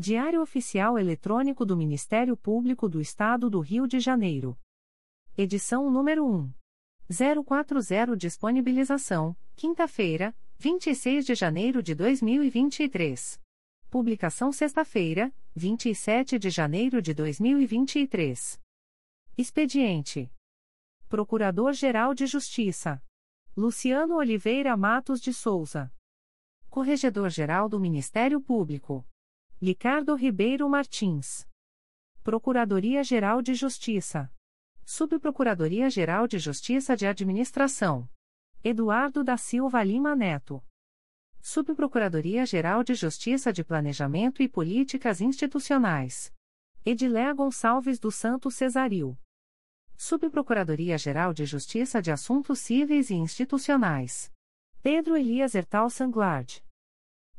Diário Oficial Eletrônico do Ministério Público do Estado do Rio de Janeiro. Edição número 1. 040 Disponibilização, quinta-feira, 26 de janeiro de 2023. Publicação sexta-feira, 27 de janeiro de 2023. Expediente: Procurador-Geral de Justiça Luciano Oliveira Matos de Souza. Corregedor-Geral do Ministério Público. Ricardo Ribeiro Martins. Procuradoria-Geral de Justiça. Subprocuradoria-Geral de Justiça de Administração. Eduardo da Silva Lima Neto. Subprocuradoria-Geral de Justiça de Planejamento e Políticas Institucionais. Edilé Gonçalves do Santo Cesaril. Subprocuradoria-Geral de Justiça de Assuntos Cíveis e Institucionais. Pedro Elias Ertal Sanglard.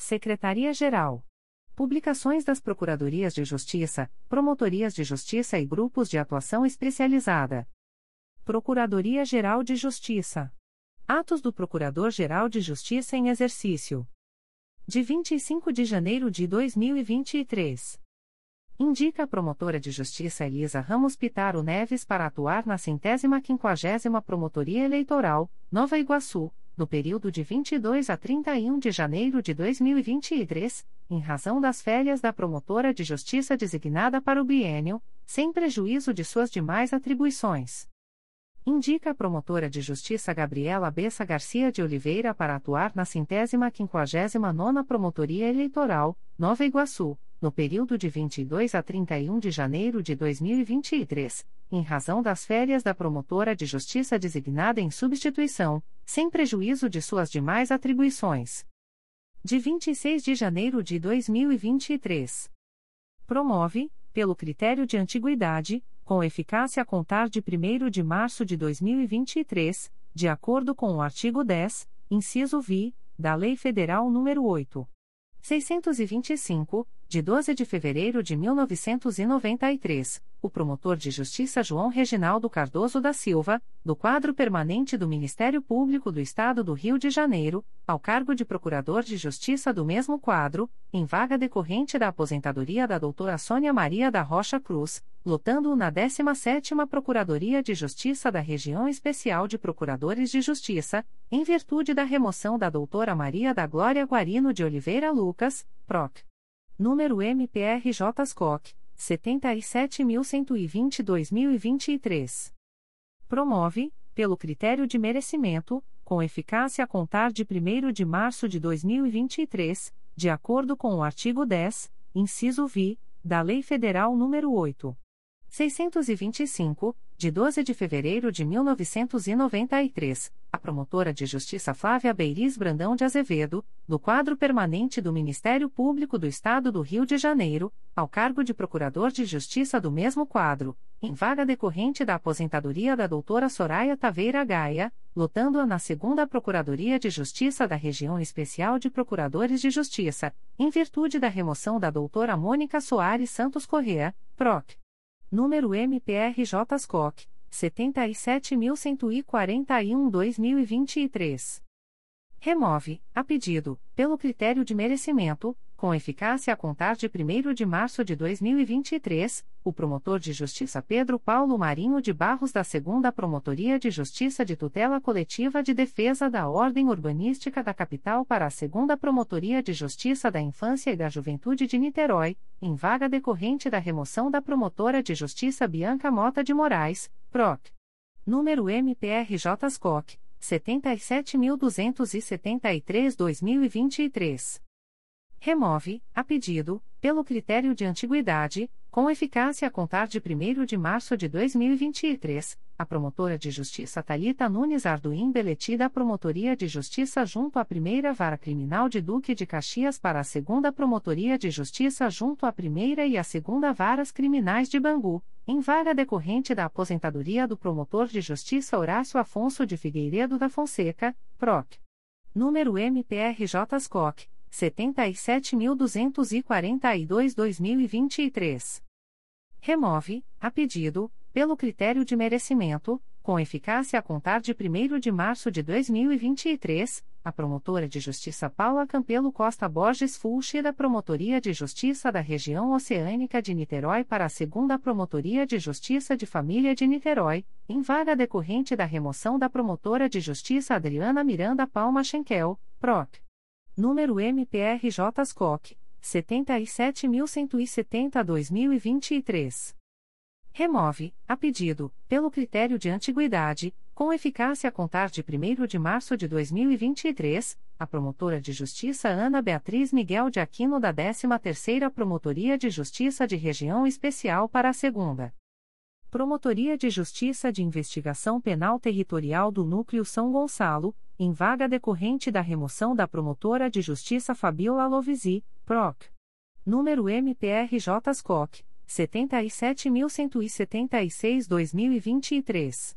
Secretaria-Geral. Publicações das Procuradorias de Justiça, Promotorias de Justiça e Grupos de Atuação Especializada. Procuradoria-Geral de Justiça. Atos do Procurador-Geral de Justiça em Exercício. De 25 de janeiro de 2023. Indica a promotora de justiça Elisa Ramos Pitaro Neves para atuar na centésima quinquagésima Promotoria Eleitoral, Nova Iguaçu, no período de 22 a 31 de janeiro de 2023, em razão das férias da promotora de justiça designada para o biênio, sem prejuízo de suas demais atribuições. Indica a promotora de justiça Gabriela Bessa Garcia de Oliveira para atuar na centésima quinquagésima nona Promotoria Eleitoral, Nova Iguaçu, no período de 22 a 31 de janeiro de 2023, em razão das férias da promotora de justiça designada em substituição, sem prejuízo de suas demais atribuições. De 26 de janeiro de 2023. Promove, pelo critério de antiguidade, com eficácia a contar de 1 de março de 2023, de acordo com o artigo 10, inciso vi, da Lei Federal nº 8. 625, de 12 de fevereiro de 1993, o promotor de justiça João Reginaldo Cardoso da Silva, do quadro permanente do Ministério Público do Estado do Rio de Janeiro, ao cargo de procurador de justiça do mesmo quadro, em vaga decorrente da aposentadoria da doutora Sônia Maria da Rocha Cruz, lotando na 17ª Procuradoria de Justiça da Região Especial de Procuradores de Justiça, em virtude da remoção da doutora Maria da Glória Guarino de Oliveira Lucas, PROC número MPRJ SCOC, 77.120-2023. Promove, pelo critério de merecimento, com eficácia a contar de 1 de março de 2023, de acordo com o artigo 10, inciso vi, da Lei Federal nº 8. 625, de 12 de fevereiro de 1993, a promotora de justiça Flávia Beiris Brandão de Azevedo, do quadro permanente do Ministério Público do Estado do Rio de Janeiro, ao cargo de procurador de justiça do mesmo quadro, em vaga decorrente da aposentadoria da doutora Soraya Taveira Gaia, lotando-a na segunda Procuradoria de Justiça da Região Especial de Procuradores de Justiça, em virtude da remoção da doutora Mônica Soares Santos Correa, PROC Número MPRJ SCOC, 77.141-2023. Remove, a pedido, pelo critério de merecimento, com eficácia a contar de 1 de março de 2023, o promotor de justiça Pedro Paulo Marinho de Barros da 2 Promotoria de Justiça de Tutela Coletiva de Defesa da Ordem Urbanística da Capital para a 2 Promotoria de Justiça da Infância e da Juventude de Niterói, em vaga decorrente da remoção da promotora de justiça Bianca Mota de Moraes, PROC. Número MPRJ SCOC, 77.273-2023 remove, a pedido, pelo critério de antiguidade, com eficácia a contar de 1 de março de 2023, a promotora de justiça Talita Nunes Arduim Beleti da Promotoria de Justiça junto à Primeira Vara Criminal de Duque de Caxias para a Segunda Promotoria de Justiça junto à Primeira e à Segunda Varas Criminais de Bangu, em vaga decorrente da aposentadoria do promotor de justiça Horácio Afonso de Figueiredo da Fonseca, PROC. Número MPRJ SCOC 77.242-2023. Remove, a pedido, pelo critério de merecimento, com eficácia a contar de 1 de março de 2023, a promotora de justiça Paula Campelo Costa Borges Fulci da Promotoria de Justiça da Região Oceânica de Niterói para a segunda Promotoria de Justiça de Família de Niterói, em vaga decorrente da remoção da promotora de justiça Adriana Miranda Palma Schenkel, PROC número MPRJ SCOC, 77.170-2023. Remove, a pedido, pelo critério de antiguidade, com eficácia a contar de 1 de março de 2023, a promotora de justiça Ana Beatriz Miguel de Aquino da 13ª Promotoria de Justiça de Região Especial para a segunda. Promotoria de Justiça de Investigação Penal Territorial do Núcleo São Gonçalo, em vaga decorrente da remoção da promotora de justiça Fabiola Lovisi, PROC. Número MPRJ SCOC, 77.176-2023.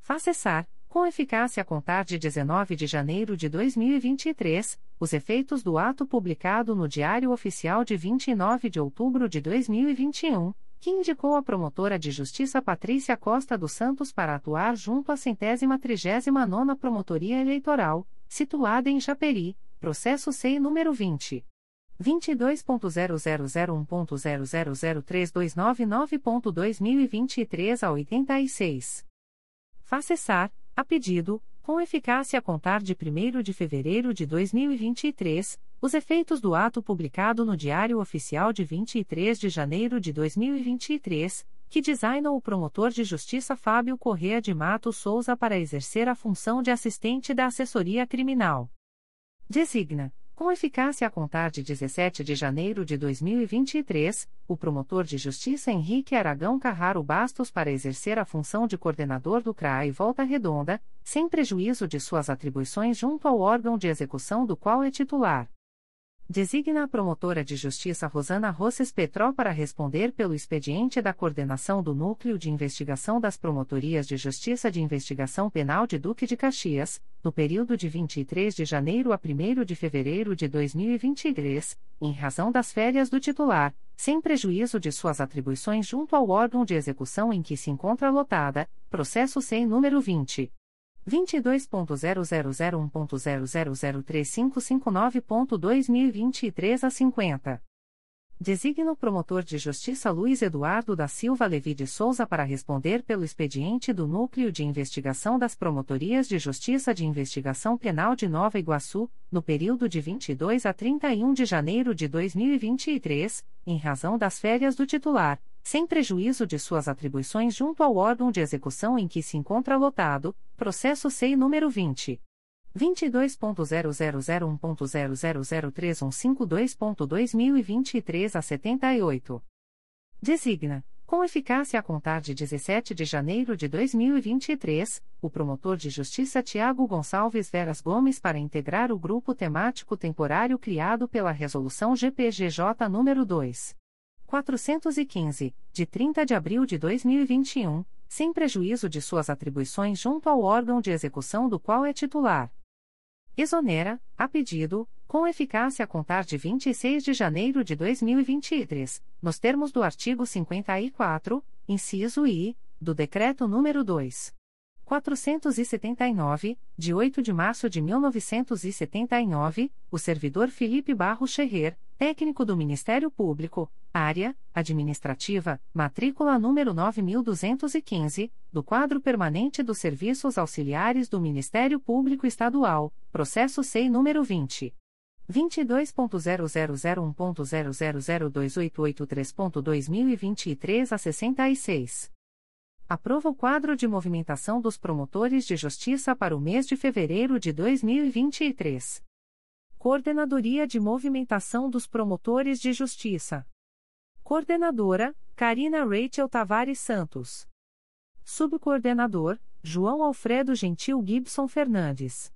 Facessar, com eficácia a contar de 19 de janeiro de 2023, os efeitos do ato publicado no Diário Oficial de 29 de outubro de 2021 que indicou a promotora de justiça Patrícia Costa dos Santos para atuar junto à centésima trigésima nona Promotoria Eleitoral, situada em Japeri, processo SEI número 20. 22.0001.0003299.2023 a 86. Facessar, a pedido, com eficácia a contar de 1 de fevereiro de 2023, os efeitos do ato publicado no Diário Oficial de 23 de janeiro de 2023, que designou o promotor de justiça Fábio Correa de Matos Souza para exercer a função de assistente da assessoria criminal. Designa com eficácia a contar de 17 de janeiro de 2023, o promotor de justiça Henrique Aragão Carraro Bastos para exercer a função de coordenador do CRA e Volta Redonda, sem prejuízo de suas atribuições junto ao órgão de execução do qual é titular. Designa a promotora de justiça Rosana Rosses Petró para responder pelo expediente da coordenação do Núcleo de Investigação das Promotorias de Justiça de Investigação Penal de Duque de Caxias, no período de 23 de janeiro a 1 de fevereiro de 2023, em razão das férias do titular, sem prejuízo de suas atribuições junto ao órgão de execução em que se encontra lotada, processo sem número 20. 22.0001.0003559.2023 a 50. Designa o promotor de justiça Luiz Eduardo da Silva Levi de Souza para responder pelo expediente do Núcleo de Investigação das Promotorias de Justiça de Investigação Penal de Nova Iguaçu, no período de 22 a 31 de janeiro de 2023, em razão das férias do titular, sem prejuízo de suas atribuições junto ao órgão de execução em que se encontra lotado, processo SEI número 20. 22.0001.0003152.2023 a 78. Designa, com eficácia a contar de 17 de janeiro de 2023, o promotor de justiça Tiago Gonçalves Veras Gomes para integrar o grupo temático temporário criado pela Resolução GPGJ nº 2. 415, de 30 de abril de 2021, sem prejuízo de suas atribuições junto ao órgão de execução do qual é titular. Exonera, a pedido, com eficácia a contar de 26 de janeiro de 2023, nos termos do artigo 54, inciso I, do Decreto nº 2. 479, de 8 de março de 1979, o servidor Felipe Barro Ferrer, técnico do Ministério Público, área administrativa, matrícula número 9215, do quadro permanente dos serviços auxiliares do Ministério Público Estadual, processo SEI número 20 22.0001.0002883.2023 a 66. Aprova o quadro de movimentação dos promotores de justiça para o mês de fevereiro de 2023. Coordenadoria de Movimentação dos Promotores de Justiça. Coordenadora: Karina Rachel Tavares Santos. Subcoordenador: João Alfredo Gentil Gibson Fernandes.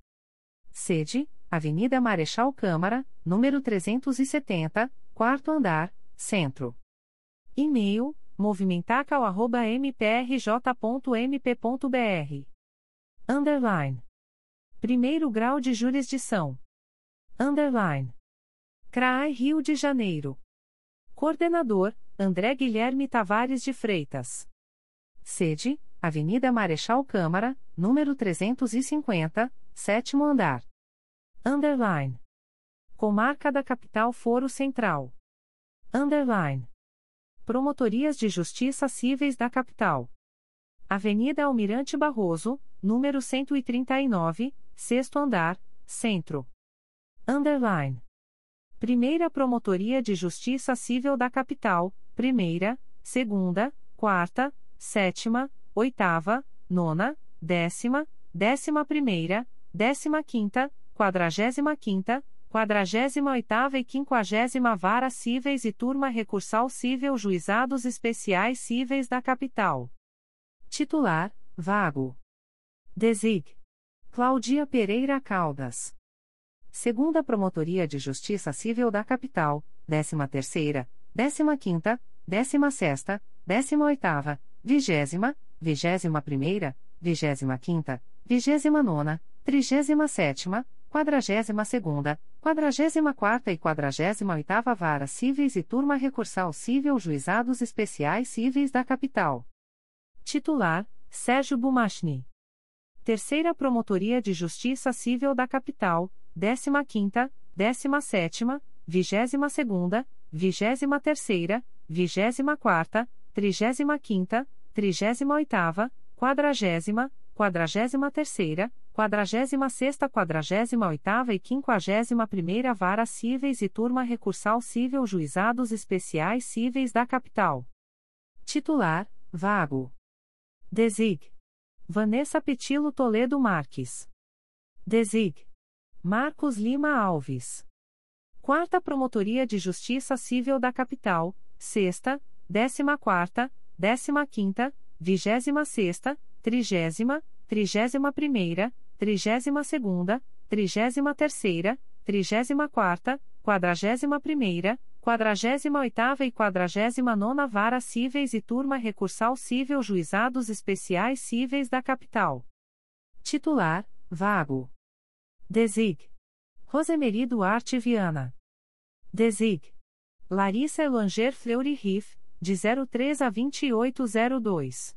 Sede: Avenida Marechal Câmara, número 370, quarto andar, Centro. E-mail: movimentacal.mprj.mp.br. Underline. Primeiro grau de jurisdição. Underline. CRAI Rio de Janeiro. Coordenador, André Guilherme Tavares de Freitas. Sede, Avenida Marechal Câmara, número 350, sétimo andar. Underline. Comarca da Capital Foro Central. Underline. Promotorias de Justiça Cíveis da Capital. Avenida Almirante Barroso, número 139, sexto andar, Centro. Underline. Primeira Promotoria de Justiça Civil da Capital, primeira, segunda, quarta, sétima, oitava, nona, décima, décima primeira, décima quinta, quadragésima quinta, 48 e 50 Vara Cíveis e Turma Recursal Cível Juizados Especiais Cíveis da Capital. Titular: Vago. Desig. Claudia Pereira Caldas. Segunda Promotoria de Justiça Civil da Capital, 13ª, 15ª, 16ª, 18ª, 20ª, 21ª, 25ª, 29ª, 37ª, 42ª, 44 e 48 Vara Cíveis e Turma Recursal Cível Juizados Especiais Cíveis da Capital. Titular: Sérgio Bumachni. Terceira Promotoria de Justiça Civil da Capital, 15ª, 17ª, 22ª, 23ª, 24ª, 35ª, 38ª, 40ª, 43ª, 46ª, 48ª e 51ª Vara Cíveis e Turma Recursal Cível Juizados Especiais Cíveis da Capital. Titular: Vago. Desig. Vanessa Petilo Toledo Marques. Desig. Marcos Lima Alves. Quarta Promotoria de Justiça Civil da Capital, Sexta, Décima Quarta, Décima Quinta, Vigésima Sexta, Trigésima, Trigésima Primeira, trigésima segunda, trigésima terceira, trigésima quarta, quadragésima primeira, quadragésima oitava e quadragésima nona Vara Cíveis e Turma Recursal Cível Juizados Especiais Cíveis da Capital. Titular, Vago. Desig. Rosemary Duarte Viana. Desig. Larissa Elanger Fleury Riff, de 03 a 2802.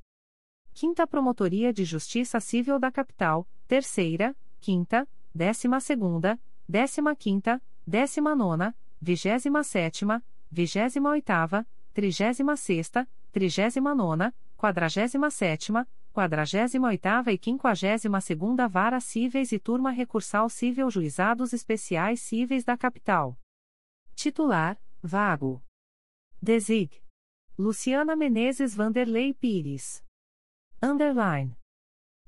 Quinta Promotoria de Justiça Civil da Capital, Terceira, Quinta, Décima Segunda, Décima Quinta, Décima Nona, Vigésima Sétima, Vigésima Oitava, Trigésima Sexta, Trigésima Nona, Quadragésima Sétima, Quadragésima Oitava e Quinquagésima Segunda Vara Cíveis e Turma Recursal Cível Juizados Especiais Cíveis da Capital. Titular, Vago. Desig. Luciana Menezes Vanderlei Pires. Underline.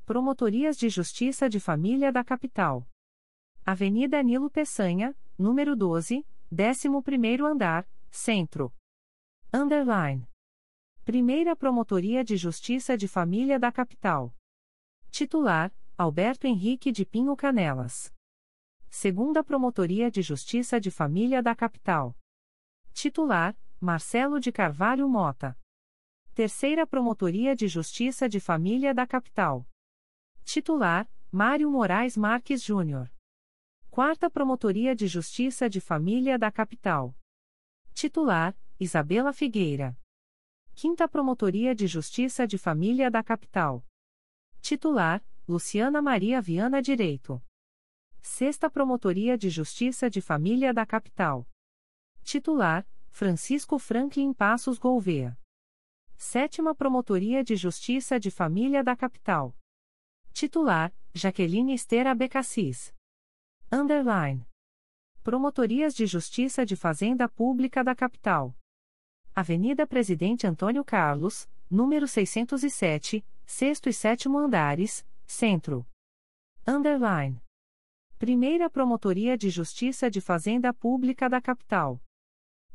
Promotorias de Justiça de Família da Capital. Avenida Nilo Peçanha, número 12, 11º andar, Centro. Underline. Primeira Promotoria de Justiça de Família da Capital. Titular: Alberto Henrique de Pinho Canelas. Segunda Promotoria de Justiça de Família da Capital. Titular: Marcelo de Carvalho Mota. Terceira Promotoria de Justiça de Família da Capital. Titular: Mário Moraes Marques Júnior. Quarta Promotoria de Justiça de Família da Capital. Titular: Isabela Figueira. Quinta Promotoria de Justiça de Família da Capital. Titular: Luciana Maria Viana Direito. Sexta Promotoria de Justiça de Família da Capital. Titular: Francisco Franklin Passos Gouveia. Sétima Promotoria de Justiça de Família da Capital. Titular: Jaqueline Esther Abecassis. Underline. Promotorias de Justiça de Fazenda Pública da Capital. Avenida Presidente Antônio Carlos, número 607, sexto e sétimo andares, Centro. Underline. Primeira Promotoria de Justiça de Fazenda Pública da Capital.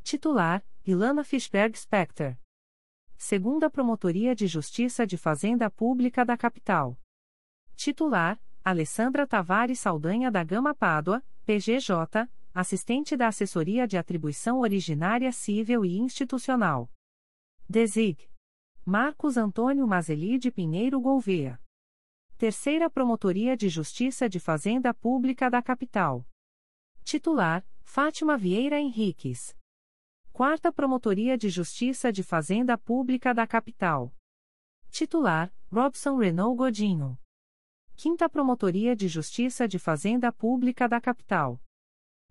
Titular: Ilana Fischberg Specter. Segunda Promotoria de Justiça de Fazenda Pública da Capital. Titular: Alessandra Tavares Saldanha da Gama Pádua, PGJ, assistente da Assessoria de Atribuição Originária Civil e Institucional. Desig. Marcos Antônio Mazeli de Pinheiro Gouveia. Terceira Promotoria de Justiça de Fazenda Pública da Capital. Titular: Fátima Vieira Henriques. Quarta Promotoria de Justiça de Fazenda Pública da Capital. Titular: Robson Renault Godinho. Quinta Promotoria de Justiça de Fazenda Pública da Capital.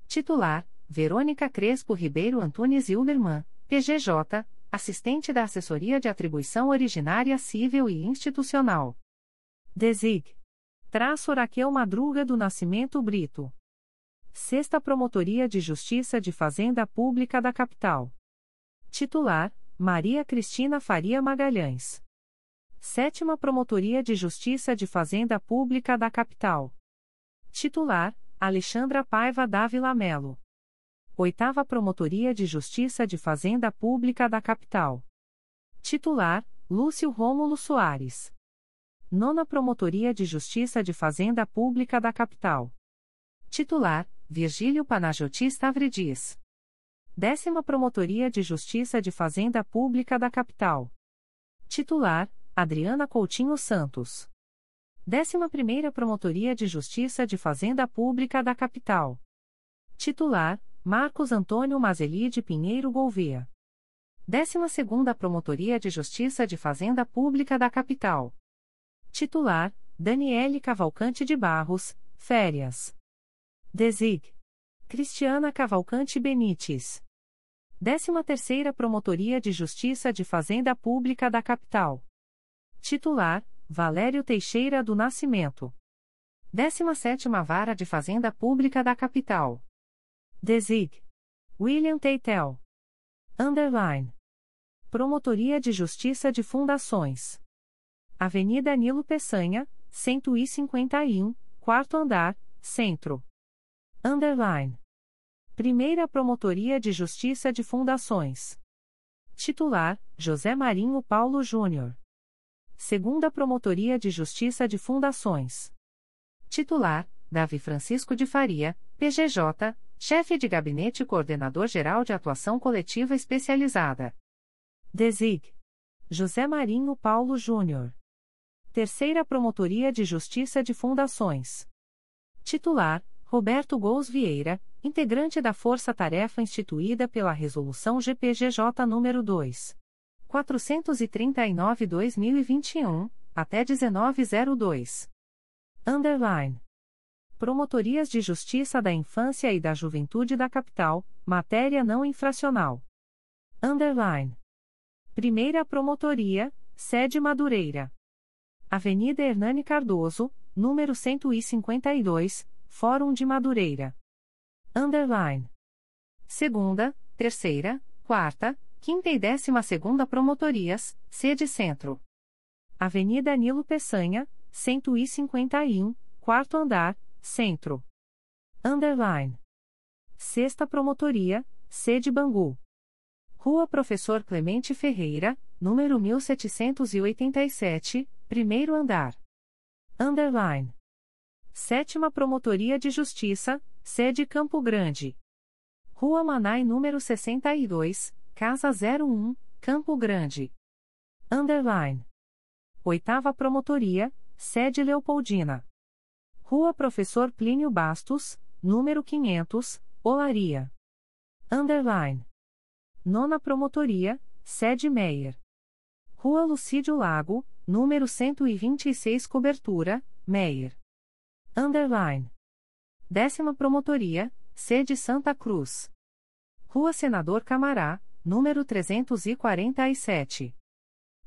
Titular: Verônica Crespo Ribeiro Antunes Hilderman, PGJ, assistente da Assessoria de Atribuição Originária Civil e Institucional. Desig. Traço Raquel Madruga do Nascimento Brito. Sexta Promotoria de Justiça de Fazenda Pública da Capital. Titular: Maria Cristina Faria Magalhães. Sétima Promotoria de Justiça de Fazenda Pública da Capital. Titular: Alexandra Paiva Dávila Melo. Oitava Promotoria de Justiça de Fazenda Pública da Capital. Titular: Lúcio Rômulo Soares. Nona Promotoria de Justiça de Fazenda Pública da Capital. Titular: Virgílio Panajoti Stavridis. Décima Promotoria de Justiça de Fazenda Pública da Capital. Titular: Adriana Coutinho Santos. Décima Primeira Promotoria de Justiça de Fazenda Pública da Capital. Titular: Marcos Antônio Mazeli de Pinheiro Gouveia. Décima Segunda Promotoria de Justiça de Fazenda Pública da Capital. Titular: Daniele Cavalcante de Barros, Férias. Desig. Cristiana Cavalcante Benites. 13ª Promotoria de Justiça de Fazenda Pública da Capital. Titular: Valério Teixeira do Nascimento. 17ª Vara de Fazenda Pública da Capital. Desig. William Teitel. Underline. Promotoria de Justiça de Fundações. Avenida Nilo Peçanha, 151, quarto andar, Centro. Underline. Primeira Promotoria de Justiça de Fundações. Titular: José Marinho Paulo Júnior. Segunda Promotoria de Justiça de Fundações. Titular: Davi Francisco de Faria, PGJ, Chefe de Gabinete e Coordenador Geral de Atuação Coletiva Especializada. Desig. José Marinho Paulo Júnior. Terceira Promotoria de Justiça de Fundações. Titular: Roberto Gous Vieira, integrante da Força Tarefa instituída pela Resolução GPGJ nº 2. 439-2021, até 1902. Underline. Promotorias de Justiça da Infância e da Juventude da Capital, matéria não infracional. Underline. Primeira Promotoria, sede Madureira. Avenida Hernani Cardoso, número 152, Fórum de Madureira. Underline. Segunda, terceira, quarta, quinta e décima segunda Promotorias, sede Centro. Avenida Nilo Peçanha, 151, quarto andar, Centro. Underline. Sexta Promotoria, sede Bangu. Rua Professor Clemente Ferreira, número 1787, primeiro andar. Underline. Sétima Promotoria de Justiça, sede Campo Grande. Rua Manai número 62, Casa 01, Campo Grande. Underline. Oitava Promotoria, sede Leopoldina. Rua Professor Plínio Bastos, número 500, Olaria. Underline. Nona Promotoria, sede Meyer. Rua Lucídio Lago, número 126 Cobertura, Meyer. Underline. Décima Promotoria, sede Santa Cruz. Rua Senador Camará, número 347.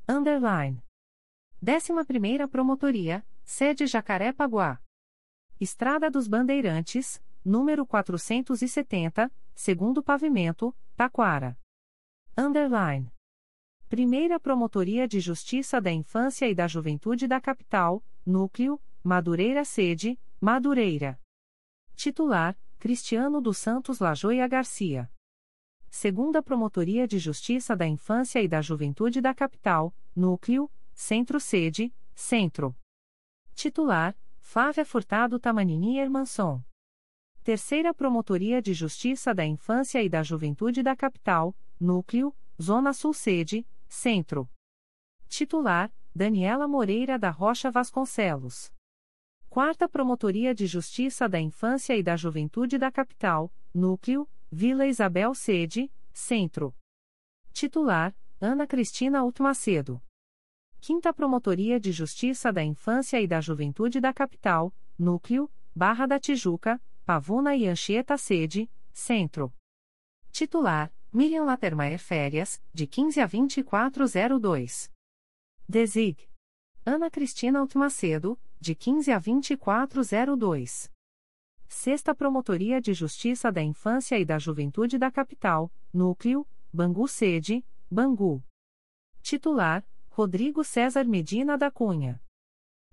Underline. Décima Primeira Promotoria, sede Jacaré-Paguá. Estrada dos Bandeirantes, número 470, segundo pavimento, Taquara. Underline. Primeira Promotoria de Justiça da Infância e da Juventude da Capital, Núcleo, Madureira Sede, Madureira. Titular, Cristiano dos Santos Lajoia Garcia. Segunda Promotoria de Justiça da Infância e da Juventude da Capital, Núcleo, Centro Sede, Centro. Titular, Flávia Furtado Tamanini Hermanson. Terceira Promotoria de Justiça da Infância e da Juventude da Capital, Núcleo, Zona Sul Sede, Centro. Titular: Daniela Moreira da Rocha Vasconcelos. Quarta Promotoria de Justiça da Infância e da Juventude da Capital, Núcleo, Vila Isabel Sede, Centro. Titular: Ana Cristina Utmacedo. Quinta Promotoria de Justiça da Infância e da Juventude da Capital, Núcleo, Barra da Tijuca, Pavuna e Anchieta Sede, Centro. Titular: Miriam Latermaier Férias, de 15 a 2402. Desig. Ana Cristina Altmacedo, de 15 a 2402. Sexta Promotoria de Justiça da Infância e da Juventude da Capital, Núcleo, Bangu Sede, Bangu. Titular: Rodrigo César Medina da Cunha.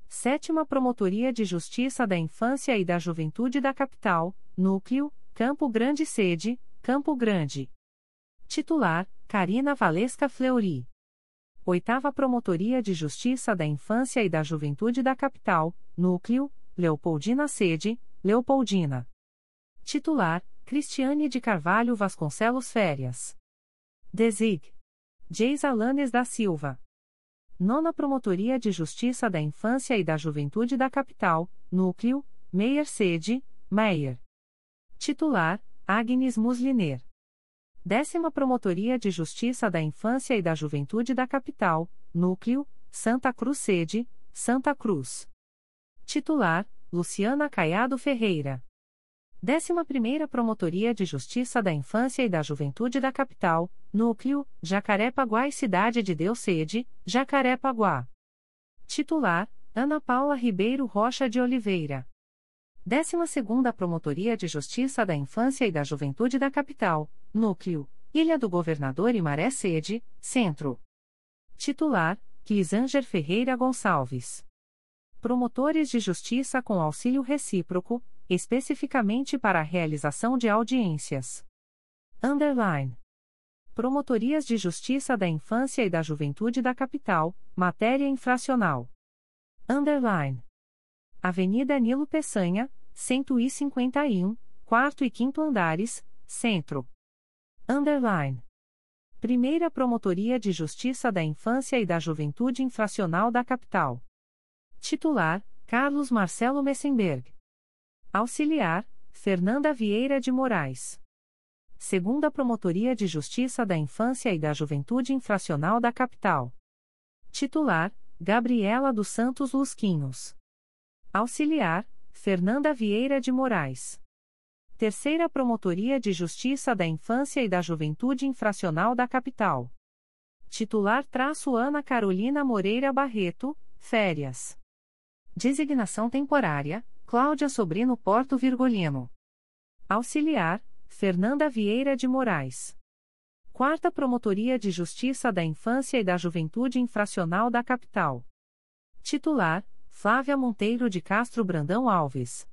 Sétima Promotoria de Justiça da Infância e da Juventude da Capital, Núcleo, Campo Grande Sede, Campo Grande. Titular: Karina Valesca Fleury. Oitava Promotoria de Justiça da Infância e da Juventude da Capital, Núcleo, Leopoldina Sede, Leopoldina. Titular: Cristiane de Carvalho Vasconcelos Férias. Desig. Geis Alanes da Silva. Nona Promotoria de Justiça da Infância e da Juventude da Capital, Núcleo, Meyer Sede, Meyer. Titular: Agnes Musliner. Décima Promotoria de Justiça da Infância e da Juventude da Capital, Núcleo, Santa Cruz Sede, Santa Cruz. Titular: Luciana Caiado Ferreira. Décima Primeira Promotoria de Justiça da Infância e da Juventude da Capital, Núcleo, Jacaré-Paguá e Cidade de Deus Sede, Jacaré-Paguá. Titular: Ana Paula Ribeiro Rocha de Oliveira. 12 Promotoria de Justiça da Infância e da Juventude da Capital, Núcleo, Ilha do Governador e Maré Sede, Centro. Titular: Clisanger Ferreira Gonçalves. Promotores de Justiça com auxílio recíproco, especificamente para a realização de audiências. Underline. Promotorias de Justiça da Infância e da Juventude da Capital, matéria infracional. Underline. Avenida Nilo Peçanha, 151, quarto e quinto andares, Centro. Underline. Primeira Promotoria de Justiça da Infância e da Juventude Infracional da Capital. Titular: Carlos Marcelo Messenberg. Auxiliar: Fernanda Vieira de Moraes. Segunda Promotoria de Justiça da Infância e da Juventude Infracional da Capital. Titular: Gabriela dos Santos Lusquinhos. Auxiliar: Fernanda Vieira de Moraes. Terceira Promotoria de Justiça da Infância e da Juventude Infracional da Capital. Titular traço Ana Carolina Moreira Barreto, férias. Designação temporária, Cláudia Sobrino Porto Virgolino. Auxiliar, Fernanda Vieira de Moraes. Quarta Promotoria de Justiça da Infância e da Juventude Infracional da Capital. Titular, Flávia Monteiro de Castro Brandão Alves.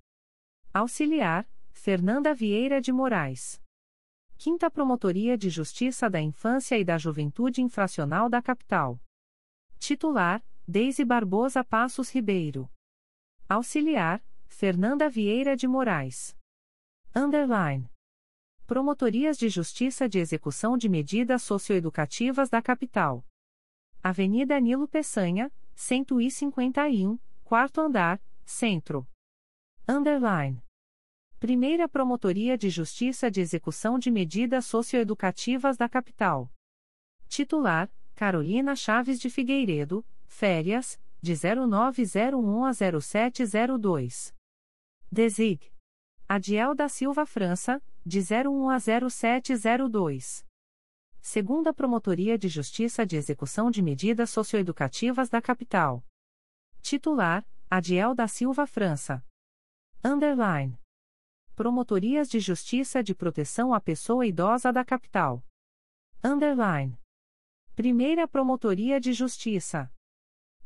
Auxiliar, Fernanda Vieira de Moraes. Quinta Promotoria de Justiça da Infância e da Juventude Infracional da Capital. Titular, Deise Barbosa Passos Ribeiro. Auxiliar, Fernanda Vieira de Moraes. Underline. Promotorias de Justiça de Execução de Medidas Socioeducativas da Capital. Avenida Nilo Peçanha, 151, quarto andar, centro. Underline. Primeira Promotoria de Justiça de Execução de Medidas Socioeducativas da Capital. Titular: Carolina Chaves de Figueiredo, férias, de 0901 a 0702. Desig. Adiel da Silva França, de 01 a 0702. Segunda Promotoria de Justiça de Execução de Medidas Socioeducativas da Capital. Titular: Adiel da Silva França. Underline. Promotorias de Justiça de Proteção à Pessoa Idosa da Capital. Underline. Primeira Promotoria de Justiça.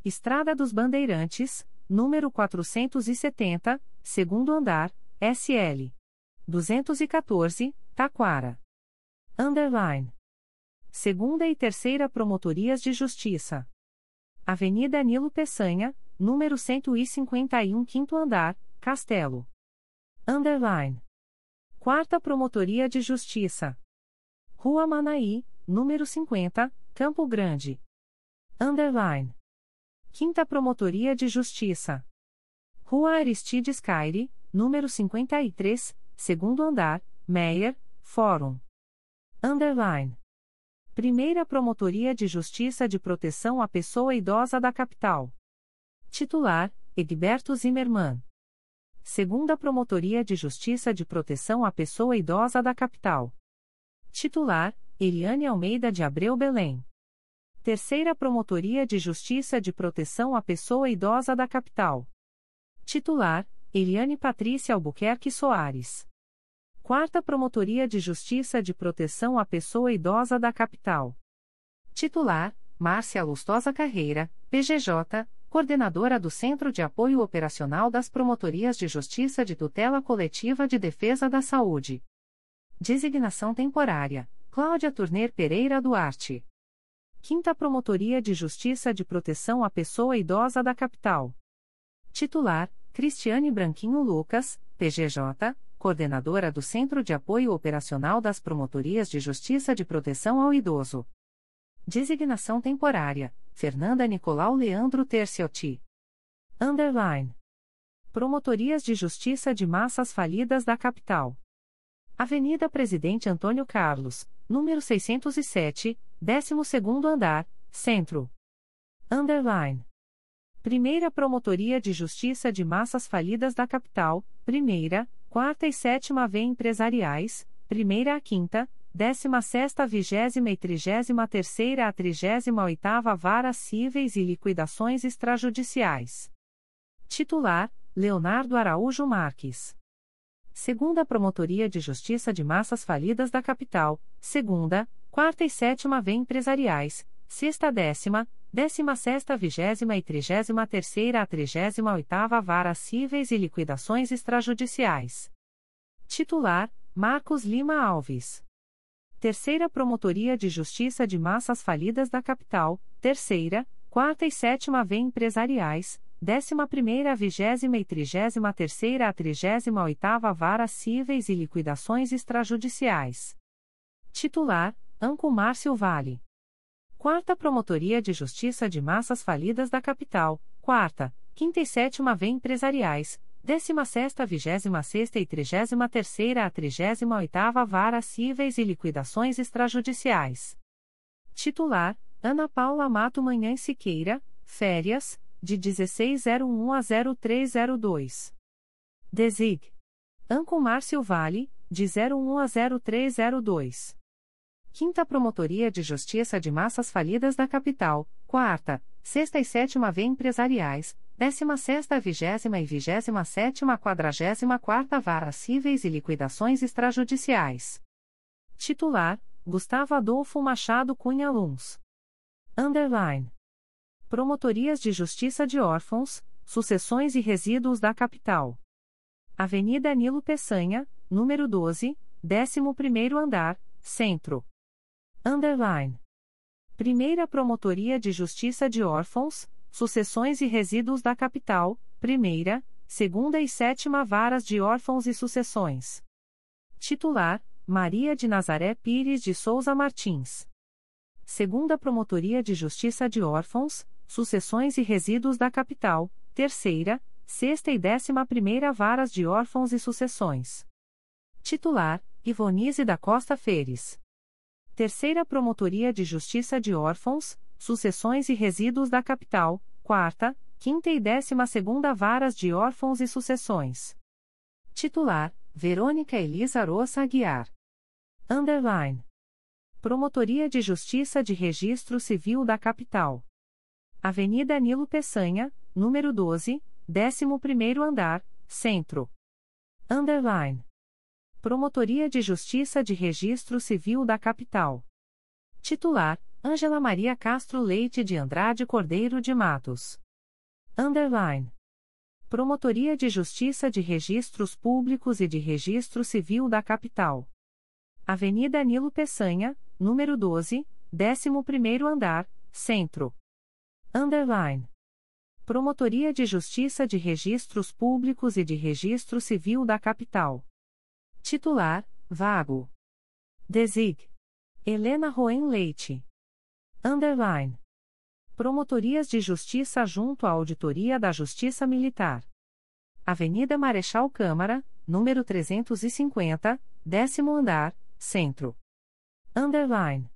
Estrada dos Bandeirantes, número 470, segundo andar, SL. 214, Taquara. Underline. Segunda e Terceira Promotorias de Justiça. Avenida Nilo Peçanha, número 151, quinto andar, Castelo. Underline. Quarta Promotoria de Justiça. Rua Manaí, número 50, Campo Grande. Underline. Quinta Promotoria de Justiça. Rua Aristides Caire, número 53, segundo andar, Meyer, Fórum. Underline. Primeira Promotoria de Justiça de Proteção à Pessoa Idosa da Capital. Titular: Egberto Zimmermann. Segunda Promotoria de Justiça de Proteção à Pessoa Idosa da Capital. Titular: Eliane Almeida de Abreu Belém. Terceira Promotoria de Justiça de Proteção à Pessoa Idosa da Capital. Titular: Eliane Patrícia Albuquerque Soares. Quarta Promotoria de Justiça de Proteção à Pessoa Idosa da Capital. Titular: Márcia Lustosa Carreira, PGJ, Coordenadora do Centro de Apoio Operacional das Promotorias de Justiça de Tutela Coletiva de Defesa da Saúde. Designação temporária: Cláudia Turner Pereira Duarte. Quinta Promotoria de Justiça de Proteção à Pessoa Idosa da Capital. Titular: Cristiane Branquinho Lucas, PGJ, Coordenadora do Centro de Apoio Operacional das Promotorias de Justiça de Proteção ao Idoso. Designação temporária: Fernanda Nicolau Leandro Terciotti. Underline. Promotorias de Justiça de Massas Falidas da Capital. Avenida Presidente Antônio Carlos, número 607, 12º andar, Centro. Underline. Primeira Promotoria de Justiça de Massas Falidas da Capital, Primeira, Quarta e Sétima V Empresariais, Primeira a Quinta, Décima Sexta Vigésima e Trigésima Terceira a Trigésima Oitava Varas Cíveis e Liquidações Extrajudiciais. Titular, Leonardo Araújo Marques. Segunda Promotoria de Justiça de Massas Falidas da Capital, Segunda, Quarta e Sétima V Empresariais, Sexta Décima, Décima Sexta Vigésima e Trigésima Terceira a Trigésima Oitava Vara Cíveis e Liquidações Extrajudiciais. Titular, Marcos Lima Alves. Terceira Promotoria de Justiça de Massas Falidas da Capital, Terceira, Quarta e Sétima V Empresariais, Décima Primeira Vigésima e Trigésima Terceira a Trigésima Oitava Vara Cíveis e Liquidações Extrajudiciais. Titular, Anco Márcio Vale. Quarta Promotoria de Justiça de Massas Falidas da Capital, Quarta, Quinta e Sétima V Empresariais, Décima Sexta Vigésima Sexta e Trigésima Terceira a Trigésima Oitava Vara Cíveis e Liquidações Extrajudiciais. Titular, Ana Paula Mato Manhã Siqueira, Férias, de 1601 a 0302. Desig. Márcio Vale, de 01 a 0302. Quinta Promotoria de Justiça de Massas Falidas da Capital, Quarta, Sexta e Sétima V Empresariais, Décima Sexta Vigésima e Vigésima Sétima Quadragésima Quarta Vara Cíveis e Liquidações Extrajudiciais. Titular, Gustavo Adolfo Machado Cunha Luns. Underline. Promotorias de Justiça de Órfãos, Sucessões e Resíduos da Capital. Avenida Nilo Peçanha, número 12, 11º andar, Centro. Underline. Primeira Promotoria de Justiça de Órfãos, Sucessões e Resíduos da Capital, Primeira, Segunda e Sétima Varas de Órfãos e Sucessões. Titular: Maria de Nazaré Pires de Souza Martins. Segunda Promotoria de Justiça de Órfãos, Sucessões e Resíduos da Capital, Terceira, Sexta e Décima Primeira Varas de Órfãos e Sucessões. Titular: Ivonise da Costa Feres. Terceira Promotoria de Justiça de Órfãos, Sucessões e Resíduos da Capital, Quarta, Quinta e Décima Segunda Varas de Órfãos e Sucessões. Titular: Verônica Elisa Roça Aguiar. Underline. Promotoria de Justiça de Registro Civil da Capital. Avenida Nilo Peçanha, número 12, 11º andar, Centro. Underline. Promotoria de Justiça de Registro Civil da Capital. Titular: Ângela Maria Castro Leite de Andrade Cordeiro de Matos. Underline. Promotoria de Justiça de Registros Públicos e de Registro Civil da Capital. Avenida Nilo Peçanha, número 12, 11º andar, Centro. Underline. Promotoria de Justiça de Registros Públicos e de Registro Civil da Capital. Titular: Vago. Desig. Helena Roen Leite. Underline. Promotorias de Justiça junto à Auditoria da Justiça Militar. Avenida Marechal Câmara, número 350, décimo andar, Centro. Underline.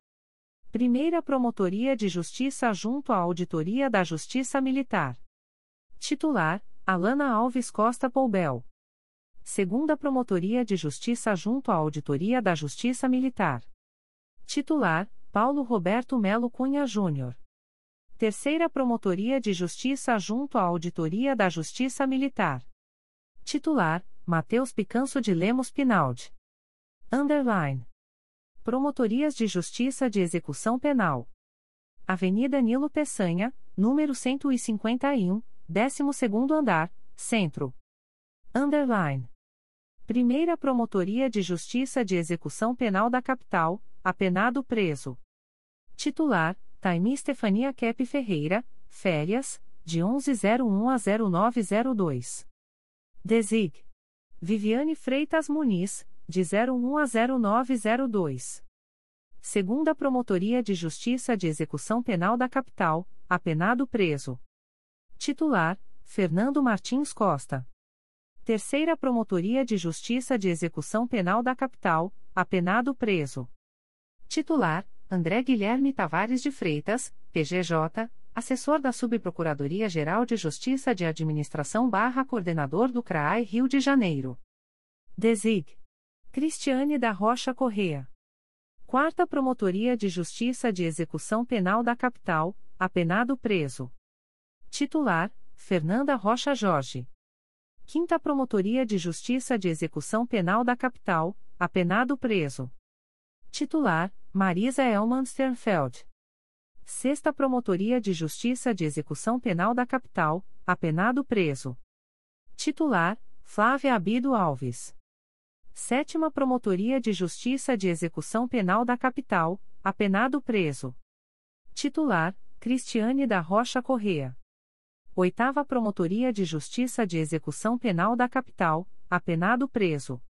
Primeira Promotoria de Justiça junto à Auditoria da Justiça Militar. Titular: Alana Alves Costa Poubel. Segunda Promotoria de Justiça junto à Auditoria da Justiça Militar. Titular: Paulo Roberto Melo Cunha Júnior. Terceira Promotoria de Justiça junto à Auditoria da Justiça Militar. Titular: Matheus Picanso de Lemos Pinaldi. Underline. Promotorias de Justiça de Execução Penal. Avenida Nilo Peçanha, número 151, 12º andar, Centro. Underline. Primeira Promotoria de Justiça de Execução Penal da Capital, apenado preso. Titular: Taimi Stefania Kep Ferreira, férias, de 1101 a 0902. Desig. Viviane Freitas Muniz, de 01 a 0902. Segunda Promotoria de Justiça de Execução Penal da Capital, apenado preso. Titular: Fernando Martins Costa. Terceira Promotoria de Justiça de Execução Penal da Capital, apenado preso. Titular: André Guilherme Tavares de Freitas, PGJ, assessor da Subprocuradoria-Geral de Justiça de Administração coordenador do CRAI Rio de Janeiro. Desig. Cristiane da Rocha Correa. Quarta Promotoria de Justiça de Execução Penal da Capital, apenado preso. Titular: Fernanda Rocha Jorge. Quinta Promotoria de Justiça de Execução Penal da Capital, apenado preso. Titular: Marisa Elman Sternfeld. Sexta Promotoria de Justiça de Execução Penal da Capital, apenado preso. Titular: Flávia Abido Alves. Sétima Promotoria de Justiça de Execução Penal da Capital, apenado preso. Titular: Cristiane da Rocha Correa. Oitava Promotoria de Justiça de Execução Penal da Capital, apenado preso.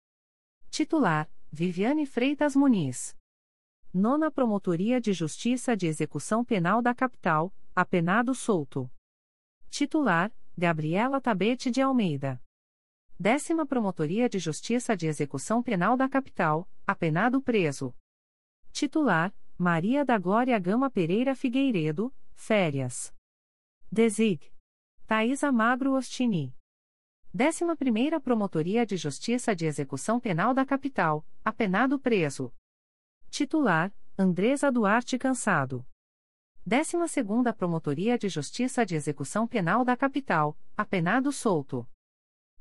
Titular: Viviane Freitas Muniz. Nona Promotoria de Justiça de Execução Penal da Capital, apenado solto. Titular: Gabriela Tabete de Almeida. Décima Promotoria de Justiça de Execução Penal da Capital, apenado preso. Titular: Maria da Glória Gama Pereira Figueiredo, férias. Desig. Thaisa Magro Ostini. Décima Primeira Promotoria de Justiça de Execução Penal da Capital, apenado preso. Titular: Andresa Duarte Cansado. Décima Segunda Promotoria de Justiça de Execução Penal da Capital, apenado solto.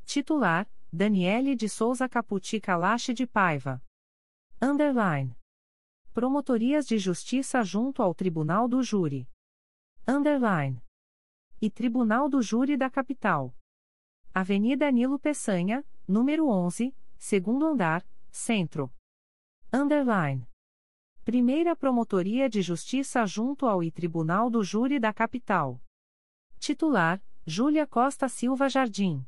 Titular: Daniele de Souza Caputi Calache de Paiva. Underline. Promotorias de Justiça junto ao Tribunal do Júri. Underline. E Tribunal do Júri da Capital. Avenida Nilo Peçanha, número 11, segundo andar, Centro. Underline. Primeira Promotoria de Justiça junto ao I Tribunal do Júri da Capital. Titular: Júlia Costa Silva Jardim.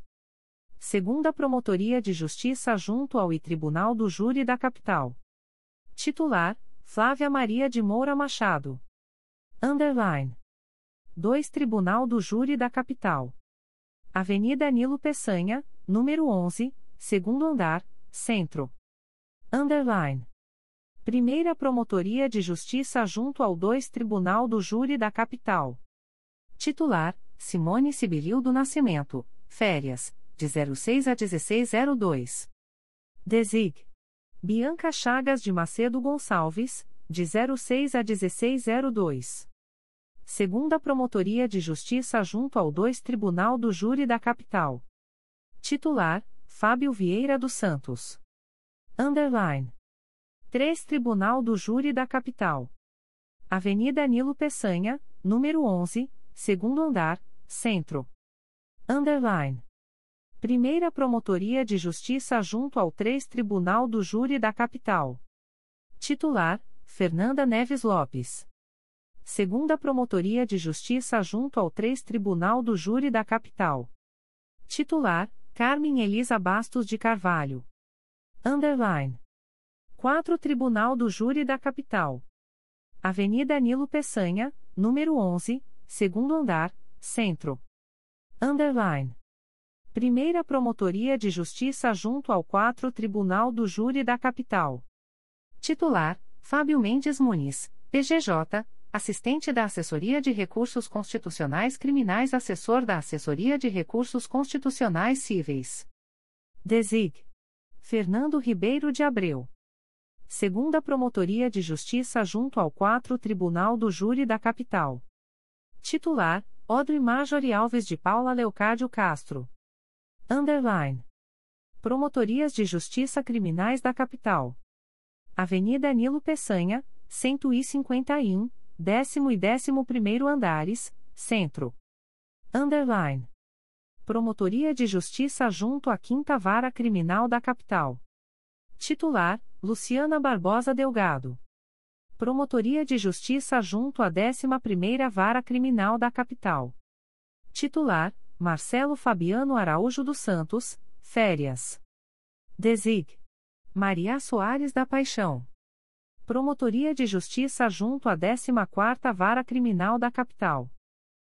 Segunda Promotoria de Justiça junto ao I Tribunal do Júri da Capital. Titular: Flávia Maria de Moura Machado. Underline. 2 Tribunal do Júri da Capital. Avenida Nilo Peçanha, número 11, segundo andar, centro. Underline. Primeira Promotoria de Justiça junto ao 2 Tribunal do Júri da Capital. Titular: Simone Sibilil do Nascimento, férias, de 06 a 1602. Desig. Bianca Chagas de Macedo Gonçalves, de 06 a 1602. Segunda Promotoria de Justiça junto ao 2 Tribunal do Júri da Capital. Titular: Fábio Vieira dos Santos. Underline. 3 Tribunal do Júri da Capital. Avenida Nilo Peçanha, número 11, segundo andar, centro. Underline. Primeira Promotoria de Justiça junto ao 3 Tribunal do Júri da Capital. Titular: Fernanda Neves Lopes. Segunda Promotoria de Justiça junto ao 3 Tribunal do Júri da Capital. Titular: Carmen Elisa Bastos de Carvalho. Underline. 4 Tribunal do Júri da Capital. Avenida Nilo Peçanha, número 11, segundo andar, centro. Underline. Primeira Promotoria de Justiça junto ao 4 Tribunal do Júri da Capital. Titular: Fábio Mendes Muniz, PGJ, assistente da Assessoria de Recursos Constitucionais Criminais, assessor da Assessoria de Recursos Constitucionais Cíveis. Desig. Fernando Ribeiro de Abreu. Segunda Promotoria de Justiça junto ao 4 Tribunal do Júri da Capital. Titular: Odre Marjorie Alves de Paula Leocádio Castro. Underline. Promotorias de Justiça Criminais da Capital. Avenida Nilo Peçanha, 151, décimo e décimo primeiro andares, Centro. Underline. Promotoria de Justiça junto à Quinta Vara Criminal da Capital. Titular: Luciana Barbosa Delgado. Promotoria de Justiça junto à 11ª Vara Criminal da Capital. Titular: Marcelo Fabiano Araújo dos Santos, férias. Desig. Maria Soares da Paixão. Promotoria de Justiça junto à 14ª Vara Criminal da Capital.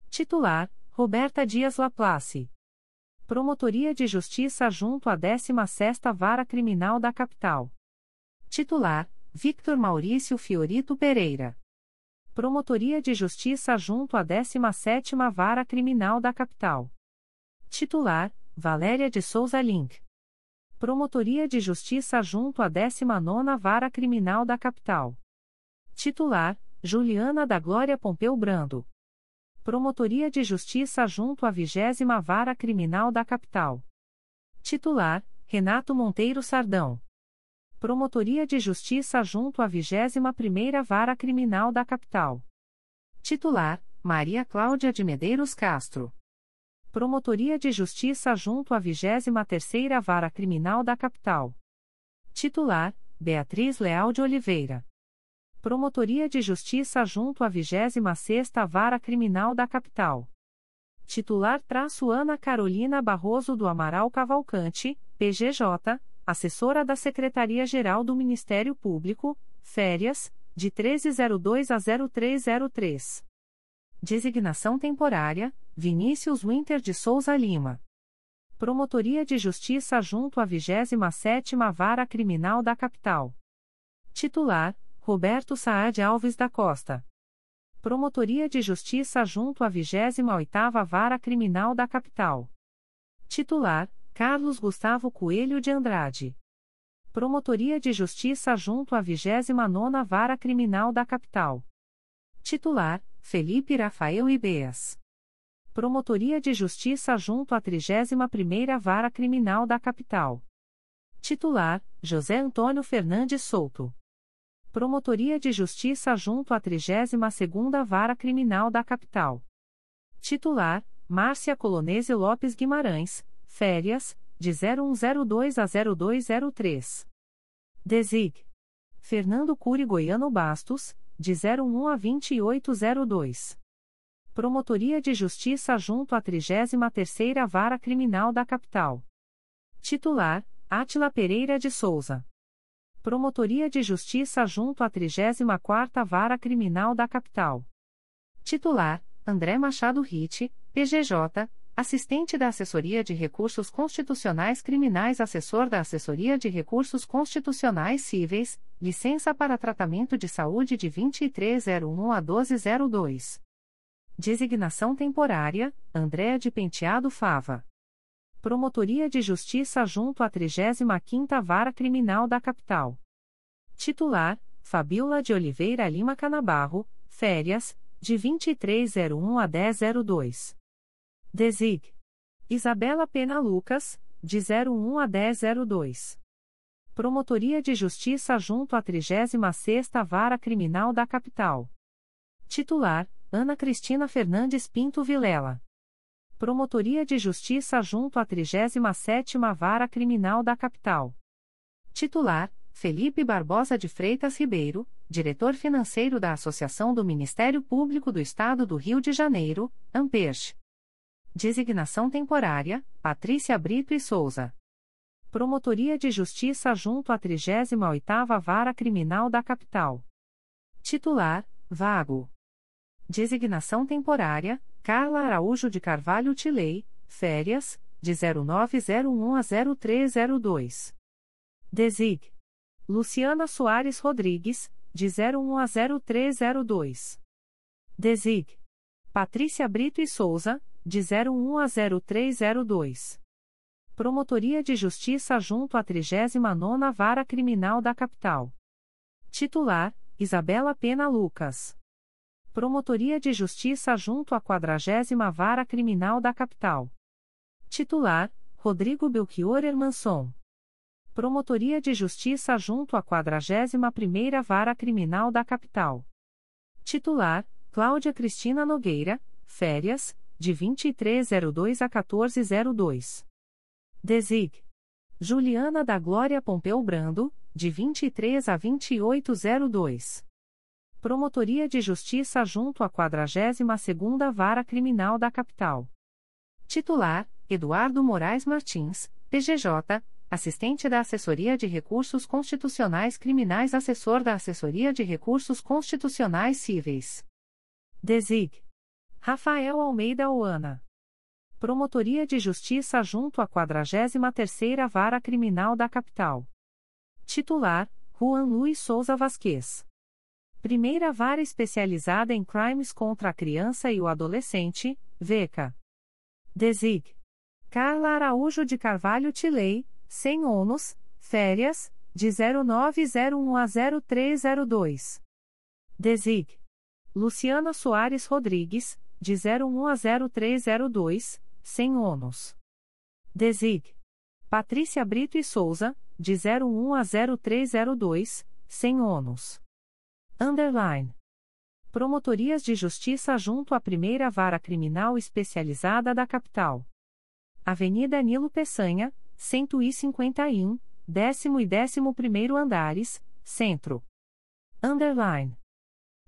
Titular: Roberta Dias Laplace. Promotoria de Justiça junto à 16ª Vara Criminal da Capital. Titular: Victor Maurício Fiorito Pereira. Promotoria de Justiça junto à 17ª Vara Criminal da Capital. Titular: Valéria de Souza Link. Promotoria de Justiça junto à 19ª Vara Criminal da Capital. Titular: Juliana da Glória Pompeu Brando. Promotoria de Justiça junto à 20 Vara Criminal da Capital. Titular: Renato Monteiro Sardão. Promotoria de Justiça junto à 21ª Vara Criminal da Capital. Titular: Maria Cláudia de Medeiros Castro. Promotoria de Justiça junto à 23ª Vara Criminal da Capital. Titular: Beatriz Leal de Oliveira. Promotoria de Justiça junto à 26ª Vara Criminal da Capital. Titular: traço Ana Carolina Barroso do Amaral Cavalcante, PGJ, assessora da Secretaria-Geral do Ministério Público, férias, de 1302 a 0303. Designação temporária: Vinícius Winter de Souza Lima. Promotoria de Justiça junto à 27ª Vara Criminal da Capital. Titular: Roberto Saad Alves da Costa. Promotoria de Justiça junto à 28ª Vara Criminal da Capital. Titular: Carlos Gustavo Coelho de Andrade. Promotoria de Justiça junto à 29ª Vara Criminal da Capital. Titular: Felipe Rafael Ibeas. Promotoria de Justiça junto à 31ª Vara Criminal da Capital. Titular: José Antônio Fernandes Souto. Promotoria de Justiça junto à 32ª Vara Criminal da Capital. Titular: Márcia Colonese Lopes Guimarães, Férias, de 0102 a 0203. Desig. Fernando Cury Goiano Bastos, de 01 a 2802. Promotoria de Justiça junto à 33ª Vara Criminal da Capital. Titular: Átila Pereira de Souza. Promotoria de Justiça junto à 34ª Vara Criminal da Capital. Titular: André Machado Ritt, PGJ, Assistente da Assessoria de Recursos Constitucionais Criminais Assessor da Assessoria de Recursos Constitucionais Cíveis, licença para tratamento de saúde de 2301 a 1202. Designação temporária, Andréa de Penteado Fava. Promotoria de Justiça junto à 35ª Vara Criminal da Capital. Titular, Fabiola de Oliveira Lima Canabarro, férias, de 2301 a 1002. Desig. Isabela Pena Lucas, de 01 a 1002. Promotoria de Justiça junto à 36ª Vara Criminal da Capital. Titular, Ana Cristina Fernandes Pinto Vilela. Promotoria de Justiça junto à 37ª Vara Criminal da Capital. Titular, Felipe Barbosa de Freitas Ribeiro, Diretor Financeiro da Associação do Ministério Público do Estado do Rio de Janeiro, Amperch. Designação temporária, Patrícia Brito e Souza. Promotoria de Justiça junto à 38ª Vara Criminal da Capital. Titular, Vago. Designação temporária, Carla Araújo de Carvalho Tilei, férias, de 0901 a 0302. Desig. Luciana Soares Rodrigues, de 01 a 0302. Desig. Patrícia Brito e Souza, de 01 a 0302. Promotoria de Justiça junto à 39ª Vara Criminal da Capital. Titular: Isabela Pena Lucas. Promotoria de Justiça junto à 40 Vara Criminal da Capital. Titular: Rodrigo Belchior Hermanson. Promotoria de Justiça junto à 41ª Vara Criminal da Capital. Titular: Cláudia Cristina Nogueira, férias, de 2302 a 1402. Desig. Juliana da Glória Pompeu Brando, de 23 a 2802. Promotoria de Justiça junto à 42ª Vara Criminal da Capital. Titular: Eduardo Moraes Martins, PGJ, assistente da Assessoria de Recursos Constitucionais Criminais, assessor da Assessoria de Recursos Constitucionais Cíveis. Desig. Rafael Almeida Oana. Promotoria de Justiça junto à 43ª Vara Criminal da Capital. Titular: Juan Luiz Souza Vasquez. Primeira Vara Especializada em Crimes contra a Criança e o Adolescente, VECA. Desig. Carla Araújo de Carvalho Tilei, sem ônus, férias, de 0901 a 0302. Desig. Luciana Soares Rodrigues, de 01 a 0302, sem ônus. Desig. Patrícia Brito e Souza, de 01 a 0302, sem ônus. Underline. Promotorias de Justiça junto à Primeira Vara Criminal Especializada da Capital. Avenida Nilo Peçanha, 151, décimo e décimo primeiro andares, Centro. Underline.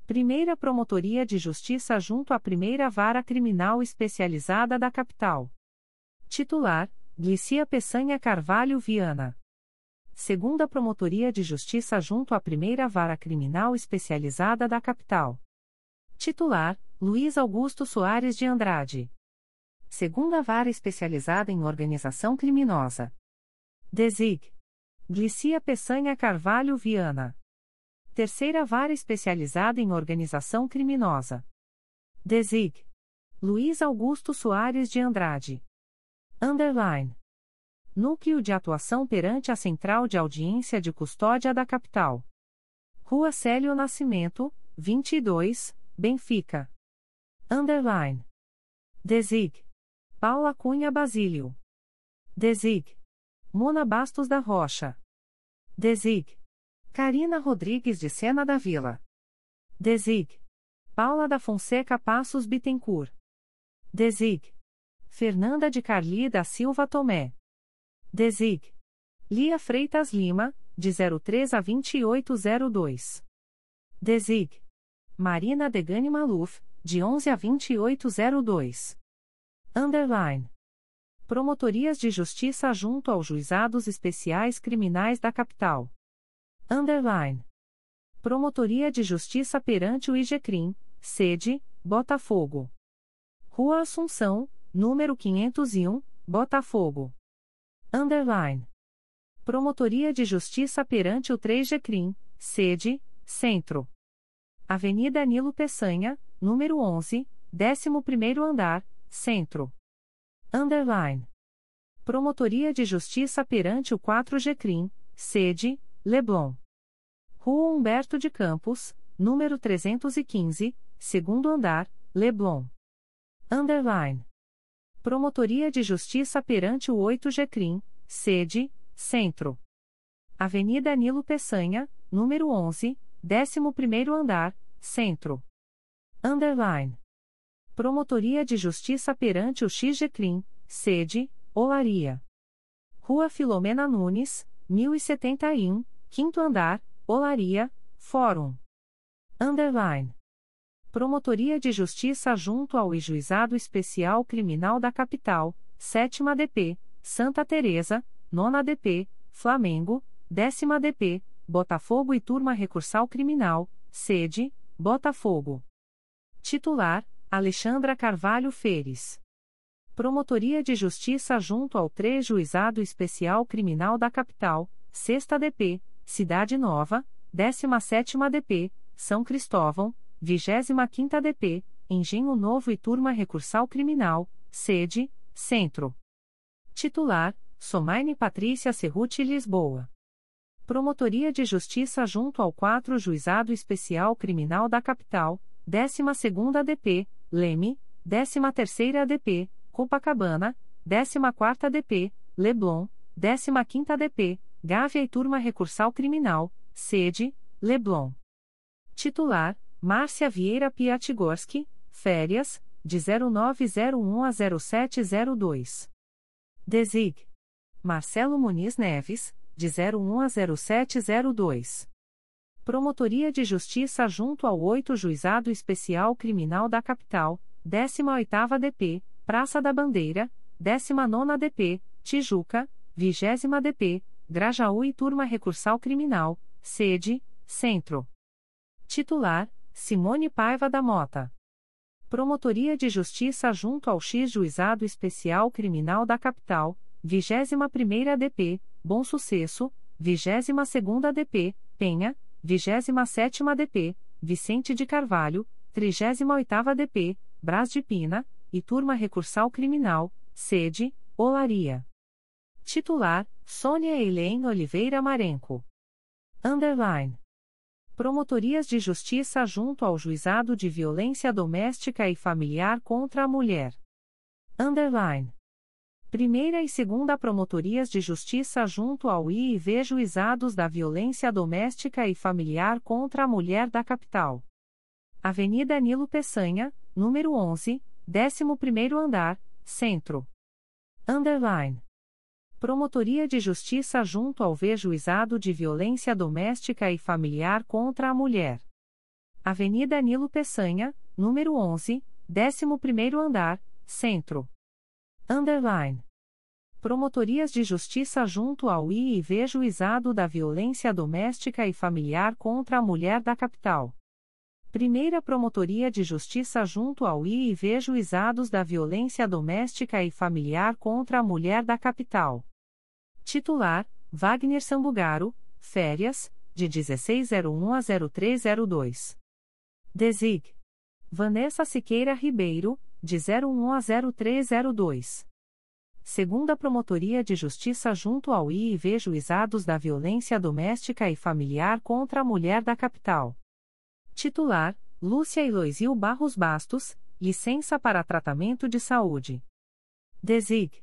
Primeira Promotoria de Justiça junto à Primeira Vara Criminal Especializada da Capital. Titular: Glicia Peçanha Carvalho Viana. Segunda Promotoria de Justiça junto à Primeira Vara Criminal Especializada da Capital. Titular: Luiz Augusto Soares de Andrade. Segunda Vara Especializada em Organização Criminosa. Desig. Glicia Peçanha Carvalho Viana. Terceira Vara Especializada em Organização Criminosa. Desig. Luiz Augusto Soares de Andrade. Underline. Núcleo de Atuação perante a Central de Audiência de Custódia da Capital. Rua Célio Nascimento, 22, Benfica. Underline. Desig. Paula Cunha Basílio. Desig. Mona Bastos da Rocha. Desig. Carina Rodrigues de Sena da Vila. Desig. Paula da Fonseca Passos Bittencourt. Desig. Fernanda de Carli da Silva Tomé. Desig. Lia Freitas Lima, de 03 a 2802. Desig. Marina Degani Maluf, de 11 a 2802. Underline. Promotorias de Justiça junto aos Juizados Especiais Criminais da Capital. Underline. Promotoria de Justiça perante o IGCRIM, sede, Botafogo. Rua Assunção, número 501, Botafogo. Underline. Promotoria de Justiça perante o 3G sede, Centro. Avenida Nilo Peçanha, número 11, 11º andar, Centro. Underline. Promotoria de Justiça perante o 4G sede, Leblon. Rua Humberto de Campos, número 315, segundo andar, Leblon. Underline. Promotoria de Justiça perante o 8G sede, Centro. Avenida Nilo Peçanha, número 11, 11º andar, Centro. Underline. Promotoria de Justiça perante o XGCRIM, sede, Olaria. Rua Filomena Nunes, 1071, quinto andar, Olaria, Fórum. Underline. Promotoria de Justiça junto ao Juizado Especial Criminal da Capital, 7 DP, Santa Teresa, 9 DP, Flamengo, 10 DP, Botafogo e Turma Recursal Criminal, sede, Botafogo. Titular, Alexandra Carvalho Feres. Promotoria de Justiça junto ao 3 Juizado Especial Criminal da Capital, 6 DP, Cidade Nova, 17 DP, São Cristóvão, 25 DP, Engenho Novo e Turma Recursal Criminal, sede, Centro. Titular, Somaine Patrícia Cerruti Lisboa. Promotoria de Justiça junto ao 4 Juizado Especial Criminal da Capital, 12 DP, Leme, 13 DP, Copacabana, 14 DP, Leblon, 15 DP, Gávea e Turma Recursal Criminal, sede, Leblon. Titular, Márcia Vieira Piatigorski, férias, de 0901 a 0702. Desig. Marcelo Muniz Neves, de 01 a 0702. Promotoria de Justiça junto ao 8 Juizado Especial Criminal da Capital, 18ª DP, Praça da Bandeira, 19ª DP, Tijuca, 20 DP, Grajaú e Turma Recursal Criminal, sede, Centro. Titular, Simone Paiva da Mota. Promotoria de Justiça junto ao X Juizado Especial Criminal da Capital, 21ª DP, Bom Sucesso, 22ª DP, Penha, 27ª DP, Vicente de Carvalho, 38ª DP, Brás de Pina, e Turma Recursal Criminal, sede, Olaria. Titular, Sônia Helene Oliveira Marenco. Underline. Promotorias de Justiça junto ao Juizado de Violência Doméstica e Familiar contra a Mulher. Underline. Primeira e Segunda Promotorias de Justiça junto ao IIV Juizados da Violência Doméstica e Familiar contra a Mulher da Capital. Avenida Nilo Peçanha, número 11, 11º andar, Centro. Underline. Promotoria de Justiça junto ao V-Juizado de Violência Doméstica e Familiar contra a Mulher. Avenida Nilo Peçanha, número 11, 11º andar, Centro. Underline. Promotorias de Justiça junto ao IIV Juizado da Violência Doméstica e Familiar contra a Mulher da Capital. Primeira Promotoria de Justiça junto ao IIV Juizados da Violência Doméstica e Familiar contra a Mulher da Capital. Titular: Wagner Sambugaro, férias, de 1601 a 0302. Desig. Vanessa Siqueira Ribeiro, de 01 a 0302. Segunda Promotoria de Justiça junto ao IIV Juizados da Violência Doméstica e Familiar contra a Mulher da Capital. Titular: Lúcia Eloisil Barros Bastos, licença para tratamento de saúde. Desig.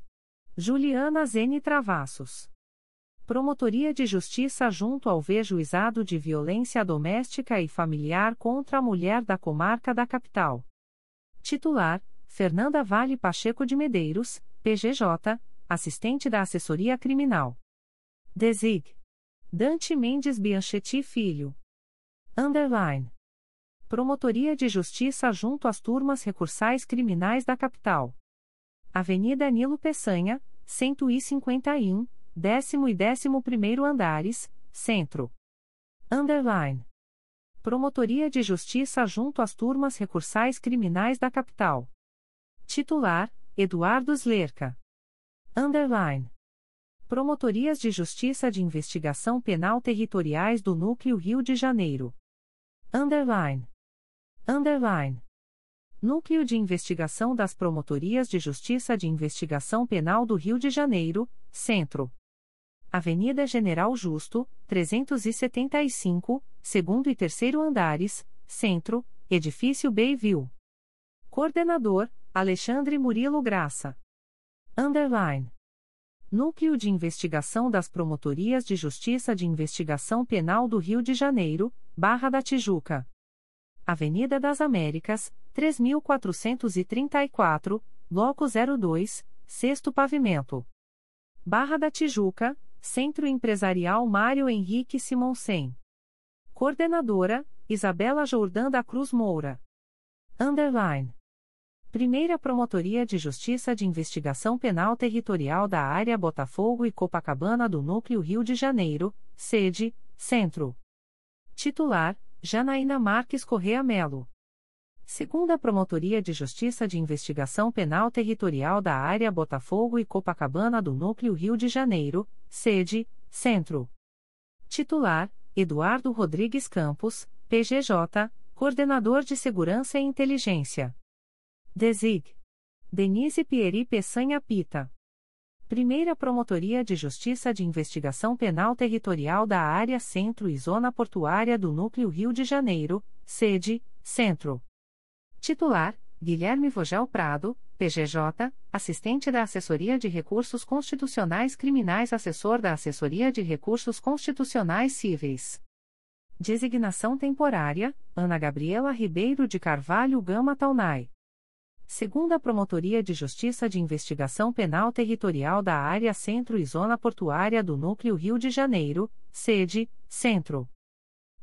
Juliana Zene Travassos. Promotoria de Justiça junto ao V-Juizado de Violência Doméstica e Familiar contra a Mulher da Comarca da Capital. Titular: Fernanda Vale Pacheco de Medeiros, PGJ, assistente da Assessoria Criminal. Desig. Dante Mendes Bianchetti Filho. Underline. Promotoria de Justiça junto às turmas recursais criminais da Capital. Avenida Nilo Peçanha, 151, décimo e décimo primeiro andares, Centro. Underline. Promotoria de Justiça junto às turmas recursais criminais da Capital. Titular, Eduardo Slerca. Underline. Promotorias de Justiça de Investigação Penal Territoriais do Núcleo Rio de Janeiro. Underline. Underline. Núcleo de Investigação das Promotorias de Justiça de Investigação Penal do Rio de Janeiro, Centro. Avenida General Justo, 375, segundo e terceiro andares, Centro, Edifício Bayview. Coordenador, Alexandre Murilo Graça. Underline. Núcleo de Investigação das Promotorias de Justiça de Investigação Penal do Rio de Janeiro, Barra da Tijuca. Avenida das Américas, 3434, Bloco 02, Sexto Pavimento. Barra da Tijuca, Centro Empresarial Mário Henrique Simonsen. Coordenadora, Isabela Jordã da Cruz Moura. Underline. Primeira Promotoria de Justiça de Investigação Penal Territorial da Área Botafogo e Copacabana do Núcleo Rio de Janeiro, sede, Centro. Titular, Janaína Marques Correa Melo. Segunda Promotoria de Justiça de Investigação Penal Territorial da Área Botafogo e Copacabana do Núcleo Rio de Janeiro, sede, Centro. Titular, Eduardo Rodrigues Campos, PGJ, Coordenador de Segurança e Inteligência. Desig. Denise Pieri Peçanha Pita. Primeira Promotoria de Justiça de Investigação Penal Territorial da Área Centro e Zona Portuária do Núcleo Rio de Janeiro, sede, Centro. Titular: Guilherme Vogel Prado, PGJ, assistente da Assessoria de Recursos Constitucionais Criminais, assessor da Assessoria de Recursos Constitucionais Cíveis. Designação temporária: Ana Gabriela Ribeiro de Carvalho Gama Taunay. Segunda Promotoria de Justiça de Investigação Penal Territorial da Área Centro e Zona Portuária do Núcleo Rio de Janeiro, sede, Centro.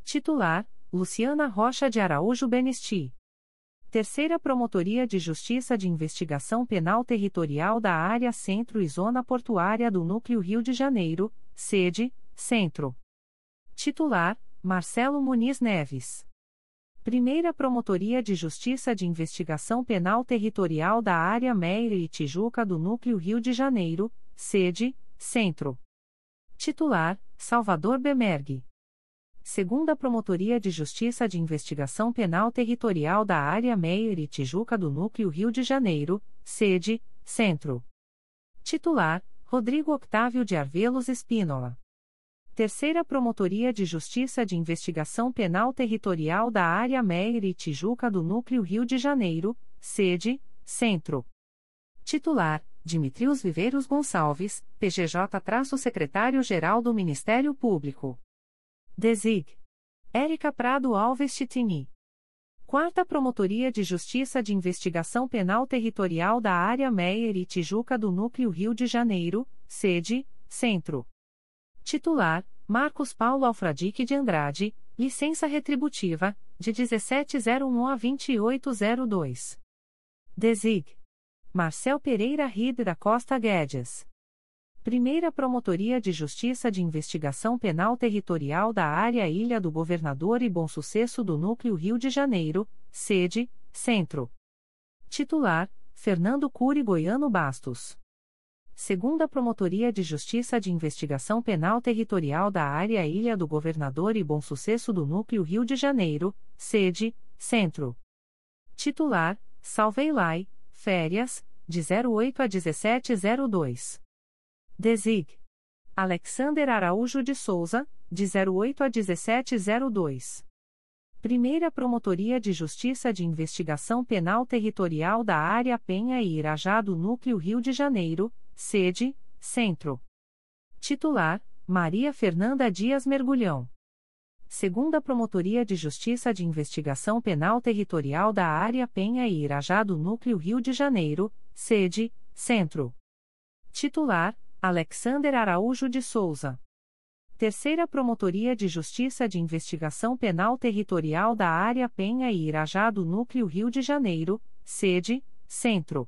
Titular, Luciana Rocha de Araújo Benesti. Terceira Promotoria de Justiça de Investigação Penal Territorial da Área Centro e Zona Portuária do Núcleo Rio de Janeiro, sede, Centro. Titular, Marcelo Muniz Neves. Primeira Promotoria de Justiça de Investigação Penal Territorial da Área Meire e Tijuca do Núcleo Rio de Janeiro, sede, Centro. Titular, Salvador Bemergue. Segunda Promotoria de Justiça de Investigação Penal Territorial da Área Meire e Tijuca do Núcleo Rio de Janeiro, sede, Centro. Titular, Rodrigo Octávio de Arvelos Espínola. Terceira Promotoria de Justiça de Investigação Penal Territorial da Área Meire e Tijuca do Núcleo Rio de Janeiro, sede, Centro. Titular, Dimitrios Viveiros Gonçalves, PGJ-Secretário-Geral do Ministério Público. Desig. Érica Prado Alves Titini. Quarta Promotoria de Justiça de Investigação Penal Territorial da Área Meire e Tijuca do Núcleo Rio de Janeiro, sede, Centro. Titular: Marcos Paulo Alfradique de Andrade, licença retributiva, de 1701 a 2802. Desig. Marcel Pereira Ride da Costa Guedes. Primeira Promotoria de Justiça de Investigação Penal Territorial da Área Ilha do Governador e Bom Sucesso do Núcleo Rio de Janeiro, sede, Centro. Titular: Fernando Cury Goiano Bastos. Segunda Promotoria de Justiça de Investigação Penal Territorial da Área Ilha do Governador e Bom Sucesso do Núcleo Rio de Janeiro, sede, Centro. Titular, Salvei Lai, Férias, de 08 a 1702. Desig. Alexander Araújo de Souza, de 08 a 1702. Primeira Promotoria de Justiça de Investigação Penal Territorial da Área Penha e Irajá do Núcleo Rio de Janeiro, Sede, Centro. Titular: Maria Fernanda Dias Mergulhão. Segunda Promotoria de Justiça de Investigação Penal Territorial da Área Penha e Irajá do Núcleo Rio de Janeiro, sede, Centro. Titular: Alexander Araújo de Souza. Terceira Promotoria de Justiça de Investigação Penal Territorial da Área Penha e Irajá do Núcleo Rio de Janeiro, sede, Centro.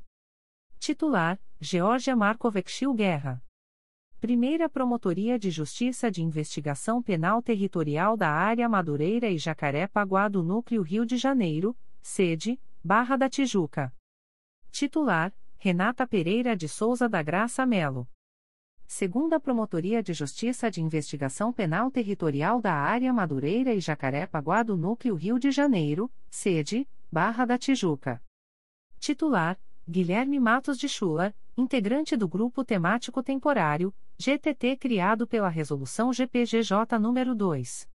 Titular: Georgia Marcovexil Guerra. Primeira Promotoria de Justiça de Investigação Penal Territorial da Área Madureira e Jacaré-Paguá do Núcleo Rio de Janeiro, sede, Barra da Tijuca. Titular: Renata Pereira de Souza da Graça Melo. Segunda Promotoria de Justiça de Investigação Penal Territorial da Área Madureira e Jacarepaguá do Núcleo Rio de Janeiro, sede, Barra da Tijuca. Titular, Guilherme Matos de Chula, integrante do Grupo Temático Temporário, GTT criado pela Resolução GPGJ nº 2.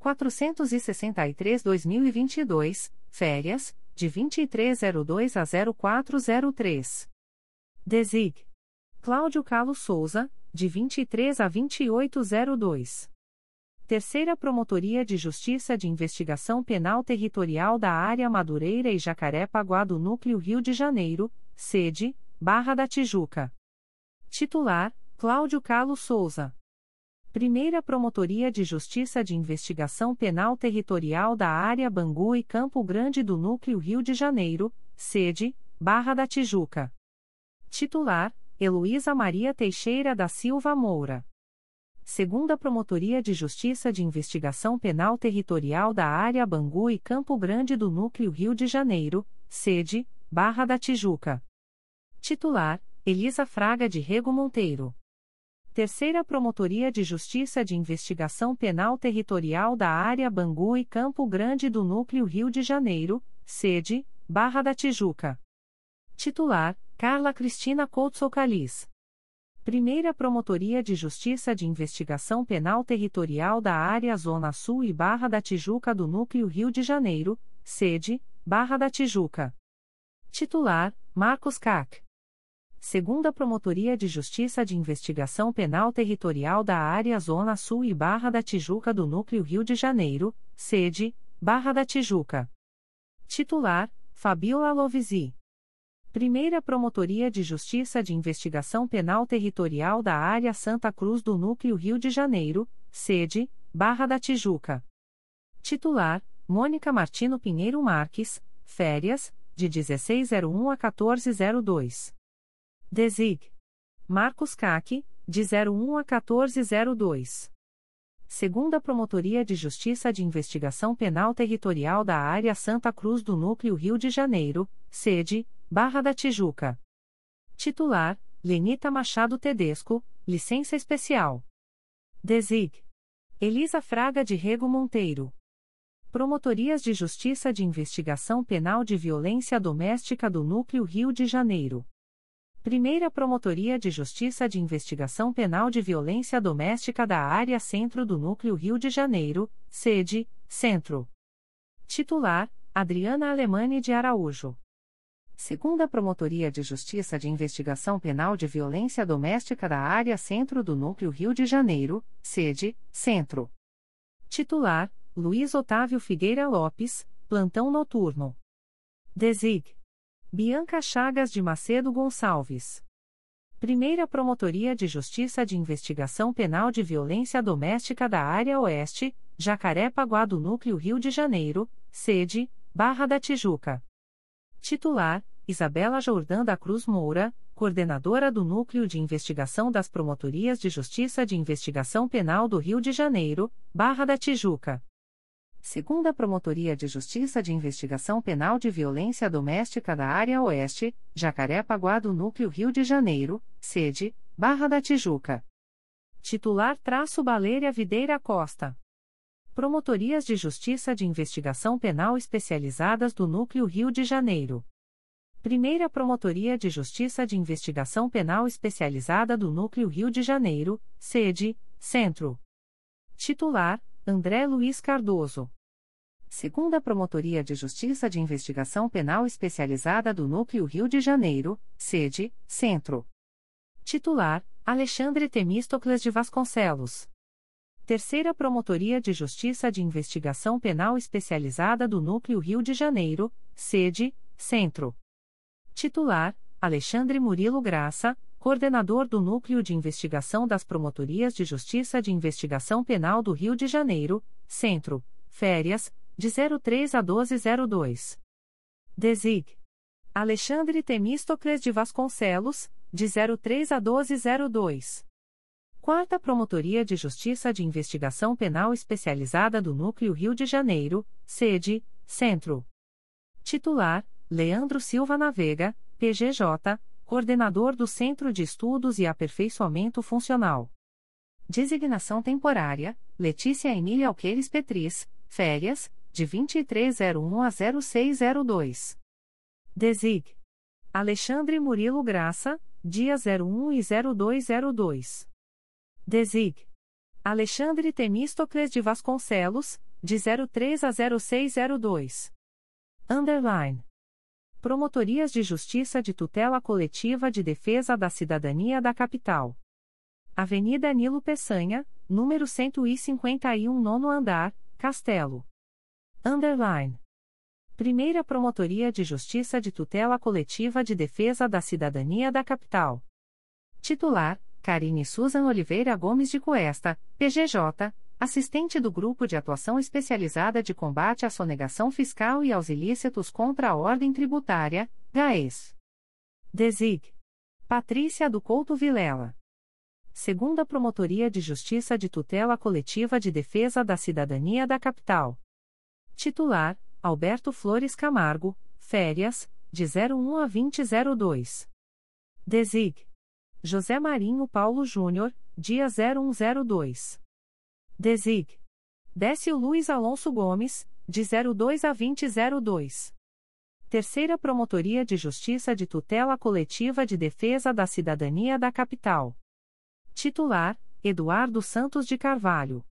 463-2022, férias, de 2302 a 0403. Desig. Cláudio Carlos Souza, de 23 a 2802. Terceira Promotoria de Justiça de Investigação Penal Territorial da Área Madureira e Jacaré-Paguá do Núcleo Rio de Janeiro, sede, Barra da Tijuca. Titular, Cláudio Carlos Souza. Primeira Promotoria de Justiça de Investigação Penal Territorial da Área Bangu e Campo Grande do Núcleo Rio de Janeiro, sede, Barra da Tijuca. Titular, Heloísa Maria Teixeira da Silva Moura. Segunda Promotoria de Justiça de Investigação Penal Territorial da Área Bangu e Campo Grande do Núcleo Rio de Janeiro, sede, Barra da Tijuca. Titular, Elisa Fraga de Rego Monteiro. Terceira Promotoria de Justiça de Investigação Penal Territorial da Área Bangu e Campo Grande do Núcleo Rio de Janeiro, sede, Barra da Tijuca. Titular, Carla Cristina Couto Socalis. Primeira Promotoria de Justiça de Investigação Penal Territorial da Área Zona Sul e Barra da Tijuca do Núcleo Rio de Janeiro, sede, Barra da Tijuca. Titular, Marcos Cac. Segunda Promotoria de Justiça de Investigação Penal Territorial da Área Zona Sul e Barra da Tijuca do Núcleo Rio de Janeiro, sede, Barra da Tijuca. Titular, Fabiola Lovisi. Primeira Promotoria de Justiça de Investigação Penal Territorial da Área Santa Cruz do Núcleo Rio de Janeiro, sede, Barra da Tijuca. Titular, Mônica Martino Pinheiro Marques, férias, de 1601 a 1402. Desig. Marcos Caque, de 01 a 1402. Segunda Promotoria de Justiça de Investigação Penal Territorial da Área Santa Cruz do Núcleo Rio de Janeiro, sede, Barra da Tijuca. Titular: Lenita Machado Tedesco, licença especial. Desig. Elisa Fraga de Rego Monteiro. Promotorias de Justiça de Investigação Penal de Violência Doméstica do Núcleo Rio de Janeiro. Primeira Promotoria de Justiça de Investigação Penal de Violência Doméstica da Área Centro do Núcleo Rio de Janeiro, sede, Centro. Titular: Adriana Alemane de Araújo. Segunda Promotoria de Justiça de Investigação Penal de Violência Doméstica da Área Centro do Núcleo Rio de Janeiro, sede, Centro. Titular: Luiz Otávio Figueira Lopes, plantão noturno. Desig. Bianca Chagas de Macedo Gonçalves. Primeira Promotoria de Justiça de Investigação Penal de Violência Doméstica da Área Oeste, Jacaré-Paguá do Núcleo Rio de Janeiro, sede, Barra da Tijuca. Titular: Isabela Jordã da Cruz Moura, coordenadora do Núcleo de Investigação das Promotorias de Justiça de Investigação Penal do Rio de Janeiro, Barra da Tijuca. Segunda Promotoria de Justiça de Investigação Penal de Violência Doméstica da Área Oeste, Jacaré-Paguá do Núcleo Rio de Janeiro, sede, Barra da Tijuca. Titular traço Baleira Videira Costa. Promotorias de Justiça de Investigação Penal Especializadas do Núcleo Rio de Janeiro. Primeira Promotoria de Justiça de Investigação Penal Especializada do Núcleo Rio de Janeiro, sede, Centro. Titular: André Luiz Cardoso. Segunda Promotoria de Justiça de Investigação Penal Especializada do Núcleo Rio de Janeiro, sede, Centro. Titular: Alexandre Temístocles de Vasconcelos. Terceira Promotoria de Justiça de Investigação Penal Especializada do Núcleo Rio de Janeiro, sede, Centro. Titular: Alexandre Murilo Graça, coordenador do Núcleo de Investigação das Promotorias de Justiça de Investigação Penal do Rio de Janeiro, Centro, Férias, de 03 a 1202. Desig. Alexandre Temístocles de Vasconcelos, de 03 a 1202. Quarta Promotoria de Justiça de Investigação Penal Especializada do Núcleo Rio de Janeiro, sede, Centro. Titular: Leandro Silva Navega, PGJ, Coordenador do Centro de Estudos e Aperfeiçoamento Funcional. Designação temporária: Letícia Emília Alqueires Petris, férias, de 2301 a 0602. Desig. Alexandre Murilo Graça, dia 01 e 0202. Desig. Alexandre Temístocles de Vasconcelos, de 03 a 0602. Underline. Promotorias de Justiça de Tutela Coletiva de Defesa da Cidadania da Capital. Avenida Nilo Peçanha, número 151 nono andar, Castelo. Underline. Primeira Promotoria de Justiça de Tutela Coletiva de Defesa da Cidadania da Capital. Titular: Karine Susan Oliveira Gomes de Cuesta, PGJ, assistente do Grupo de Atuação Especializada de Combate à Sonegação Fiscal e aos Ilícitos contra a Ordem Tributária, GAES. Desig. Patrícia do Couto Vilela. Segunda Promotoria de Justiça de Tutela Coletiva de Defesa da Cidadania da Capital. Titular: Alberto Flores Camargo, férias, de 01 a 2002. Desig. José Marinho Paulo Júnior, dia 0102. Desig. Décio Luiz Alonso Gomes, de 02 a 2002. Terceira Promotoria de Justiça de Tutela Coletiva de Defesa da Cidadania da Capital. Titular: Eduardo Santos de Carvalho.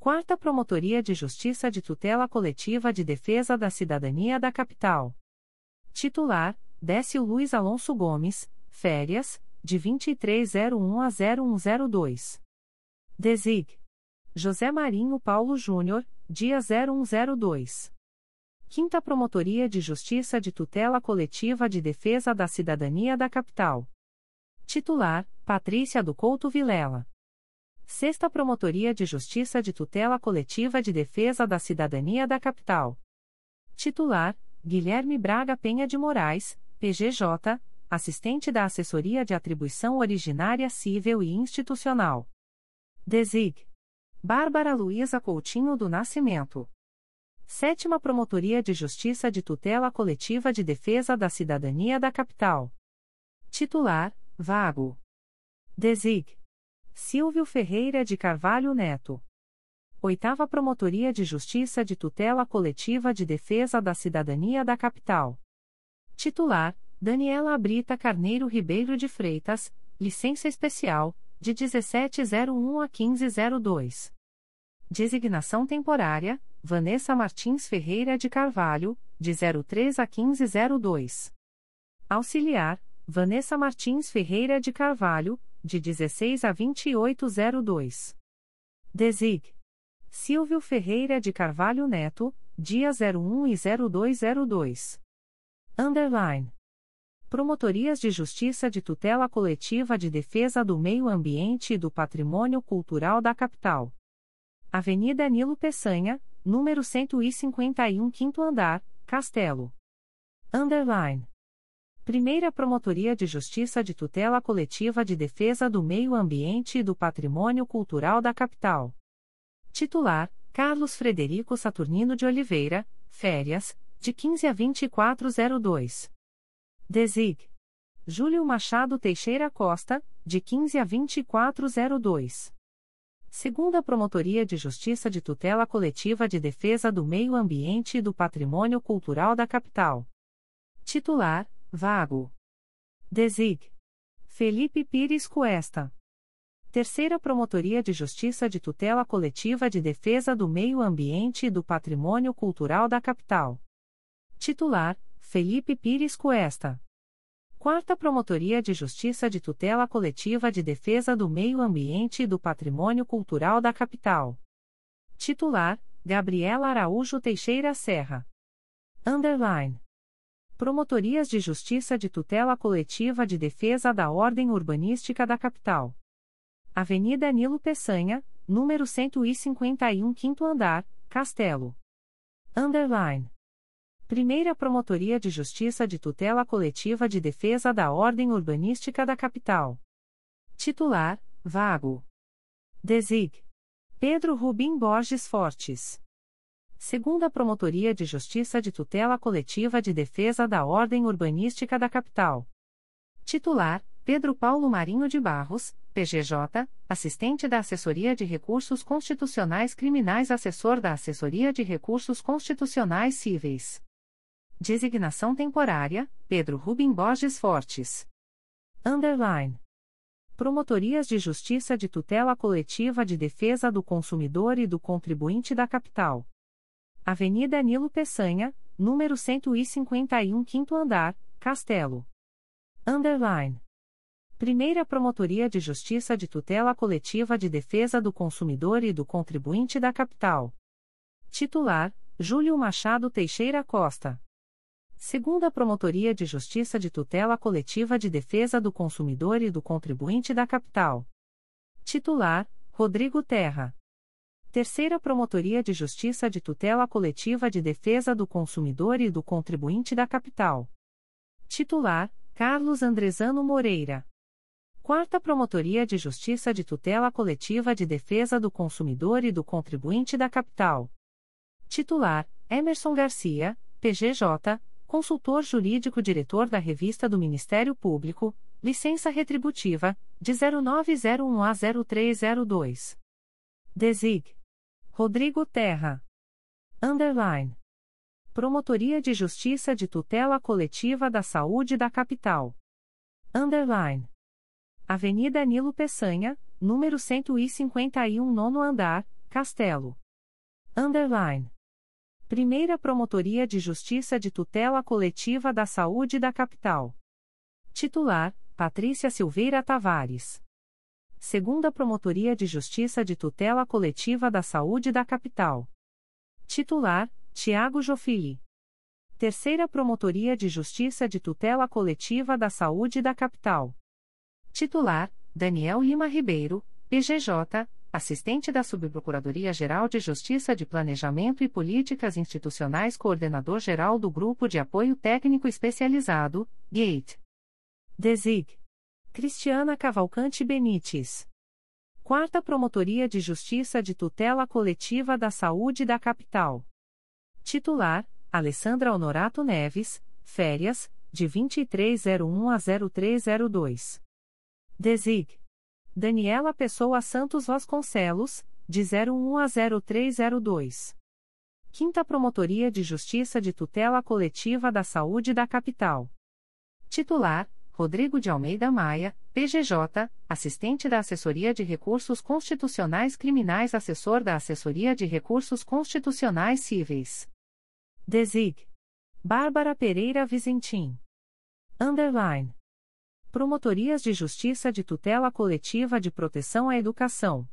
Quarta Promotoria de Justiça de Tutela Coletiva de Defesa da Cidadania da Capital. Titular: Décio Luiz Alonso Gomes, férias, de 2301 a 0102. Desig. José Marinho Paulo Júnior, dia 0102. Quinta Promotoria de Justiça de Tutela Coletiva de Defesa da Cidadania da Capital. Titular: Patrícia do Couto Vilela. Sexta Promotoria de Justiça de Tutela Coletiva de Defesa da Cidadania da Capital. Titular: Guilherme Braga Penha de Moraes, PGJ, assistente da Assessoria de Atribuição Originária Civil e Institucional. Desig. Bárbara Luiza Coutinho do Nascimento. Sétima Promotoria de Justiça de Tutela Coletiva de Defesa da Cidadania da Capital. Titular: Vago. Desig. Silvio Ferreira de Carvalho Neto. Oitava Promotoria de Justiça de Tutela Coletiva de Defesa da Cidadania da Capital. Titular: Daniela Brita Carneiro Ribeiro de Freitas, licença especial, de 1701 a 1502. Designação temporária: Vanessa Martins Ferreira de Carvalho, de 03 a 1502. Auxiliar: Vanessa Martins Ferreira de Carvalho, de 16 a 2802. Desig. Silvio Ferreira de Carvalho Neto, dia 01 e 0202. Underline. Promotorias de Justiça de Tutela Coletiva de Defesa do Meio Ambiente e do Patrimônio Cultural da Capital. Avenida Nilo Peçanha, número 151 Quinto Andar, Castelo. Underline. Primeira Promotoria de Justiça de Tutela Coletiva de Defesa do Meio Ambiente e do Patrimônio Cultural da Capital. Titular: Carlos Frederico Saturnino de Oliveira, férias, de 15 a 2402. Desig. Júlio Machado Teixeira Costa, de 15 a 2402. Segunda Promotoria de Justiça de Tutela Coletiva de Defesa do Meio Ambiente e do Patrimônio Cultural da Capital. Titular: Vago. Desig. Felipe Pires Cuesta. Terceira Promotoria de Justiça de Tutela Coletiva de Defesa do Meio Ambiente e do Patrimônio Cultural da Capital. Titular: Felipe Pires Cuesta. Quarta Promotoria de Justiça de Tutela Coletiva de Defesa do Meio Ambiente e do Patrimônio Cultural da Capital. Titular: Gabriela Araújo Teixeira Serra. Underline. Promotorias de Justiça de Tutela Coletiva de Defesa da Ordem Urbanística da Capital. Avenida Nilo Peçanha, número 151 Quinto Andar, Castelo. Underline. Primeira Promotoria de Justiça de Tutela Coletiva de Defesa da Ordem Urbanística da Capital. Titular: Vago. Desig. Pedro Rubim Borges Fortes. Segunda Promotoria de Justiça de Tutela Coletiva de Defesa da Ordem Urbanística da Capital. Titular: Pedro Paulo Marinho de Barros, PGJ, assistente da Assessoria de Recursos Constitucionais Criminais, assessor da Assessoria de Recursos Constitucionais Cíveis. Designação temporária: Pedro Rubem Borges Fortes. Underline. Promotorias de Justiça de Tutela Coletiva de Defesa do Consumidor e do Contribuinte da Capital. Avenida Nilo Peçanha, número 151, quinto andar, Castelo. Underline. Primeira Promotoria de Justiça de Tutela Coletiva de Defesa do Consumidor e do Contribuinte da Capital. Titular: Júlio Machado Teixeira Costa. Segunda Promotoria de Justiça de Tutela Coletiva de Defesa do Consumidor e do Contribuinte da Capital. Titular: Rodrigo Terra. Terceira Promotoria de Justiça de Tutela Coletiva de Defesa do Consumidor e do Contribuinte da Capital. Titular: Carlos Andrezano Moreira. Quarta Promotoria de Justiça de Tutela Coletiva de Defesa do Consumidor e do Contribuinte da Capital. Titular: Emerson Garcia, PGJ consultor jurídico diretor da Revista do Ministério Público, licença retributiva, de 0901 a 0302. Desig. Rodrigo Terra. Underline. Promotoria de Justiça de Tutela Coletiva da Saúde da Capital. Underline. Avenida Nilo Peçanha, número 151 nono andar, Castelo. Underline. Primeira Promotoria de Justiça de Tutela Coletiva da Saúde da Capital. Titular: Patrícia Silveira Tavares. Segunda Promotoria de Justiça de Tutela Coletiva da Saúde da Capital. Titular: Tiago Jofili. Terceira Promotoria de Justiça de Tutela Coletiva da Saúde da Capital. Titular: Daniel Lima Ribeiro, PGJ, assistente da Subprocuradoria-Geral de Justiça de Planejamento e Políticas Institucionais, coordenador-geral do Grupo de Apoio Técnico Especializado, GATE. Desig. Cristiana Cavalcante Benites. Quarta Promotoria de Justiça de Tutela Coletiva da Saúde da Capital. Titular: Alessandra Honorato Neves, férias, de 2301 a 0302. Desig. Daniela Pessoa Santos Vasconcelos, de 01 a 0302. Quinta Promotoria de Justiça de Tutela Coletiva da Saúde da Capital. Titular: Rodrigo de Almeida Maia, PGJ, assistente da Assessoria de Recursos Constitucionais Criminais, assessor da Assessoria de Recursos Constitucionais Cíveis. Desig. Bárbara Pereira Vizentim. Underline. Promotorias de Justiça de Tutela Coletiva de Proteção à Educação.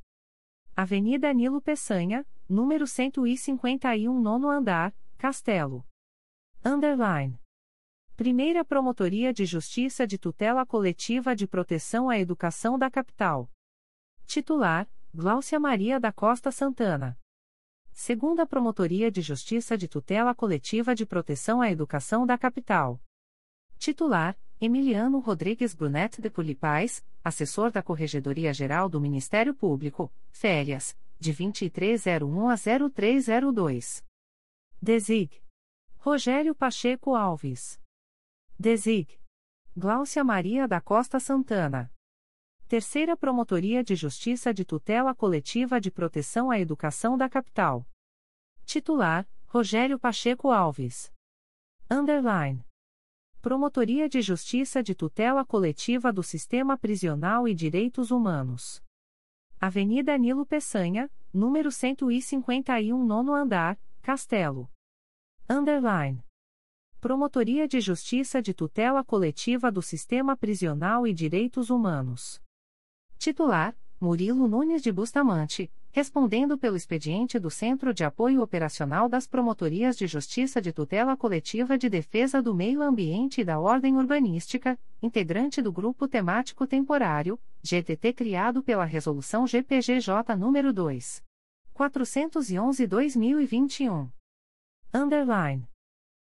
Avenida Nilo Peçanha, número 151 nono andar, Castelo. Underline. Primeira Promotoria de Justiça de Tutela Coletiva de Proteção à Educação da Capital. Titular: Gláucia Maria da Costa Santana. Segunda Promotoria de Justiça de Tutela Coletiva de Proteção à Educação da Capital. Titular: Emiliano Rodrigues Brunet de Pulipais, assessor da Corregedoria Geral do Ministério Público, férias, de 2301 a 0302. Desig. Rogério Pacheco Alves. Desig. Gláucia Maria da Costa Santana. Terceira Promotoria de Justiça de Tutela Coletiva de Proteção à Educação da Capital. Titular: Rogério Pacheco Alves. Underline. Promotoria de Justiça de Tutela Coletiva do Sistema Prisional e Direitos Humanos. Avenida Nilo Peçanha, número 151 nono andar, Castelo. Underline. Promotoria de Justiça de Tutela Coletiva do Sistema Prisional e Direitos Humanos. Titular: Murilo Nunes de Bustamante, respondendo pelo expediente do Centro de Apoio Operacional das Promotorias de Justiça de Tutela Coletiva de Defesa do Meio Ambiente e da Ordem Urbanística, integrante do Grupo Temático Temporário, GTT criado pela Resolução GPGJ nº 2. 411-2021. Underline.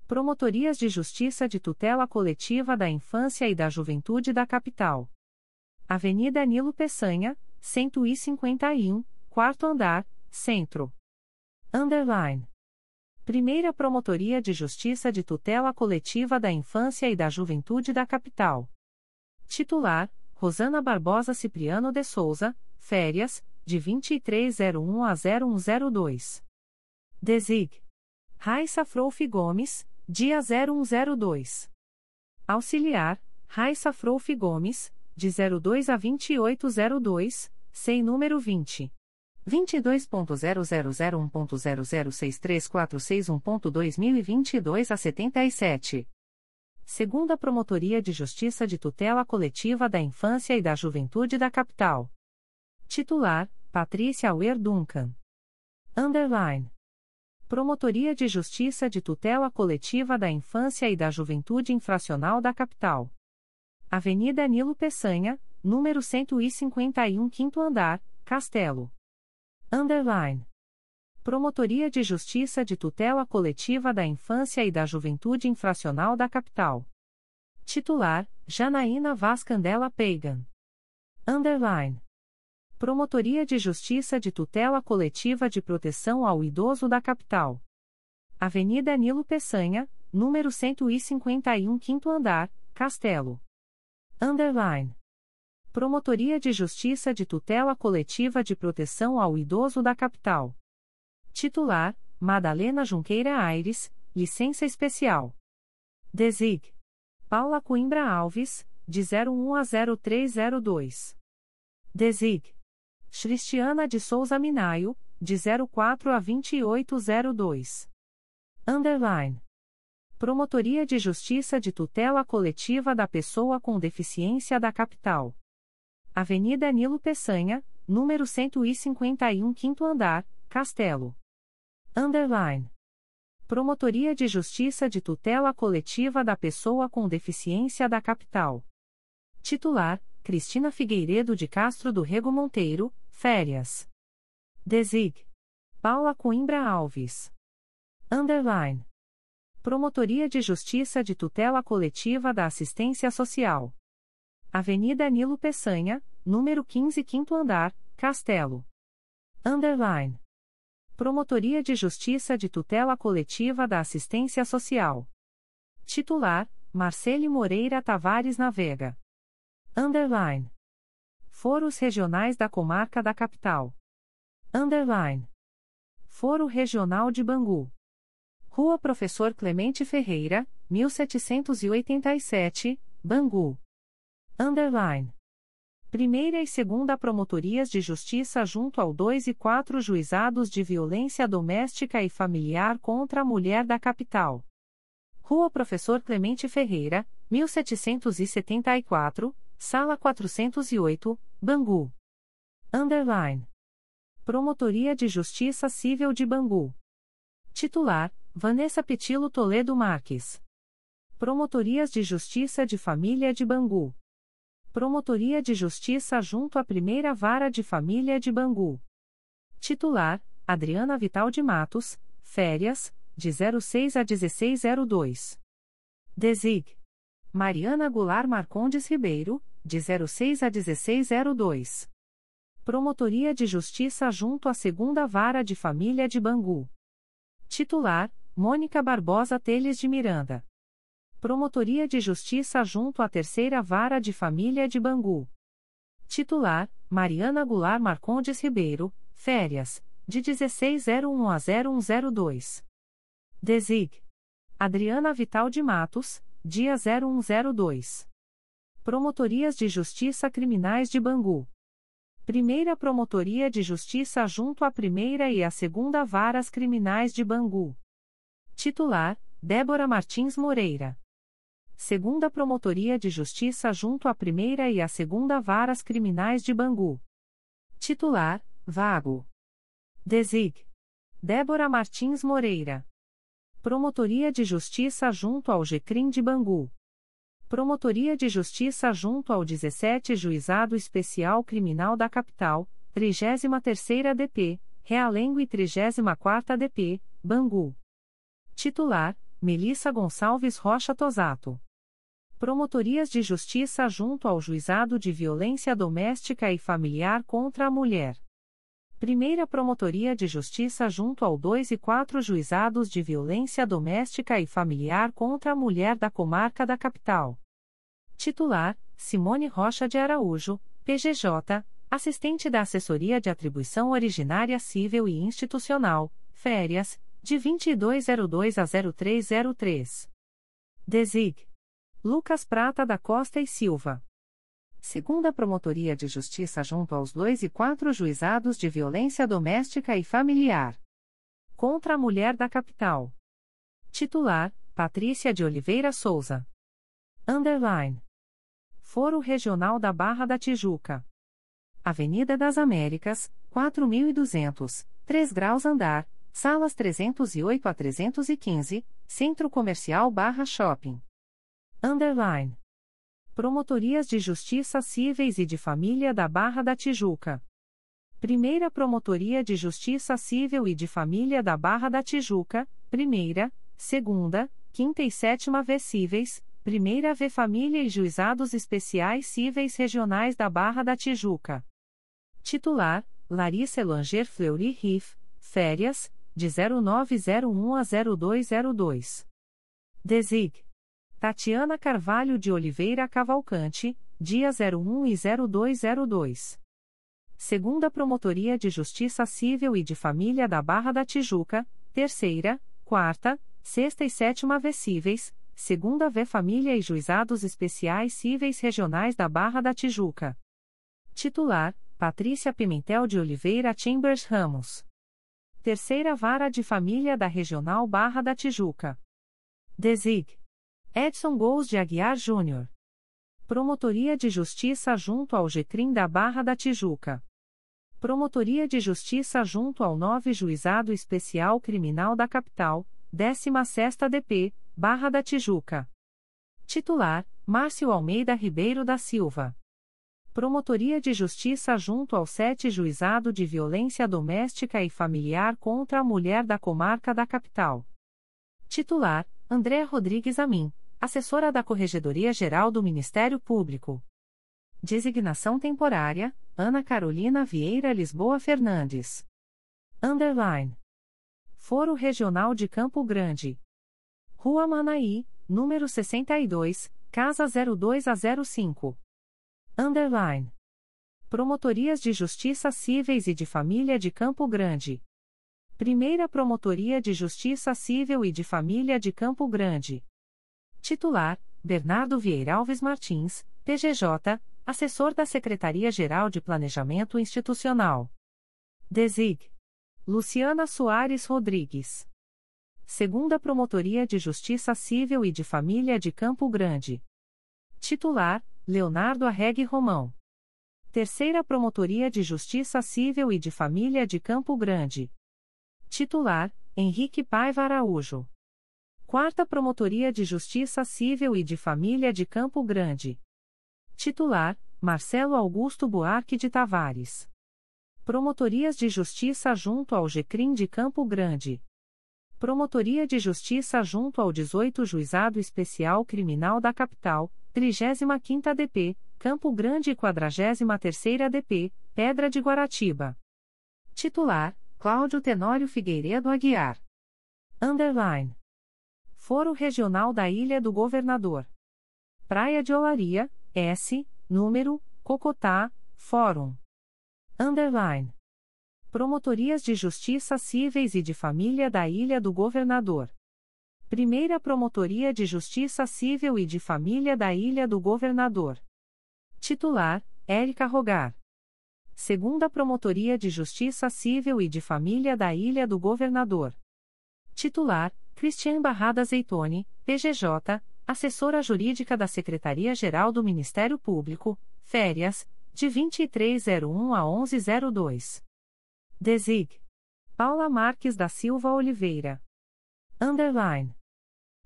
Promotorias de Justiça de Tutela Coletiva da Infância e da Juventude da Capital. Avenida Nilo Peçanha, 151, quarto andar, centro. Underline. Primeira Promotoria de Justiça de Tutela Coletiva da Infância e da Juventude da Capital. Titular: Rosana Barbosa Cipriano de Souza, férias, de 2301 a 0102. Desig. Raissa Frouf Gomes, dia 0102. Auxiliar: Raissa Frouf Gomes, de 02 a 2802, sem número 20. 22.0001.0063461.2022 a 77. Segunda Promotoria de Justiça de Tutela Coletiva da Infância e da Juventude da Capital. Titular: Patrícia Auer Duncan. Underline. Promotoria de Justiça de Tutela Coletiva da Infância e da Juventude Infracional da Capital. Avenida Nilo Peçanha, número 151, quinto andar, Castelo. Underline. Promotoria de Justiça de Tutela Coletiva da Infância e da Juventude Infracional da Capital. Titular: Janaína Vaz Candela Pagan. Underline. Promotoria de Justiça de Tutela Coletiva de Proteção ao Idoso da Capital. Avenida Nilo Peçanha, número 151, quinto andar, Castelo. Underline. Promotoria de Justiça de Tutela Coletiva de Proteção ao Idoso da Capital. Titular: Madalena Junqueira Aires, licença especial. Desig. Paula Coimbra Alves, de 01 a 0302. Desig. Cristiana de Souza Minaio, de 04 a 2802. Underline. Promotoria de Justiça de Tutela Coletiva da Pessoa com Deficiência da Capital. Avenida Nilo Peçanha, número 151, quinto andar, Castelo. Underline. Promotoria de Justiça de Tutela Coletiva da Pessoa com Deficiência da Capital. Titular: Cristina Figueiredo de Castro do Rego Monteiro, férias. Desig. Paula Coimbra Alves. Underline. Promotoria de Justiça de Tutela Coletiva da Assistência Social. Avenida Nilo Peçanha, número 15, quinto andar, Castelo. Underline. Promotoria de Justiça de Tutela Coletiva da Assistência Social. Titular: Marcele Moreira Tavares Navega. Underline. Foros Regionais da Comarca da Capital. Underline. Foro Regional de Bangu. Rua Professor Clemente Ferreira, 1787, Bangu. Underline. Primeira e Segunda Promotorias de Justiça junto ao 2 e 4 Juizados de Violência Doméstica e Familiar contra a Mulher da Capital. Rua Professor Clemente Ferreira, 1774, Sala 408, Bangu. Underline. Promotoria de Justiça Civil de Bangu. Titular: Vanessa Petilo Toledo Marques. Promotorias de Justiça de Família de Bangu. Promotoria de Justiça junto à Primeira Vara de Família de Bangu. Titular: Adriana Vital de Matos, férias, de 06 a 1602. Desig. Mariana Goulart Marcondes Ribeiro, de 06 a 1602. Promotoria de Justiça junto à Segunda Vara de Família de Bangu. Titular: Mônica Barbosa Teles de Miranda. Promotoria de Justiça junto à Terceira Vara de Família de Bangu. Titular: Mariana Goulart Marcondes Ribeiro, férias, de 1601 a 0102. Desig. Adriana Vital de Matos, dia 0102. Promotorias de Justiça Criminais de Bangu. Primeira Promotoria de Justiça junto à Primeira e à Segunda Varas Criminais de Bangu. Titular: Débora Martins Moreira. Segunda Promotoria de Justiça junto à Primeira e à Segunda Varas Criminais de Bangu. Titular: Vago. Desig. Débora Martins Moreira. Promotoria de Justiça junto ao GCRIM de Bangu. Promotoria de Justiça junto ao 17 Juizado Especial Criminal da Capital, 33ª DP, Realengo e 34ª DP, Bangu. Titular: Melissa Gonçalves Rocha Tosato. Promotorias de Justiça junto ao Juizado de Violência Doméstica e Familiar contra a Mulher. Primeira Promotoria de Justiça junto ao 2 e 4 Juizados de Violência Doméstica e Familiar contra a Mulher da Comarca da Capital. Titular: Simone Rocha de Araújo, PGJ, assistente da Assessoria de Atribuição Originária Civil e Institucional, férias, de 2202 a 0303. Desig. Lucas Prata da Costa e Silva. Segunda Promotoria de Justiça junto aos dois e quatro juizados de violência doméstica e familiar. Contra a mulher da capital. Titular: Patrícia de Oliveira Souza. Underline. Foro Regional da Barra da Tijuca. Avenida das Américas, 4200, 3 graus andar, salas 308 a 315, Centro Comercial Barra Shopping. Underline. Promotorias de Justiça Cíveis e de Família da Barra da Tijuca. Primeira Promotoria de Justiça Civil e de Família da Barra da Tijuca, Primeira, Segunda, Quinta e Sétima V Cíveis, Primeira V Família e Juizados Especiais Cíveis Regionais da Barra da Tijuca. Titular: Larissa Elanger Fleury Riff, Férias, de 0901 a 0202. Desig. Tatiana Carvalho de Oliveira Cavalcante, dia 01 e 0202. Segunda Promotoria de Justiça Civil e de Família da Barra da Tijuca, terceira, quarta, sexta e sétima Vecíveis, segunda V Família e Juizados Especiais Cíveis Regionais da Barra da Tijuca. Titular: Patrícia Pimentel de Oliveira Chambers Ramos. Terceira Vara de Família da Regional Barra da Tijuca. Desig. Edson Gous de Aguiar Júnior. Promotoria de Justiça junto ao Getrim da Barra da Tijuca. Promotoria de Justiça junto ao 9 Juizado Especial Criminal da Capital, 16ª DP, Barra da Tijuca. Titular: Márcio Almeida Ribeiro da Silva. Promotoria de Justiça junto ao 7 Juizado de Violência Doméstica e Familiar contra a Mulher da Comarca da Capital. Titular: André Rodrigues Amin assessora da Corregedoria Geral do Ministério Público. Designação temporária: Ana Carolina Vieira Lisboa Fernandes. Underline. Foro Regional de Campo Grande. Rua Manaí, número 62, Casa 02 a 05. Underline. Promotorias de Justiça Cíveis e de Família de Campo Grande. Primeira Promotoria de Justiça Civil e de Família de Campo Grande. Titular: Bernardo Vieira Alves Martins, PGJ, assessor da Secretaria-Geral de Planejamento Institucional. Desig. Luciana Soares Rodrigues. Segunda Promotoria de Justiça Civil e de Família de Campo Grande. Titular: Leonardo Arregue Romão. Terceira Promotoria de Justiça Civil e de Família de Campo Grande. Titular: Henrique Paiva Araújo. Quarta Promotoria de Justiça Civil e de Família de Campo Grande. Titular: Marcelo Augusto Buarque de Tavares. Promotorias de Justiça junto ao GCRIM de Campo Grande. Promotoria de Justiça junto ao 18 Juizado Especial Criminal da Capital, 35ª DP, Campo Grande e 43ª DP, Pedra de Guaratiba. Titular: Cláudio Tenório Figueiredo Aguiar. Underline. Foro Regional da Ilha do Governador. Praia de Olaria, S, número, Cocotá, Fórum. Underline. Promotorias de Justiça Cíveis e de Família da Ilha do Governador. Primeira Promotoria de Justiça Civil e de Família da Ilha do Governador. Titular: Érica Rogar. Segunda Promotoria de Justiça Civil e de Família da Ilha do Governador. Titular: Cristiane Barrada Zeitone, PGJ, assessora jurídica da Secretaria-Geral do Ministério Público, férias, de 2301 a 1102. Desig. Paula Marques da Silva Oliveira. Underline.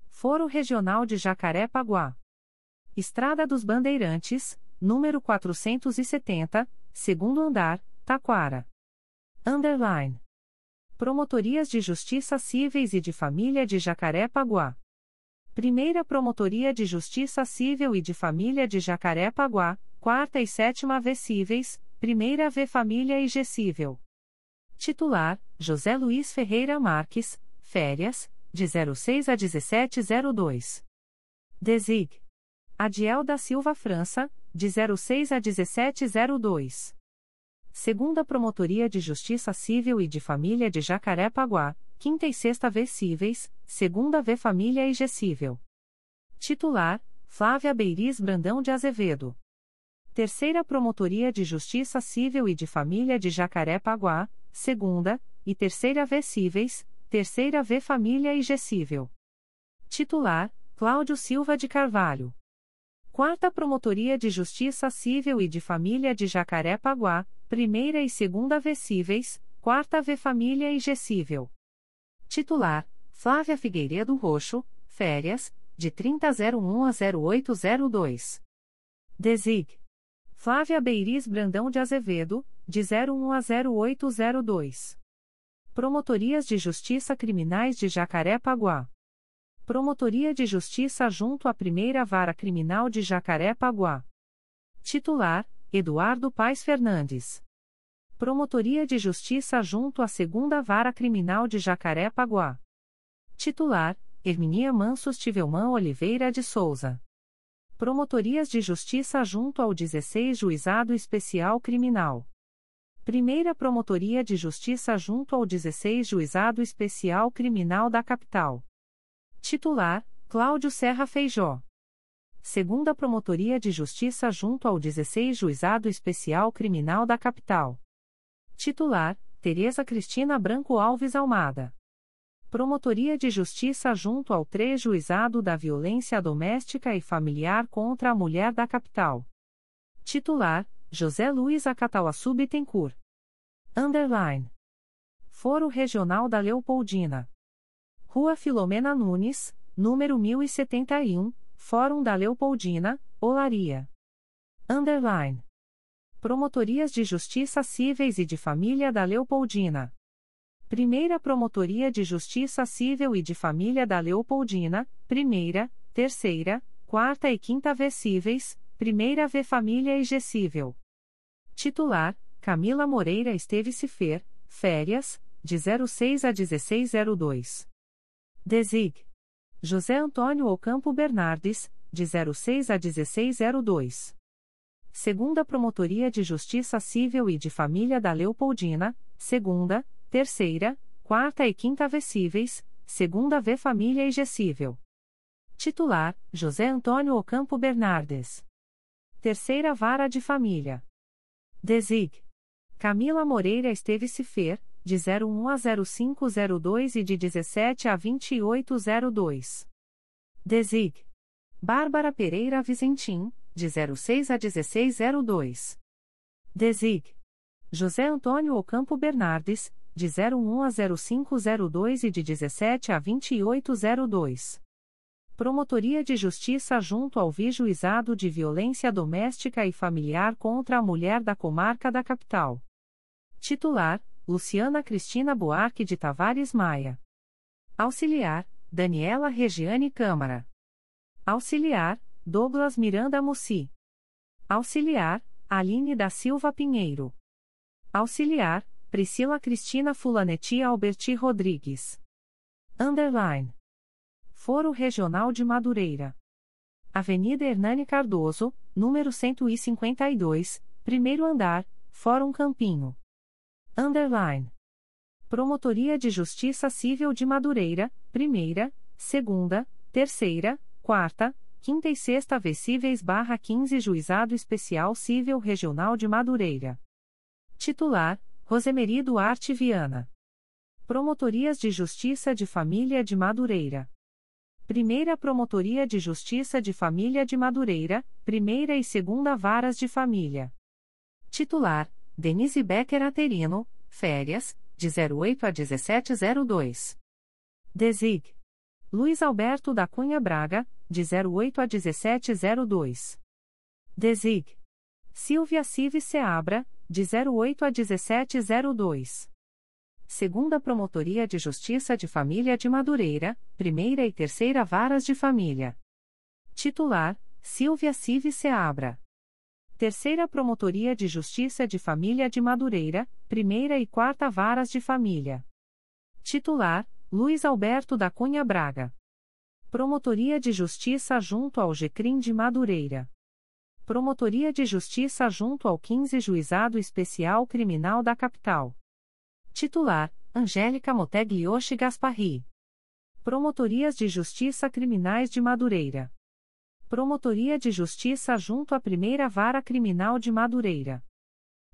Foro Regional de Jacaré-Paguá. Estrada dos Bandeirantes, número 470, segundo andar, Taquara. Underline. Promotorias de Justiça Cíveis e de Família de Jacaré-Paguá. Primeira Promotoria de Justiça Civil e de Família de Jacaré-Paguá, Quarta e Sétima V Cíveis, Primeira V Família e G Cível. Titular: José Luiz Ferreira Marques, Férias, de 06 a 1702. Desig. Adiel da Silva França, de 06 a 1702. Segunda Promotoria de Justiça Civil e de Família de Jacarepaguá, quinta e sexta V cíveis, segunda V Família e G cível. Titular: Flávia Beiriz Brandão de Azevedo. Terceira Promotoria de Justiça Civil e de Família de Jacarepaguá, segunda e terceira V cíveis, terceira V Família e G cível. Titular: Cláudio Silva de Carvalho. Quarta Promotoria de Justiça Civil e de Família de Jacarepaguá, primeira e segunda V cíveis, quarta V Família e G cível. Titular: Flávia Figueiredo Roxo, férias, de 3001 a 0802. Desig. Flávia Beiriz Brandão de Azevedo, de 01 a 0802. Promotorias de Justiça Criminais de Jacaré-Paguá. Promotoria de Justiça junto à Primeira Vara Criminal de Jacaré-Paguá. Titular: Eduardo Paes Fernandes. Promotoria de Justiça junto à Segunda Vara Criminal de Jacaré-Paguá. Titular: Herminia Mansos Tivelman Oliveira de Souza. Promotorias de Justiça junto ao 16 Juizado Especial Criminal. Primeira Promotoria de Justiça junto ao 16 Juizado Especial Criminal da Capital. Titular: Cláudio Serra Feijó. Segunda Promotoria de Justiça junto ao 16 Juizado Especial Criminal da Capital. Titular: Tereza Cristina Branco Alves Almada. Promotoria de Justiça junto ao 3 Juizado da Violência Doméstica e Familiar contra a Mulher da Capital. Titular: José Luiz Acatauaçu Bittencourt. Underline. Foro Regional da Leopoldina. Rua Filomena Nunes, número 1071, Fórum da Leopoldina, Olaria. Underline. Promotorias de Justiça Cíveis e de Família da Leopoldina. Primeira Promotoria de Justiça Civil e de Família da Leopoldina, Primeira, Terceira, Quarta e Quinta V Cíveis, Primeira V Família e G Cível. Titular: Camila Moreira Esteves Cifer, Férias, de 06 a 1602. Desig. José Antônio Ocampo Bernardes, de 06 a 1602. Segunda Promotoria de Justiça Civil e de Família da Leopoldina, Segunda, terceira, quarta e quinta vecíveis, segunda V família e gesível. Titular: José Antônio Ocampo Bernardes. Terceira vara de família. Desig. Camila Moreira Esteve Cifer, de 01 a 0502 e de 17 a 2802. Desig. Bárbara Pereira Vizentim, de 06 a 1602. Desig. José Antônio Ocampo Bernardes, de 01 a 0502 e de 17 a 2802. Promotoria de Justiça junto ao Vijuizado de Violência Doméstica e Familiar contra a Mulher da Comarca da Capital. Titular: Luciana Cristina Buarque de Tavares Maia. Auxiliar: Daniela Regiane Câmara. Auxiliar: Douglas Miranda Mussi. Auxiliar: Aline da Silva Pinheiro. Auxiliar: Priscila Cristina Fulanetti Alberti Rodrigues. Underline. Foro Regional de Madureira. Avenida Hernani Cardoso, número 152, primeiro andar, Fórum Campinho. Underline. Promotoria de Justiça Civil de Madureira, primeira, segunda, terceira, quarta, quinta e sexta Vecíveis barra 15 Juizado Especial Civil Regional de Madureira. Titular, Rosemary Duarte Viana. Promotorias de Justiça de Família de Madureira. Primeira Promotoria de Justiça de Família de Madureira, Primeira e Segunda Varas de Família. Titular: Denise Becker Aterino, férias, de 08 a 1702. Desig. Luiz Alberto da Cunha Braga, de 08 a 1702. Desig. Silvia Cives Seabra, de 08 a 1702. Segunda Promotoria de Justiça de Família de Madureira, Primeira e Terceira Varas de Família. Titular: Silvia Cive Seabra. Terceira Promotoria de Justiça de Família de Madureira, Primeira e Quarta Varas de Família. Titular: Luiz Alberto da Cunha Braga. Promotoria de Justiça junto ao GCRIM de Madureira. Promotoria de Justiça junto ao 15 Juizado Especial Criminal da Capital. Titular: Angélica Moteglioshi Gasparri. Promotorias de Justiça Criminais de Madureira. Promotoria de Justiça junto à Primeira Vara Criminal de Madureira.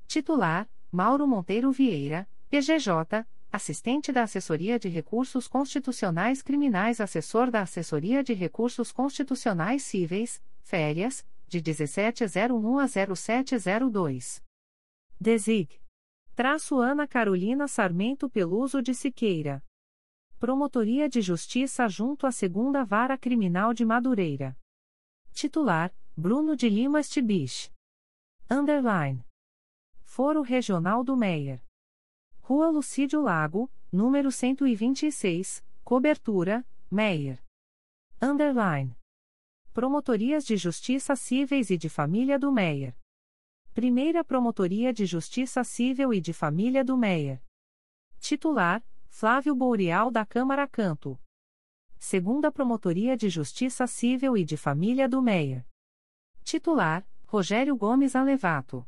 Titular: Mauro Monteiro Vieira, PGJ, assistente da Assessoria de Recursos Constitucionais Criminais, assessor da Assessoria de Recursos Constitucionais Cíveis, Férias, de 1701 a 0702. Desig. Traço Ana Carolina Sarmento Peluso de Siqueira. Promotoria de Justiça junto à Segunda Vara Criminal de Madureira. Titular: Bruno de Lima Stibich. Underline. Foro Regional do Meier. Rua Lucídio Lago, número 126, Cobertura, Meier. Underline. Promotorias de Justiça Cíveis e de Família do Meier. Primeira Promotoria de Justiça Civil e de Família do Meier. Titular: Flávio Bourial da Câmara Canto. Segunda Promotoria de Justiça Civil e de Família do Meier. Titular: Rogério Gomes Alevato.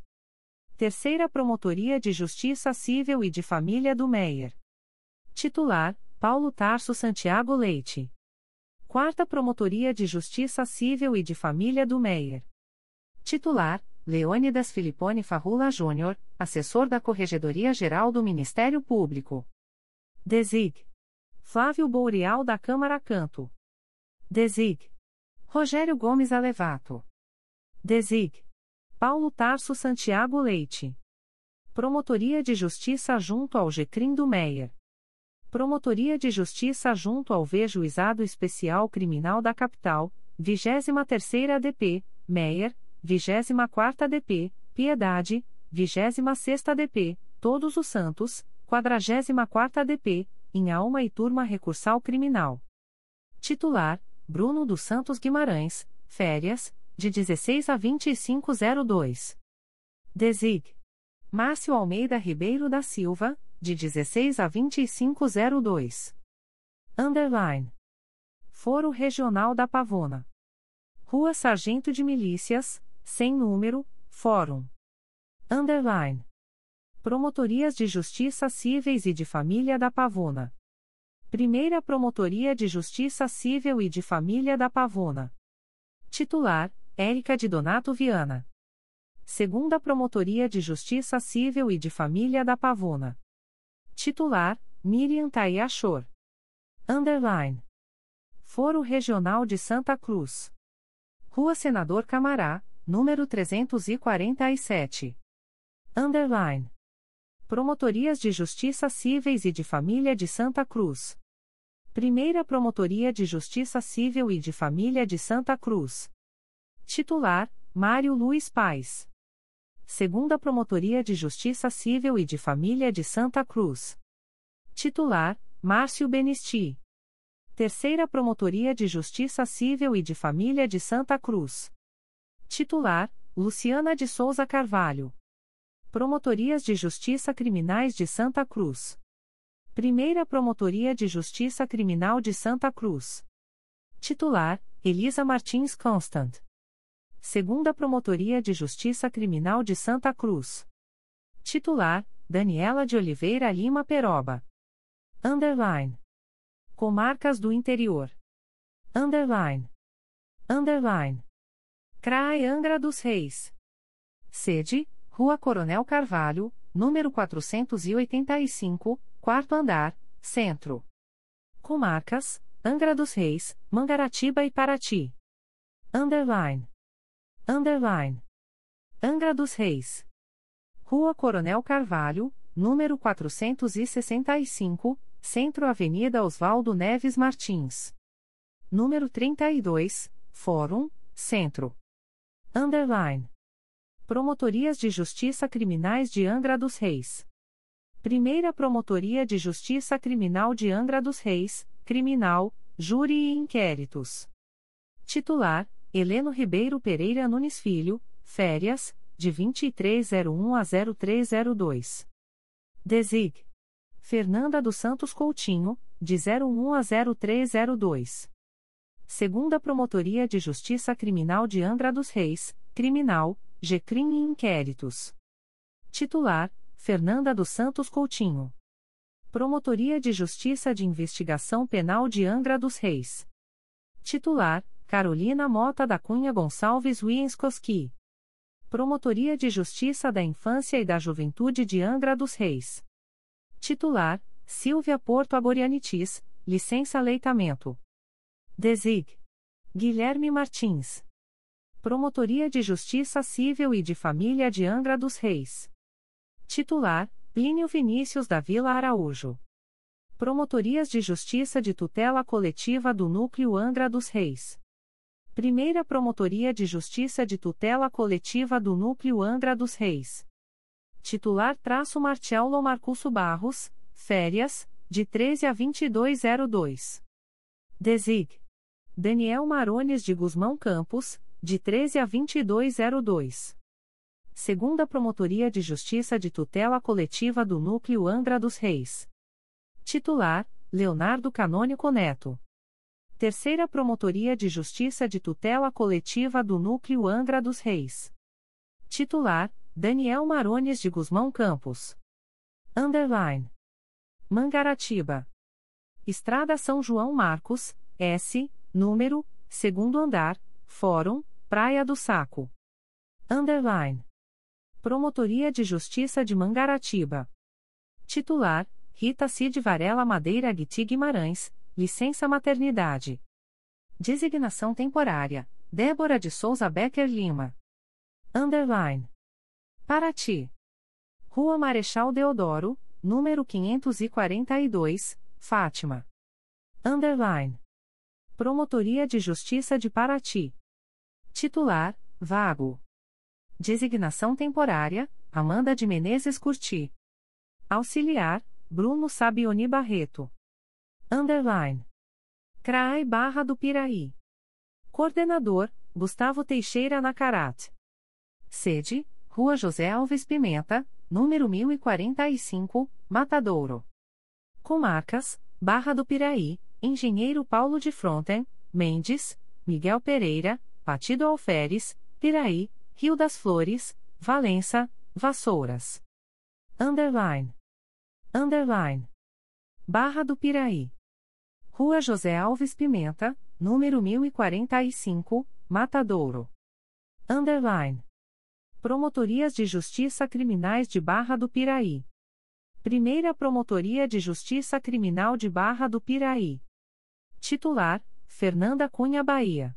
Terceira Promotoria de Justiça Civil e de Família do Meier. Titular: Paulo Tarso Santiago Leite. Quarta Promotoria de Justiça Civil e de Família do Meier. Titular: Leônidas Filipone Farrula Júnior, assessor da Corregedoria Geral do Ministério Público. Desig. Flávio Bourial da Câmara Canto. Desig. Rogério Gomes Alevato. Desig. Paulo Tarso Santiago Leite. Promotoria de Justiça junto ao Gecrim do Meier. Promotoria de Justiça junto ao V-Juizado Especial Criminal da Capital, 23ª ADP, Meier, 24ª ADP, Piedade, 26ª ADP, Todos os Santos, 44ª ADP, em alma e turma recursal criminal. Titular: Bruno dos Santos Guimarães, férias, de 16 a 2502. Desig. Márcio Almeida Ribeiro da Silva, de 16 a 2502. Underline. Foro Regional da Pavona. Rua Sargento de Milícias, sem número, Fórum. Underline. Promotorias de Justiça Cíveis e de Família da Pavona. Primeira Promotoria de Justiça Civil e de Família da Pavona. Titular: Érica de Donato Viana. Segunda Promotoria de Justiça Civil e de Família da Pavona. Titular: Miriam Tayachor. Underline. Foro Regional de Santa Cruz. Rua Senador Camará, número 347. Underline. Promotorias de Justiça Cíveis e de Família de Santa Cruz. Primeira Promotoria de Justiça Civil e de Família de Santa Cruz. Titular: Mário Luiz Pais. Segunda Promotoria de Justiça Civil e de Família de Santa Cruz. Titular: Márcio Benisti. Terceira Promotoria de Justiça Civil e de Família de Santa Cruz. Titular: Luciana de Souza Carvalho. Promotorias de Justiça Criminais de Santa Cruz. Primeira Promotoria de Justiça Criminal de Santa Cruz. Titular: Elisa Martins Constant. Segunda Promotoria de Justiça Criminal de Santa Cruz. Titular: Daniela de Oliveira Lima Peroba. Underline. Comarcas do Interior. Underline. Underline. CRAE Angra dos Reis. Sede: Rua Coronel Carvalho, número 485, quarto andar, centro. Comarcas: Angra dos Reis, Mangaratiba e Paraty. Underline. Underline. Angra dos Reis. Rua Coronel Carvalho, número 465, Centro Avenida Oswaldo Neves Martins. Número 32, Fórum, Centro. Underline. Promotorias de Justiça Criminais de Angra dos Reis. Primeira Promotoria de Justiça Criminal de Angra dos Reis, Criminal, Júri e Inquéritos. Titular: Heleno Ribeiro Pereira Nunes Filho, férias, de 2301 a 0302. Desig. Fernanda dos Santos Coutinho, de 01 a 0302. Segunda Promotoria de Justiça Criminal de Angra dos Reis, Criminal, GCRIM e Inquéritos. Titular: Fernanda dos Santos Coutinho. Promotoria de Justiça de Investigação Penal de Angra dos Reis. Titular: Carolina Mota da Cunha Gonçalves Wienskoski. Promotoria de Justiça da Infância e da Juventude de Angra dos Reis. Titular: Silvia Porto Agorianitis, licença leitamento. Desig. Guilherme Martins. Promotoria de Justiça Civil e de Família de Angra dos Reis. Titular: Plínio Vinícius da Vila Araújo. Promotorias de Justiça de Tutela Coletiva do Núcleo Angra dos Reis. Primeira Promotoria de Justiça de Tutela Coletiva do Núcleo Angra dos Reis. Titular traço Marcelo Marcusso Barros, férias, de 13 a 2202. Desig. Daniel Marones de Guzmão Campos, de 13 a 2202. Segunda Promotoria de Justiça de Tutela Coletiva do Núcleo Angra dos Reis. Titular: Leonardo Canônico Neto. Terceira Promotoria de Justiça de Tutela Coletiva do Núcleo Angra dos Reis. Titular: Daniel Marones de Guzmão Campos. Underline. Mangaratiba. Estrada São João Marcos, S, número, segundo andar, Fórum, Praia do Saco. Underline. Promotoria de Justiça de Mangaratiba. Titular: Rita Cid Varela Madeira Guiti Guimarães, licença maternidade. Designação temporária: Débora de Souza Becker Lima. Underline. Paraty. Rua Marechal Deodoro, número 542, Fátima. Underline. Promotoria de Justiça de Paraty. Titular: Vago. Designação temporária: Amanda de Menezes Curti. Auxiliar: Bruno Sabioni Barreto. Underline. CRAI Barra do Piraí. Coordenador: Gustavo Teixeira Nacarat. Sede: Rua José Alves Pimenta, número 1045, Matadouro. Comarcas: Barra do Piraí, Engenheiro Paulo de Fronten, Mendes, Miguel Pereira, Partido Alferes, Piraí, Rio das Flores, Valença, Vassouras. Underline. Underline. Barra do Piraí. Rua José Alves Pimenta, número 1045, Matadouro. Underline. Promotorias de Justiça Criminais de Barra do Piraí. Primeira Promotoria de Justiça Criminal de Barra do Piraí. Titular: Fernanda Cunha Bahia.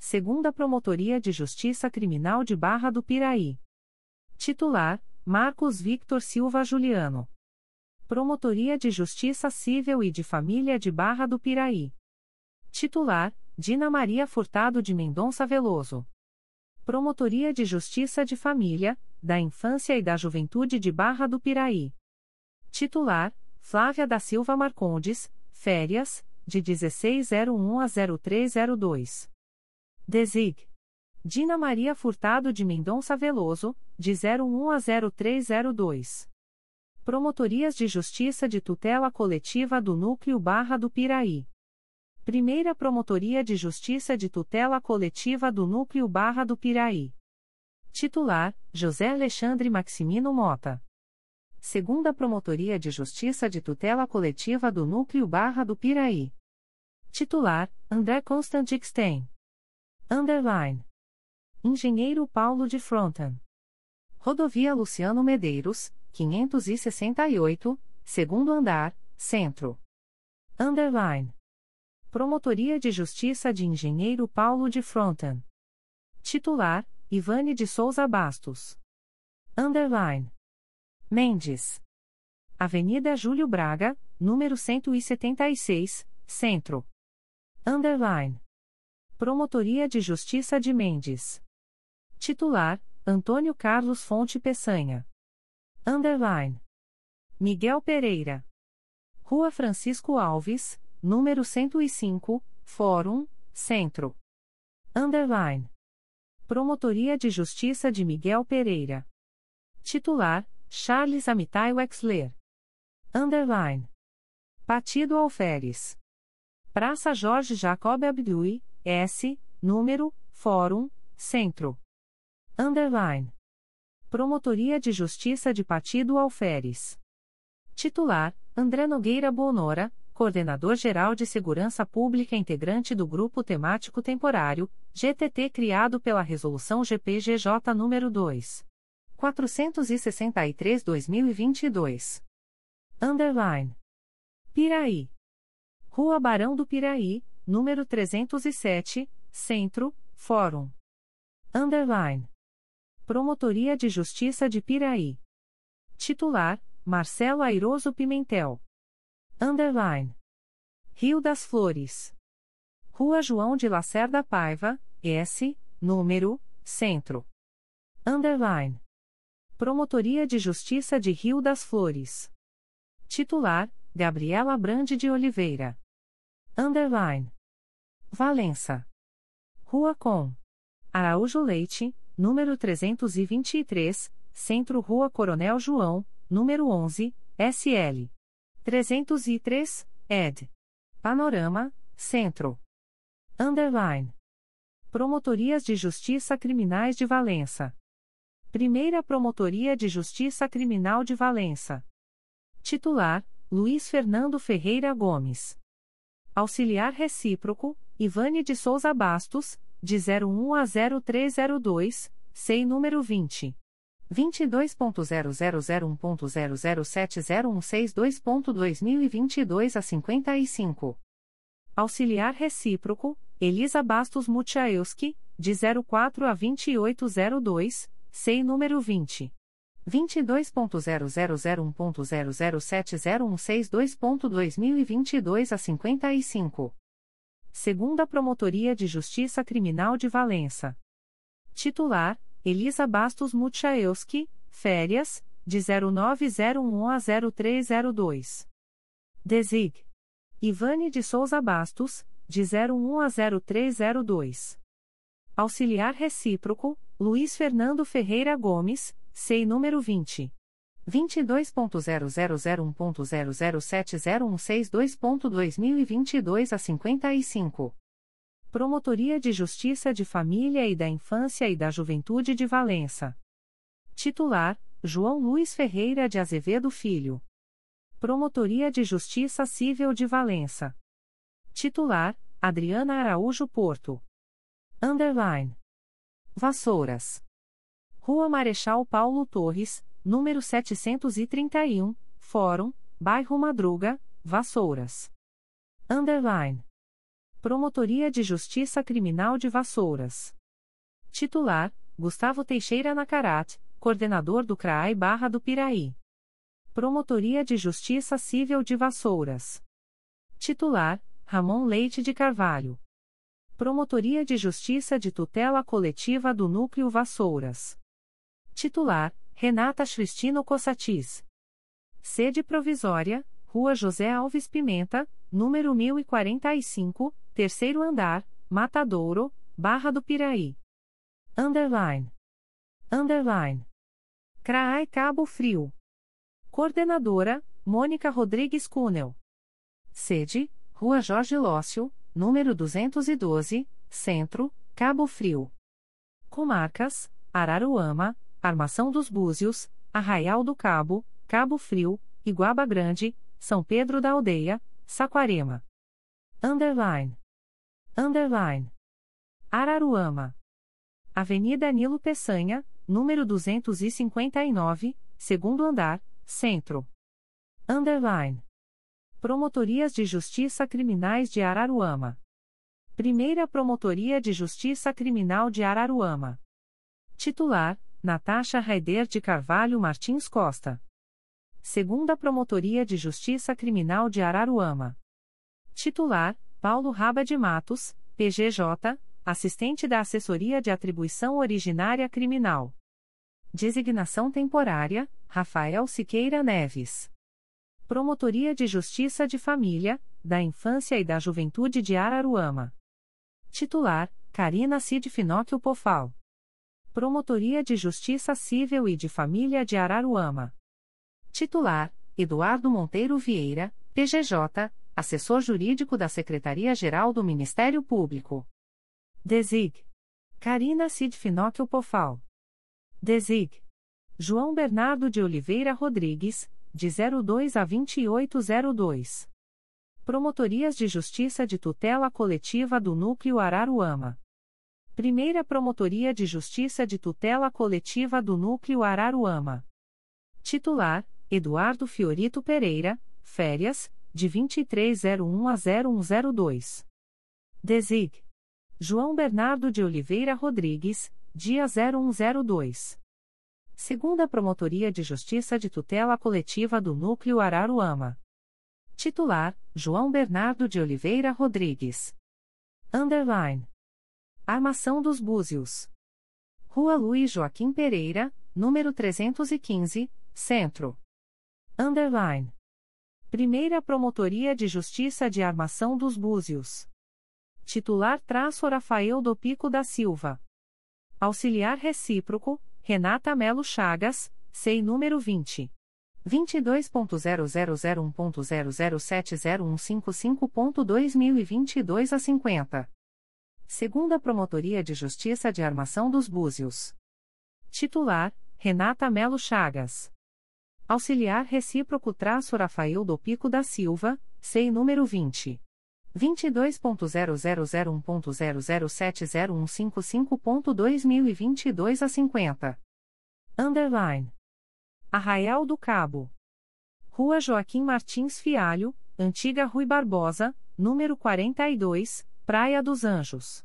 Segunda Promotoria de Justiça Criminal de Barra do Piraí. Titular: Marcos Victor Silva Juliano. Promotoria de Justiça Civil e de Família de Barra do Piraí. Titular: Dina Maria Furtado de Mendonça Veloso. Promotoria de Justiça de Família, da Infância e da Juventude de Barra do Piraí. Titular: Flávia da Silva Marcondes, férias, de 1601 a 0302. Desig. Dina Maria Furtado de Mendonça Veloso, de 01 a 0302. Promotorias de Justiça de Tutela Coletiva do Núcleo Barra do Piraí. Primeira Promotoria de Justiça de Tutela Coletiva do Núcleo Barra do Piraí. Titular: José Alexandre Maximino Mota. Segunda Promotoria de Justiça de Tutela Coletiva do Núcleo Barra do Piraí. Titular: André Constant Stein. Underline. Engenheiro Paulo de Fronten. Rodovia Luciano Medeiros, 568, segundo andar, centro. Underline. Promotoria de Justiça de Engenheiro Paulo de Fronten. Titular: Ivane de Souza Bastos. Underline. Mendes. Avenida Júlio Braga, número 176, Centro. Underline. Promotoria de Justiça de Mendes. Titular: Antônio Carlos Fonte Peçanha. Underline. Miguel Pereira. Rua Francisco Alves, número 105, Fórum, Centro. Underline. Promotoria de Justiça de Miguel Pereira. Titular: Charles Amitai Wexler. Underline. Partido Alferes. Praça Jorge Jacob Abdui, S, número, Fórum, Centro. Underline. Promotoria de Justiça de Partido Alferes. Titular: André Nogueira Bonora, Coordenador-Geral de Segurança Pública integrante do Grupo Temático Temporário, GTT criado pela Resolução GPGJ nº 2. 463-2022. Underline. Piraí. Rua Barão do Piraí, número 307, Centro, Fórum. Underline. Promotoria de Justiça de Piraí. Titular: Marcelo Airoso Pimentel. Underline. Rio das Flores. Rua João de Lacerda Paiva, S, número, Centro. Underline. Promotoria de Justiça de Rio das Flores. Titular: Gabriela Brande de Oliveira. Underline. Valença. Rua Com. Araújo Leite, número 323, Centro Rua Coronel João, número 11, SL. 303, ed. Panorama, Centro. Underline. Promotorias de Justiça Criminais de Valença. Primeira Promotoria de Justiça Criminal de Valença. Titular: Luiz Fernando Ferreira Gomes. Auxiliar Recíproco: Ivane de Souza Bastos, de 01 a 0302, SEI número 20. 22.0001.0070162.2022 a 55. Auxiliar Recíproco: Elisa Bastos Muchaewski, de 04 a 2802, SEI número 20. 22.0001.0070162.2022 a 55. Segunda Promotoria de Justiça Criminal de Valença. Titular: Elisa Bastos Muchaewski, férias, de 0901 a 0302. Desig. Ivane de Souza Bastos, de 01 a 0302. Auxiliar Recíproco, Luiz Fernando Ferreira Gomes, SEI número 20. 22.0001.0070162.2022 a 55. Promotoria de Justiça de Família e da Infância e da Juventude de Valença. Titular: João Luiz Ferreira de Azevedo Filho. Promotoria de Justiça Civil de Valença. Titular: Adriana Araújo Porto. Underline. Vassouras. Rua Marechal Paulo Torres, número 731, Fórum, Bairro Madruga, Vassouras. Underline. Promotoria de Justiça Criminal de Vassouras. Titular: Gustavo Teixeira Nacarat, coordenador do CRAI Barra do Piraí. Promotoria de Justiça Civil de Vassouras. Titular: Ramon Leite de Carvalho. Promotoria de Justiça de Tutela Coletiva do Núcleo Vassouras. Titular: Renata Cristino Cossatis. Sede provisória: Rua José Alves Pimenta, número 1045, terceiro andar, Matadouro, Barra do Piraí. Underline. Underline. CRAI Cabo Frio. Coordenadora: Mônica Rodrigues Cunel. Sede: Rua Jorge Lócio, número 212, Centro, Cabo Frio. Comarcas: Araruama, Armação dos Búzios, Arraial do Cabo, Cabo Frio, Iguaba Grande, São Pedro da Aldeia, Saquarema. Underline. Underline. Araruama. Avenida Nilo Peçanha, número 259, segundo andar, Centro. Underline. Promotorias de Justiça Criminais de Araruama. Primeira Promotoria de Justiça Criminal de Araruama. Titular: Natasha Raider de Carvalho Martins Costa. Segunda Promotoria de Justiça Criminal de Araruama. Titular: Paulo Raba de Matos, PGJ, assistente da Assessoria de Atribuição Originária Criminal. Designação temporária: Rafael Siqueira Neves. Promotoria de Justiça de Família, da Infância e da Juventude de Araruama. Titular: Karina Cid Finóquio Pofal. Promotoria de Justiça Civil e de Família de Araruama. Titular: Eduardo Monteiro Vieira, PGJ, assessor jurídico da Secretaria-Geral do Ministério Público. Desig. Carina Cid Finóquio Pofal. Desig. João Bernardo de Oliveira Rodrigues, de 02 a 2802. Promotorias de Justiça de Tutela Coletiva do Núcleo Araruama. Primeira Promotoria de Justiça de Tutela Coletiva do Núcleo Araruama. Titular: Eduardo Fiorito Pereira, férias, de 2301 a 0102. Desig. João Bernardo de Oliveira Rodrigues, dia 0102. Segunda Promotoria de Justiça de Tutela Coletiva do Núcleo Araruama. Titular: João Bernardo de Oliveira Rodrigues. Underline. Armação dos Búzios. Rua Luiz Joaquim Pereira, número 315, Centro. Underline. Primeira Promotoria de Justiça de Armação dos Búzios. Titular traço Rafael do Pico da Silva. Auxiliar recíproco, Renata Melo Chagas, SEI número 20. 22.0001.0070155.2022 a 50. Segunda Promotoria de Justiça de Armação dos Búzios. Titular: Renata Melo Chagas. Auxiliar recíproco traço Rafael do Pico da Silva, SEI número 20. 22.0001.0070155.2022 a 50. Underline. Arraial do Cabo. Rua Joaquim Martins Fialho, Antiga Rui Barbosa, número 42, Praia dos Anjos.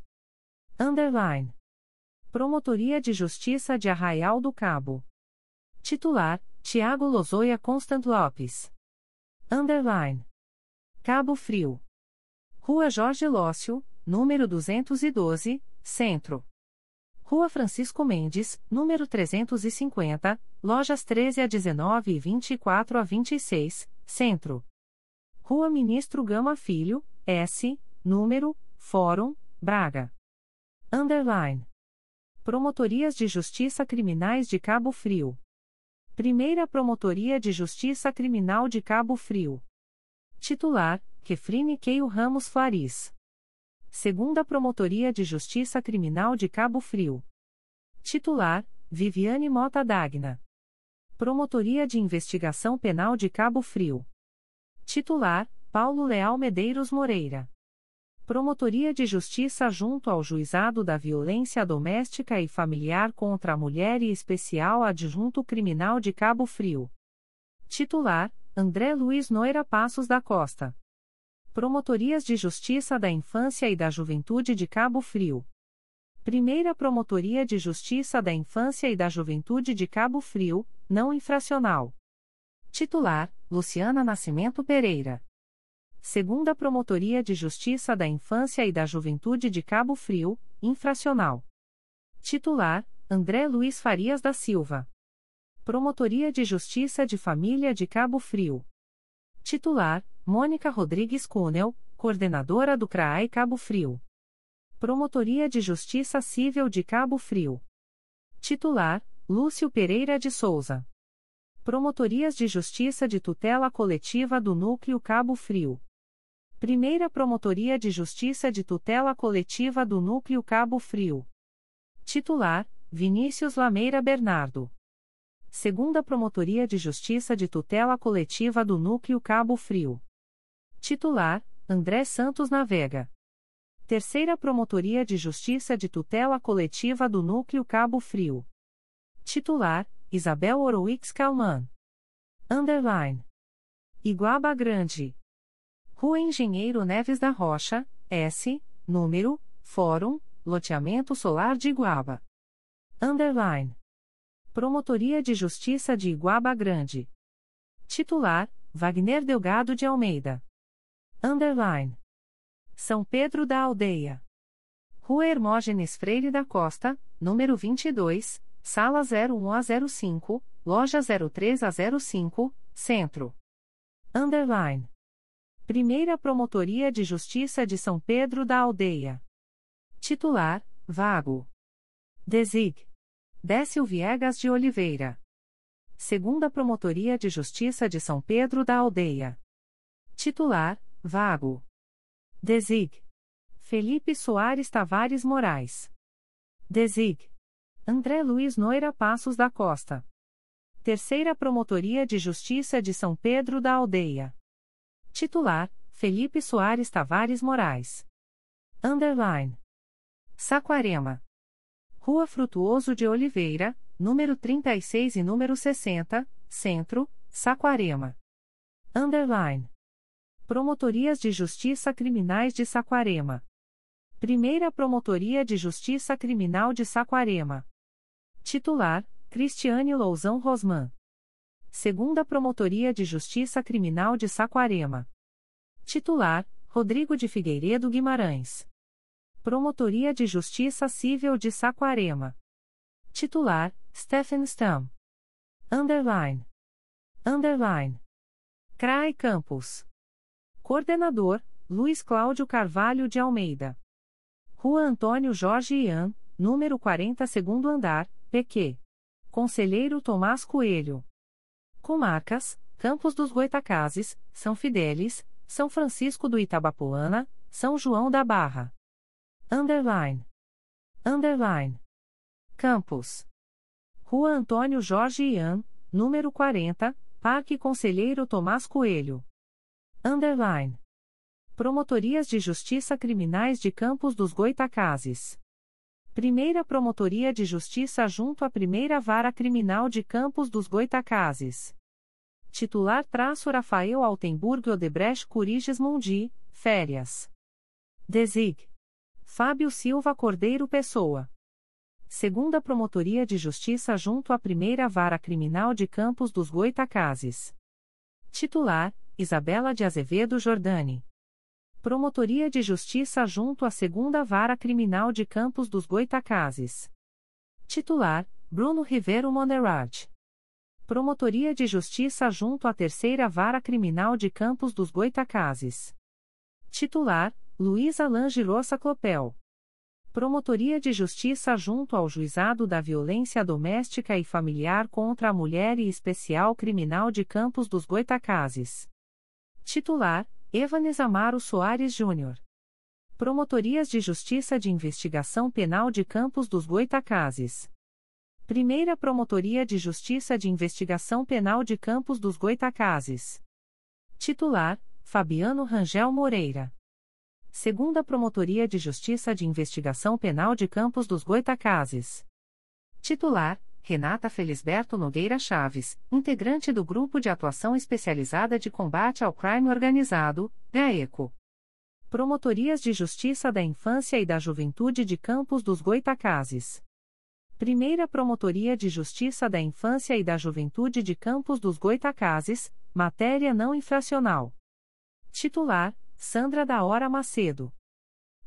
Underline. Promotoria de Justiça de Arraial do Cabo. Titular: Tiago Lozoia Constant Lopes. Underline. Cabo Frio. Rua Jorge Lócio, número 212, Centro. Rua Francisco Mendes, número 350, lojas 13 a 19 e 24 a 26, Centro. Rua Ministro Gama Filho, S, número, Fórum, Braga. Underline. Promotorias de Justiça Criminais de Cabo Frio. Primeira Promotoria de Justiça Criminal de Cabo Frio. Titular: Kefrine Keio Ramos Flaris. Segunda Promotoria de Justiça Criminal de Cabo Frio. Titular: Viviane Mota Dagna. Promotoria de Investigação Penal de Cabo Frio. Titular: Paulo Leal Medeiros Moreira. Promotoria de Justiça junto ao Juizado da Violência Doméstica e Familiar contra a Mulher e Especial Adjunto Criminal de Cabo Frio. Titular: André Luiz Noira Passos da Costa. Promotorias de Justiça da Infância e da Juventude de Cabo Frio. Primeira Promotoria de Justiça da Infância e da Juventude de Cabo Frio, não infracional. Titular: Luciana Nascimento Pereira. Segunda Promotoria de Justiça da Infância e da Juventude de Cabo Frio, infracional. Titular: André Luiz Farias da Silva. Promotoria de Justiça de Família de Cabo Frio. Titular: Mônica Rodrigues Cunel, coordenadora do CRAI Cabo Frio. Promotoria de Justiça Civil de Cabo Frio. Titular: Lúcio Pereira de Souza. Promotorias de Justiça de Tutela Coletiva do Núcleo Cabo Frio. Primeira Promotoria de Justiça de Tutela Coletiva do Núcleo Cabo Frio. Titular: Vinícius Lameira Bernardo. Segunda Promotoria de Justiça de Tutela Coletiva do Núcleo Cabo Frio. Titular: André Santos Navega. Terceira Promotoria de Justiça de Tutela Coletiva do Núcleo Cabo Frio. Titular: Isabel Orowix Kalman. Underline. Iguaba Grande. Rua Engenheiro Neves da Rocha, S, número, Fórum, Loteamento Solar de Iguaba. Underline. Promotoria de Justiça de Iguaba Grande. Titular: Wagner Delgado de Almeida. Underline. São Pedro da Aldeia. Rua Hermógenes Freire da Costa, número 22, Sala 01 a 05, Loja 03 a 05, Centro. Underline. Primeira Promotoria de Justiça de São Pedro da Aldeia. Titular: Vago. Desig. Décio Viegas de Oliveira. Segunda Promotoria de Justiça de São Pedro da Aldeia. Titular: Vago. Desig. Felipe Soares Tavares Moraes. Desig. André Luiz Noira Passos da Costa. Terceira Promotoria de Justiça de São Pedro da Aldeia. Titular: Felipe Soares Tavares Moraes. Underline. Saquarema. Rua Frutuoso de Oliveira, número 36 e número 60, Centro, Saquarema. Underline. Promotorias de Justiça Criminais de Saquarema. Primeira Promotoria de Justiça Criminal de Saquarema. Titular: Cristiane Lousão Rosman. Segunda Promotoria de Justiça Criminal de Saquarema. Titular: Rodrigo de Figueiredo Guimarães. Promotoria de Justiça Civil de Saquarema. Titular: Stephen Stam. Underline. Underline. CRAE Campos. Coordenador: Luiz Cláudio Carvalho de Almeida. Rua Antônio Jorge Ian, número 40 segundo andar, PQ. Conselheiro Tomás Coelho. Comarcas: Campos dos Goitacazes, São Fidélis, São Francisco do Itabapoana, São João da Barra. Underline. Underline. Campos. Rua Antônio Jorge Ian, número 40, Parque Conselheiro Tomás Coelho. Underline. Promotorias de Justiça Criminais de Campos dos Goitacazes. Primeira Promotoria de Justiça junto à Primeira Vara Criminal de Campos dos Goitacazes. Titular traço Rafael Altenburg Odebrecht Curiges Mundi, férias. Desig. Fábio Silva Cordeiro Pessoa. Segunda Promotoria de Justiça junto à Primeira Vara Criminal de Campos dos Goitacazes. Titular: Isabela de Azevedo Jordani. Promotoria de Justiça junto à Segunda Vara Criminal de Campos dos Goitacazes. Titular: Bruno Rivero Monerard. Promotoria de Justiça junto à Terceira Vara Criminal de Campos dos Goitacazes. Titular: Luiz Alain Girossa Clopel. Promotoria de Justiça junto ao Juizado da Violência Doméstica e Familiar contra a Mulher e Especial Criminal de Campos dos Goitacazes. Titular: Evanes Amaro Soares Júnior. Promotorias de Justiça de Investigação Penal de Campos dos Goitacazes. Primeira Promotoria de Justiça de Investigação Penal de Campos dos Goitacazes. Titular: Fabiano Rangel Moreira. Segunda Promotoria de Justiça de Investigação Penal de Campos dos Goitacazes. Titular: Renata Felisberto Nogueira Chaves, integrante do Grupo de Atuação Especializada de Combate ao Crime Organizado, GAECO. Promotorias de Justiça da Infância e da Juventude de Campos dos Goitacazes. Primeira Promotoria de Justiça da Infância e da Juventude de Campos dos Goitacazes, matéria não infracional. Titular: Sandra da Hora Macedo.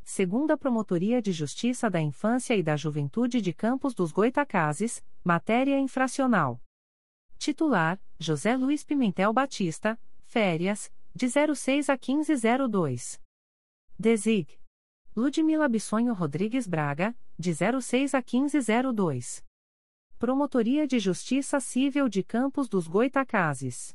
Segunda Promotoria de Justiça da Infância e da Juventude de Campos dos Goitacazes, matéria infracional. Titular: José Luiz Pimentel Batista, férias, de 06 a 1502. Desig. Ludmila Bissonho Rodrigues Braga, de 06 a 1502. Promotoria de Justiça Civil de Campos dos Goitacazes.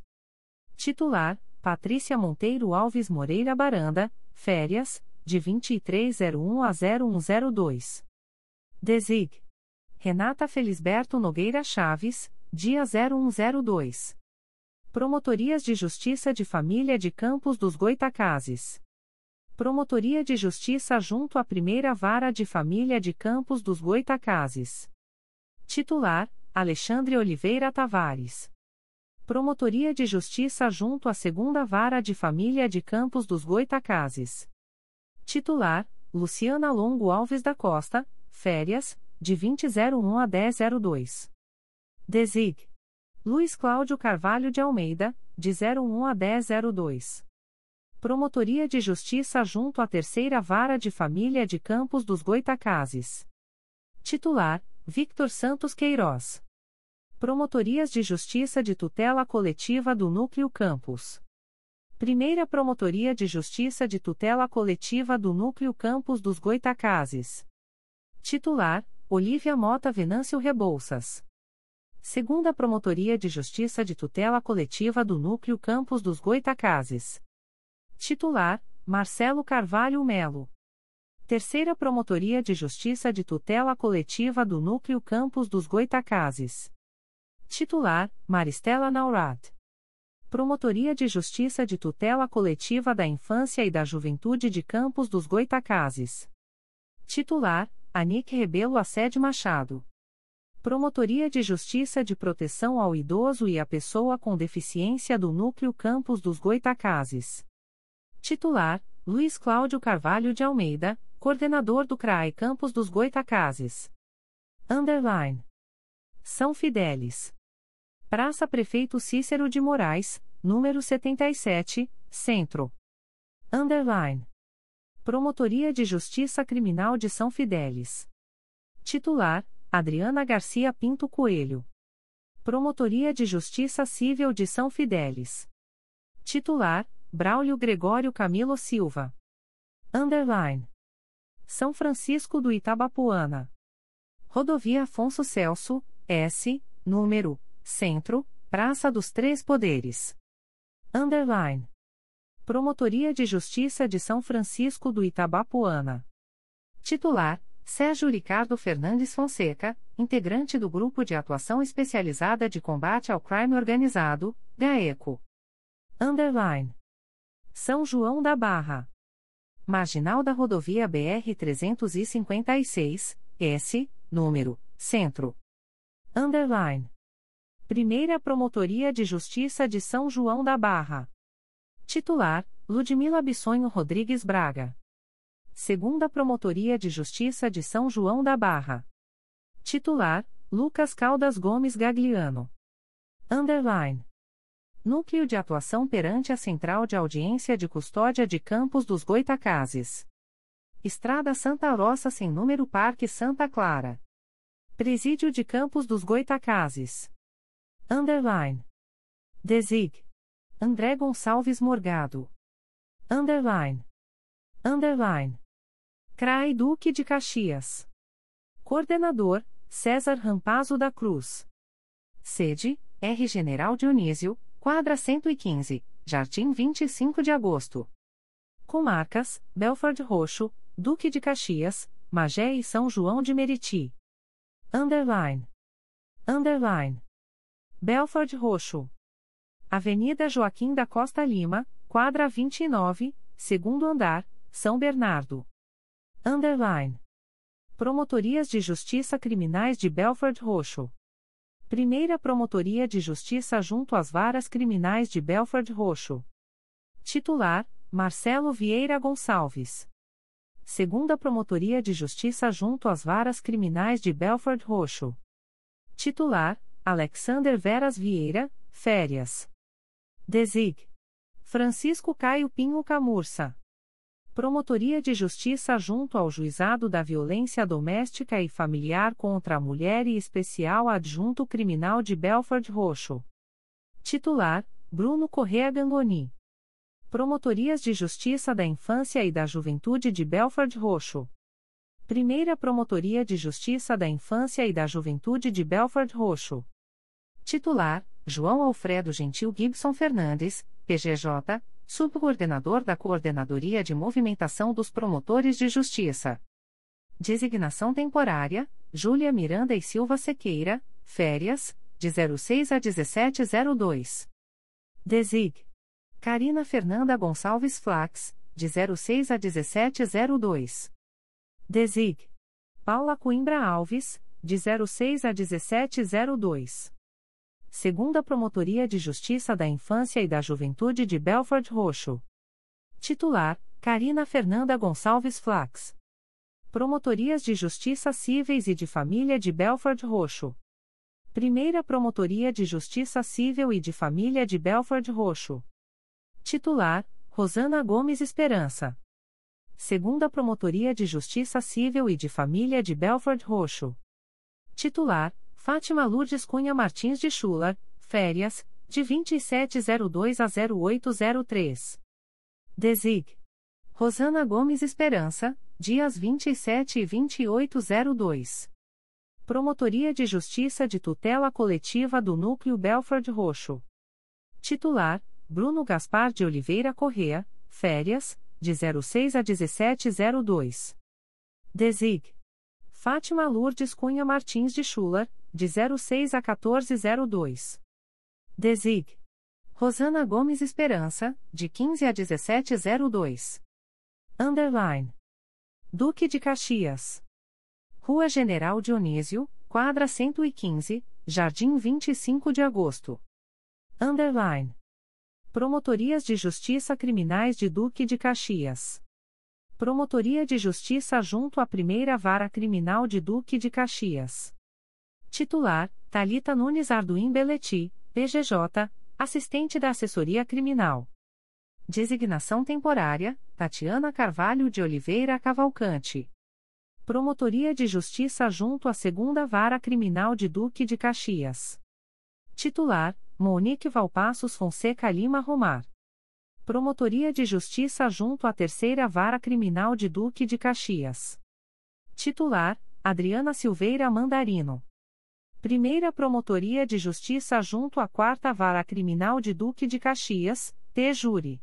Titular: Patrícia Monteiro Alves Moreira Baranda, férias, de 2301 a 0102. Desig. Renata Felisberto Nogueira Chaves, dia 0102. Promotorias de Justiça de Família de Campos dos Goitacazes. Promotoria de Justiça junto à Primeira Vara de Família de Campos dos Goitacazes. Titular: Alexandre Oliveira Tavares. Promotoria de Justiça junto à Segunda Vara de Família de Campos dos Goitacazes. Titular: Luciana Longo Alves da Costa, férias, de 2001 a 1002. Desig. Luiz Cláudio Carvalho de Almeida, de 01 a 1002. Promotoria de Justiça junto à Terceira Vara de Família de Campos dos Goitacazes. Titular: Victor Santos Queiroz. Promotorias de Justiça de Tutela Coletiva do Núcleo Campos. Primeira Promotoria de Justiça de Tutela Coletiva do Núcleo Campos dos Goitacazes. Titular: Olívia Mota Venâncio Rebouças. Segunda Promotoria de Justiça de Tutela Coletiva do Núcleo Campos dos Goitacazes. Titular: Marcelo Carvalho Melo. Terceira Promotoria de Justiça de Tutela Coletiva do Núcleo Campos dos Goitacazes. Titular: Maristela Naurat. Promotoria de Justiça de Tutela Coletiva da Infância e da Juventude de Campos dos Goitacazes. Titular: Anique Rebelo Assede Machado. Promotoria de Justiça de Proteção ao Idoso e à Pessoa com Deficiência do Núcleo Campos dos Goitacazes. Titular: Luiz Cláudio Carvalho de Almeida, coordenador do CRAE Campos dos Goitacazes. Underline. São Fidélis. Praça Prefeito Cícero de Moraes, número 77, Centro. Underline. Promotoria de Justiça Criminal de São Fidélis. Titular: Adriana Garcia Pinto Coelho. Promotoria de Justiça Civil de São Fidélis. Titular: Braulio Gregório Camilo Silva. Underline. São Francisco do Itabapuana. Rodovia Afonso Celso, S, número Centro, Praça dos Três Poderes. Underline. Promotoria de Justiça de São Francisco do Itabapuana. Titular: Sérgio Ricardo Fernandes Fonseca, integrante do Grupo de Atuação Especializada de Combate ao Crime Organizado, GAECO. Underline. São João da Barra. Marginal da Rodovia BR-356, S, número, Centro. Underline. Primeira Promotoria de Justiça de São João da Barra. Titular: Ludmila Bissonho Rodrigues Braga. Segunda Promotoria de Justiça de São João da Barra. Titular: Lucas Caldas Gomes Gagliano. Underline. Núcleo de Atuação perante a Central de Audiência de Custódia de Campos dos Goitacazes. Estrada Santa Rosa sem número Parque Santa Clara. Presídio de Campos dos Goitacazes. Underline. Desig. André Gonçalves Morgado. Underline. Underline. CRAI Duque de Caxias. Coordenador, César Rampazo da Cruz. Sede, R. General Dionísio, quadra 115, Jardim 25 de agosto. Comarcas, Belford Roxo, Duque de Caxias, Magé e São João de Meriti. Underline. Underline. Belford Roxo. Avenida Joaquim da Costa Lima, quadra 29, segundo andar, São Bernardo. Underline. Promotorias de Justiça Criminais de Belford Roxo. Primeira Promotoria de Justiça junto às Varas Criminais de Belford Roxo. Titular: Marcelo Vieira Gonçalves. Segunda Promotoria de Justiça junto às Varas Criminais de Belford Roxo. Titular: Alexander Veras Vieira, férias. Desig. Francisco Caio Pinho Camurça. Promotoria de Justiça junto ao Juizado da Violência Doméstica e Familiar contra a Mulher e Especial Adjunto Criminal de Belford Roxo. Titular: Bruno Correa Gangoni. Promotorias de Justiça da Infância e da Juventude de Belford Roxo. Primeira Promotoria de Justiça da Infância e da Juventude de Belford Roxo. Titular: João Alfredo Gentil Gibson Fernandes, PGJ, Subcoordenador da Coordenadoria de Movimentação dos Promotores de Justiça. Designação temporária: Júlia Miranda e Silva Sequeira, férias, de 06 a 1702. Desig. Carina Fernanda Gonçalves Flax, de 06 a 1702. Desig. Paula Coimbra Alves, de 06 a 1702. Segunda Promotoria de Justiça da Infância e da Juventude de Belford Roxo. Titular: Carina Fernanda Gonçalves Flax. Promotorias de Justiça Cíveis e de Família de Belford Roxo. Primeira Promotoria de Justiça Civil e de Família de Belford Roxo. Titular: Rosana Gomes Esperança. Segunda Promotoria de Justiça Civil e de Família de Belford Roxo. Titular: Fátima Lourdes Cunha Martins de Chula, férias, de 2702 a 0803. Desig. Rosana Gomes Esperança, dias 27 e 2802. Promotoria de Justiça de Tutela Coletiva do Núcleo Belford Roxo. Titular: Bruno Gaspar de Oliveira Correa, férias, de 06 a 1702. Desig. Fátima Lourdes Cunha Martins de Schuller, de 06 a 1402. Desig. Rosana Gomes Esperança, de 15 a 1702. Underline. Duque de Caxias. Rua General Dionísio, quadra 115, Jardim 25 de Agosto. Underline. Promotorias de Justiça Criminais de Duque de Caxias. Promotoria de Justiça junto à Primeira Vara Criminal de Duque de Caxias. Titular: Talita Nunes Arduim Beleti, PGJ, assistente da Assessoria Criminal. Designação temporária: Tatiana Carvalho de Oliveira Cavalcante. Promotoria de Justiça junto à Segunda Vara Criminal de Duque de Caxias. Titular: Monique Valpassos Fonseca Lima Romar. Promotoria de Justiça junto à Terceira Vara Criminal de Duque de Caxias. Titular: Adriana Silveira Mandarino. Primeira Promotoria de Justiça junto à Quarta Vara Criminal de Duque de Caxias, T-Júri.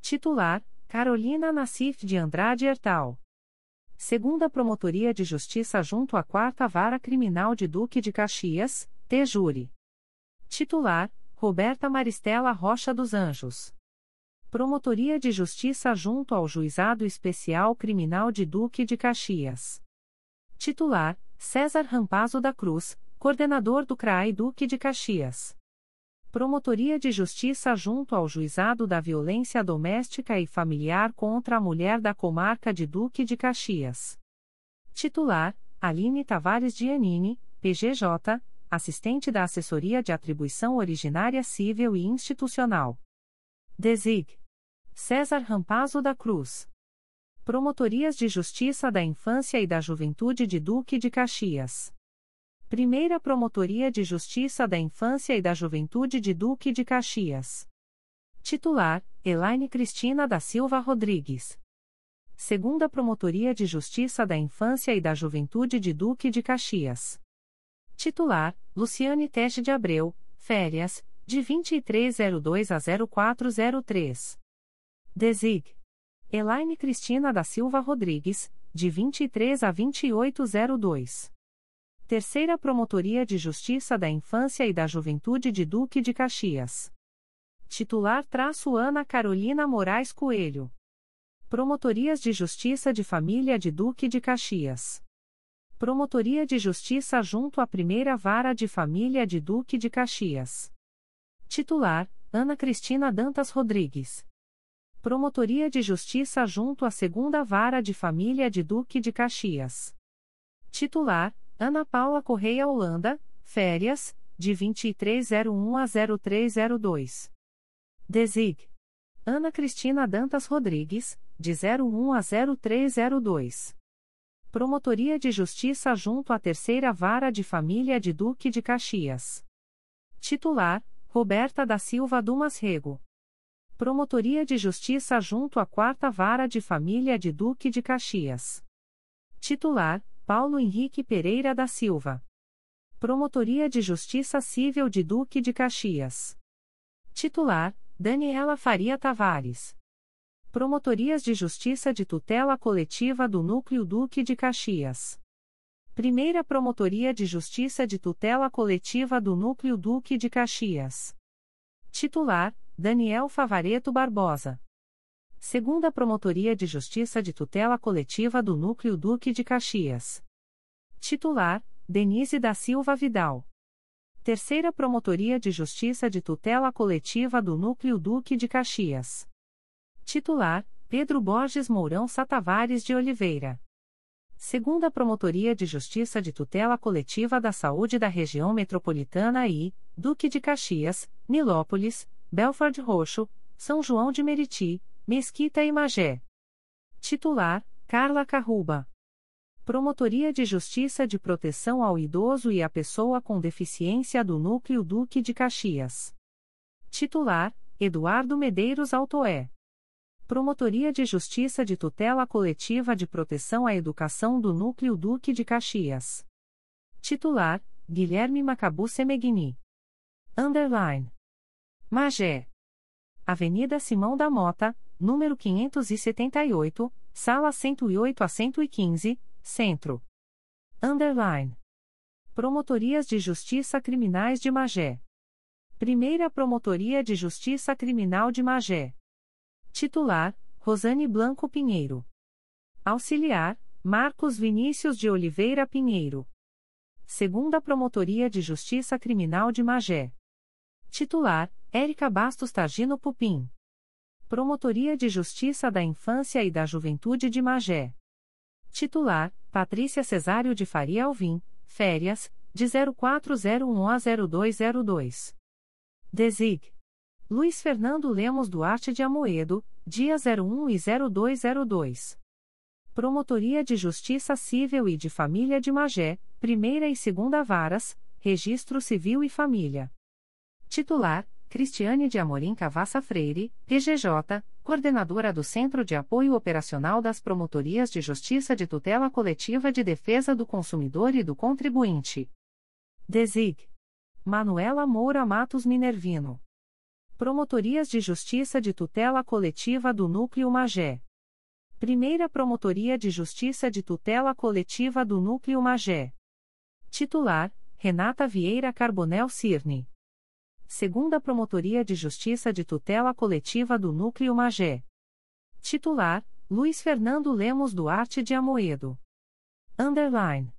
Titular: Carolina Nassif de Andrade Hertal. Segunda Promotoria de Justiça junto à Quarta Vara Criminal de Duque de Caxias, T-Júri. Titular: Roberta Maristela Rocha dos Anjos. Promotoria de Justiça junto ao Juizado Especial Criminal de Duque de Caxias. Titular: César Rampazo da Cruz, coordenador do CRAI Duque de Caxias. Promotoria de Justiça junto ao Juizado da Violência Doméstica e Familiar contra a Mulher da Comarca de Duque de Caxias. Titular: Aline Tavares Giannini, PGJ, assistente da Assessoria de Atribuição Originária Civil e Institucional. Desig. César Rampazo da Cruz. Promotorias de Justiça da Infância e da Juventude de Duque de Caxias. Primeira Promotoria de Justiça da Infância e da Juventude de Duque de Caxias. Titular: Elaine Cristina da Silva Rodrigues. Segunda Promotoria de Justiça da Infância e da Juventude de Duque de Caxias. Titular: Luciane Teste de Abreu, férias, de 2302 a 0403. Desig. Elaine Cristina da Silva Rodrigues, de 23 a 2802. Terceira Promotoria de Justiça da Infância e da Juventude de Duque de Caxias. Titular traço Ana Carolina Moraes Coelho. Promotorias de Justiça de Família de Duque de Caxias. Promotoria de Justiça junto à Primeira Vara de Família de Duque de Caxias. Titular: Ana Cristina Dantas Rodrigues. Promotoria de Justiça junto à Segunda Vara de Família de Duque de Caxias. Titular: Ana Paula Correia Holanda, férias, de 2301 a 0302. Desig. Ana Cristina Dantas Rodrigues, de 01 a 0302. Promotoria de Justiça junto à Terceira Vara de Família de Duque de Caxias. Titular: Roberta da Silva Dumas Rego. Promotoria de Justiça junto à Quarta Vara de Família de Duque de Caxias. Titular: Paulo Henrique Pereira da Silva. Promotoria de Justiça Civil de Duque de Caxias. Titular: Daniela Faria Tavares. Promotorias de Justiça de Tutela Coletiva do Núcleo Duque de Caxias. Primeira Promotoria de Justiça de Tutela Coletiva do Núcleo Duque de Caxias. Titular: Daniel Favareto Barbosa. Segunda Promotoria de Justiça de Tutela Coletiva do Núcleo Duque de Caxias. Titular: Denise da Silva Vidal. Terceira Promotoria de Justiça de Tutela Coletiva do Núcleo Duque de Caxias. Titular: Pedro Borges Mourão Satavares de Oliveira. Segunda Promotoria de Justiça de Tutela Coletiva da Saúde da Região Metropolitana I, Duque de Caxias, Nilópolis, Belford Roxo, São João de Meriti, Mesquita e Magé. Titular: Carla Carruba. Promotoria de Justiça de Proteção ao Idoso e à Pessoa com Deficiência do Núcleo Duque de Caxias. Titular: Eduardo Medeiros Altoé. Promotoria de Justiça de Tutela Coletiva de Proteção à Educação do Núcleo Duque de Caxias. Titular: Guilherme Macabu Semegni. Underline. Magé. Avenida Simão da Mota, número 578, Sala 108 a 115, Centro. Underline. Promotorias de Justiça Criminais de Magé. Primeira Promotoria de Justiça Criminal de Magé. Titular: Rosane Blanco Pinheiro. Auxiliar: Marcos Vinícius de Oliveira Pinheiro. Segunda Promotoria de Justiça Criminal de Magé. Titular: Érica Bastos Targino Pupim. Promotoria de Justiça da Infância e da Juventude de Magé. Titular: Patrícia Cesário de Faria Alvim, férias, de 0401 a 0202. Desig. Luiz Fernando Lemos Duarte de Amoedo, dia 01 e 0202. Promotoria de Justiça Civil e de Família de Magé, Primeira e Segunda Varas, Registro Civil e Família. Titular: Cristiane de Amorim Cavassa Freire, PGJ, coordenadora do Centro de Apoio Operacional das Promotorias de Justiça de Tutela Coletiva de Defesa do Consumidor e do Contribuinte. Desig. Manuela Moura Matos Minervino. Promotorias de Justiça de Tutela Coletiva do Núcleo Magé. Primeira Promotoria de Justiça de Tutela Coletiva do Núcleo Magé. Titular: Renata Vieira Carbonel Cirne segunda Promotoria de Justiça de Tutela Coletiva do Núcleo Magé. Titular: Luiz Fernando Lemos Duarte de Amoedo. Underline.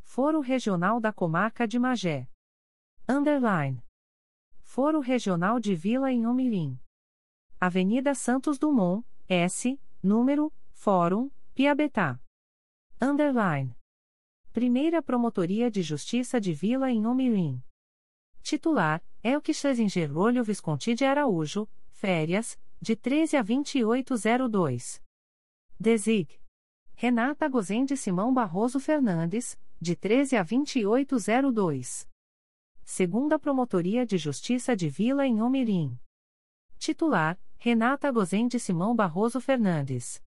Foro Regional da Comarca de Magé. Underline. Foro Regional de Vila Inhomirim. Avenida Santos Dumont, S, número, Fórum, Piabetá. Underline. Primeira Promotoria de Justiça de Vila Inhomirim. Titular: Elke Schlesinger Olho Visconti de Araújo, férias, de 13 a 2802. Desig. Renata Gozende Simão Barroso Fernandes, de 13 a 2802. Segunda Promotoria de Justiça de Vila em Omirim. Titular: Renata Gozende Simão Barroso Fernandes.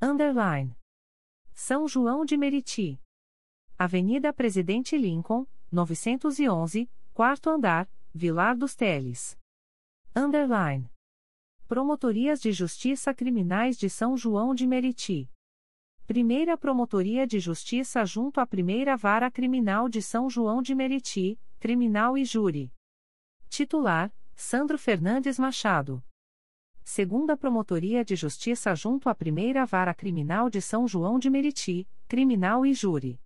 Underline. São João de Meriti. Avenida Presidente Lincoln, 911, quarto andar, Vilar dos Teles. Underline. Promotorias de Justiça Criminais de São João de Meriti. Primeira Promotoria de Justiça junto à Primeira Vara Criminal de São João de Meriti, Criminal e Júri. Titular: Sandro Fernandes Machado. Segunda Promotoria de Justiça junto à Primeira Vara Criminal de São João de Meriti, Criminal e Júri.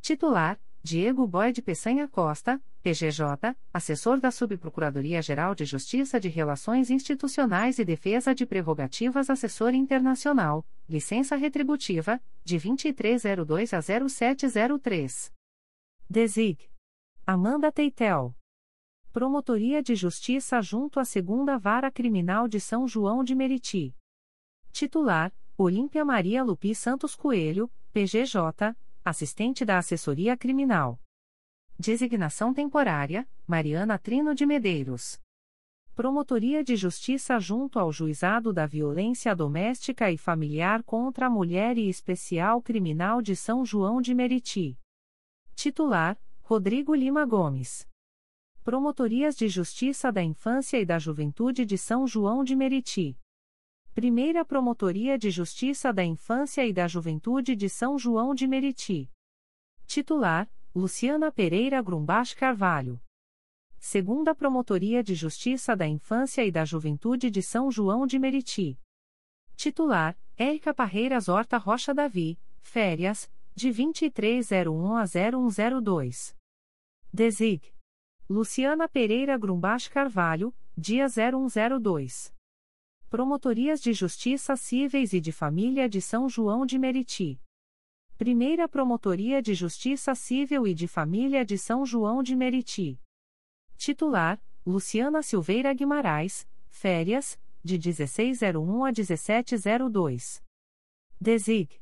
Titular: Diego Boyd Peçanha Costa, PGJ, assessor da Subprocuradoria-Geral de Justiça de Relações Institucionais e Defesa de Prerrogativas Assessor Internacional, licença retributiva, de 2302 a 0703. Desig. Amanda Teitel. Promotoria de Justiça junto à Segunda Vara Criminal de São João de Meriti. Titular: Olímpia Maria Lupi Santos Coelho, PGJ, assistente da Assessoria Criminal. Designação temporária: Mariana Trino de Medeiros. Promotoria de Justiça junto ao Juizado da Violência Doméstica e Familiar contra a Mulher e Especial Criminal de São João de Meriti. Titular: Rodrigo Lima Gomes. Promotorias de Justiça da Infância e da Juventude de São João de Meriti. Primeira Promotoria de Justiça da Infância e da Juventude de São João de Meriti. Titular: Luciana Pereira Grumbach Carvalho. Segunda Promotoria de Justiça da Infância e da Juventude de São João de Meriti. Titular: Érica Parreiras Horta Rocha Davi, férias, de 2301 a 0102. Desig. Luciana Pereira Grumbach Carvalho, dia 0102. Promotorias de Justiça Cíveis e de Família de São João de Meriti. Primeira Promotoria de Justiça Civil e de Família de São João de Meriti. Titular: Luciana Silveira Guimarães, férias, de 1601 a 1702. Desig.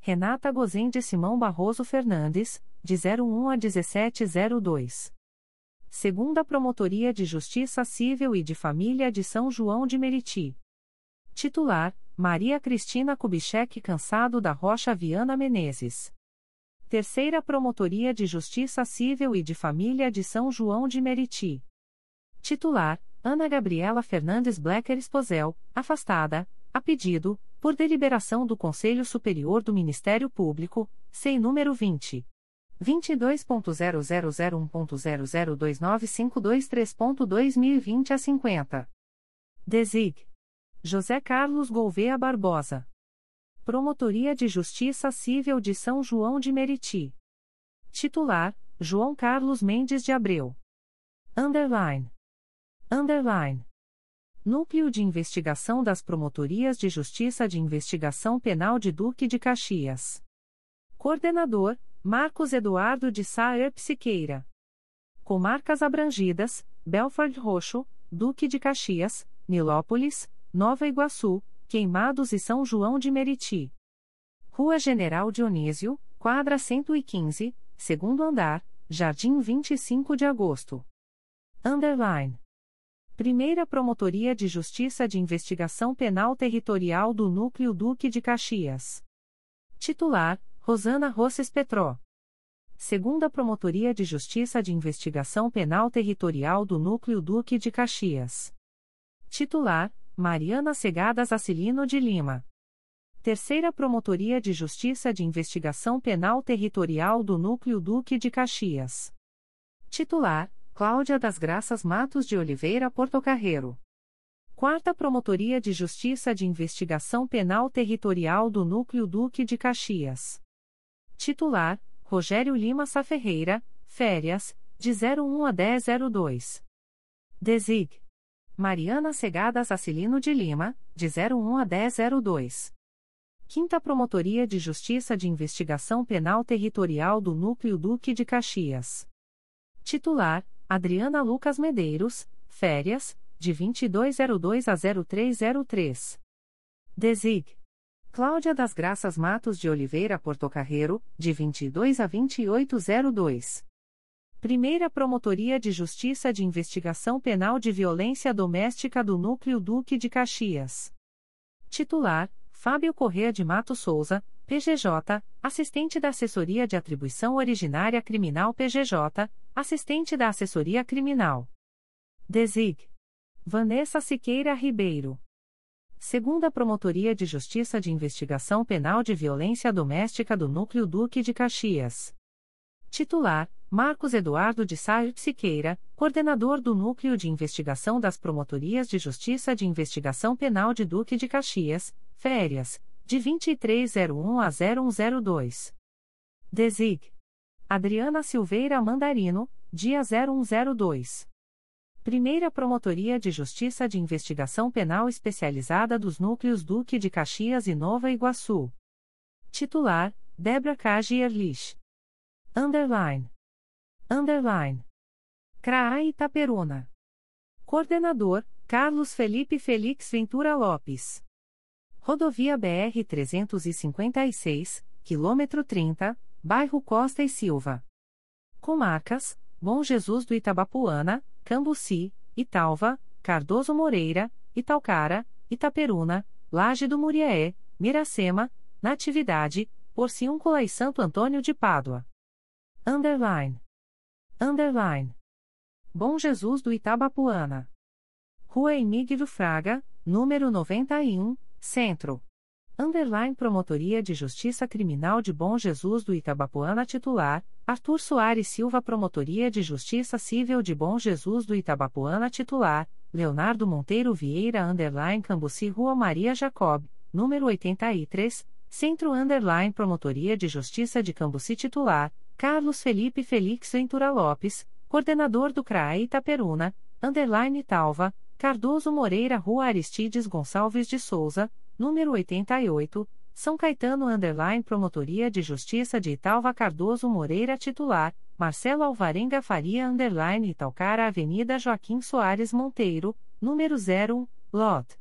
Renata Gozende Simão Barroso Fernandes, de 01 a 1702. Segunda Promotoria de Justiça Civil e de Família de São João de Meriti. Titular: Maria Cristina Kubitschek Cansado da Rocha Viana Menezes. Terceira Promotoria de Justiça Civil e de Família de São João de Meriti. Titular: Ana Gabriela Fernandes Blecker Esposel, afastada, a pedido, Por deliberação do Conselho Superior do Ministério Público, sem número 20. 22.0001.0029523.2020 a 50. Desig. José Carlos Gouveia Barbosa. Promotoria de Justiça Civil de São João de Meriti. Titular: João Carlos Mendes de Abreu. Underline. Underline. Núcleo de Investigação das Promotorias de Justiça de Investigação Penal de Duque de Caxias. Coordenador: Marcos Eduardo de Saer Psiqueira. Comarcas abrangidas: Belford Roxo, Duque de Caxias, Nilópolis, Nova Iguaçu, Queimados e São João de Meriti. Rua General Dionísio, quadra 115, segundo andar, Jardim 25 de Agosto. Underline. Primeira Promotoria de Justiça de Investigação Penal Territorial do Núcleo Duque de Caxias. Titular: Rosana Rosses Petró. Segunda Promotoria de Justiça de Investigação Penal Territorial do Núcleo Duque de Caxias. Titular: Mariana Segadas Acilino de Lima. Terceira Promotoria de Justiça de Investigação Penal Territorial do Núcleo Duque de Caxias. Titular: Cláudia das Graças Matos de Oliveira Portocarreiro. Quarta Promotoria de Justiça de Investigação Penal Territorial do Núcleo Duque de Caxias. Titular: Rogério Lima Saferreira, férias, de 01 a 1002. Desig. Mariana Segadas Acilino de Lima, de 01 a 1002. Quinta Promotoria de Justiça de Investigação Penal Territorial do Núcleo Duque de Caxias. Titular: Adriana Lucas Medeiros, férias, de 2202 a 0303. Desig. Cláudia das Graças Matos de Oliveira Portocarreiro, de 22 a 2802. Primeira Promotoria de Justiça de Investigação Penal de Violência Doméstica do Núcleo Duque de Caxias. Titular: Fábio Correa de Mato Souza, PGJ, assistente da Assessoria de Atribuição Originária Criminal PGJ, assistente da Assessoria Criminal. Desig. Vanessa Siqueira Ribeiro. Segunda Promotoria de Justiça de Investigação Penal de Violência Doméstica do Núcleo Duque de Caxias. Titular: Marcos Eduardo de Sá Siqueira, coordenador do Núcleo de Investigação das Promotorias de Justiça de Investigação Penal de Duque de Caxias, férias, de 2301 a 0102. Desig. Adriana Silveira Mandarino, dia 0102. Primeira Promotoria de Justiça de Investigação Penal Especializada dos Núcleos Duque de Caxias e Nova Iguaçu. Titular: Débora Cage Erlich. Underline. Underline. CRAA Itaperuna. Coordenador: Carlos Felipe Felix Ventura Lopes. Rodovia BR 356, quilômetro 30, Bairro Costa e Silva. Comarcas: Bom Jesus do Itabapuana, Cambuci, Italva, Cardoso Moreira, Italcara, Itaperuna, Laje do Muriaé, Miracema, Natividade, Porciúncula e Santo Antônio de Pádua. Underline. Underline. Bom Jesus do Itabapuana. Rua Emílio Fraga, número 91, Centro. Underline Promotoria de Justiça Criminal de Bom Jesus do Itabapuana titular, Arthur Soares Silva Promotoria de Justiça Civil de Bom Jesus do Itabapuana titular, Leonardo Monteiro Vieira Underline Cambuci Rua Maria Jacob, número 83, Centro Underline Promotoria de Justiça de Cambuci titular, Carlos Felipe Felix Ventura Lopes, Coordenador do CRAE Itaperuna, Underline Talva, Cardoso Moreira Rua Aristides Gonçalves de Souza, número 88, São Caetano Underline Promotoria de Justiça de Italva Cardoso Moreira Titular, Marcelo Alvarenga Faria Underline Italcara Avenida Joaquim Soares Monteiro, número 01, Lot.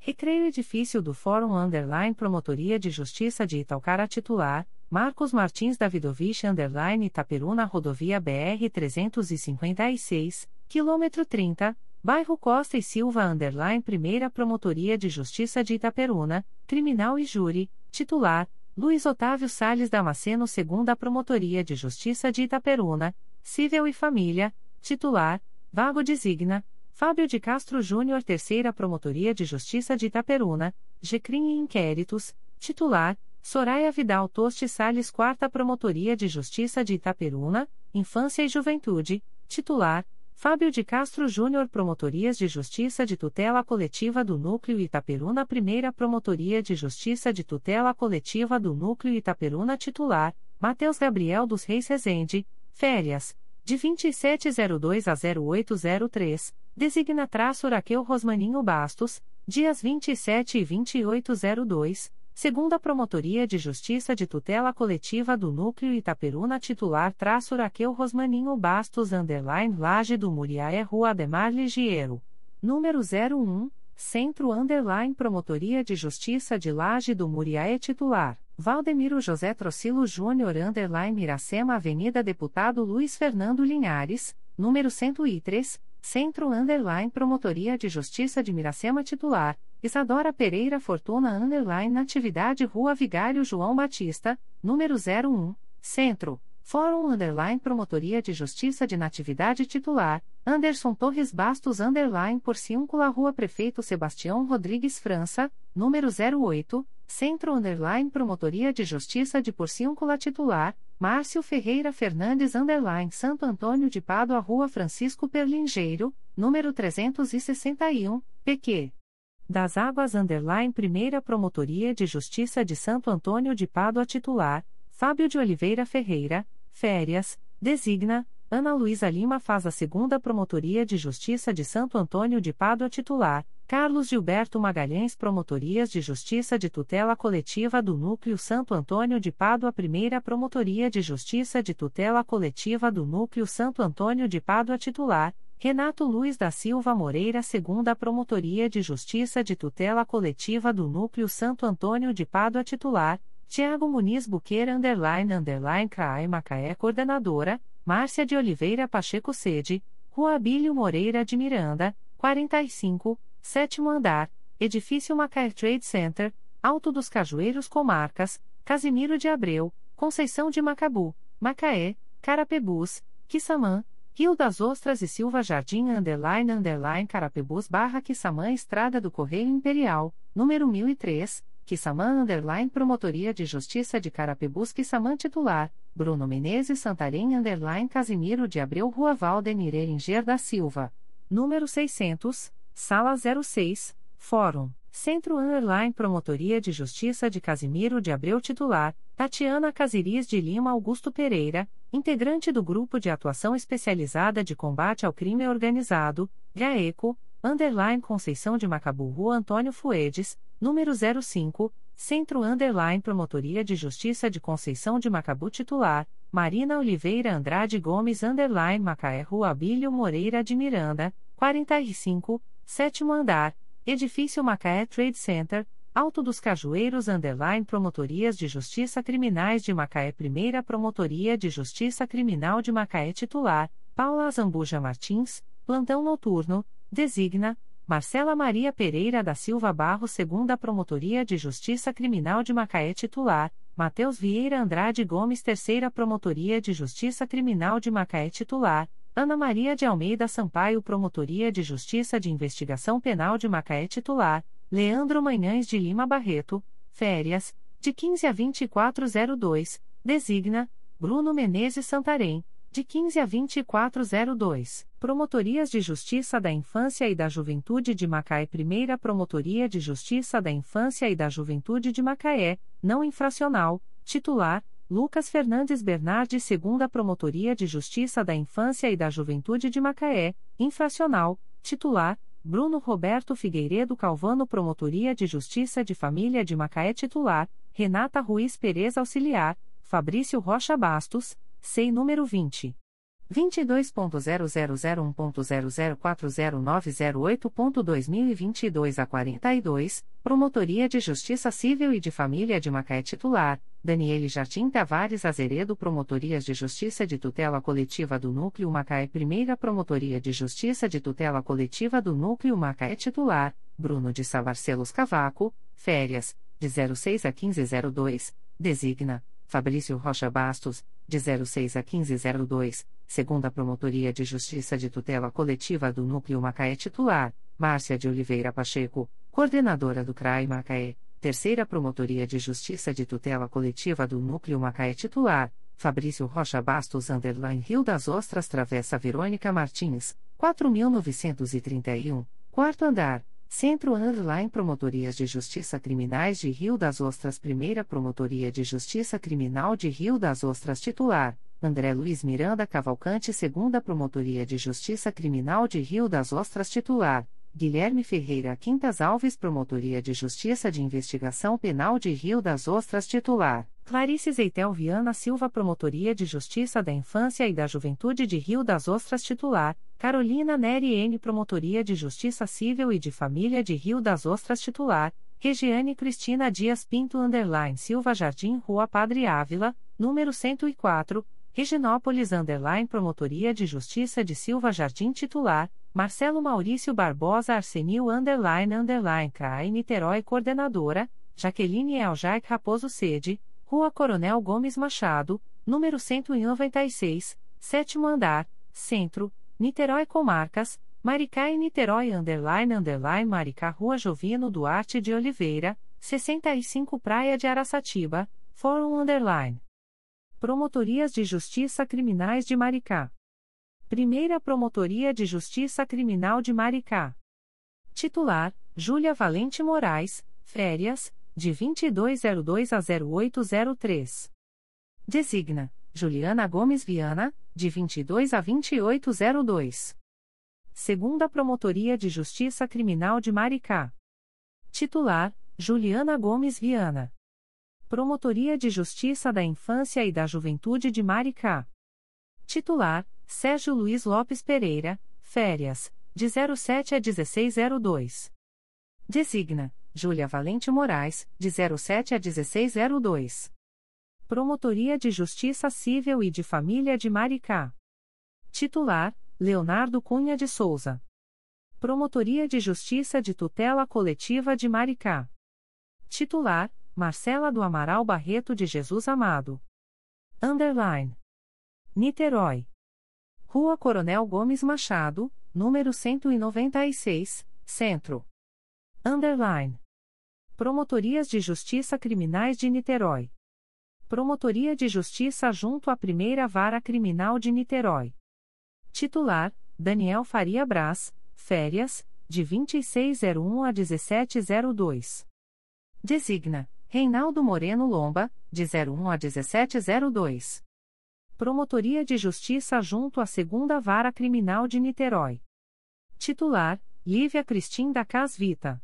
Recreio Edifício do Fórum Underline Promotoria de Justiça de Italcara Titular, Marcos Martins Davidovich Underline Itaperuna Rodovia BR 356, quilômetro 30, Bairro Costa e Silva Underline Primeira Promotoria de Justiça de Itaperuna, Criminal e Júri, titular, Luiz Otávio Salles Damasceno Segunda Promotoria de Justiça de Itaperuna, Cível e Família, titular, Vago Designa, Fábio de Castro Júnior Terceira Promotoria de Justiça de Itaperuna, GCRIM e Inquéritos, titular, Soraya Vidal Toste Salles 4 Promotoria de Justiça de Itaperuna, Infância e Juventude, titular, Fábio de Castro Júnior Promotorias de Justiça de Tutela Coletiva do Núcleo Itaperuna Primeira Promotoria de Justiça de Tutela Coletiva do Núcleo Itaperuna Titular, Matheus Gabriel dos Reis Rezende, Férias, de 2702 a 0803, designa traço Raquel Rosmaninho Bastos, dias 27 e 2802, segunda Promotoria de Justiça de Tutela Coletiva do Núcleo Itaperuna titular traço Raquel Rosmaninho Bastos underline Laje do Muriaé Rua Ademar Ligiero. Número 01, Centro underline Promotoria de Justiça de Laje do Muriaé titular. Valdemiro José Trocilo Júnior underline Miracema Avenida Deputado Luiz Fernando Linhares, número 103, Centro underline Promotoria de Justiça de Miracema titular Isadora Pereira Fortuna Underline Natividade Rua Vigário João Batista, número 01, Centro, Fórum Underline Promotoria de Justiça de Natividade Titular, Anderson Torres Bastos Underline Porciúncula Rua Prefeito Sebastião Rodrigues França, número 08, Centro Underline Promotoria de Justiça de Porciúncula Titular, Márcio Ferreira Fernandes Underline Santo Antônio de Pádua Rua Francisco Perlingeiro, número 361, PQ das Águas Underline Primeira Promotoria de Justiça de Santo Antônio de Pádua titular, Fábio de Oliveira Ferreira, férias, designa, Ana Luísa Lima faz a segunda Promotoria de Justiça de Santo Antônio de Pádua titular, Carlos Gilberto Magalhães Promotorias de Justiça de Tutela Coletiva do Núcleo Santo Antônio de Pádua Primeira Promotoria de Justiça de Tutela Coletiva do Núcleo Santo Antônio de Pádua titular, Renato Luiz da Silva Moreira, segunda Promotoria de Justiça de Tutela Coletiva do Núcleo Santo Antônio de Pádua titular, Tiago Muniz Buqueira underline underline CRAE Macaé coordenadora, Márcia de Oliveira Pacheco Sede, Rua Abílio Moreira de Miranda, 45, sétimo andar, Edifício Macaé Trade Center, Alto dos Cajueiros Comarcas, Casimiro de Abreu, Conceição de Macabu, Macaé, Carapebus, Quissamã, Rio das Ostras e Silva Jardim Underline Underline Carapebus barra Quissamã Estrada do Correio Imperial, número 1003, Quissamã Underline Promotoria de Justiça de Carapebus Quissamã Titular, Bruno Menezes Santarém Underline Casimiro de Abreu Rua Valdenir Eringer da Silva, número 600, Sala 06, Fórum. Centro Underline Promotoria de Justiça de Casimiro de Abreu Titular, Tatiana Casiris de Lima Augusto Pereira, integrante do Grupo de Atuação Especializada de Combate ao Crime Organizado, GAECO, Underline Conceição de Macabu Rua Antônio Fuedes, número 05, Centro Underline Promotoria de Justiça de Conceição de Macabu Titular, Marina Oliveira Andrade Gomes Underline Macaé Rua Abílio Moreira de Miranda, 45, sétimo andar, Edifício Macaé Trade Center, Alto dos Cajueiros Underline Promotorias de Justiça Criminais de Macaé Primeira Promotoria de Justiça Criminal de Macaé Titular, Paula Zambuja Martins, Plantão Noturno, Designa, Marcela Maria Pereira da Silva Barro Segunda Promotoria de Justiça Criminal de Macaé Titular, Matheus Vieira Andrade Gomes Terceira Promotoria de Justiça Criminal de Macaé Titular, Ana Maria de Almeida Sampaio Promotoria de Justiça de Investigação Penal de Macaé Titular, Leandro Manhães de Lima Barreto, férias, de 15 a 2402, designa, Bruno Menezes Santarém, de 15 a 2402, Promotorias de Justiça da Infância e da Juventude de Macaé Primeira Promotoria de Justiça da Infância e da Juventude de Macaé, não infracional, titular, Lucas Fernandes Bernardi, segunda Promotoria de Justiça da Infância e da Juventude de Macaé, infracional, titular, Bruno Roberto Figueiredo Calvano Promotoria de Justiça de Família de Macaé titular, Renata Ruiz Perez auxiliar, Fabrício Rocha Bastos, SEI número 20. 22.0001.0040908.2022 a 42, Promotoria de Justiça Civil e de Família de Macaé titular, Daniele Jardim Tavares Azeredo Promotorias de Justiça de Tutela Coletiva do Núcleo Macaé Primeira Promotoria de Justiça de Tutela Coletiva do Núcleo Macaé titular, Bruno de Savarcelos Cavaco, férias, de 06 a 1502, designa, Fabrício Rocha Bastos, de 06 a 1502, segunda Promotoria de Justiça de Tutela Coletiva do Núcleo Macaé Titular, Márcia de Oliveira Pacheco, Coordenadora do CRAI Macaé, Terceira Promotoria de Justiça de Tutela Coletiva do Núcleo Macaé Titular, Fabrício Rocha Bastos Underline Rio das Ostras Travessa Verônica Martins, 4931, quarto andar, Centro Underline Promotorias de Justiça Criminais de Rio das Ostras Primeira Promotoria de Justiça Criminal de Rio das Ostras Titular, André Luiz Miranda Cavalcante Segunda Promotoria de Justiça Criminal de Rio das Ostras Titular, Guilherme Ferreira Quintas Alves Promotoria de Justiça de Investigação Penal de Rio das Ostras Titular, Clarice Zeitel Viana Silva Promotoria de Justiça da Infância e da Juventude de Rio das Ostras Titular, Carolina Neri N Promotoria de Justiça Civil e de Família de Rio das Ostras Titular, Regiane Cristina Dias Pinto Silva Jardim Rua Padre Ávila, número 104, Reginópolis Underline Promotoria de Justiça de Silva Jardim Titular, Marcelo Maurício Barbosa Arsenil Underline Underline CRAI Niterói Coordenadora, Jaqueline Eljac Raposo Sede, Rua Coronel Gomes Machado, número 196, sétimo andar, Centro, Niterói Comarcas, Maricá e Niterói Underline Underline Maricá Rua Jovino Duarte de Oliveira, 65 Praia de Araçatiba, Fórum Underline. Promotorias de Justiça Criminais de Maricá. Primeira Promotoria de Justiça Criminal de Maricá. Titular: Júlia Valente Moraes, férias, de 2202 a 0803. Designa: Juliana Gomes Viana, de 22 a 2802. Segunda Promotoria de Justiça Criminal de Maricá. Titular: Juliana Gomes Viana. Promotoria de Justiça da Infância e da Juventude de Maricá. Titular: Sérgio Luiz Lopes Pereira, férias, de 07 a 1602. Designa: Júlia Valente Moraes, de 07 a 1602. Promotoria de Justiça Civil e de Família de Maricá. Titular: Leonardo Cunha de Souza. Promotoria de Justiça de Tutela Coletiva de Maricá. Titular: Marcela do Amaral Barreto de Jesus Amado. Underline. Niterói. Rua Coronel Gomes Machado, número 196, Centro. Underline. Promotorias de Justiça Criminais de Niterói. Promotoria de Justiça junto à Primeira Vara Criminal de Niterói. Titular: Daniel Faria Braz, férias, de 2601 a 1702. Designa: Reinaldo Moreno Lomba, de 01 a 1702. Promotoria de Justiça junto à Segunda Vara Criminal de Niterói. Titular: Lívia Cristim da Casvita.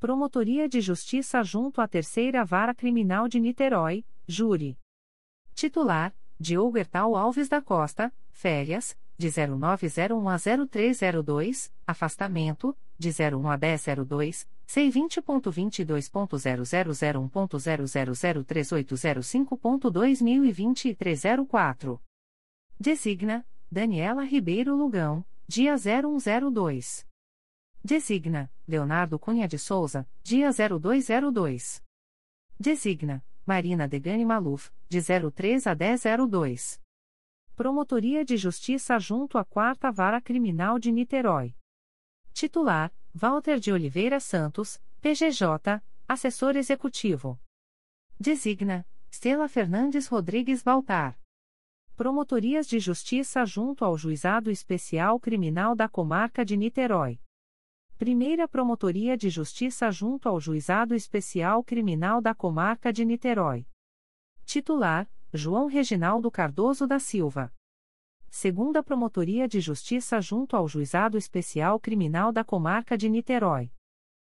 Promotoria de Justiça junto à Terceira Vara Criminal de Niterói, Júri. Titular: Diogo Hertal Alves da Costa, férias, de 0901 a 0302, afastamento, de 01 a 1002, C20.22.0001.0003805.202304. Designa, Daniela Ribeiro Lugão, dia 0102. Designa, Leonardo Cunha de Souza, dia 0202. Designa, Marina Degani Maluf, de 03 a 1002. Promotoria de Justiça junto à Quarta Vara Criminal de Niterói. Titular: Walter de Oliveira Santos, PGJ, Assessor Executivo. Designa: Stella Fernandes Rodrigues Baltar. Promotorias de Justiça junto ao Juizado Especial Criminal da Comarca de Niterói. Primeira Promotoria de Justiça junto ao Juizado Especial Criminal da Comarca de Niterói. Titular: João Reginaldo Cardoso da Silva. Segunda Promotoria de Justiça junto ao Juizado Especial Criminal da Comarca de Niterói.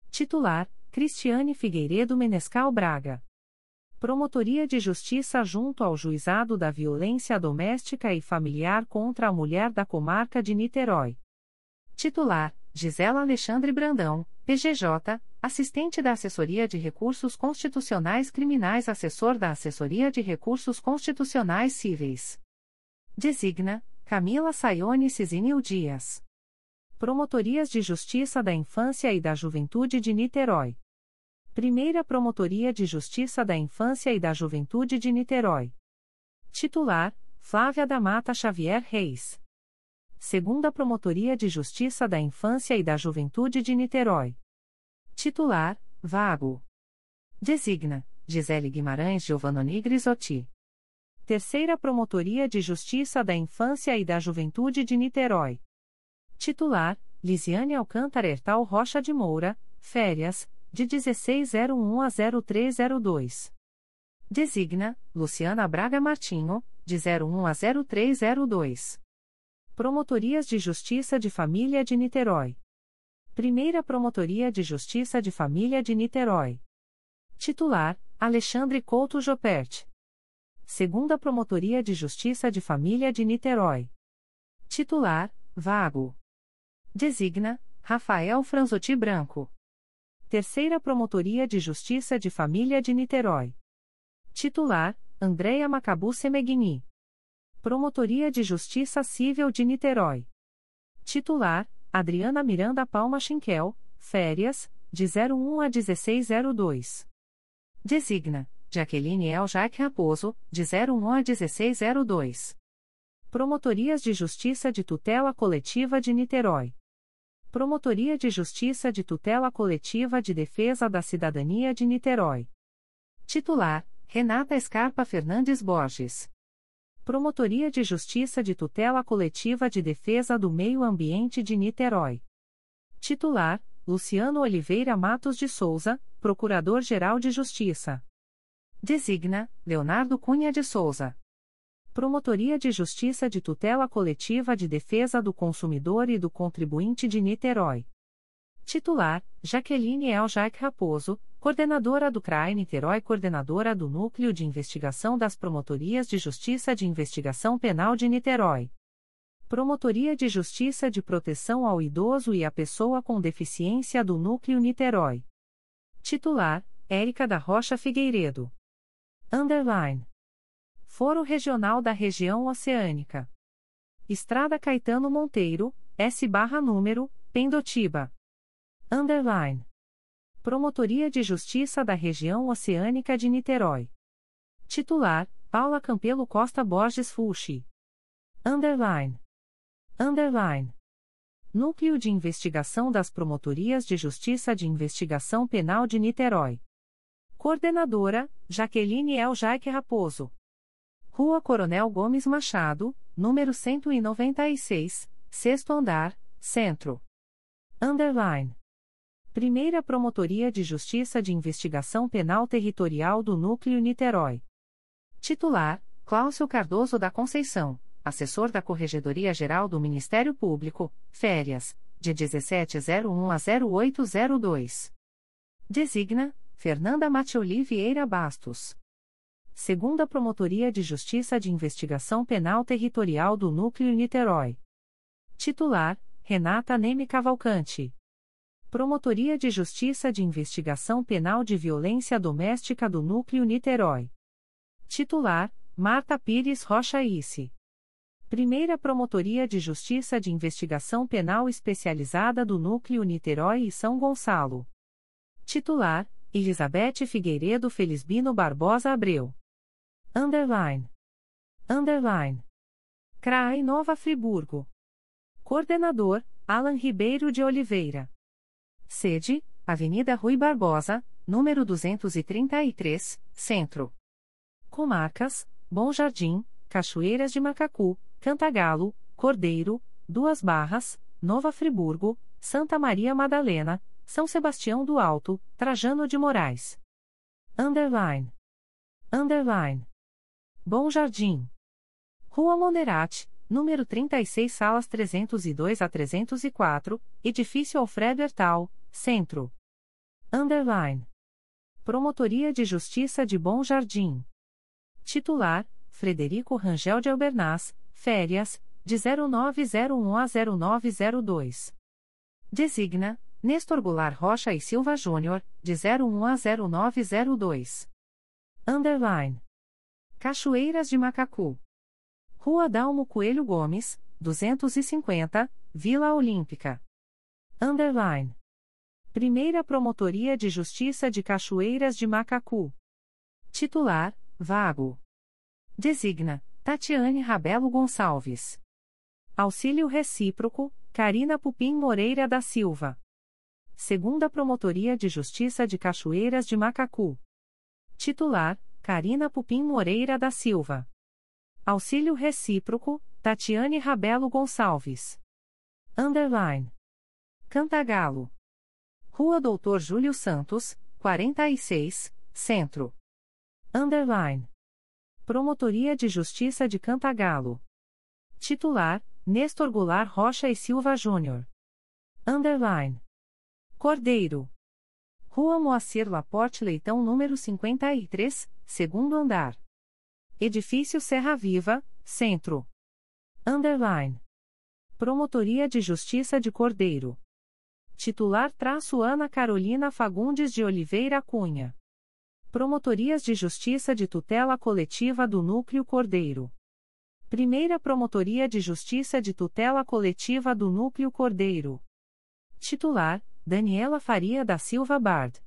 Titular: Cristiane Figueiredo Menescal Braga. Promotoria de Justiça junto ao Juizado da Violência Doméstica e Familiar contra a Mulher da Comarca de Niterói. Titular: Gisela Alexandre Brandão, PGJ, assistente da Assessoria de Recursos Constitucionais Criminais, assessor da Assessoria de Recursos Constitucionais Cíveis. Designa: Camila Sayone Cizinil Dias. Promotorias de Justiça da Infância e da Juventude de Niterói. Primeira Promotoria de Justiça da Infância e da Juventude de Niterói. Titular: Flávia da Mata Xavier Reis. Segunda Promotoria de Justiça da Infância e da Juventude de Niterói. Titular: Vago. Designa: Gisele Guimarães Giovannoni Grisotti. Terceira Promotoria de Justiça da Infância e da Juventude de Niterói. Titular: Lisiane Alcântara Ertal Rocha de Moura, férias, de 1601 a 0302. Designa: Luciana Braga Martinho, de 01 a 0302. Promotorias de Justiça de Família de Niterói. Primeira Promotoria de Justiça de Família de Niterói. Titular: Alexandre Couto Jopert. Segunda Promotoria de Justiça de Família de Niterói. Titular: Vago. Designa: Rafael Franzotti Branco. Terceira Promotoria de Justiça de Família de Niterói. Titular: Andréia Macabu Semeghini. Promotoria de Justiça Civil de Niterói. Titular: Adriana Miranda Palma Chinquel, férias, de 01 a 1602. Designa: Jaqueline El Jaque Raposo, de 01 a 1602. Promotorias de Justiça de Tutela Coletiva de Niterói. Promotoria de Justiça de Tutela Coletiva de Defesa da Cidadania de Niterói. Titular: Renata Escarpa Fernandes Borges. Promotoria de Justiça de Tutela Coletiva de Defesa do Meio Ambiente de Niterói. Titular: Luciano Oliveira Matos de Souza, Procurador-Geral de Justiça. Designa: Leonardo Cunha de Souza. Promotoria de Justiça de Tutela Coletiva de Defesa do Consumidor e do Contribuinte de Niterói. Titular: Jaqueline Eljac Raposo, Coordenadora do CRAI Niterói, Coordenadora do Núcleo de Investigação das Promotorias de Justiça de Investigação Penal de Niterói. Promotoria de Justiça de Proteção ao Idoso e à Pessoa com Deficiência do Núcleo Niterói. Titular: Érica da Rocha Figueiredo. Underline. Foro Regional da Região Oceânica. Estrada Caetano Monteiro, S barra número, Pendotiba. Underline. Promotoria de Justiça da Região Oceânica de Niterói. Titular: Paula Campelo Costa Borges Fulci. Underline. Underline. Núcleo de Investigação das Promotorias de Justiça de Investigação Penal de Niterói. Coordenadora: Jaqueline El Jaique Raposo. Rua Coronel Gomes Machado, número 196, sexto andar, centro. Underline. Primeira Promotoria de Justiça de Investigação Penal Territorial do Núcleo Niterói. Titular: Cláudio Cardoso da Conceição, assessor da Corregedoria Geral do Ministério Público, férias, de 1701 a 0802. Designa: Fernanda Matioli Vieira Bastos. Segunda Promotoria de Justiça de Investigação Penal Territorial do Núcleo Niterói. Titular: Renata Neme Cavalcante. Promotoria de Justiça de Investigação Penal de Violência Doméstica do Núcleo Niterói. Titular: Marta Pires Rocha Isse. Primeira Promotoria de Justiça de Investigação Penal Especializada do Núcleo Niterói e São Gonçalo. Titular: Elizabeth Figueiredo Felisbino Barbosa Abreu. Underline. Underline. CRAI Nova Friburgo. Coordenador: Alan Ribeiro de Oliveira. Sede: Avenida Rui Barbosa, número 233, Centro. Comarcas: Bom Jardim, Cachoeiras de Macacu, Cantagalo, Cordeiro, Duas Barras, Nova Friburgo, Santa Maria Madalena, São Sebastião do Alto, Trajano de Moraes. Underline. Underline. Bom Jardim. Rua Monerate, número 36, salas 302 a 304, Edifício Alfredo Hertal, Centro. Underline. Promotoria de Justiça de Bom Jardim. Titular: Frederico Rangel de Albernaz, férias, de 0901 a 0902. Designa: Nestor Goulart Rocha e Silva Júnior, de 01 a 0902. Underline. Cachoeiras de Macacu. Rua Dalmo Coelho Gomes, 250, Vila Olímpica. Underline. Primeira Promotoria de Justiça de Cachoeiras de Macacu. Titular: Vago. Designa: Tatiane Rabelo Gonçalves. Auxílio Recíproco: Carina Pupim Moreira da Silva. Segunda Promotoria de Justiça de Cachoeiras de Macacu. Titular: Carina Pupim Moreira da Silva. Auxílio Recíproco: Tatiane Rabelo Gonçalves. Underline. Cantagalo. Rua Doutor Júlio Santos, 46, Centro. Underline. Promotoria de Justiça de Cantagalo. Titular: Nestor Goulart Rocha e Silva Júnior. Underline. Cordeiro. Rua Moacir Laporte Leitão, número 53, segundo andar. Edifício Serra Viva, Centro. Underline. Promotoria de Justiça de Cordeiro. Titular traço Ana Carolina Fagundes de Oliveira Cunha. Promotorias de Justiça de Tutela Coletiva do Núcleo Cordeiro. Primeira Promotoria de Justiça de Tutela Coletiva do Núcleo Cordeiro. Titular Daniela Faria da Silva Bard.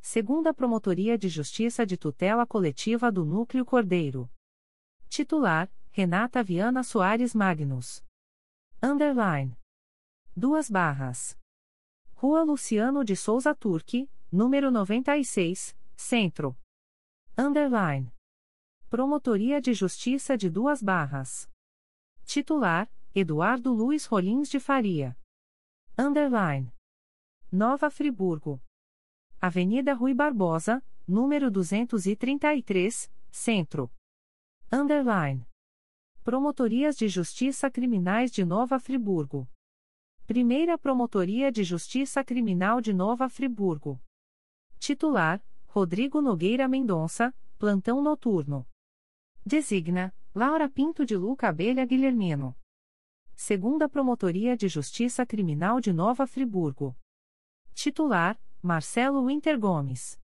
Segunda Promotoria de Justiça de Tutela Coletiva do Núcleo Cordeiro. Titular: Renata Viana Soares Magnus. Underline. Duas barras. Rua Luciano de Souza Turque, número 96, Centro. Underline. Promotoria de Justiça de Duas Barras. Titular: Eduardo Luiz Rolins de Faria. Underline. Nova Friburgo. Avenida Rui Barbosa, número 233, Centro. Underline. Promotorias de Justiça Criminais de Nova Friburgo. Primeira Promotoria de Justiça Criminal de Nova Friburgo. Titular: Rodrigo Nogueira Mendonça, plantão noturno. Designa: Laura Pinto de Luca Abelha Guilhermino. Segunda Promotoria de Justiça Criminal de Nova Friburgo. Titular: Marcelo Winter Gomes.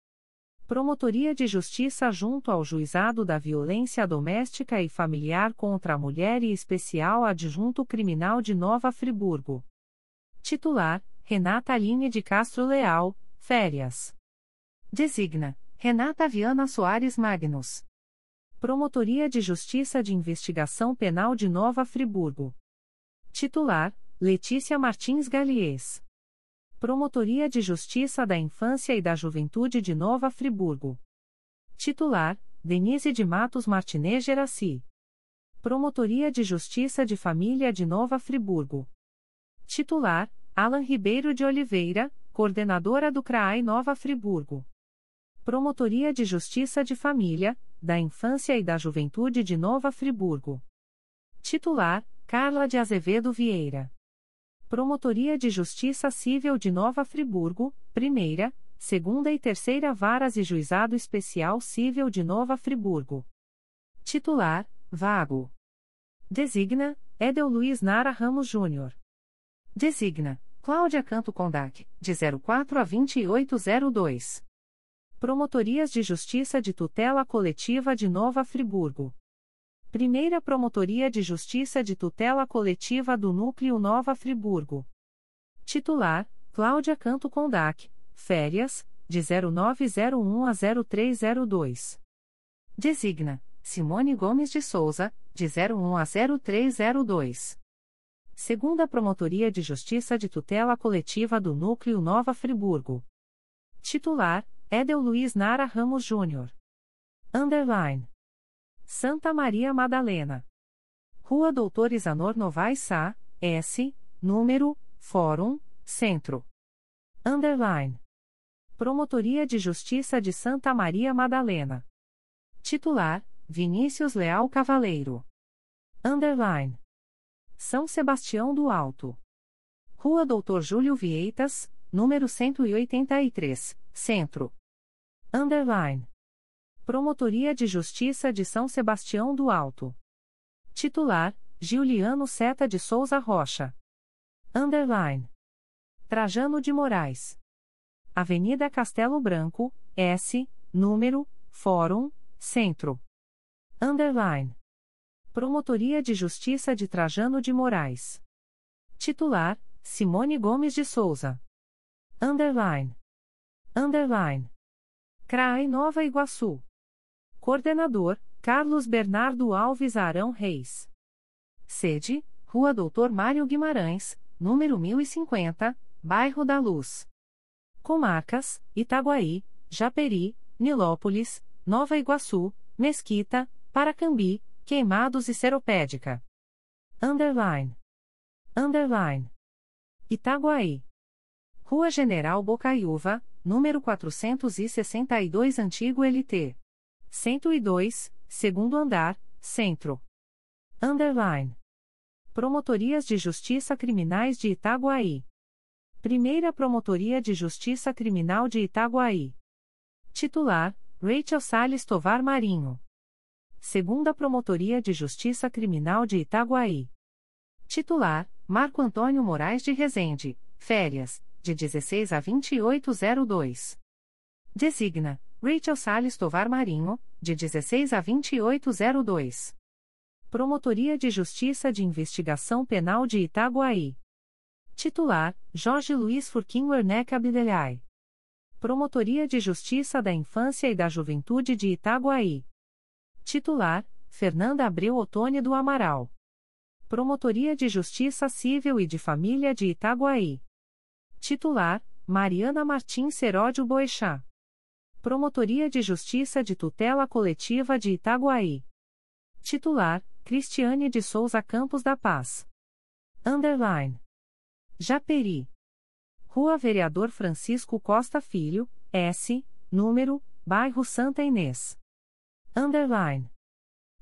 Promotoria de Justiça junto ao Juizado da Violência Doméstica e Familiar contra a Mulher e Especial Adjunto Criminal de Nova Friburgo. Titular: Renata Aline de Castro Leal, Férias. Designa: Renata Viana Soares Magnus. Promotoria de Justiça de Investigação Penal de Nova Friburgo. Titular: Letícia Martins Galies. Promotoria de Justiça da Infância e da Juventude de Nova Friburgo. Titular: Denise de Matos Martinez Geraci. Promotoria de Justiça de Família de Nova Friburgo. Titular: Alan Ribeiro de Oliveira, coordenadora do CRAI Nova Friburgo. Promotoria de Justiça de Família, da Infância e da Juventude de Nova Friburgo. Titular: Carla de Azevedo Vieira. Promotoria de Justiça Civil de Nova Friburgo, Primeira, Segunda e Terceira Varas e Juizado Especial Civil de Nova Friburgo. Titular: Vago. Designa: Edel Luiz Nara Ramos Júnior. Designa: Cláudia Canto Condac, de 04 a 2802. Promotorias de Justiça de Tutela Coletiva de Nova Friburgo. Primeira Promotoria de Justiça de Tutela Coletiva do Núcleo Nova Friburgo. Titular: Cláudia Canto Condac, férias, de 0901 a 0302. Designa: Simone Gomes de Souza, de 01 a 0302. Segunda Promotoria de Justiça de Tutela Coletiva do Núcleo Nova Friburgo. Titular: Edel Luiz Nara Ramos Júnior. Underline. Santa Maria Madalena. Rua Doutor Isanor Novaes Sá, S, número, Fórum, Centro. Underline. Promotoria de Justiça de Santa Maria Madalena. Titular: Vinícius Leal Cavaleiro. Underline. São Sebastião do Alto. Rua Doutor Júlio Vieitas, número 183, Centro. Underline. Promotoria de Justiça de São Sebastião do Alto. Titular: Giuliano Seta de Souza Rocha. Underline. Trajano de Moraes. Avenida Castelo Branco, S, número, Fórum, Centro. Underline. Promotoria de Justiça de Trajano de Moraes. Titular: Simone Gomes de Souza. Underline. Underline. CRAI Nova Iguaçu. Coordenador, Carlos Bernardo Alves Arão Reis. Sede, Rua Doutor Mário Guimarães, número 1050, Bairro da Luz. Comarcas, Itaguaí, Japeri, Nilópolis, Nova Iguaçu, Mesquita, Paracambi, Queimados e Seropédica. Underline. Underline. Itaguaí. Rua General Bocaiúva, número 462 Antigo LT. 102, segundo andar, centro. Underline. Promotorias de Justiça Criminais de Itaguaí. Primeira Promotoria de Justiça Criminal de Itaguaí. Titular: Rachel Salles Tovar Marinho. Segunda Promotoria de Justiça Criminal de Itaguaí. Titular: Marco Antônio Moraes de Rezende. Férias, de 16 a 2802. Designa: Rachel Salles Tovar Marinho, de 16 a 2802. Promotoria de Justiça de Investigação Penal de Itaguaí. Titular: Jorge Luiz Furquim Werneck Abdelhai. Promotoria de Justiça da Infância e da Juventude de Itaguaí. Titular: Fernanda Abreu Otônio do Amaral. Promotoria de Justiça Civil e de Família de Itaguaí. Titular: Mariana Martins Seródio Boechat. Promotoria de Justiça de Tutela Coletiva de Itaguaí. Titular: Cristiane de Souza Campos da Paz. Underline. Japeri. Rua Vereador Francisco Costa Filho, S, número, bairro Santa Inês. Underline.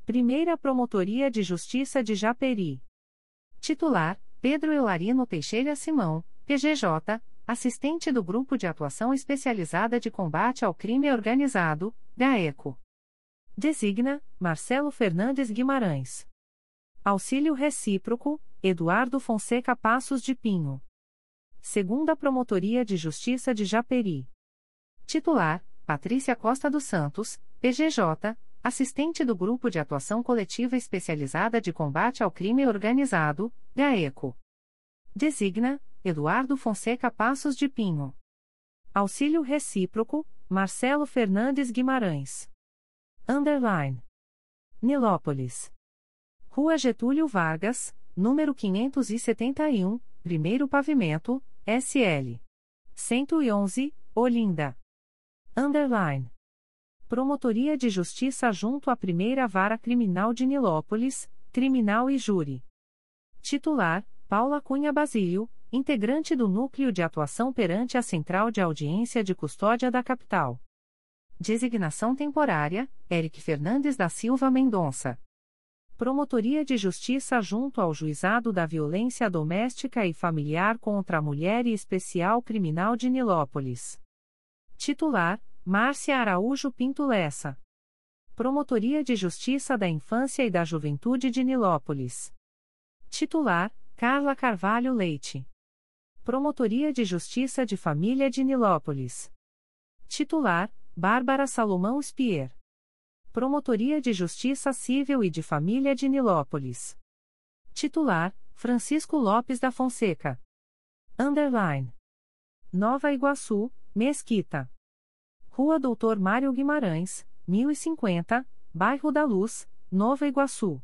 Primeira Promotoria de Justiça de Japeri. Titular: Pedro Eularino Teixeira Simão, PGJ, assistente do Grupo de Atuação Especializada de Combate ao Crime Organizado, GAECO. Designa: Marcelo Fernandes Guimarães. Auxílio Recíproco: Eduardo Fonseca Passos de Pinho. Segunda Promotoria de Justiça de Japeri. Titular: Patrícia Costa dos Santos, PGJ, assistente do Grupo de Atuação Coletiva Especializada de Combate ao Crime Organizado, GAECO. Designa: Eduardo Fonseca Passos de Pinho. Auxílio Recíproco: Marcelo Fernandes Guimarães. Underline. Nilópolis. Rua Getúlio Vargas, número 571, primeiro pavimento, SL. 111, Olinda. Underline. Promotoria de Justiça junto à Primeira Vara Criminal de Nilópolis, Criminal e Júri. Titular: Paula Cunha Basílio, integrante do Núcleo de Atuação perante a Central de Audiência de Custódia da Capital. Designação temporária: Eric Fernandes da Silva Mendonça. Promotoria de Justiça junto ao Juizado da Violência Doméstica e Familiar contra a Mulher e Especial Criminal de Nilópolis. Titular: Márcia Araújo Pinto Lessa. Promotoria de Justiça da Infância e da Juventude de Nilópolis. Titular: Carla Carvalho Leite. Promotoria de Justiça de Família de Nilópolis. Titular: Bárbara Salomão Spier. Promotoria de Justiça Civil e de Família de Nilópolis. Titular: Francisco Lopes da Fonseca. Underline. Nova Iguaçu, Mesquita. Rua Doutor Mário Guimarães, 1050, Bairro da Luz, Nova Iguaçu.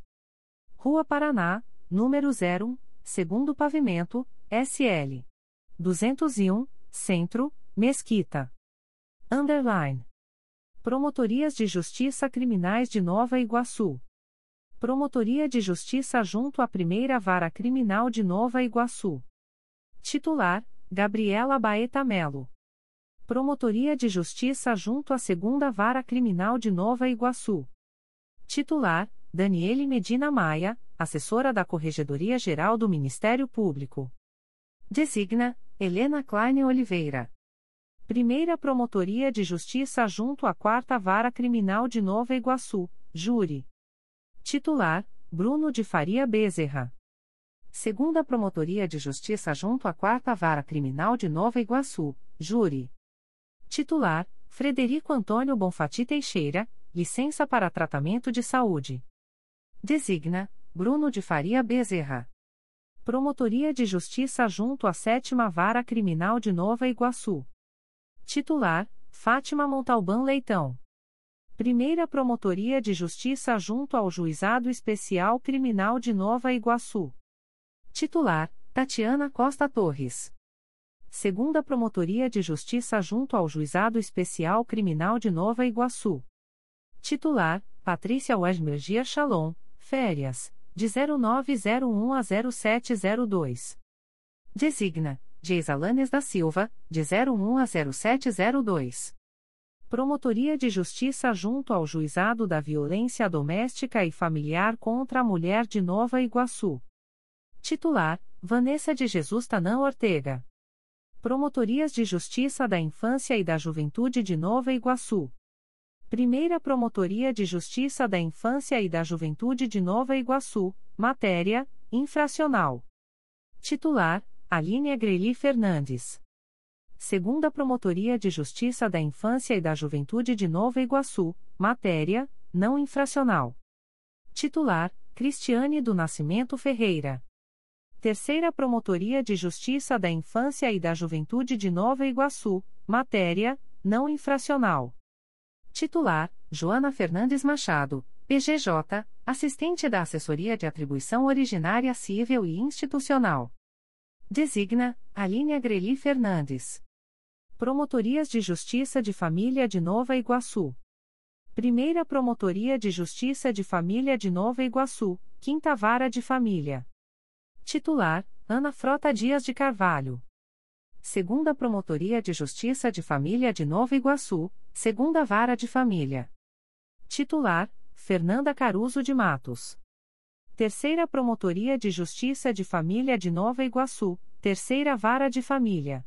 Rua Paraná, número 0, segundo pavimento, SL. 201, Centro, Mesquita. Underline. Promotorias de Justiça Criminais de Nova Iguaçu. Promotoria de Justiça junto à Primeira Vara Criminal de Nova Iguaçu. Titular: Gabriela Baeta Melo. Promotoria de Justiça junto à Segunda Vara Criminal de Nova Iguaçu. Titular: Daniele Medina Maia, assessora da Corregedoria Geral do Ministério Público. Designa: Helena Klein Oliveira. Primeira Promotoria de Justiça junto à Quarta Vara Criminal de Nova Iguaçu, Júri. Titular: Bruno de Faria Bezerra. Segunda Promotoria de Justiça junto à Quarta Vara Criminal de Nova Iguaçu, Júri. Titular: Frederico Antônio Bonfati Teixeira, licença para tratamento de saúde. Designa: Bruno de Faria Bezerra. Promotoria de Justiça junto à Sétima Vara Criminal de Nova Iguaçu. Titular: Fátima Montalbán Leitão. Primeira Promotoria de Justiça junto ao Juizado Especial Criminal de Nova Iguaçu. Titular: Tatiana Costa Torres. Segunda Promotoria de Justiça junto ao Juizado Especial Criminal de Nova Iguaçu. Titular: Patrícia Wesmergia Shalom, férias, de 0901 a 0702. Designa: Geisalanes da Silva, de 01 a 0702. Promotoria de Justiça junto ao Juizado da Violência Doméstica e Familiar contra a Mulher de Nova Iguaçu. Titular: Vanessa de Jesus Tanã Ortega. Promotorias de Justiça da Infância e da Juventude de Nova Iguaçu. Primeira Promotoria de Justiça da Infância e da Juventude de Nova Iguaçu, matéria: infracional. Titular: Aline Agreli Fernandes. Segunda Promotoria de Justiça da Infância e da Juventude de Nova Iguaçu, matéria: não infracional. Titular: Cristiane do Nascimento Ferreira. Terceira Promotoria de Justiça da Infância e da Juventude de Nova Iguaçu, matéria: não infracional. Titular: Joana Fernandes Machado, PGJ, assistente da Assessoria de Atribuição Originária Civil e Institucional. Designa: Aline Agreli Fernandes. Promotorias de Justiça de Família de Nova Iguaçu. Primeira Promotoria de Justiça de Família de Nova Iguaçu, Quinta Vara de Família. Titular: Ana Frota Dias de Carvalho. Segunda Promotoria de Justiça de Família de Nova Iguaçu, Segunda Vara de Família. Titular: Fernanda Caruso de Matos. Terceira Promotoria de Justiça de Família de Nova Iguaçu, Terceira Vara de Família.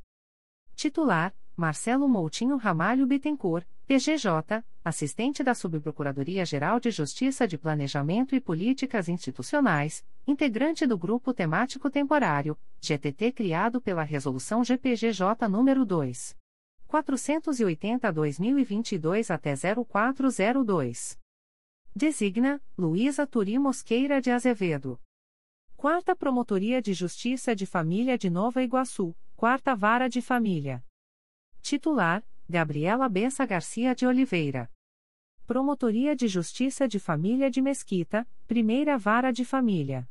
Titular: Marcelo Moutinho Ramalho Bittencourt, PGJ, assistente da Subprocuradoria-Geral de Justiça de Planejamento e Políticas Institucionais, integrante do Grupo Temático Temporário, GTT criado pela Resolução GPGJ nº 2. 480-2022 até 0402. Designa, Luísa Turi Mosqueira de Azevedo. Quarta Promotoria de Justiça de Família de Nova Iguaçu, Quarta Vara de Família. Titular, Gabriela Bessa Garcia de Oliveira. Promotoria de Justiça de Família de Mesquita, Primeira Vara de Família.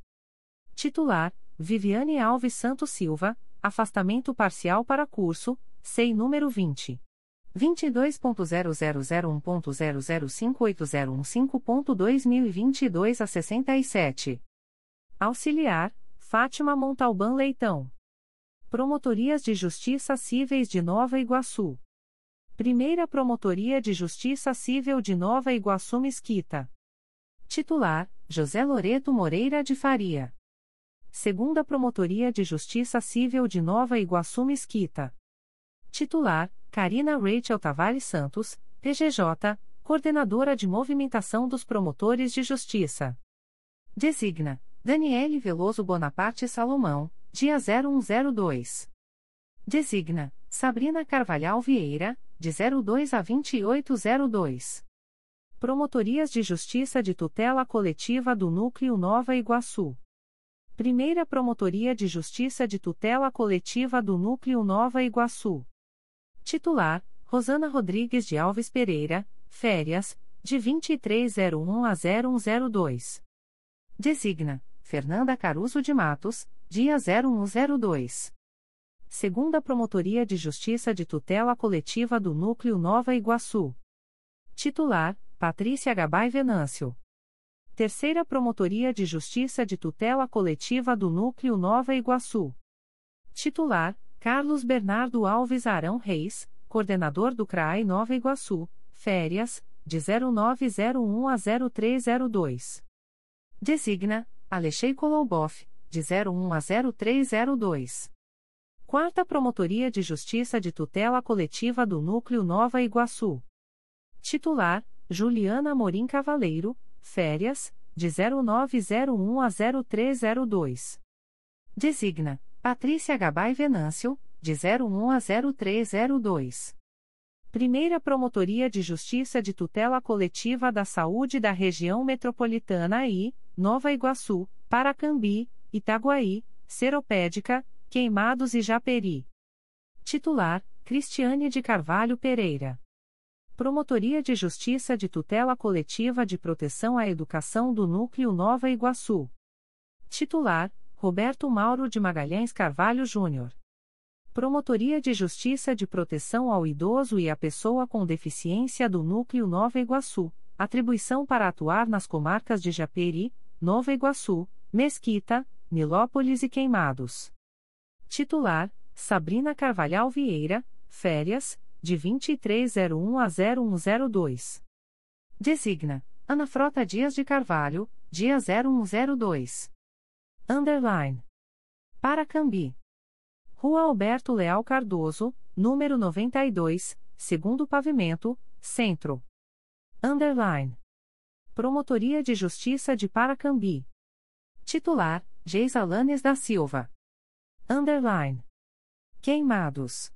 Titular, Viviane Alves Santos Silva, afastamento parcial para curso, SEI número 20. 22.0001.0058015.2022 a 67. Auxiliar, Fátima Montalbán Leitão. Promotorias de Justiça Cíveis de Nova Iguaçu. Primeira Promotoria de Justiça Civil de Nova Iguaçu Mesquita. Titular: José Loreto Moreira de Faria. Segunda Promotoria de Justiça Civil de Nova Iguaçu Mesquita. Titular: Karina Rachel Tavares Santos, PGJ, Coordenadora de Movimentação dos Promotores de Justiça. Designa: Daniele Veloso Bonaparte Salomão, dia 0102. Designa: Sabrina Carvalhal Vieira, de 02 a 2802. Promotorias de Justiça de Tutela Coletiva do Núcleo Nova Iguaçu. Primeira Promotoria de Justiça de Tutela Coletiva do Núcleo Nova Iguaçu. Titular: Rosana Rodrigues de Alves Pereira, férias, de 2301 a 0102. Designa: Fernanda Caruso de Matos, dia 0102. Segunda Promotoria de Justiça de Tutela Coletiva do Núcleo Nova Iguaçu. Titular: Patrícia Gabay Venâncio. Terceira Promotoria de Justiça de Tutela Coletiva do Núcleo Nova Iguaçu. Titular: Carlos Bernardo Alves Arão Reis, coordenador do CRAI Nova Iguaçu, férias, de 0901 a 0302. Designa: Alexei Koloboff, de 01 a 0302. Quarta Promotoria de Justiça de Tutela Coletiva do Núcleo Nova Iguaçu. Titular: Juliana Morim Cavaleiro, férias, de 0901 a 0302. Designa: Patrícia Gabay Venâncio, de 01 a 0302. Primeira Promotoria de Justiça de Tutela Coletiva da Saúde da Região Metropolitana I, Nova Iguaçu, Paracambi, Itaguaí, Seropédica, Queimados e Japeri. Titular: Cristiane de Carvalho Pereira. Promotoria de Justiça de Tutela Coletiva de Proteção à Educação do Núcleo Nova Iguaçu. Titular: Roberto Mauro de Magalhães Carvalho Júnior. Promotoria de Justiça de Proteção ao Idoso e à Pessoa com Deficiência do Núcleo Nova Iguaçu. Atribuição para atuar nas comarcas de Japeri, Nova Iguaçu, Mesquita, Nilópolis e Queimados. Titular: Sabrina Carvalhal Vieira, férias, de 2301 a 0102. Designa: Ana Frota Dias de Carvalho, dia 0102. Underline. Paracambi. Rua Alberto Leal Cardoso, número 92, segundo pavimento, centro. Underline. Promotoria de Justiça de Paracambi. Titular: Geisa Lanes da Silva. Underline. Queimados.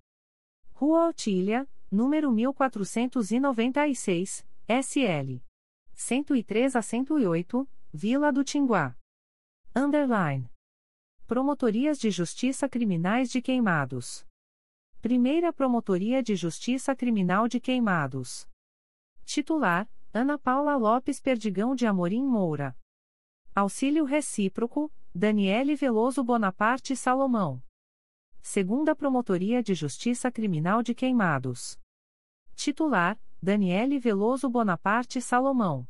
Rua Otília, número 1496, SL. 103 a 108, Vila do Tinguá. Underline. Promotorias de Justiça Criminais de Queimados. Primeira Promotoria de Justiça Criminal de Queimados. Titular: Ana Paula Lopes Perdigão de Amorim Moura. Auxílio Recíproco: Daniele Veloso Bonaparte Salomão. Segunda Promotoria de Justiça Criminal de Queimados. Titular: Daniele Veloso Bonaparte Salomão.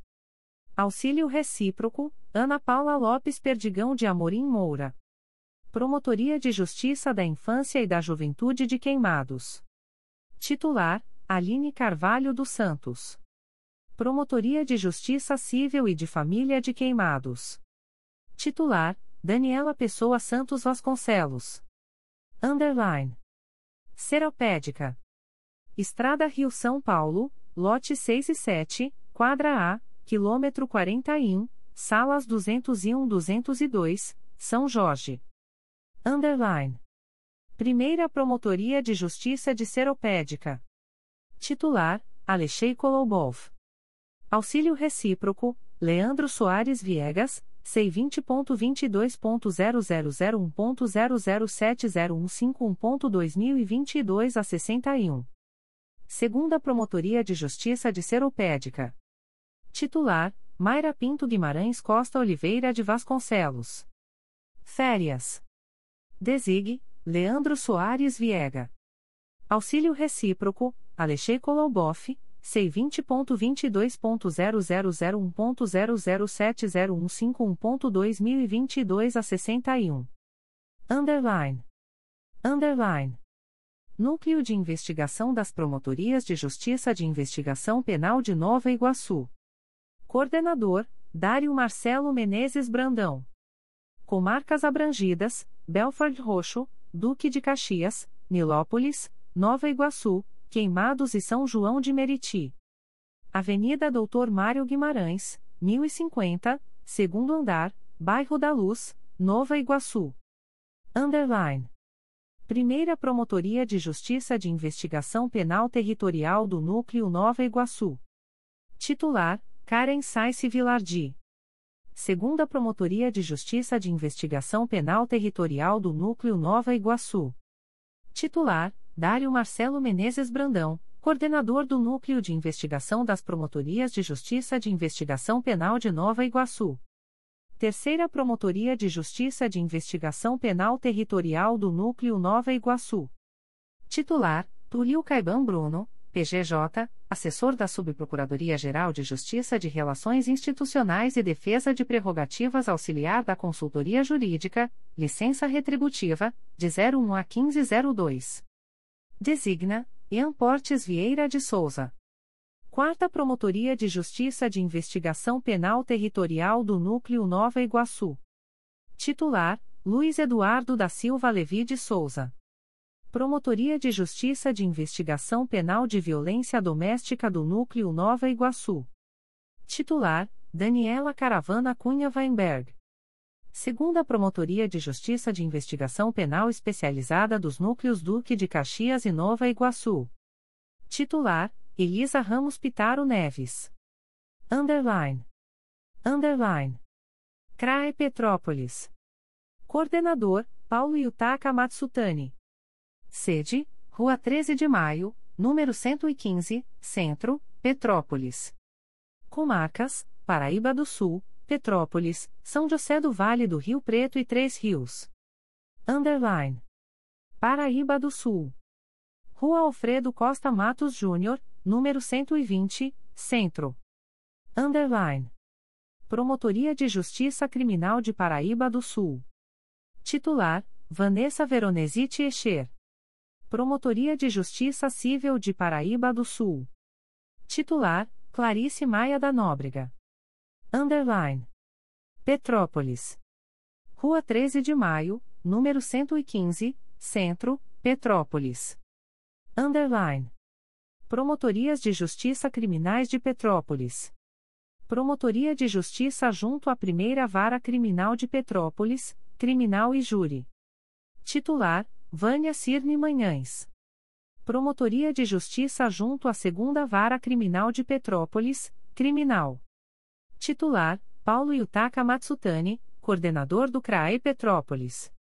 Auxílio Recíproco: Ana Paula Lopes Perdigão de Amorim Moura. Promotoria de Justiça da Infância e da Juventude de Queimados. Titular: Aline Carvalho dos Santos. Promotoria de Justiça Civil e de Família de Queimados. Titular: Daniela Pessoa Santos Vasconcelos. Underline. Seropédica. Estrada Rio São Paulo, lote 6 e 7, quadra A, quilômetro 41, salas 201-202, São Jorge. Underline. Primeira Promotoria de Justiça de Seropédica. Titular: Alexei Kolobov. Auxílio Recíproco: Leandro Soares Viegas, C20.22.0001.0070151.2022 a 61. Segunda Promotoria de Justiça de Seropédica. Titular: Mayra Pinto Guimarães Costa Oliveira de Vasconcelos. Férias. Desigue: Leandro Soares Viega. Auxílio Recíproco: Alexei Koloboff, C20.22.0001.0070151.2022 a 61. Underline. Underline. Núcleo de Investigação das Promotorias de Justiça de Investigação Penal de Nova Iguaçu. Coordenador: Dário Marcelo Menezes Brandão. Comarcas abrangidas: Belford Roxo, Duque de Caxias, Nilópolis, Nova Iguaçu, Queimados e São João de Meriti. Avenida Doutor Mário Guimarães, 1050, segundo andar, Bairro da Luz, Nova Iguaçu. Underline. Primeira Promotoria de Justiça de Investigação Penal Territorial do Núcleo Nova Iguaçu. Titular: Karen Saice Vilardi. Segunda Promotoria de Justiça de Investigação Penal Territorial do Núcleo Nova Iguaçu. Titular: Dário Marcelo Menezes Brandão, coordenador do Núcleo de Investigação das Promotorias de Justiça de Investigação Penal de Nova Iguaçu. Terceira Promotoria de Justiça de Investigação Penal Territorial do Núcleo Nova Iguaçu. Titular: Túlio Caiban Bruno, PGJ, assessor da Subprocuradoria-Geral de Justiça de Relações Institucionais e Defesa de Prerrogativas Auxiliar da Consultoria Jurídica, licença retributiva, de 01 a 1502. Designa, Ian Portes Vieira de Souza. Quarta Promotoria de Justiça de Investigação Penal Territorial do Núcleo Nova Iguaçu. Titular, Luiz Eduardo da Silva Levi de Souza. Promotoria de Justiça de Investigação Penal de Violência Doméstica do Núcleo Nova Iguaçu. Titular: Daniela Caravana Cunha Weinberg. Segunda Promotoria de Justiça de Investigação Penal Especializada dos Núcleos Duque de Caxias e Nova Iguaçu. Titular: Elisa Ramos Pitaro Neves. Underline. Underline. CRAE Petrópolis. Coordenador: Paulo Yutaka Matsutani. Sede: Rua 13 de Maio, número 115, Centro, Petrópolis. Comarcas: Paraíba do Sul, Petrópolis, São José do Vale do Rio Preto e Três Rios. Underline. Paraíba do Sul. Rua Alfredo Costa Matos Júnior, número 120, Centro. Underline. Promotoria de Justiça Criminal de Paraíba do Sul. Titular: Vanessa Veronese Echer. Promotoria de Justiça Civil de Paraíba do Sul. Titular: Clarice Maia da Nóbrega. Underline. Petrópolis. Rua 13 de Maio, número 115, Centro, Petrópolis. Underline. Promotorias de Justiça Criminais de Petrópolis. Promotoria de Justiça junto à Primeira Vara Criminal de Petrópolis, Criminal e Júri. Titular: Vânia Cirne Manhães. Promotoria de Justiça junto à Segunda Vara Criminal de Petrópolis, Criminal. Titular: Paulo Yutaka Matsutani, coordenador do CRAE Petrópolis.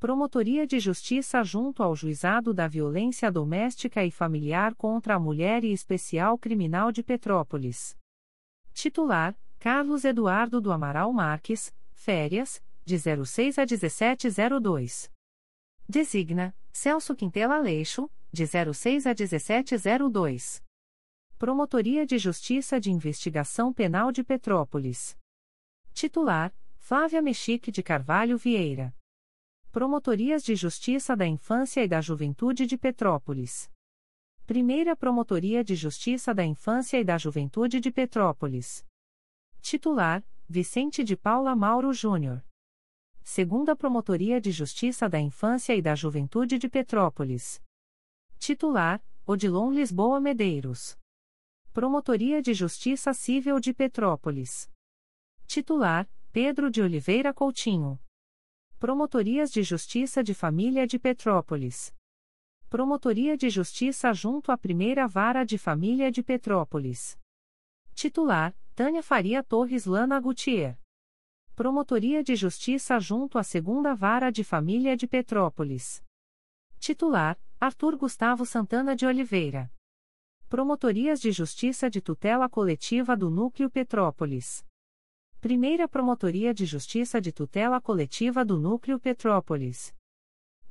Promotoria de Justiça junto ao Juizado da Violência Doméstica e Familiar contra a Mulher e Especial Criminal de Petrópolis. Titular: Carlos Eduardo do Amaral Marques, férias, de 06 a 1702. Designa: Celso Quintela Aleixo, de 06 a 1702. Promotoria de Justiça de Investigação Penal de Petrópolis. Titular: Flávia Mexique de Carvalho Vieira. Promotorias de Justiça da Infância e da Juventude de Petrópolis. Primeira Promotoria de Justiça da Infância e da Juventude de Petrópolis. Titular: Vicente de Paula Mauro Júnior. Segunda Promotoria de Justiça da Infância e da Juventude de Petrópolis. Titular: Odilon Lisboa Medeiros. Promotoria de Justiça Civil de Petrópolis. Titular: Pedro de Oliveira Coutinho. Promotorias de Justiça de Família de Petrópolis. Promotoria de Justiça junto à Primeira Vara de Família de Petrópolis. Titular: Tânia Faria Torres Lana Gutier. Promotoria de Justiça junto à Segunda Vara de Família de Petrópolis. Titular: Arthur Gustavo Santana de Oliveira. Promotorias de Justiça de Tutela Coletiva do Núcleo Petrópolis. Primeira Promotoria de Justiça de Tutela Coletiva do Núcleo Petrópolis.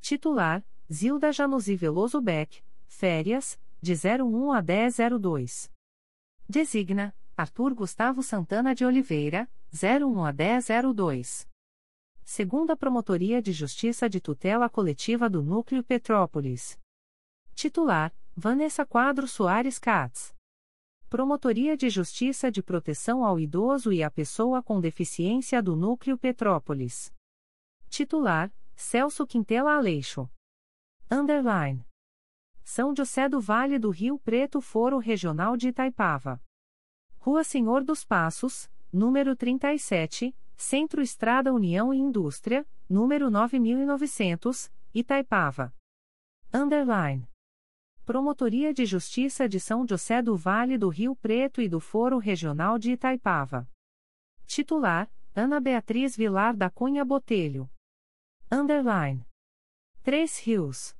Titular: Zilda Januzi Veloso Beck, férias, de 01 a 1002. Designa: Arthur Gustavo Santana de Oliveira, 01 a 1002. Segunda Promotoria de Justiça de Tutela Coletiva do Núcleo Petrópolis. Titular: Vanessa Quadro Soares Katz. Promotoria de Justiça de Proteção ao Idoso e à Pessoa com Deficiência do Núcleo Petrópolis. Titular: Celso Quintela Aleixo. Underline. São José do Vale do Rio Preto Foro Regional de Itaipava. Rua Senhor dos Passos, número 37, Centro Estrada União e Indústria, número 9900, Itaipava. Underline. Promotoria de Justiça de São José do Vale do Rio Preto e do Foro Regional de Itaipava. Titular: Ana Beatriz Vilar da Cunha Botelho. Underline. Três Rios.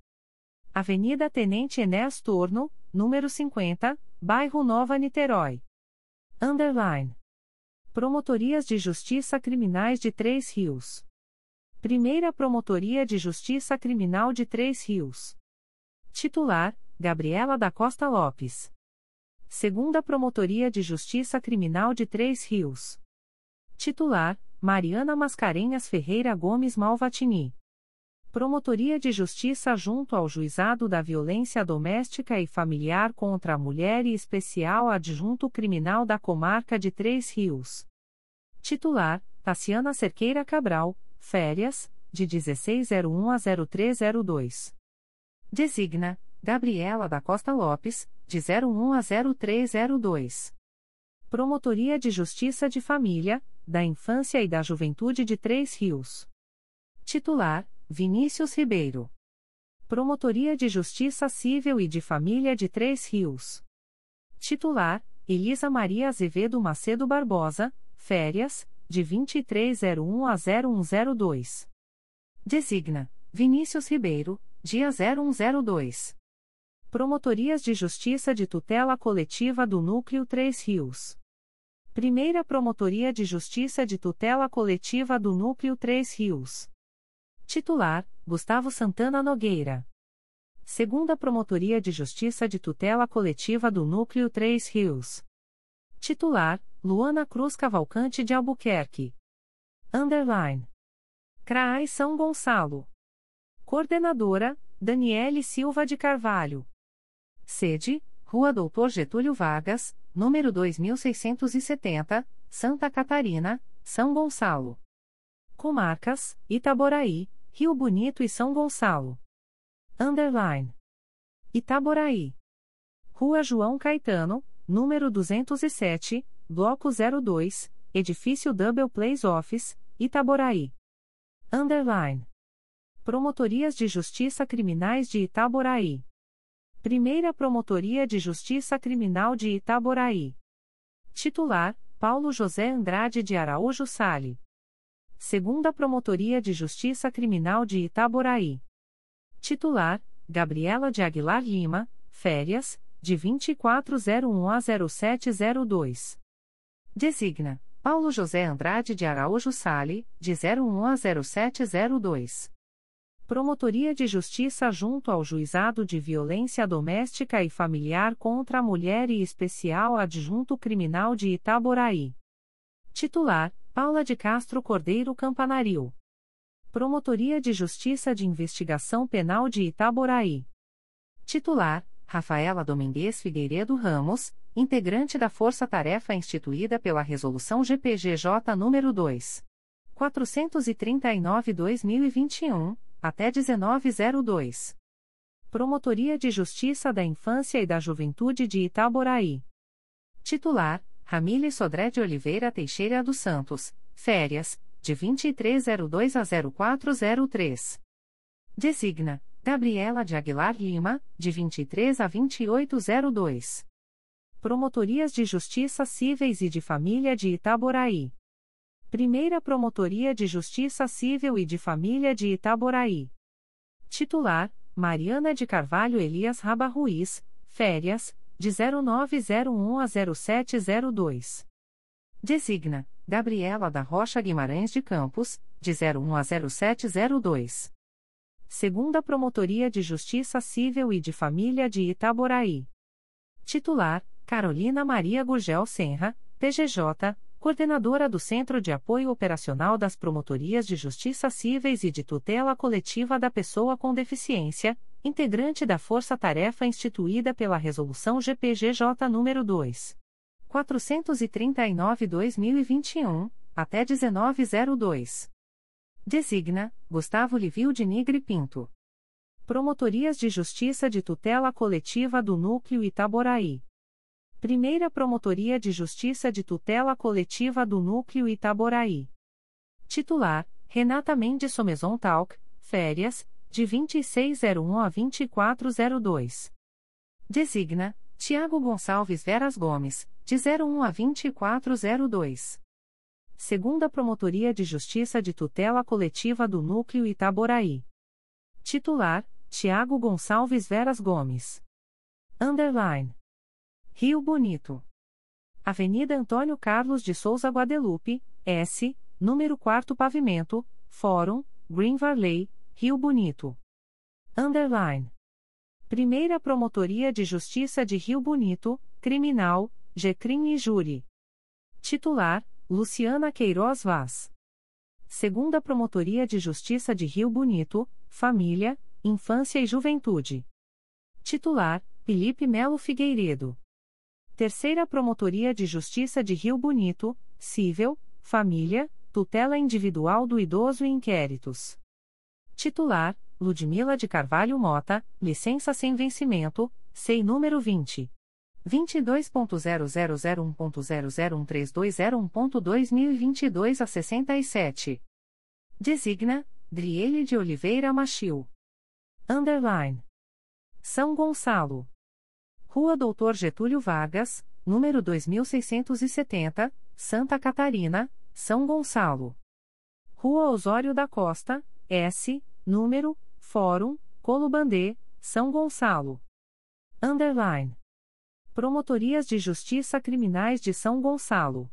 Avenida Tenente Enéas Torno, número 50, Bairro Nova Niterói. Underline. Promotorias de Justiça Criminais de Três Rios. Primeira Promotoria de Justiça Criminal de Três Rios. Titular: Gabriela da Costa Lopes. Segunda Promotoria de Justiça Criminal de Três Rios. Titular: Mariana Mascarenhas Ferreira Gomes Malvatini. Promotoria de Justiça junto ao Juizado da Violência Doméstica e Familiar contra a Mulher e Especial Adjunto Criminal da Comarca de Três Rios. Titular: Taciana Cerqueira Cabral, férias, de 1601 a 0302. Designa: Gabriela da Costa Lopes, de 01 a 0302. Promotoria de Justiça de Família, da Infância e da Juventude de Três Rios. Titular: Vinícius Ribeiro. Promotoria de Justiça Civil e de Família de Três Rios. Titular: Elisa Maria Azevedo Macedo Barbosa, férias, de 2301 a 0102. Designa: Vinícius Ribeiro, dia 0102. Promotorias de Justiça de Tutela Coletiva do Núcleo Três Rios. Primeira Promotoria de Justiça de Tutela Coletiva do Núcleo Três Rios. Titular: Gustavo Santana Nogueira. Segunda Promotoria de Justiça de Tutela Coletiva do Núcleo 3 Rios. Titular: Luana Cruz Cavalcante de Albuquerque. Underline. CRAI São Gonçalo. Coordenadora: Daniele Silva de Carvalho. Sede: Rua Doutor Getúlio Vargas, número 2670, Santa Catarina, São Gonçalo. Comarcas: Itaboraí, Rio Bonito e São Gonçalo. Underline. Itaboraí. Rua João Caetano, número 207, Bloco 02, Edifício Double Place Office, Itaboraí. Underline. Promotorias de Justiça Criminais de Itaboraí. Primeira Promotoria de Justiça Criminal de Itaboraí. Titular: Paulo José Andrade de Araújo Sale. Segunda Promotoria de Justiça Criminal de Itaboraí. Titular: Gabriela de Aguilar Lima, férias, de 2401 a 0702. Designa: Paulo José Andrade de Araújo Sale, de 01 a 0702. Promotoria de Justiça junto ao Juizado de Violência Doméstica e Familiar contra a Mulher e Especial Adjunto Criminal de Itaboraí. Titular: Paula de Castro Cordeiro Campanaril. Promotoria de Justiça de Investigação Penal de Itaboraí. Titular: Rafaela Domingues Figueiredo Ramos, integrante da Força Tarefa instituída pela Resolução GPGJ nº 2. 439-2021 até 1902. Promotoria de Justiça da Infância e da Juventude de Itaboraí. Titular: Ramile Sodré de Oliveira Teixeira dos Santos, férias, de 2302 a 0403. Designa: Gabriela de Aguilar Lima, de 23 a 2802. Promotorias de Justiça Cíveis e de Família de Itaboraí. Primeira Promotoria de Justiça Civil e de Família de Itaboraí. Titular: Mariana de Carvalho Elias Raba Ruiz, férias, de 0901 a 0702. Designa: Gabriela da Rocha Guimarães de Campos, de 01 a 0702. Segunda Promotoria de Justiça Civil e de Família de Itaboraí. Titular: Carolina Maria Gurgel Senra, PGJ, coordenadora do Centro de Apoio Operacional das Promotorias de Justiça Cíveis e de Tutela Coletiva da Pessoa com Deficiência, integrante da Força Tarefa instituída pela Resolução GPGJ nº 2. 439-2021, até 1902. Designa, Gustavo Livio de Nigre Pinto. Promotorias de Justiça de Tutela Coletiva do Núcleo Itaboraí. Primeira Promotoria de Justiça de Tutela Coletiva do Núcleo Itaboraí. Titular: Renata Mendes Somezon Talc, férias, de 2601 a 2402. Designa: Tiago Gonçalves Veras Gomes, de 01 a 2402. Segunda Promotoria de Justiça de Tutela Coletiva do Núcleo Itaboraí. Titular: Tiago Gonçalves Veras Gomes. Underline. Rio Bonito. Avenida Antônio Carlos de Souza Guadelupe, S, número 4 Pavimento, Fórum, Green Valley, Rio Bonito. Underline. Primeira Promotoria de Justiça de Rio Bonito, Criminal, GCRIM e Júri. Titular, Luciana Queiroz Vaz. Segunda Promotoria de Justiça de Rio Bonito, Família, Infância e Juventude. Titular, Felipe Melo Figueiredo. Terceira Promotoria de Justiça de Rio Bonito, Cível, Família, Tutela Individual do Idoso e Inquéritos. Titular: Ludmila de Carvalho Mota, licença sem vencimento, SEI número 20. 22.0001.0013201.2022 a 67. Designa: Driele de Oliveira Machil. Underline. São Gonçalo. Rua Doutor Getúlio Vargas, número 2670, Santa Catarina, São Gonçalo. Rua Osório da Costa, S, número, Fórum, Colubandê, São Gonçalo. Underline. Promotorias de Justiça Criminais de São Gonçalo.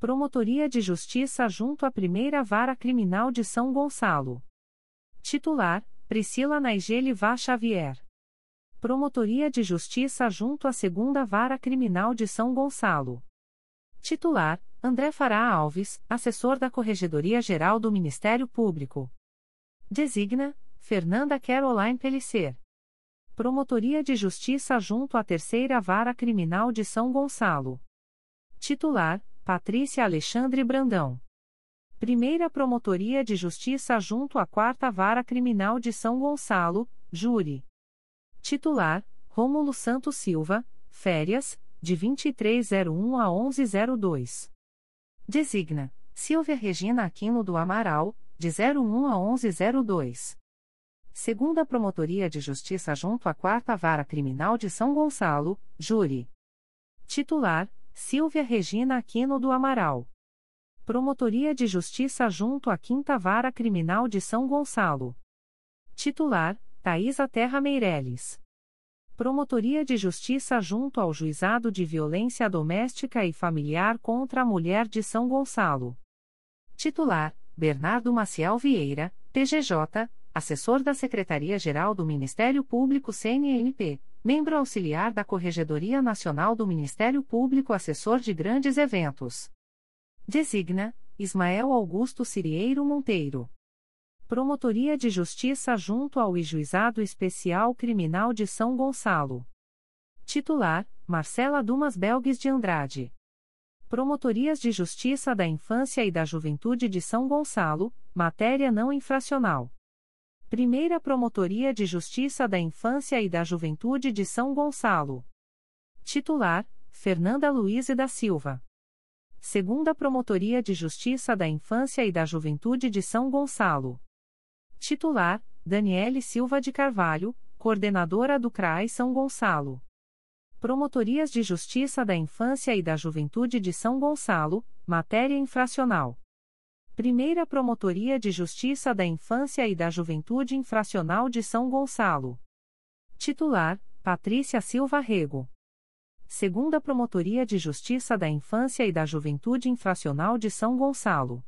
Promotoria de Justiça junto à Primeira Vara Criminal de São Gonçalo. Titular: Priscila Naigeli Vá Xavier. Promotoria de Justiça junto à Segunda Vara Criminal de São Gonçalo. Titular: André Fará Alves, assessor da Corregedoria Geral do Ministério Público. Designa: Fernanda Caroline Pellicer. Promotoria de Justiça junto à Terceira Vara Criminal de São Gonçalo. Titular: Patrícia Alexandre Brandão. Primeira Promotoria de Justiça junto à Quarta Vara Criminal de São Gonçalo, Júri. Titular: Rômulo Santos Silva, férias, de 2301 a 1102. Designa: Silvia Regina Aquino do Amaral, de 01 a 1102. Segunda Promotoria de Justiça junto à Quarta Vara Criminal de São Gonçalo, Júri. Titular: Silvia Regina Aquino do Amaral. Promotoria de Justiça junto à Quinta Vara Criminal de São Gonçalo. Titular: Thaisa Terra Meireles. Promotoria de Justiça junto ao Juizado de Violência Doméstica e Familiar contra a Mulher de São Gonçalo. Titular: Bernardo Maciel Vieira, PGJ, assessor da Secretaria-Geral do Ministério Público CNMP, membro auxiliar da Corregedoria Nacional do Ministério Público, assessor de grandes eventos. Designa: Ismael Augusto Cirieiro Monteiro. Promotoria de Justiça junto ao Juizado Especial Criminal de São Gonçalo. Titular: Marcela Dumas Belgues de Andrade. Promotorias de Justiça da Infância e da Juventude de São Gonçalo, matéria não infracional. Primeira Promotoria de Justiça da Infância e da Juventude de São Gonçalo. Titular: Fernanda Luiz da Silva. Segunda Promotoria de Justiça da Infância e da Juventude de São Gonçalo. Titular: Daniele Silva de Carvalho, coordenadora do CRAI São Gonçalo. Promotorias de Justiça da Infância e da Juventude de São Gonçalo, matéria infracional. Primeira Promotoria de Justiça da Infância e da Juventude Infracional de São Gonçalo. Titular: Patrícia Silva Rego. Segunda Promotoria de Justiça da Infância e da Juventude Infracional de São Gonçalo.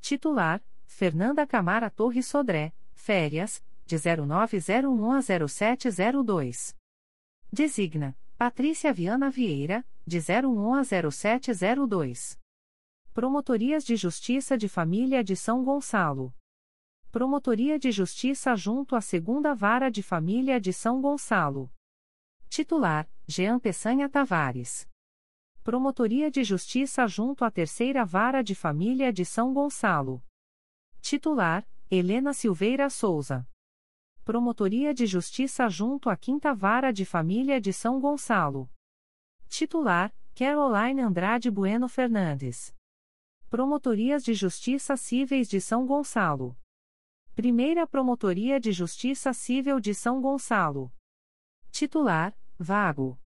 Titular: Fernanda Camara Torres Sodré, férias, de 0901 a 0702. Designa: Patrícia Viana Vieira, de 01 a 0702. Promotorias de Justiça de Família de São Gonçalo. Promotoria de Justiça junto à Segunda Vara de Família de São Gonçalo. Titular: Jean Peçanha Tavares. Promotoria de Justiça junto à Terceira Vara de Família de São Gonçalo. Titular: Helena Silveira Souza. Promotoria de Justiça junto à Quinta Vara de Família de São Gonçalo. Titular: Caroline Andrade Bueno Fernandes. Promotorias de Justiça Cíveis de São Gonçalo. Primeira Promotoria de Justiça Civil de São Gonçalo. Titular: Vago.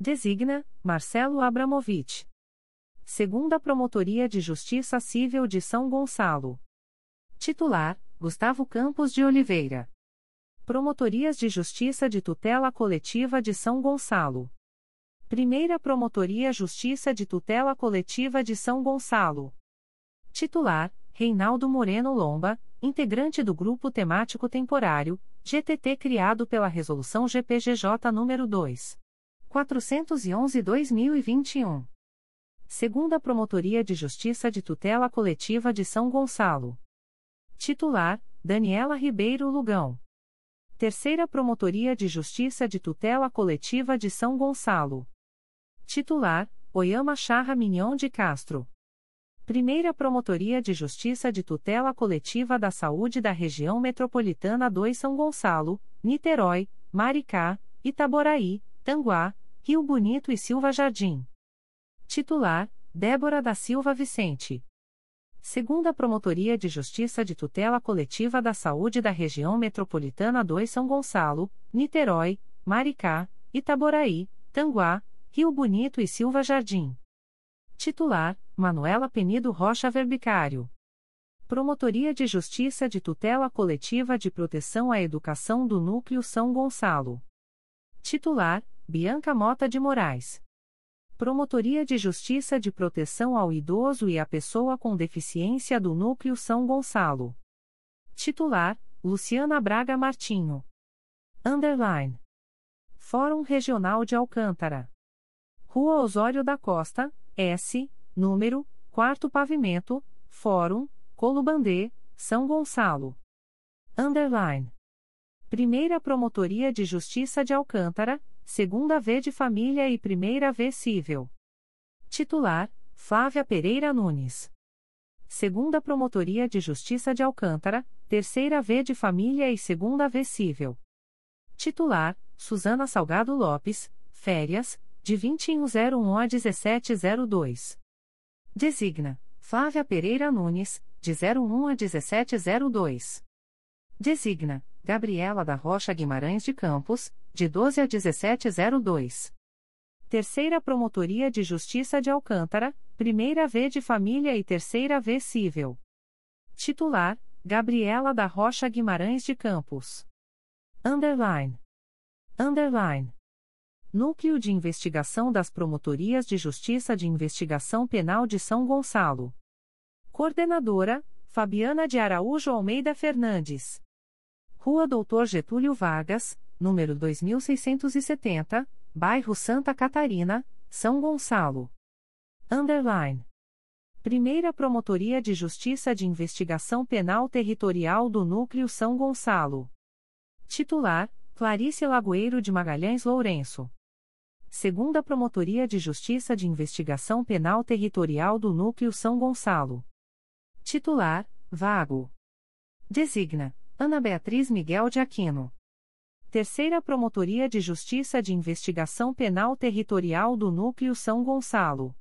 Designa: Marcelo Abramovich. Segunda Promotoria de Justiça Civil de São Gonçalo. Titular: Gustavo Campos de Oliveira. Promotorias de Justiça de Tutela Coletiva de São Gonçalo. Primeira Promotoria Justiça de Tutela Coletiva de São Gonçalo. Titular: Reinaldo Moreno Lomba, integrante do Grupo Temático Temporário, GTT criado pela Resolução GPGJ nº 2. 411-2021. Segunda Promotoria de Justiça de Tutela Coletiva de São Gonçalo. Titular: Daniela Ribeiro Lugão. Terceira Promotoria de Justiça de Tutela Coletiva de São Gonçalo. Titular: Oyama Charra Mignon de Castro. Primeira Promotoria de Justiça de Tutela Coletiva da Saúde da Região Metropolitana 2 São Gonçalo, Niterói, Maricá, Itaboraí, Tanguá, Rio Bonito e Silva Jardim. Titular: Débora da Silva Vicente. Segunda Promotoria de Justiça de Tutela Coletiva da Saúde da Região Metropolitana 2 São Gonçalo, Niterói, Maricá, Itaboraí, Tanguá, Rio Bonito e Silva Jardim. Titular: Manuela Penido Rocha Verbicário. Promotoria de Justiça de Tutela Coletiva de Proteção à Educação do Núcleo São Gonçalo. Titular: Bianca Mota de Moraes. Promotoria de Justiça de Proteção ao Idoso e à Pessoa com Deficiência do Núcleo São Gonçalo. Titular: Luciana Braga Martinho. Underline. Fórum Regional de Alcântara. Rua Osório da Costa, S, número, quarto pavimento, Fórum, Colubandê, São Gonçalo. Underline. Primeira Promotoria de Justiça de Alcântara, Segunda V de Família e Primeira V Cível. Titular: Flávia Pereira Nunes. Segunda Promotoria de Justiça de Alcântara, Terceira V de Família e Segunda V Cível. Titular: Suzana Salgado Lopes, férias, de 2101 a 1702. Designa: Flávia Pereira Nunes, de 01 a 1702. Designa: Gabriela da Rocha Guimarães de Campos, de 12 a 1702. Terceira Promotoria de Justiça de Alcântara, Primeira V de Família e Terceira V Cível. Titular: Gabriela da Rocha Guimarães de Campos. Underline. Underline. Núcleo de Investigação das Promotorias de Justiça de Investigação Penal de São Gonçalo. Coordenadora: Fabiana de Araújo Almeida Fernandes. Rua Doutor Getúlio Vargas, número 2670, Bairro Santa Catarina, São Gonçalo. Underline. Primeira Promotoria de Justiça de Investigação Penal Territorial do Núcleo São Gonçalo. Titular: Clarice Lagoeiro de Magalhães Lourenço. Segunda Promotoria de Justiça de Investigação Penal Territorial do Núcleo São Gonçalo. Titular: Vago. Designa: Ana Beatriz Miguel de Aquino. Terceira Promotoria de Justiça de Investigação Penal Territorial do Núcleo São Gonçalo.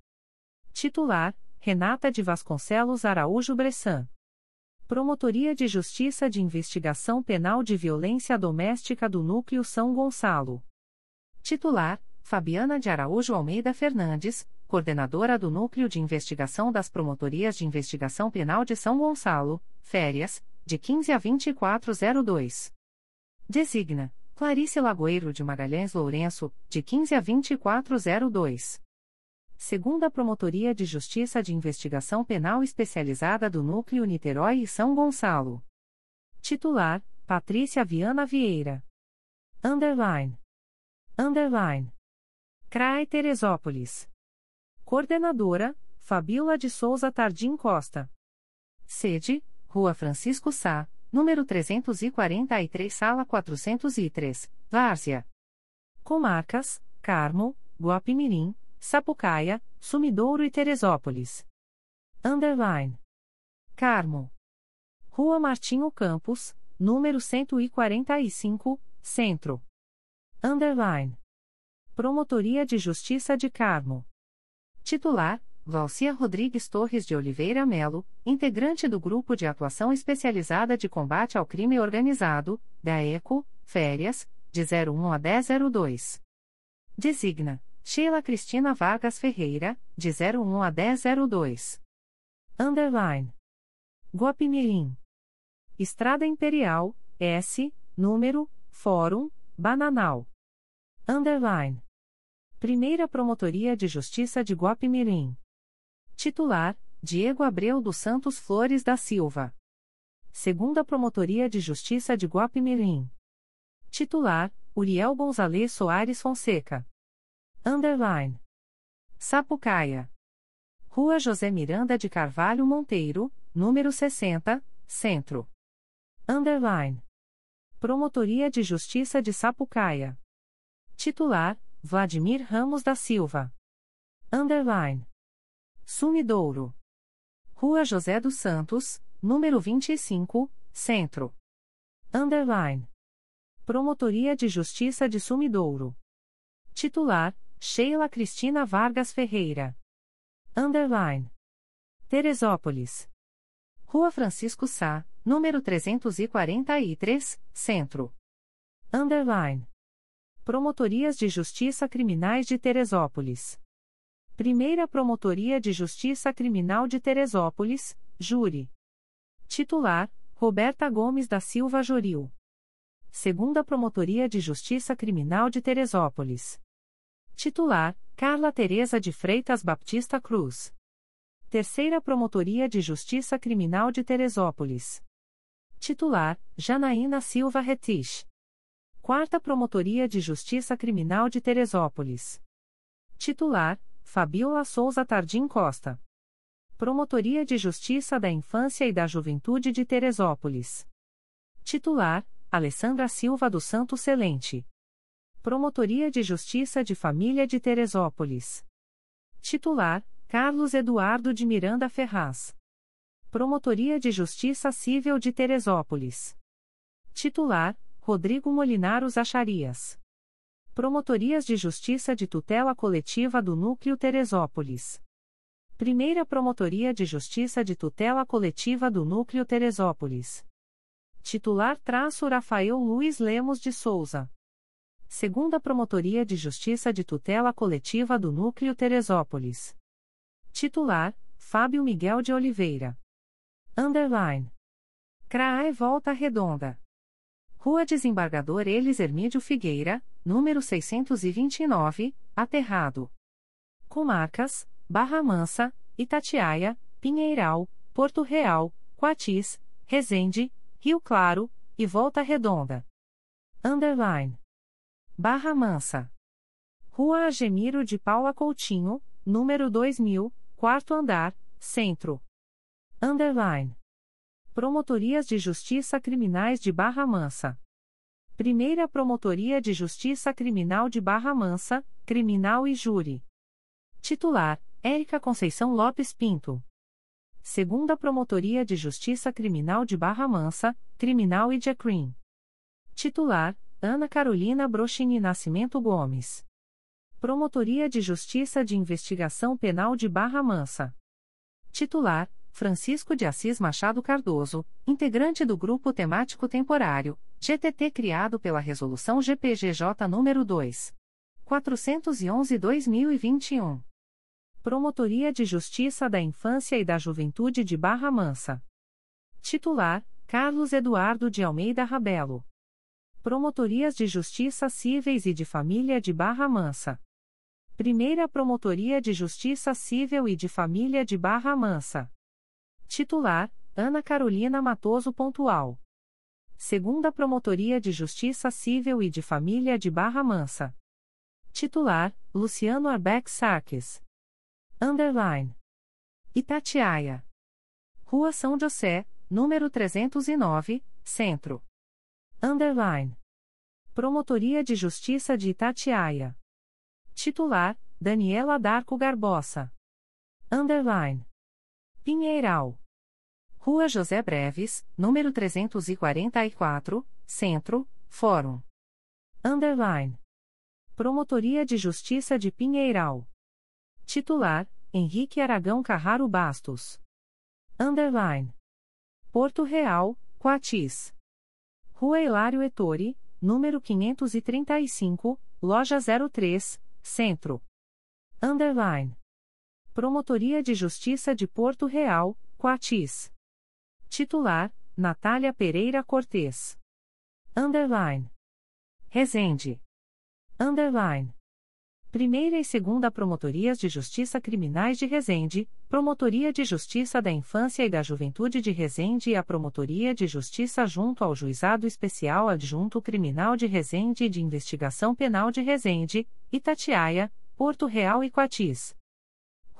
Titular: Renata de Vasconcelos Araújo Bressan. Promotoria de Justiça de Investigação Penal de Violência Doméstica do Núcleo São Gonçalo. Titular: Fabiana de Araújo Almeida Fernandes, coordenadora do Núcleo de Investigação das Promotorias de Investigação Penal de São Gonçalo, férias, de 15 a 2402. Designa: Clarice Lagoeiro de Magalhães Lourenço, de 15 a 2402 segunda Promotoria de Justiça de Investigação Penal Especializada do Núcleo Niterói e São Gonçalo. Titular: Patrícia Viana Vieira. Underline. Underline. CRAE Teresópolis. Coordenadora: Fabiola de Souza Tardim Costa. Sede: Rua Francisco Sá, número 343, sala 403, Várzea. Comarcas: Carmo, Guapimirim, Sapucaia, Sumidouro e Teresópolis. Underline. Carmo. Rua Martinho Campos, número 145, Centro. Underline. Promotoria de Justiça de Carmo. Titular: Valcia Rodrigues Torres de Oliveira Melo, integrante do Grupo de Atuação Especializada de Combate ao Crime Organizado, da ECO, férias, de 01 a 1002. Designa Sheila Cristina Vargas Ferreira, de 01 a 1002. Underline. Guapimirim. Estrada Imperial, S, número, Fórum, Bananal. Underline. Primeira Promotoria de Justiça de Guapimirim. Titular, Diego Abreu dos Santos Flores da Silva. Segunda Promotoria de Justiça de Guapimirim. Titular, Uriel Gonzalez Soares Fonseca. Underline. Sapucaia. Rua José Miranda de Carvalho Monteiro, número 60, Centro. Underline. Promotoria de Justiça de Sapucaia. Titular: Vladimir Ramos da Silva. Underline. Sumidouro. Rua José dos Santos, número 25, Centro. Underline. Promotoria de Justiça de Sumidouro. Titular: Sheila Cristina Vargas Ferreira. Underline. Teresópolis. Rua Francisco Sá, número 343, Centro. Underline. Promotorias de Justiça Criminais de Teresópolis. Primeira Promotoria de Justiça Criminal de Teresópolis, Júri. Titular: Roberta Gomes da Silva Joril. Segunda Promotoria de Justiça Criminal de Teresópolis. Titular: Carla Teresa de Freitas Baptista Cruz. Terceira Promotoria de Justiça Criminal de Teresópolis. Titular: Janaína Silva Retich. Quarta Promotoria de Justiça Criminal de Teresópolis. Titular: Fabiola Souza Tardim Costa. Promotoria de Justiça da Infância e da Juventude de Teresópolis. Titular: Alessandra Silva do Santo Celente. Promotoria de Justiça de Família de Teresópolis. Titular: Carlos Eduardo de Miranda Ferraz. Promotoria de Justiça Civil de Teresópolis. Titular: Rodrigo Molinaros Acharias. Promotorias de Justiça de Tutela Coletiva do Núcleo Teresópolis. Primeira Promotoria de Justiça de Tutela Coletiva do Núcleo Teresópolis. Titular traço Rafael Luiz Lemos de Souza. Segunda Promotoria de Justiça de Tutela Coletiva do Núcleo Teresópolis. Titular: Fábio Miguel de Oliveira. Underline. CRAE Volta Redonda. Rua Desembargador Elis Hermídio Figueira, número 629, Aterrado. Comarcas: Barra Mansa, Itatiaia, Pinheiral, Porto Real, Quatis, Resende, Rio Claro e Volta Redonda. Underline. Barra Mansa. Rua Agemiro de Paula Coutinho, número 2000, quarto andar, centro. Underline. Promotorias de Justiça Criminais de Barra Mansa. Primeira Promotoria de Justiça Criminal de Barra Mansa, Criminal e Júri. Titular: Érica Conceição Lopes Pinto. Segunda Promotoria de Justiça Criminal de Barra Mansa, Criminal e Jacrim. Titular: Ana Carolina Brochini Nascimento Gomes. Promotoria de Justiça de Investigação Penal de Barra Mansa. Titular: Francisco de Assis Machado Cardoso, integrante do Grupo Temático Temporário, GTT criado pela Resolução GPGJ nº 2. 411-2021. Promotoria de Justiça da Infância e da Juventude de Barra Mansa. Titular: Carlos Eduardo de Almeida Rabelo. Promotorias de Justiça Cíveis e de Família de Barra Mansa. Primeira Promotoria de Justiça Civil e de Família de Barra Mansa. Titular: Ana Carolina Matoso Pontual. Segunda Promotoria de Justiça Civil e de Família de Barra Mansa. Titular: Luciano Arbeck Sarques. Underline. Itatiaia. Rua São José, número 309, Centro. Underline. Promotoria de Justiça de Itatiaia. Titular: Daniela Darco Garbosa. Underline. Pinheiral. Rua José Breves, número 344, Centro, Fórum. Underline. Promotoria de Justiça de Pinheiral. Titular: Henrique Aragão Carraro Bastos. Underline. Porto Real, Coatis. Rua Hilário Ettore, número 535, loja 03, Centro. Underline. Promotoria de Justiça de Porto Real, Coatis. Titular: Natália Pereira Cortes. Underline. Resende. Underline. Primeira e Segunda Promotorias de Justiça Criminais de Resende, Promotoria de Justiça da Infância e da Juventude de Resende e a Promotoria de Justiça junto ao Juizado Especial Adjunto Criminal de Resende e de Investigação Penal de Resende, Itatiaia, Porto Real e Coatis.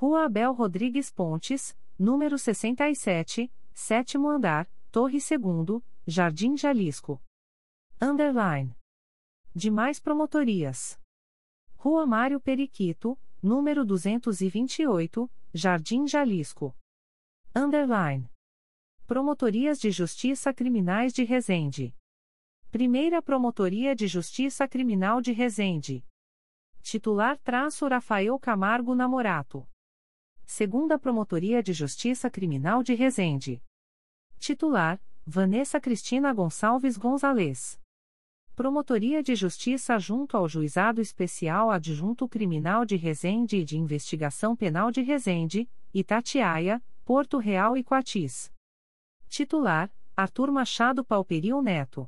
Rua Abel Rodrigues Pontes, número 67, sétimo andar, Torre 2 Jardim Jalisco. Underline. Demais promotorias. Rua Mário Periquito, número 228, Jardim Jalisco. Underline. Promotorias de Justiça Criminais de Resende. Primeira Promotoria de Justiça Criminal de Resende. Titular traço Rafael Camargo Namorato. Segunda Promotoria de Justiça Criminal de Resende. Titular: Vanessa Cristina Gonçalves Gonzalez. Promotoria de Justiça junto ao Juizado Especial Adjunto Criminal de Resende e de Investigação Penal de Resende, Itatiaia, Porto Real e Coatis. Titular: Arthur Machado Palperil Neto.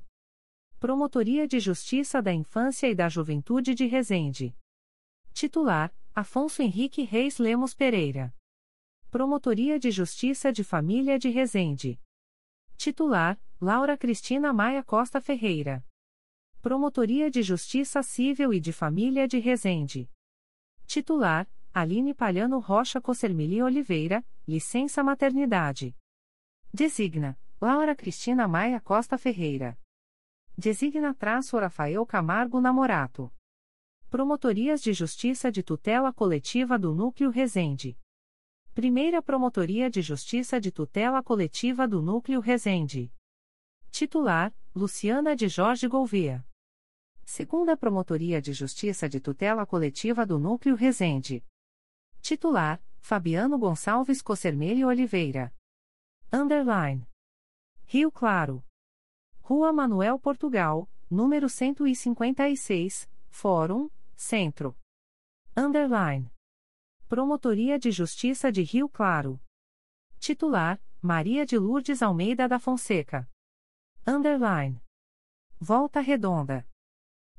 Promotoria de Justiça da Infância e da Juventude de Resende. Titular: Afonso Henrique Reis Lemos Pereira. Promotoria de Justiça de Família de Resende. Titular: Laura Cristina Maia Costa Ferreira. Promotoria de Justiça Civil e de Família de Resende. Titular: Aline Palhano Rocha Cossermili Oliveira, licença maternidade. Designa: Laura Cristina Maia Costa Ferreira. Designa traço Rafael Camargo Namorato. Promotorias de Justiça de Tutela Coletiva do Núcleo Resende. Primeira Promotoria de Justiça de Tutela Coletiva do Núcleo Resende. Titular: Luciana de Jorge Gouveia. Segunda Promotoria de Justiça de Tutela Coletiva do Núcleo Resende. Titular: Fabiano Gonçalves Cossermelho Oliveira. Underline. Rio Claro. Rua Manuel Portugal, número 156, Fórum, Centro. Underline. Promotoria de Justiça de Rio Claro. Titular: Maria de Lourdes Almeida da Fonseca. Underline. Volta Redonda.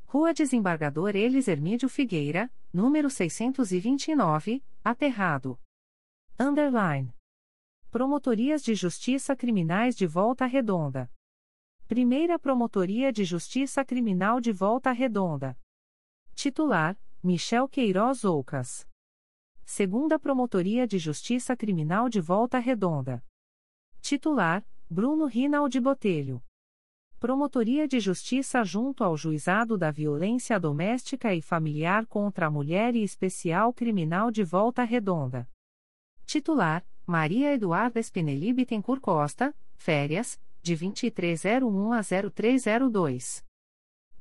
Rua Desembargador Elis Hermídio Figueira, número 629, Aterrado. Underline. Promotorias de Justiça Criminais de Volta Redonda. Primeira Promotoria de Justiça Criminal de Volta Redonda. Titular: Michel Queiroz Oucas. Segunda Promotoria de Justiça Criminal de Volta Redonda. Titular: Bruno Rinaldi Botelho. Promotoria de Justiça junto ao Juizado da Violência Doméstica e Familiar contra a Mulher e Especial Criminal de Volta Redonda. Titular: Maria Eduarda Spinelli Bittencourt Costa, férias, de 2301 a 0302.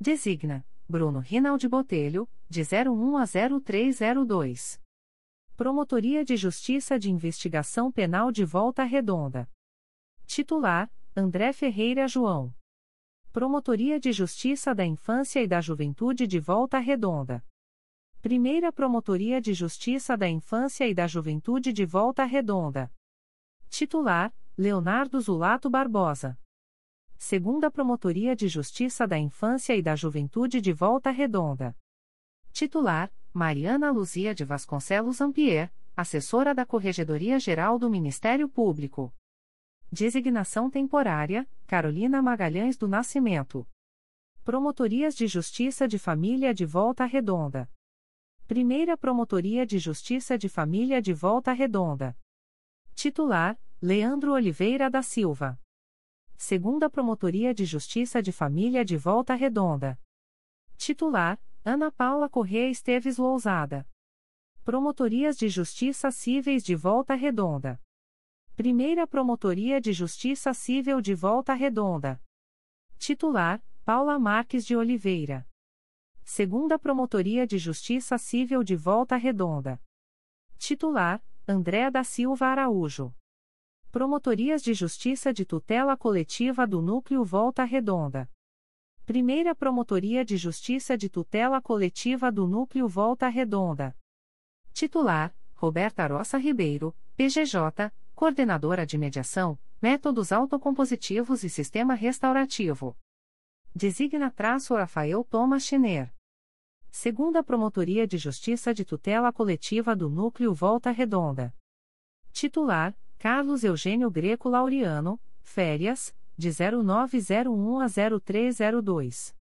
Designa: Bruno Rinaldi Botelho, de 01 a 0302. Promotoria de Justiça de Investigação Penal de Volta Redonda. Titular: André Ferreira João. Promotoria de Justiça da Infância e da Juventude de Volta Redonda. Primeira Promotoria de Justiça da Infância e da Juventude de Volta Redonda. Titular: Leonardo Zulato Barbosa. Segunda Promotoria de Justiça da Infância e da Juventude de Volta Redonda. Titular: Mariana Luzia de Vasconcelos Ampier, assessora da Corregedoria Geral do Ministério Público. Designação temporária: Carolina Magalhães do Nascimento. Promotorias de Justiça de Família de Volta Redonda. Primeira Promotoria de Justiça de Família de Volta Redonda. Titular: Leandro Oliveira da Silva. Segunda Promotoria de Justiça de Família de Volta Redonda. Titular: Ana Paula Corrêa Esteves Lousada. Promotorias de Justiça Cíveis de Volta Redonda. Primeira Promotoria de Justiça Civil de Volta Redonda. Titular: Paula Marques de Oliveira. Segunda Promotoria de Justiça Civil de Volta Redonda. Titular: André da Silva Araújo. Promotorias de Justiça de Tutela Coletiva do Núcleo Volta Redonda. Primeira Promotoria de Justiça de Tutela Coletiva do Núcleo Volta Redonda. Titular: Roberta Roça Ribeiro, PGJ, Coordenadora de Mediação, Métodos Autocompositivos e Sistema Restaurativo. Designa traço Rafael Thomas Schener. Segunda Promotoria de Justiça de Tutela Coletiva do Núcleo Volta Redonda. Titular: Carlos Eugênio Greco Laureano, férias, de 0901 a 0302.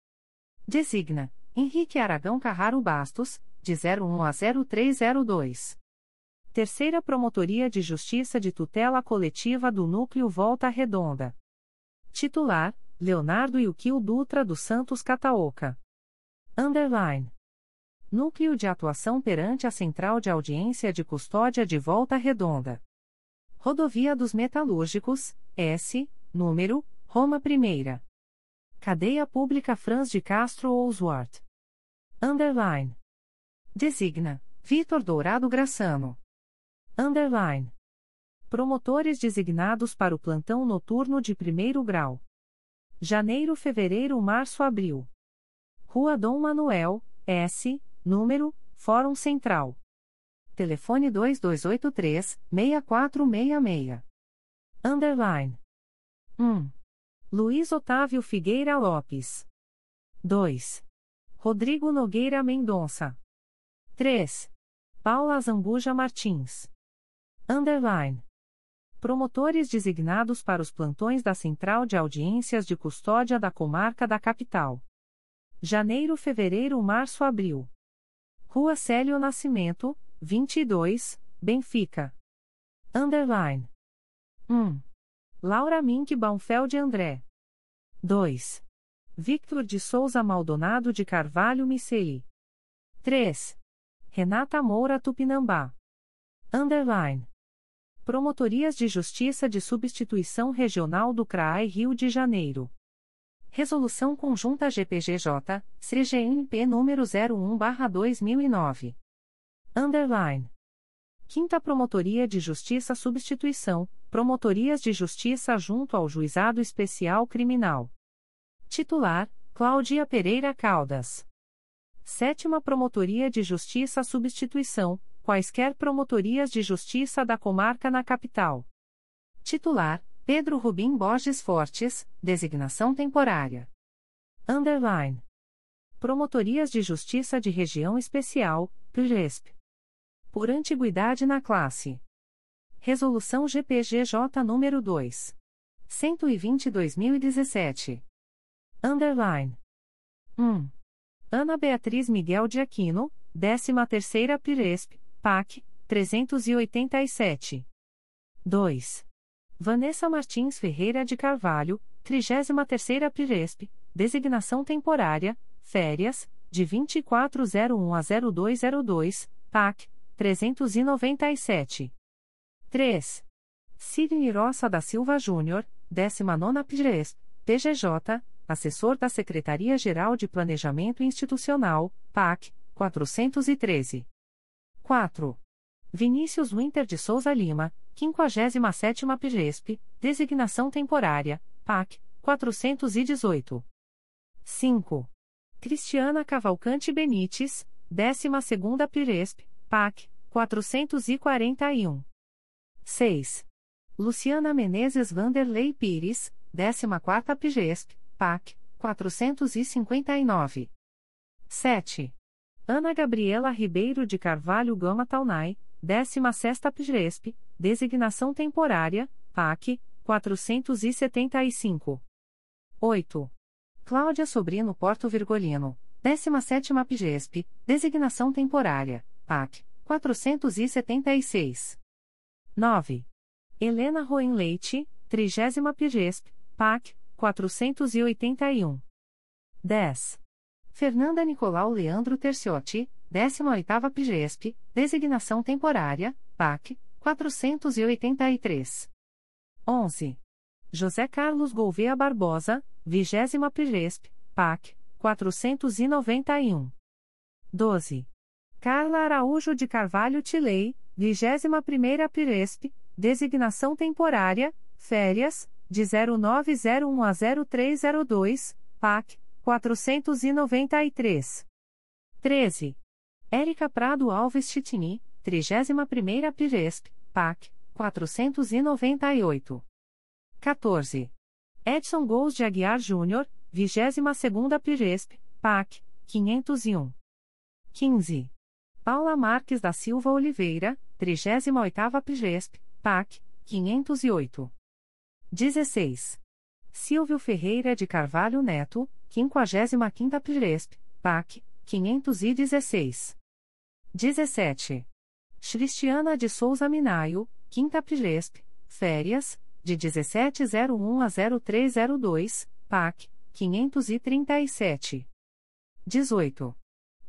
Designa: Henrique Aragão Carraro Bastos, de 01 a 0302. Terceira Promotoria de Justiça de Tutela Coletiva do Núcleo Volta Redonda. Titular: Leonardo Yukio Dutra dos Santos Cataoca. Underline. Núcleo de Atuação perante a Central de Audiência de Custódia de Volta Redonda. Rodovia dos Metalúrgicos, S, número, Roma I. Cadeia Pública Franz de Castro Oswart. Underline. Designa, Vitor Dourado Graçano. Underline. Promotores designados para o plantão noturno de primeiro grau. Janeiro, fevereiro, março, abril. Rua Dom Manuel, S, número, Fórum Central. Telefone 2283-6466. Underline. 1. Luiz Otávio Figueira Lopes. 2. Rodrigo Nogueira Mendonça. 3. Paula Zambuja Martins. Underline. Promotores designados para os plantões da Central de Audiências de Custódia da Comarca da Capital. Janeiro, fevereiro, março, abril. Rua Célio Nascimento, 22, Benfica. Underline. 1. Laura Mink Baumfeld André. 2. Victor de Souza Maldonado de Carvalho Miceli. 3. Renata Moura Tupinambá. Underline. Promotorias de Justiça de Substituição Regional do CRAI Rio de Janeiro. Resolução Conjunta GPGJ, CGNP número 01-2009. Underline. Quinta Promotoria de Justiça Substituição, Promotorias de Justiça junto ao Juizado Especial Criminal. Titular, Cláudia Pereira Caldas. Sétima Promotoria de Justiça Substituição, quaisquer promotorias de justiça da comarca na capital. Titular: Pedro Rubim Borges Fortes, designação temporária. Underline. Promotorias de Justiça de Região Especial, PRESP. Por antiguidade na classe. Resolução GPGJ nº 2. 120-2017. Underline. 1. Ana Beatriz Miguel de Aquino, 13ª PRESP, PAC, 387. 2. Vanessa Martins Ferreira de Carvalho, 33ª Piresp, designação temporária, férias, de 2401 a 0202, PAC, 397. 3. Sidney Roça da Silva Júnior, 19ª Piresp, PGJ, assessor da Secretaria-Geral de Planejamento Institucional, PAC, 413. 4. Vinícius Winter de Souza Lima, 57ª PGESP, designação temporária, PAC, 418. 5. Cristiana Cavalcante Benites, 12ª PGESP, PAC, 441. 6. Luciana Menezes Vanderlei Pires, 14ª PGESP, PAC, 459. 7. Ana Gabriela Ribeiro de Carvalho Gama Taunay, 16ª PGESP, designação temporária, PAC, 475. 8. Cláudia Sobrino Porto Virgolino, 17ª PGESP, designação temporária, PAC, 476. 9. Helena Roen Leite, 30ª PGESP, PAC, 481. 10. Fernanda Nicolau Leandro Terciotti, 18ª PGESP, designação temporária, PAC, 483. 11. José Carlos Gouveia Barbosa, 20 PGESP, PAC, 491. 12. Carla Araújo de Carvalho Tilei, 21ª PGESP, designação temporária, férias, de 0901 a 0302, PAC, 493. 13. Érica Prado Alves Chitini, 31ª Piresp, PAC, 498. 14. Edson Gous de Aguiar Júnior, 22ª Piresp, PAC, 501. 15. Paula Marques da Silva Oliveira, 38ª Piresp, PAC, 508. 16. Silvio Ferreira de Carvalho Neto, 55ª Piresp, PAC, 516. 17. Cristiana de Souza Minaio, 5 Piresp, férias, de 1701 a 0302, PAC, 537. 18.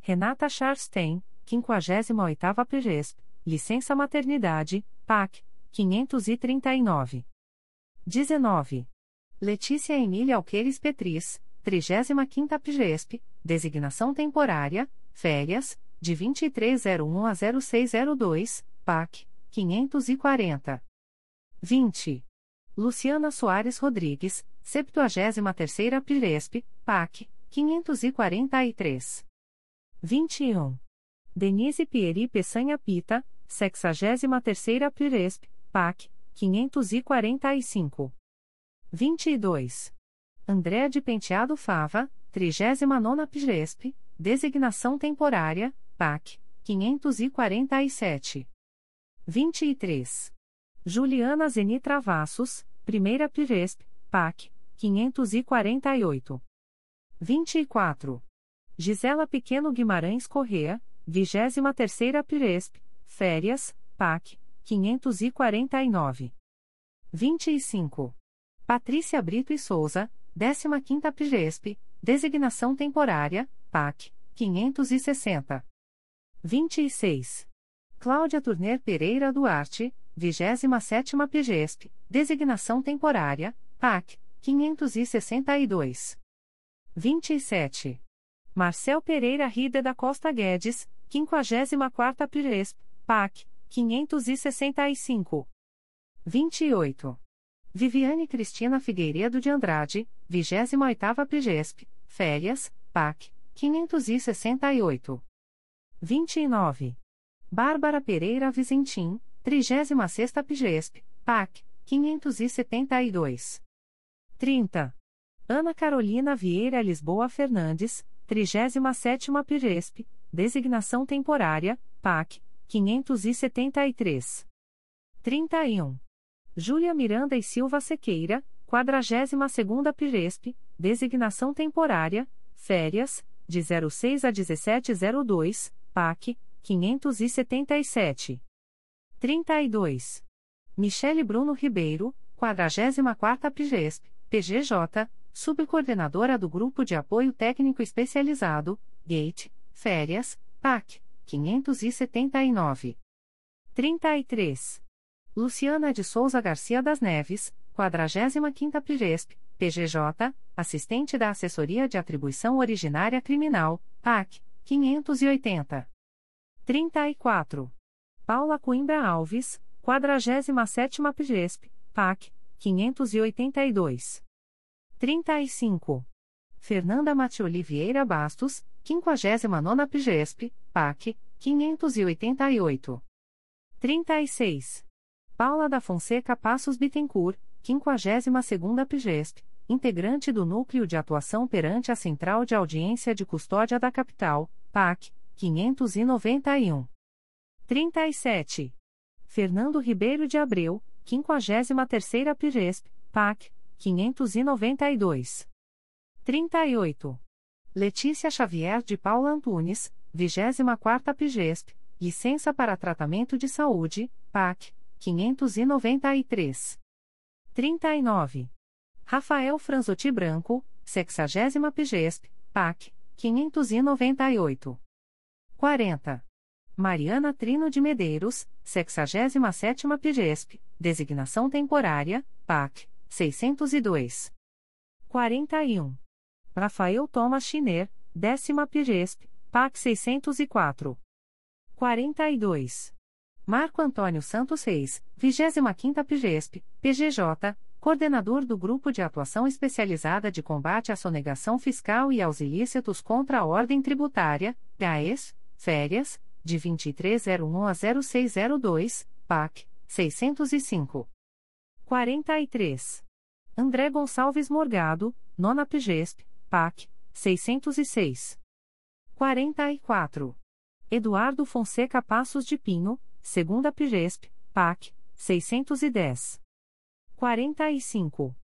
Renata Charstein, 58ª Piresp, licença maternidade, PAC, 539. 19. Letícia Emília Alqueires Petris, 35ª PGESP, designação temporária, férias, de 2301 a 0602, PAC, 540. 20. Luciana Soares Rodrigues, 73ª PGESP, PAC, 543. 21. Denise Pieri Peçanha Pita, 63ª PGESP, PAC, 545. 22. André de Penteado Fava, 39ª PGESP, designação temporária, PAC, 547. 23. Juliana Zeni Travassos, Primeira Piresp, PAC, 548. 24. Gisela Pequeno Guimarães Correa, 23ª Piresp, Férias, PAC, 549. 25. Patrícia Brito e Souza, 15ª Piresp, Designação Temporária, PAC, 560. 26. Cláudia Turner Pereira Duarte, 27ª Pigesp, Designação Temporária, PAC, 562. 27. Marcel Pereira Rida da Costa Guedes, 54ª Piresp, PAC, 565. 28. Viviane Cristina Figueiredo de Andrade, 28ª Pigesp, Férias, PAC, 568. 29. Bárbara Pereira Vizentim, 36ª Pigesp, PAC, 572. 30. Ana Carolina Vieira Lisboa Fernandes, 37ª Pigesp, Designação Temporária, PAC, 573. 31. Júlia Miranda e Silva Sequeira, 42ª Pigesp, Designação Temporária, Férias, de 06 a 1702, PAC, 577. 32. Michele Bruno Ribeiro, 44ª Pigesp, PGJ, Subcoordenadora do Grupo de Apoio Técnico Especializado, GATE, Férias, PAC, 579. 33. Luciana de Souza Garcia das Neves, 45ª Pigesp, PGJ, Assistente da Assessoria de Atribuição Originária Criminal, PAC, 580. 34. Paula Coimbra Alves, 47ª PGESP, PAC, 582. 35. Fernanda Matioli Vieira Bastos, 59ª PGESP, PAC, 588. 36. Paula da Fonseca Passos Bittencourt, 52ª PGESP, integrante do Núcleo de Atuação perante a Central de Audiência de Custódia da Capital, PAC, 591. 37. Fernando Ribeiro de Abreu, 53ª Piresp, PAC, 592. 38. Letícia Xavier de Paula Antunes, 24ª Pigesp, licença para tratamento de saúde, PAC, 593. 39. Rafael Franzotti Branco, 60ª Pigesp, PAC, 598. 40. Mariana Trino de Medeiros, 67ª Pigesp, designação temporária, PAC, 602. 41. Rafael Thomas Schiner, décima Pigesp, PAC 604. 42. Marco Antônio Santos Reis, 25ª Pigesp, PGJ, coordenador do Grupo de Atuação Especializada de Combate à Sonegação Fiscal e aos Ilícitos contra a Ordem Tributária, GAES, Férias, de 2301 a 0602, PAC, 605. 43. André Gonçalves Morgado, Nona Pigesp, PAC, 606. 44. Eduardo Fonseca Passos de Pinho, Segunda Pigesp, PAC, 610. 45.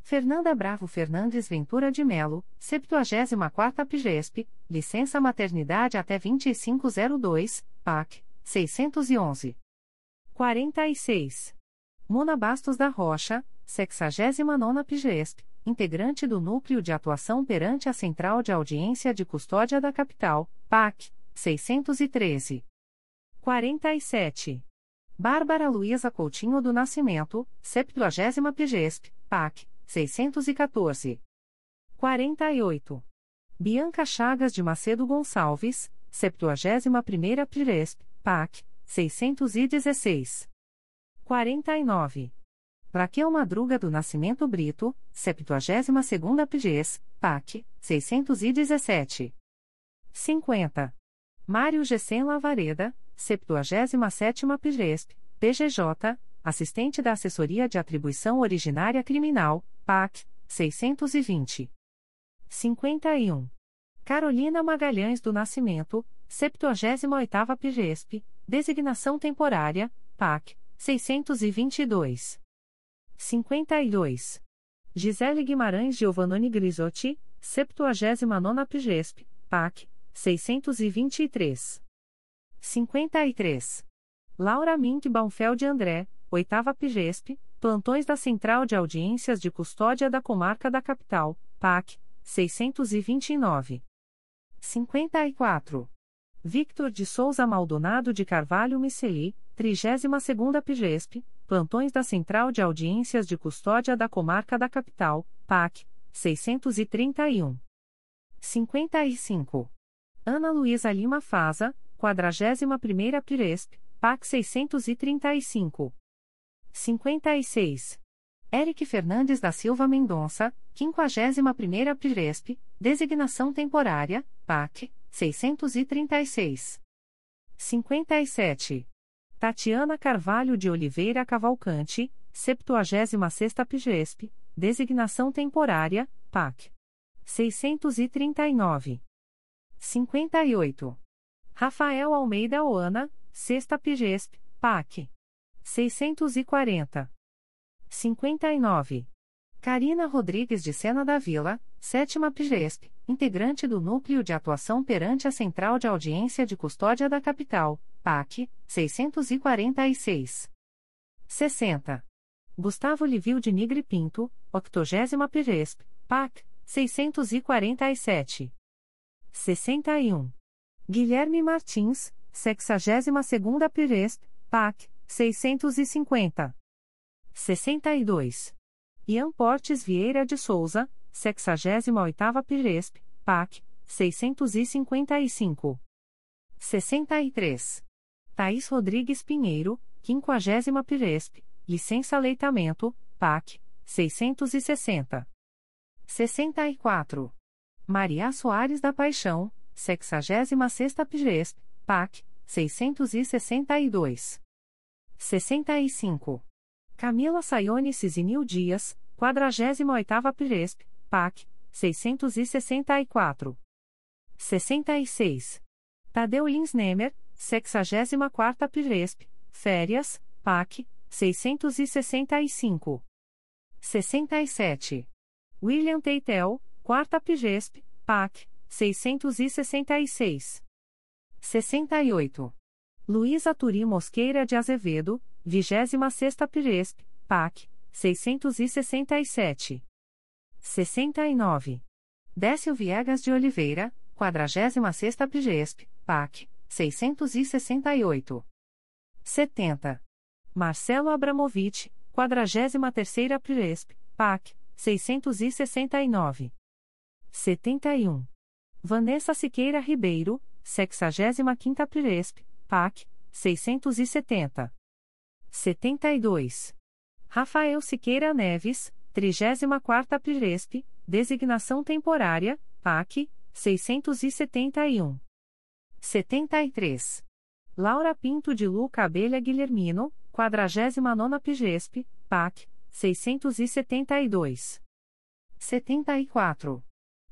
Fernanda Bravo Fernandes Ventura de Melo, 74ª Pigesp, licença maternidade até 2502, PAC, 611. 46. Mona Bastos da Rocha, 69ª Pigesp, integrante do Núcleo de Atuação perante a Central de Audiência de Custódia da Capital, PAC, 613. 47. Bárbara Luiza Coutinho do Nascimento, 70ª Pigesp, PAC, 614. 48. Bianca Chagas de Macedo Gonçalves, 71ª Piresp, PAC, 616. 49. Raquel Madruga do Nascimento Brito, 72ª PGES, PAC, 617. 50. Mário Gessen Lavareda, 77ª PGESP, PGJ, Assistente da Assessoria de Atribuição Originária Criminal, PAC, 620. 51. Carolina Magalhães do Nascimento, 78ª PGESP, Designação Temporária, PAC, 622. 52. Gisele Guimarães Giovannoni Grisotti, 79 Pigesp, PAC, 623. 53. Laura Mink Baumfeld André, 8 Pigesp, Plantões da Central de Audiências de Custódia da Comarca da Capital, PAC, 629. 54. Victor de Souza Maldonado de Carvalho Miceli, 32ª Pigesp, Plantões da Central de Audiências de Custódia da Comarca da Capital, PAC, 631. 55. Ana Luísa Lima Faza, 41ª Piresp, PAC 635. 56. Eric Fernandes da Silva Mendonça, 51ª Piresp, Designação Temporária, PAC, 636. 57. Tatiana Carvalho de Oliveira Cavalcante, 76ª Pigesp, Designação Temporária, PAC. 639. 58. Rafael Almeida Oana, 6 Pigesp, PAC. 640. 59. Carina Rodrigues de Sena da Vila, 7 Pigesp, integrante do Núcleo de Atuação perante a Central de Audiência de Custódia da Capital, PAC, 646. 60. Gustavo Livio de Nigre Pinto, 80 Pigesp, PAC, 647. 61. Guilherme Martins, 62ª Piresp, PAC, 650. 62. Ian Portes Vieira de Souza, 68ª Piresp, PAC, 655. 63. Thaís Rodrigues Pinheiro, 50ª Piresp, Licença Leitamento, PAC, 660. 64. Maria Soares da Paixão, 66ª Pigesp, PAC, 662. 65. Camila Sayone Cisinil Dias, 48ª Piresp, PAC, 664. 66. Tadeu Lins Nemer, 64ª Piresp, Férias, PAC, 665. 67. William Teitel, 4 Pigesp, PAC, 666. 68. Luísa Turi Mosqueira de Azevedo, 26ª Piresp, PAC, 667. 69. Décio Viegas de Oliveira, 46ª Pigesp, PAC, 668. 70. Marcelo Abramovich, 43ª Piresp, PAC, 669. 71. Vanessa Siqueira Ribeiro, 65ª Piresp, PAC, 670. 72. Rafael Siqueira Neves, 34ª Piresp, Designação Temporária, PAC, 671. 73. Laura Pinto de Luca Abelha Guilhermino, 49ª Pigesp, PAC, 672. 74.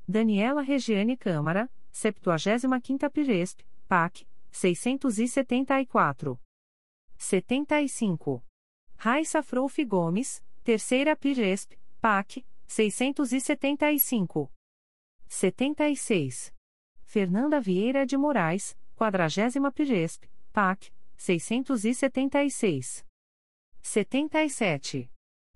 Daniela Regiane Câmara, 75ª Piresp, PAC, 674. 75. Raissa Frouf Gomes, Terceira Piresp, PAC, 675. 76. Fernanda Vieira de Moraes, 40 Piresp, PAC, 676. 77.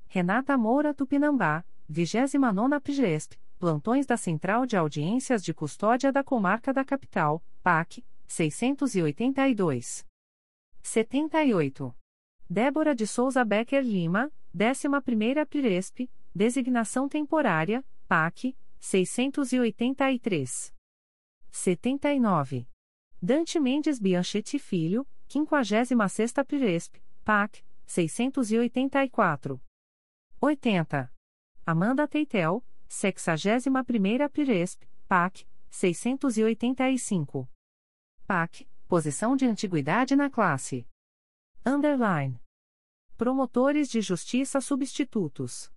Renata Moura Tupinambá, 29 Pigesp, Plantões da Central de Audiências de Custódia da Comarca da Capital, PAC, 682. 78. Débora de Souza Becker Lima, 11ª Piresp, Designação Temporária, PAC, 683. 79. Dante Mendes Bianchetti Filho, 56ª Piresp, PAC, 684. 80. Amanda Teitel, 61ª Piresp, PAC, 685. PAC, posição de antiguidade na classe. Underline. Promotores de Justiça Substitutos.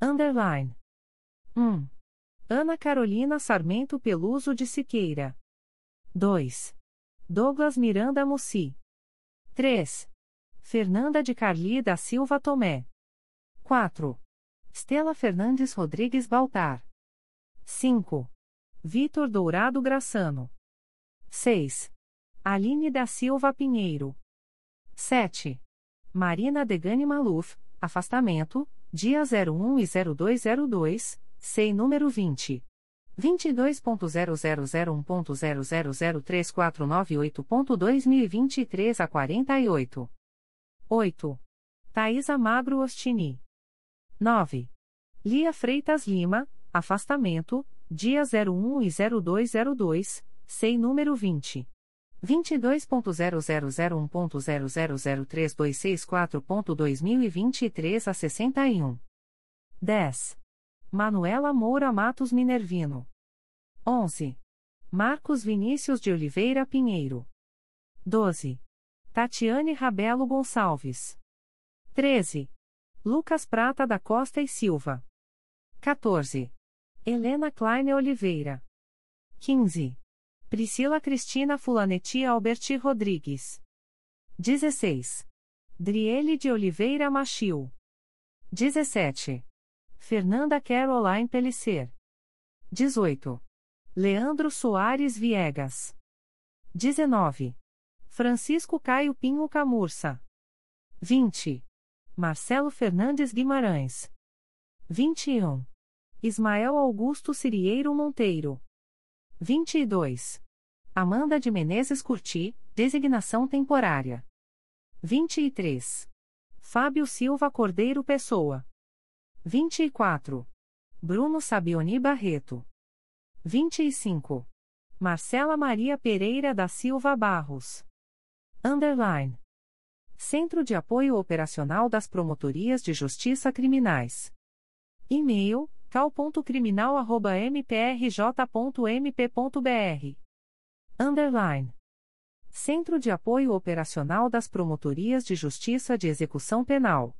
Underline. 1. Ana Carolina Sarmento Peluso de Siqueira. 2. Douglas Miranda Mussi. 3. Fernanda de Carli da Silva Tomé. 4. Stella Fernandes Rodrigues Baltar. 5. Vitor Dourado Graçano. 6. Aline da Silva Pinheiro. 7. Marina Degani Maluf, afastamento, dia 01 e 0202, SEI número 20. 22.0001.0003498.2023 a 48. 8. Thaisa Magro Ostini. 9. Lia Freitas Lima, afastamento, dia 01 e 0202, SEI número 20. 22.0001.0003264.2023 a 61. 10. Manuela Moura Matos Minervino. 11. Marcos Vinícius de Oliveira Pinheiro. 12. Tatiane Rabelo Gonçalves. 13. Lucas Prata da Costa e Silva. 14. Helena Kleine Oliveira. 15. Priscila Cristina Fulanetti Alberti Rodrigues. 16. Driele de Oliveira Machil. 17. Fernanda Caroline Pellicer. 18. Leandro Soares Viegas. 19. Francisco Caio Pinho Camurça. 20. Marcelo Fernandes Guimarães. 21. Ismael Augusto Cirieiro Monteiro. 22. Amanda de Menezes Curti, designação temporária. 23. Fábio Silva Cordeiro Pessoa. 24. Bruno Sabioni Barreto. 25. Marcela Maria Pereira da Silva Barros. Underline. Centro de Apoio Operacional das Promotorias de Justiça Criminais. E-mail: cal.criminal.mprj.mp.br. Underline. Centro de Apoio Operacional das Promotorias de Justiça de Execução Penal.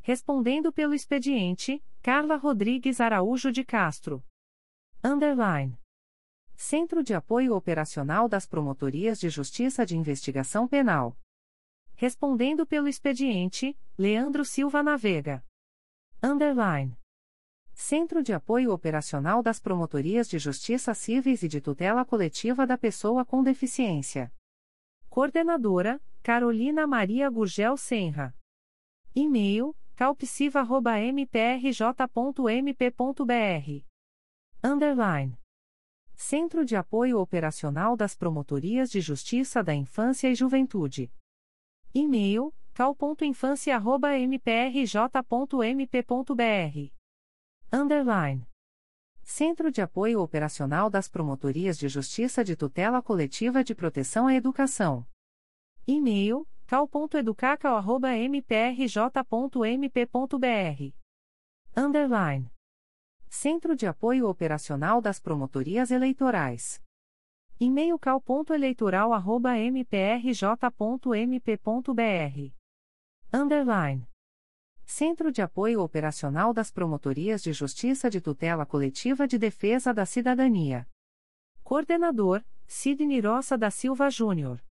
Respondendo pelo expediente, Carla Rodrigues Araújo de Castro. Underline. Centro de Apoio Operacional das Promotorias de Justiça de Investigação Penal. Respondendo pelo expediente, Leandro Silva Navega. Underline. Centro de Apoio Operacional das Promotorias de Justiça Cíveis e de Tutela Coletiva da Pessoa com Deficiência. Coordenadora, Carolina Maria Gurgel Senra. E-mail, calpsiva.mprj.mp.br. Underline. Centro de Apoio Operacional das Promotorias de Justiça da Infância e Juventude. E-mail: cal.infância.mprj.mp.br. Underline. Centro de Apoio Operacional das Promotorias de Justiça de Tutela Coletiva de Proteção à Educação. E-mail: cal.educacal.mprj.mp.br. Underline. Centro de Apoio Operacional das Promotorias Eleitorais. E-mail cal.eleitoral.mprj.mp.br. Underline. Centro de Apoio Operacional das Promotorias de Justiça de Tutela Coletiva de Defesa da Cidadania. Coordenador, Sidney Roça da Silva Júnior.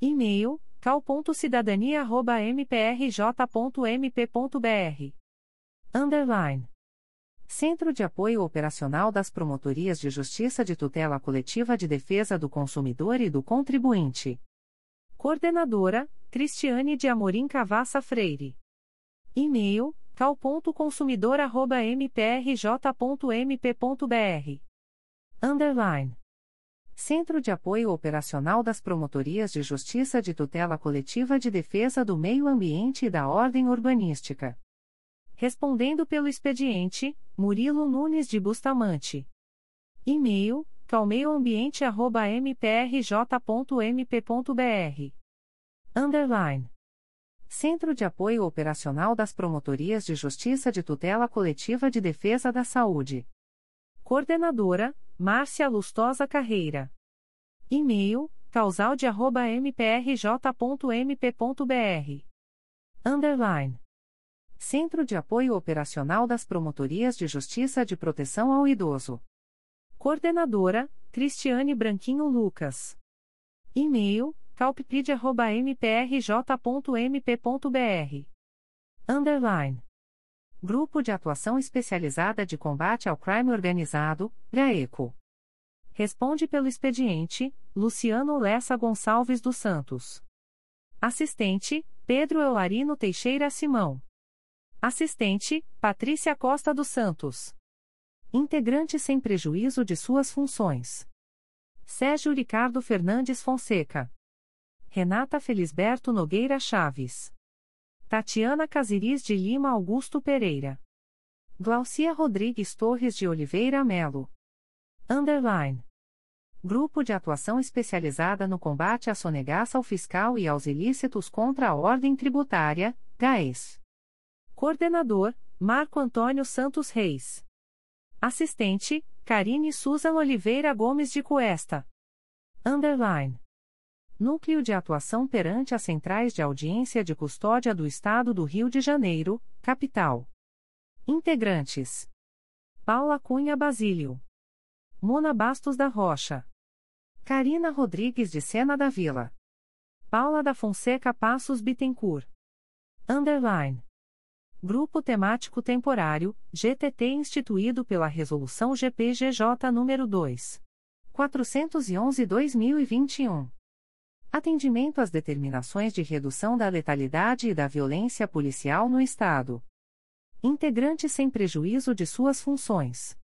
E-mail, cal.cidadania.mprj.mp.br. Underline. Centro de Apoio Operacional das Promotorias de Justiça de Tutela Coletiva de Defesa do Consumidor e do Contribuinte. Coordenadora, Cristiane de Amorim Cavassa Freire. E-mail, cal.consumidor.mprj.mp.br. Underline. Centro de Apoio Operacional das Promotorias de Justiça de Tutela Coletiva de Defesa do Meio Ambiente e da Ordem Urbanística. Respondendo pelo expediente, Murilo Nunes de Bustamante. E-mail: calmeioambiente.mprj.mp.br. Underline. Centro de Apoio Operacional das Promotorias de Justiça de Tutela Coletiva de Defesa da Saúde. Coordenadora: Márcia Lustosa Carreira. E-mail: causalde.mprj.mp.br. Underline. Centro de Apoio Operacional das Promotorias de Justiça de Proteção ao Idoso. Coordenadora, Cristiane Branquinho Lucas. E-mail, calpid.mprj.mp.br. Underline. Grupo de Atuação Especializada de Combate ao Crime Organizado, GAECO. Responde pelo expediente, Luciano Lessa Gonçalves dos Santos. Assistente, Pedro Eularino Teixeira Simão. Assistente, Patrícia Costa dos Santos. Integrante sem prejuízo de suas funções. Sérgio Ricardo Fernandes Fonseca. Renata Felisberto Nogueira Chaves. Tatiana Casiris de Lima Augusto Pereira. Glaucia Rodrigues Torres de Oliveira Melo. Underline. Grupo de Atuação Especializada no Combate à Sonegaça ao Fiscal e aos Ilícitos contra a Ordem Tributária, GAES. Coordenador, Marco Antônio Santos Reis. Assistente, Karine Susan Oliveira Gomes de Cuesta. Underline. Núcleo de Atuação perante as Centrais de Audiência de Custódia do Estado do Rio de Janeiro, Capital. Integrantes: Paula Cunha Basílio. Mona Bastos da Rocha. Karina Rodrigues de Sena da Vila. Paula da Fonseca Passos Bittencourt. Underline. Grupo Temático Temporário, GTT instituído pela Resolução GPGJ nº 2. 411-2021. Atendimento às determinações de redução da letalidade e da violência policial no Estado. Integrante sem prejuízo de suas funções.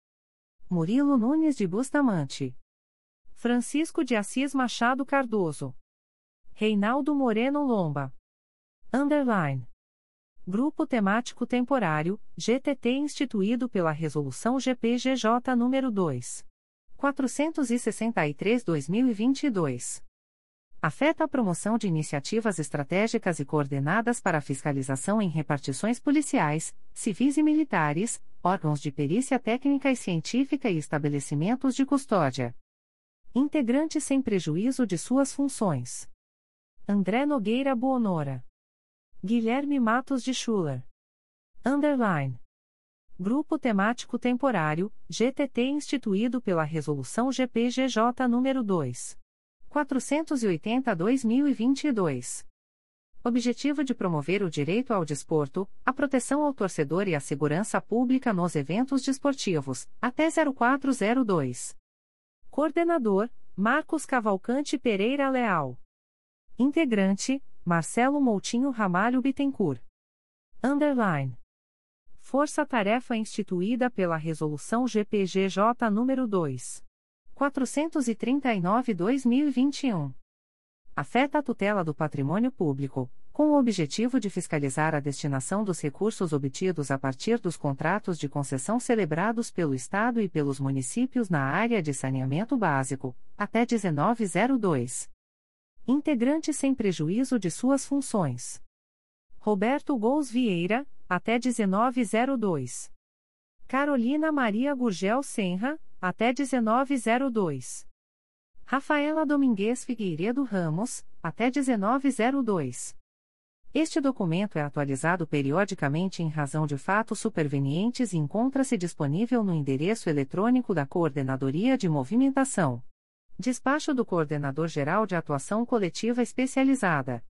Murilo Nunes de Bustamante. Francisco de Assis Machado Cardoso. Reinaldo Moreno Lomba. Underline. Grupo Temático Temporário, GTT instituído pela Resolução GPGJ nº 2. 463-2022 afeta a promoção de iniciativas estratégicas e coordenadas para fiscalização em repartições policiais, civis e militares, órgãos de perícia técnica e científica e estabelecimentos de custódia. Integrante sem prejuízo de suas funções. André Nogueira Buonora. Guilherme Matos de Schuller. Underline. Grupo Temático Temporário, GTT instituído pela Resolução GPGJ nº 2. 480-2022. Objetivo de promover o direito ao desporto, a proteção ao torcedor e a segurança pública nos eventos desportivos, até 0402. Coordenador, Marcos Cavalcante Pereira Leal. Integrante, Marcelo Moutinho Ramalho Bittencourt. Underline. Força Tarefa instituída pela Resolução GPGJ nº 2. 439-2021. Afeta a tutela do patrimônio público, com o objetivo de fiscalizar a destinação dos recursos obtidos a partir dos contratos de concessão celebrados pelo Estado e pelos municípios na área de saneamento básico, até 1902. Integrante sem prejuízo de suas funções. Roberto Gous Vieira, até 1902. Carolina Maria Gurgel Senra, até 1902. Rafaela Domingues Figueiredo Ramos, até 1902. Este documento é atualizado periodicamente em razão de fatos supervenientes e encontra-se disponível no endereço eletrônico da Coordenadoria de Movimentação. Despacho do Coordenador-Geral de Atuação Coletiva Especializada.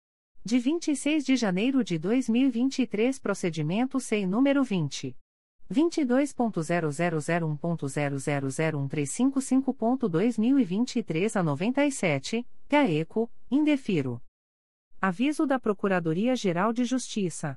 De 26 de janeiro de 2023 Procedimento SEI número 20. 22.0001.0001355.2023 a 97, GAECO, Indefiro. Aviso da Procuradoria-Geral de Justiça.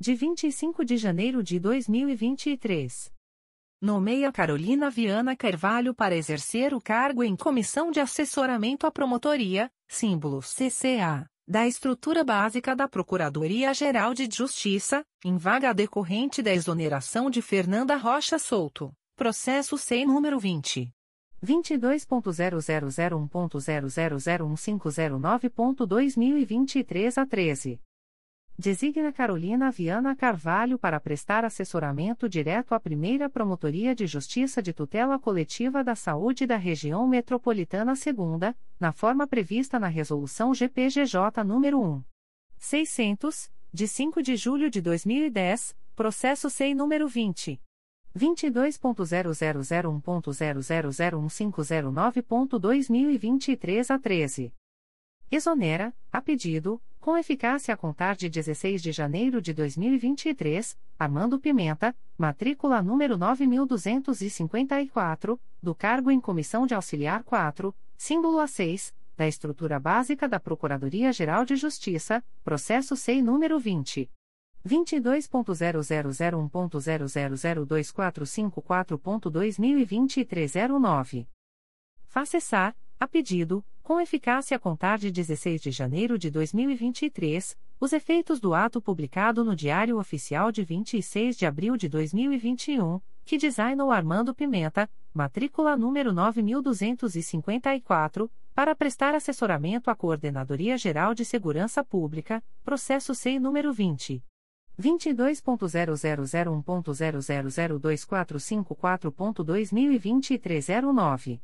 de 25 de janeiro de 2023. Nomeia Carolina Viana Carvalho para exercer o cargo em Comissão de Assessoramento à Promotoria, símbolo CCA, da Estrutura Básica da Procuradoria-Geral de Justiça, em vaga decorrente da exoneração de Fernanda Rocha Souto, processo SEI número 20. 22.0001.0001509.2023 a 13. Designa Carolina Viana Carvalho para prestar assessoramento direto à primeira Promotoria de Justiça de Tutela Coletiva da Saúde da Região Metropolitana II, na forma prevista na Resolução GPGJ nº 1. 600, de 5 de julho de 2010, processo SEI número 20. 22.0001.0001509.2023 a 13. Exonera, a pedido, com eficácia a contar de 16 de janeiro de 2023, Armando Pimenta, matrícula número 9254, do cargo em Comissão de Auxiliar 4, símbolo A6, da estrutura básica da Procuradoria-Geral de Justiça, processo SEI número 20. 22.0001.0002454.2023 09. Faça cessar, a pedido, com eficácia a contar de 16 de janeiro de 2023, os efeitos do ato publicado no Diário Oficial de 26 de abril de 2021, que designou Armando Pimenta, matrícula número 9254, para prestar assessoramento à Coordenadoria Geral de Segurança Pública, processo SEI número 20. 22.0001.0002454.2023 09.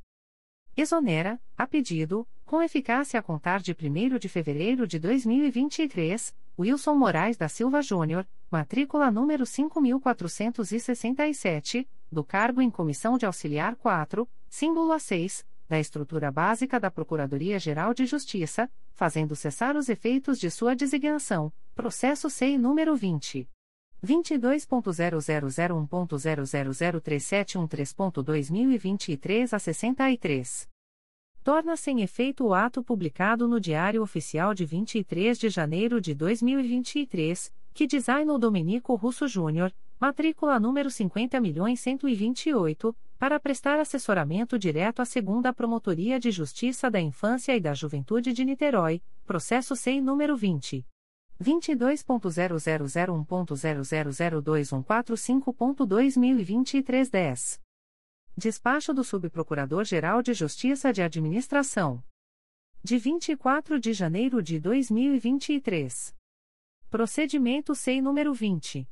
Exonera, a pedido, com eficácia a contar de 1 de fevereiro de 2023, Wilson Moraes da Silva Júnior, matrícula número 5467, do cargo em Comissão de Auxiliar 4, símbolo A6, da estrutura básica da Procuradoria-Geral de Justiça, fazendo cessar os efeitos de sua designação, processo SEI número 20. 22.0001.0003713.2023 a 63. Torna-se em efeito o ato publicado no Diário Oficial de 23 de janeiro de 2023, que designou Domenico Russo Júnior, matrícula número 50.128, para prestar assessoramento direto à segunda Promotoria de Justiça da Infância e da Juventude de Niterói, processo SEI número 20. 22.0001.0002145.2023 10. Despacho do Subprocurador-Geral de Justiça de Administração. De 24 de janeiro de 2023. Procedimento SEI número 20.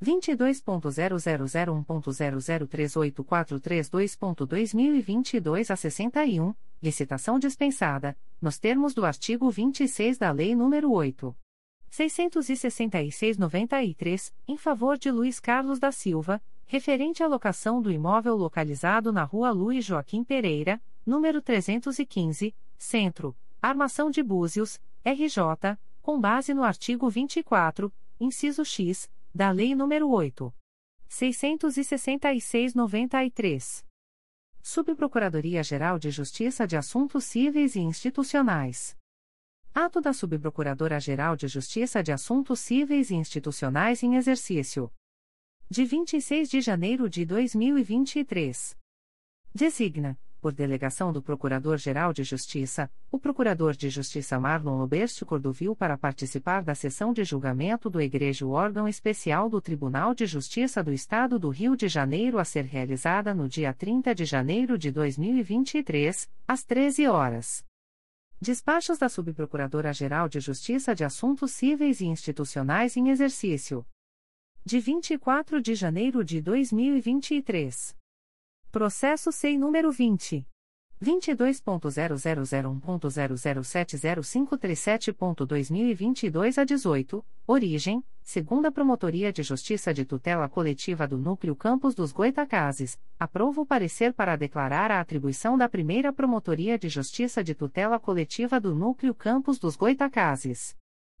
22.0001.0038432.2022 a 61, licitação dispensada, nos termos do artigo 26 da Lei nº 8. 666-93, em favor de Luiz Carlos da Silva, referente à locação do imóvel localizado na Rua Luiz Joaquim Pereira, número 315, Centro, Armação de Búzios, RJ, com base no artigo 24, inciso X, da Lei nº 8. 666-93. Subprocuradoria-Geral de Justiça de Assuntos Cíveis e Institucionais. Ato da Subprocuradora-Geral de Justiça de Assuntos Cíveis e Institucionais em Exercício. De 26 de janeiro de 2023. Designa, por delegação do Procurador-Geral de Justiça, o Procurador de Justiça Marlon Obersto Cordovil para participar da sessão de julgamento do Egrejo Órgão Especial do Tribunal de Justiça do Estado do Rio de Janeiro a ser realizada no dia 30 de janeiro de 2023, às 13 horas. Despachos da Subprocuradora-Geral de Justiça de Assuntos Cíveis e Institucionais em Exercício. De 24 de janeiro de 2023. Processo SEI número 20. 22.0001.0070537.2022 a 18, origem, segunda Promotoria de Justiça de Tutela Coletiva do Núcleo Campos dos Goitacazes, aprovo o parecer para declarar a atribuição da primeira Promotoria de Justiça de Tutela Coletiva do Núcleo Campos dos Goitacazes.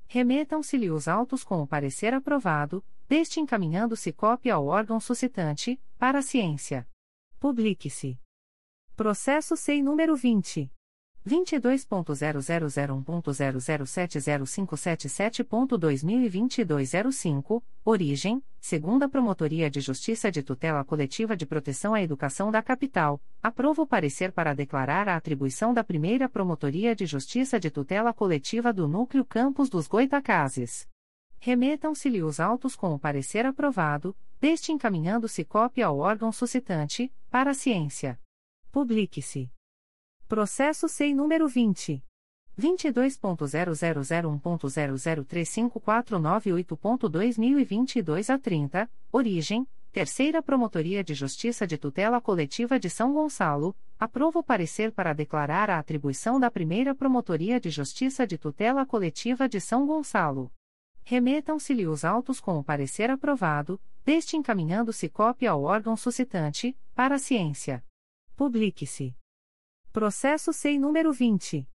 Remetam-se-lhe os autos com o parecer aprovado, deste encaminhando-se cópia ao órgão suscitante, para a ciência. Publique-se. Processo SEI número 20. 22.0001.0070577.2022 05, origem, segunda Promotoria de Justiça de Tutela Coletiva de Proteção à Educação da Capital, aprovo parecer para declarar a atribuição da primeira Promotoria de Justiça de Tutela Coletiva do Núcleo Campos dos Goitacazes. Remetam-se-lhe os autos com o parecer aprovado, deste encaminhando-se cópia ao órgão suscitante, para a ciência. Publique-se. Processo SEI número 20. 22.0001.0035498.2022 a 30, origem, Terceira Promotoria de Justiça de Tutela Coletiva de São Gonçalo, aprovo parecer para declarar a atribuição da Primeira Promotoria de Justiça de Tutela Coletiva de São Gonçalo. Remetam-se-lhe os autos com o parecer aprovado, deste encaminhando-se cópia ao órgão suscitante, para a ciência. Publique-se. Processo SEI número 20.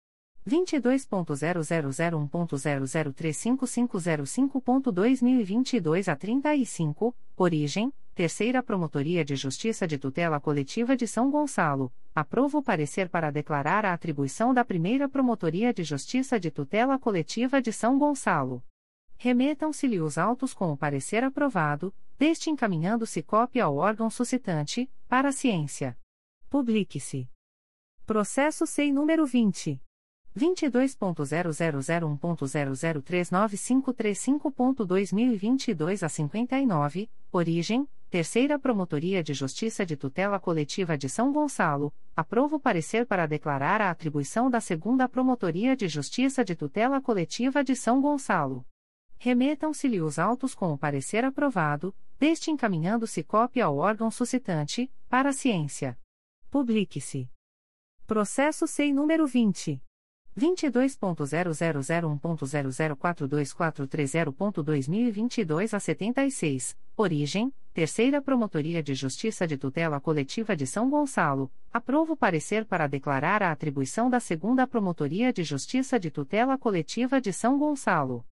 22.0001.0035505.2022 a 35, origem, Terceira Promotoria de Justiça de Tutela Coletiva de São Gonçalo, aprovo parecer para declarar a atribuição da Primeira Promotoria de Justiça de Tutela Coletiva de São Gonçalo. Remetam-se-lhe os autos com o parecer aprovado, deste encaminhando-se cópia ao órgão suscitante, para a ciência. Publique-se. Processo SEI número 20. 22.0001.0039535.2022 a 59, origem, Terceira Promotoria de Justiça de Tutela Coletiva de São Gonçalo, aprovo parecer para declarar a atribuição da Segunda Promotoria de Justiça de Tutela Coletiva de São Gonçalo. Remetam-se-lhe os autos com o parecer aprovado, deste encaminhando-se cópia ao órgão suscitante, para a ciência. Publique-se. Processo SEI número 20. 22.0001.0042430.2022 a 76, origem, Terceira Promotoria de Justiça de Tutela Coletiva de São Gonçalo, aprovo parecer para declarar a atribuição da Segunda Promotoria de Justiça de Tutela Coletiva de São Gonçalo.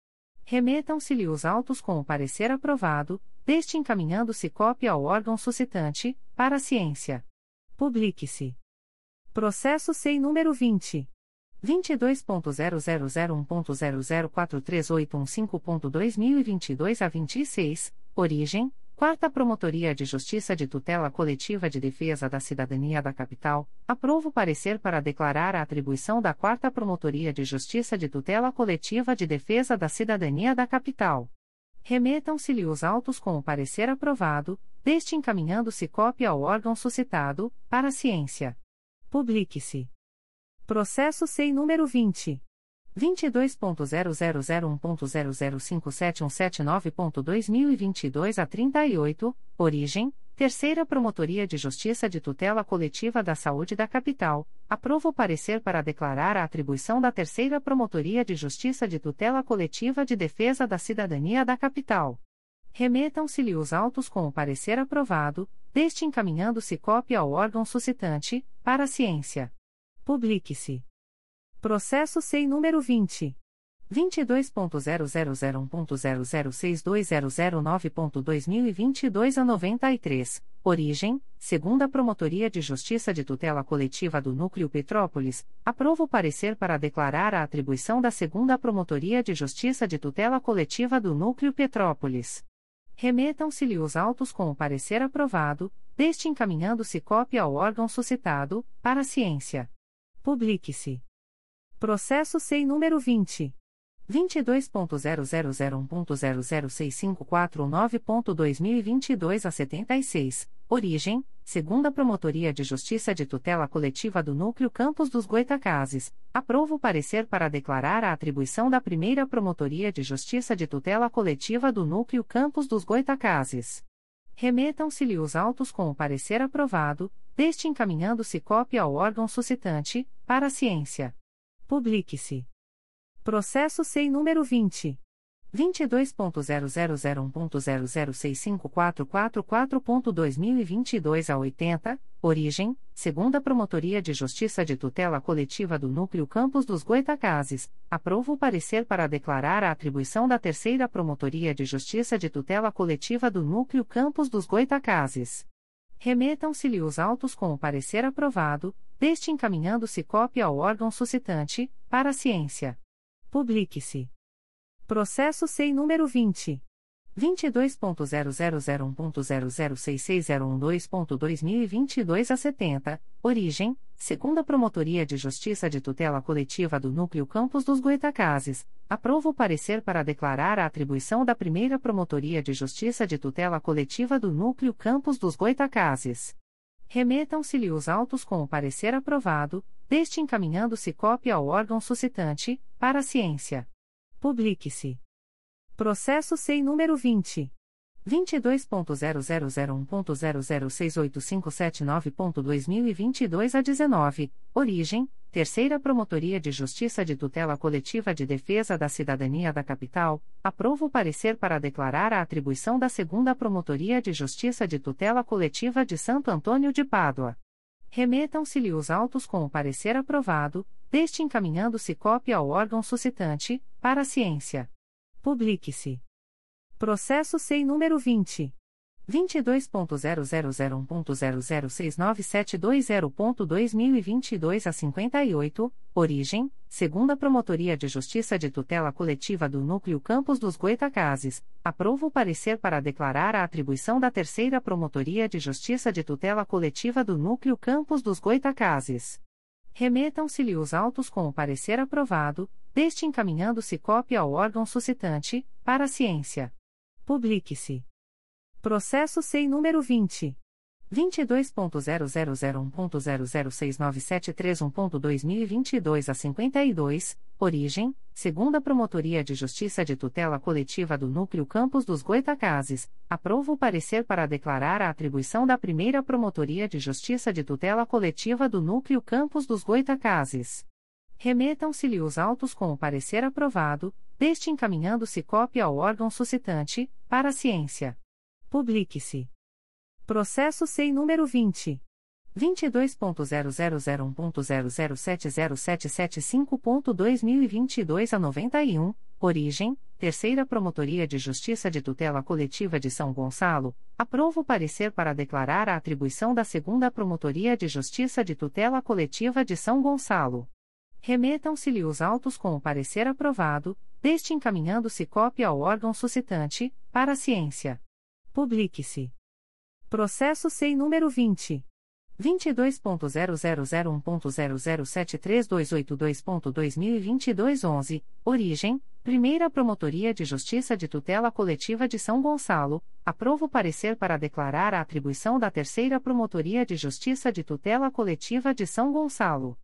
Remetam-se-lhe os autos com o parecer aprovado, deste encaminhando-se cópia ao órgão suscitante, para a ciência. Publique-se. Processo SEI número 20. 22.0001.0043815.2022 a 26, origem, Quarta Promotoria de Justiça de Tutela Coletiva de Defesa da Cidadania da Capital, aprovo parecer para declarar a atribuição da Quarta Promotoria de Justiça de Tutela Coletiva de Defesa da Cidadania da Capital. Remetam-se-lhe os autos com o parecer aprovado, deste encaminhando-se cópia ao órgão suscitado, para ciência. Publique-se. Processo SEI número 20. 22.0001.0057179.2022 a 38, origem, Terceira Promotoria de Justiça de Tutela Coletiva da Saúde da Capital, aprovo parecer para declarar a atribuição da Terceira Promotoria de Justiça de Tutela Coletiva de Defesa da Cidadania da Capital. Remetam-se-lhe os autos com o parecer aprovado, deste encaminhando-se cópia ao órgão suscitante, para a ciência. Publique-se. Processo SEI número 20. 22.0001.0062009.2022 a 93, origem, segunda Promotoria de Justiça de Tutela Coletiva do Núcleo Petrópolis, aprovo parecer para declarar a atribuição da segunda Promotoria de Justiça de Tutela Coletiva do Núcleo Petrópolis. Remetam-se-lhe os autos com o parecer aprovado, deste encaminhando-se cópia ao órgão suscitado, para ciência. Publique-se. Processo SEI número 20. 22.0001.0065419.2022 a 76, origem, segunda Promotoria de Justiça de Tutela Coletiva do Núcleo Campos dos Goitacazes, aprovo parecer para declarar a atribuição da primeira Promotoria de Justiça de Tutela Coletiva do Núcleo Campos dos Goitacazes. Remetam-se-lhe os autos com o parecer aprovado, deste encaminhando-se cópia ao órgão suscitante, para a ciência. Publique-se. Processo SEI número 20. 22.0001.0065444.2022 a 80, origem, segunda Promotoria de Justiça de Tutela Coletiva do Núcleo Campos dos Goitacazes, aprovo o parecer para declarar a atribuição da terceira Promotoria de Justiça de Tutela Coletiva do Núcleo Campos dos Goitacazes. Remetam-se-lhe os autos com o parecer aprovado, deste encaminhando-se cópia ao órgão suscitante, para a ciência. Publique-se. Processo SEI número 20. 22.0001.0066012.2022 a 70, origem, segunda Promotoria de Justiça de Tutela Coletiva do Núcleo Campos dos Goitacazes, aprovo o parecer para declarar a atribuição da primeira Promotoria de Justiça de Tutela Coletiva do Núcleo Campos dos Goitacazes. Remetam-se-lhe os autos com o parecer aprovado, deste encaminhando-se cópia ao órgão suscitante, para a ciência. Publique-se. Processo SEI número 20. 22.0001.0068579.2022 a 19, origem, Terceira Promotoria de Justiça de Tutela Coletiva de Defesa da Cidadania da Capital, aprovo parecer para declarar a atribuição da Segunda Promotoria de Justiça de Tutela Coletiva de Santo Antônio de Pádua. Remetam-se-lhe os autos com o parecer aprovado, deste encaminhando-se cópia ao órgão suscitante, para a ciência. Publique-se. Processo SEI número 20. 22.0001.0069720.2022 a 58, origem, segunda Promotoria de Justiça de Tutela Coletiva do Núcleo Campos dos Goitacazes, aprovo o parecer para declarar a atribuição da terceira Promotoria de Justiça de Tutela Coletiva do Núcleo Campos dos Goitacazes. Remetam-se-lhe os autos com o parecer aprovado, deste encaminhando-se cópia ao órgão suscitante, para a ciência. Publique-se. Processo SEI número 20. 22.0001.0069731.2022 a 52, origem, segunda Promotoria de Justiça de Tutela Coletiva do Núcleo Campos dos Goitacazes, aprovo o parecer para declarar a atribuição da primeira Promotoria de Justiça de Tutela Coletiva do Núcleo Campos dos Goitacazes. Remetam-se-lhe os autos com o parecer aprovado, deste encaminhando-se cópia ao órgão suscitante, para a ciência. Publique-se. Processo SEI número 20. 22.0001.0070775.2022 a 91, origem, Terceira Promotoria de Justiça de Tutela Coletiva de São Gonçalo, aprovo parecer para declarar a atribuição da Segunda Promotoria de Justiça de Tutela Coletiva de São Gonçalo. Remetam-se-lhe os autos com o parecer aprovado, deste encaminhando-se cópia ao órgão suscitante, para a ciência. Publique-se. Processo SEI número 20. 22.0001.0073282.2022 11, origem, Primeira Promotoria de Justiça de Tutela Coletiva de São Gonçalo, aprovo parecer para declarar a atribuição da Terceira Promotoria de Justiça de Tutela Coletiva de São Gonçalo.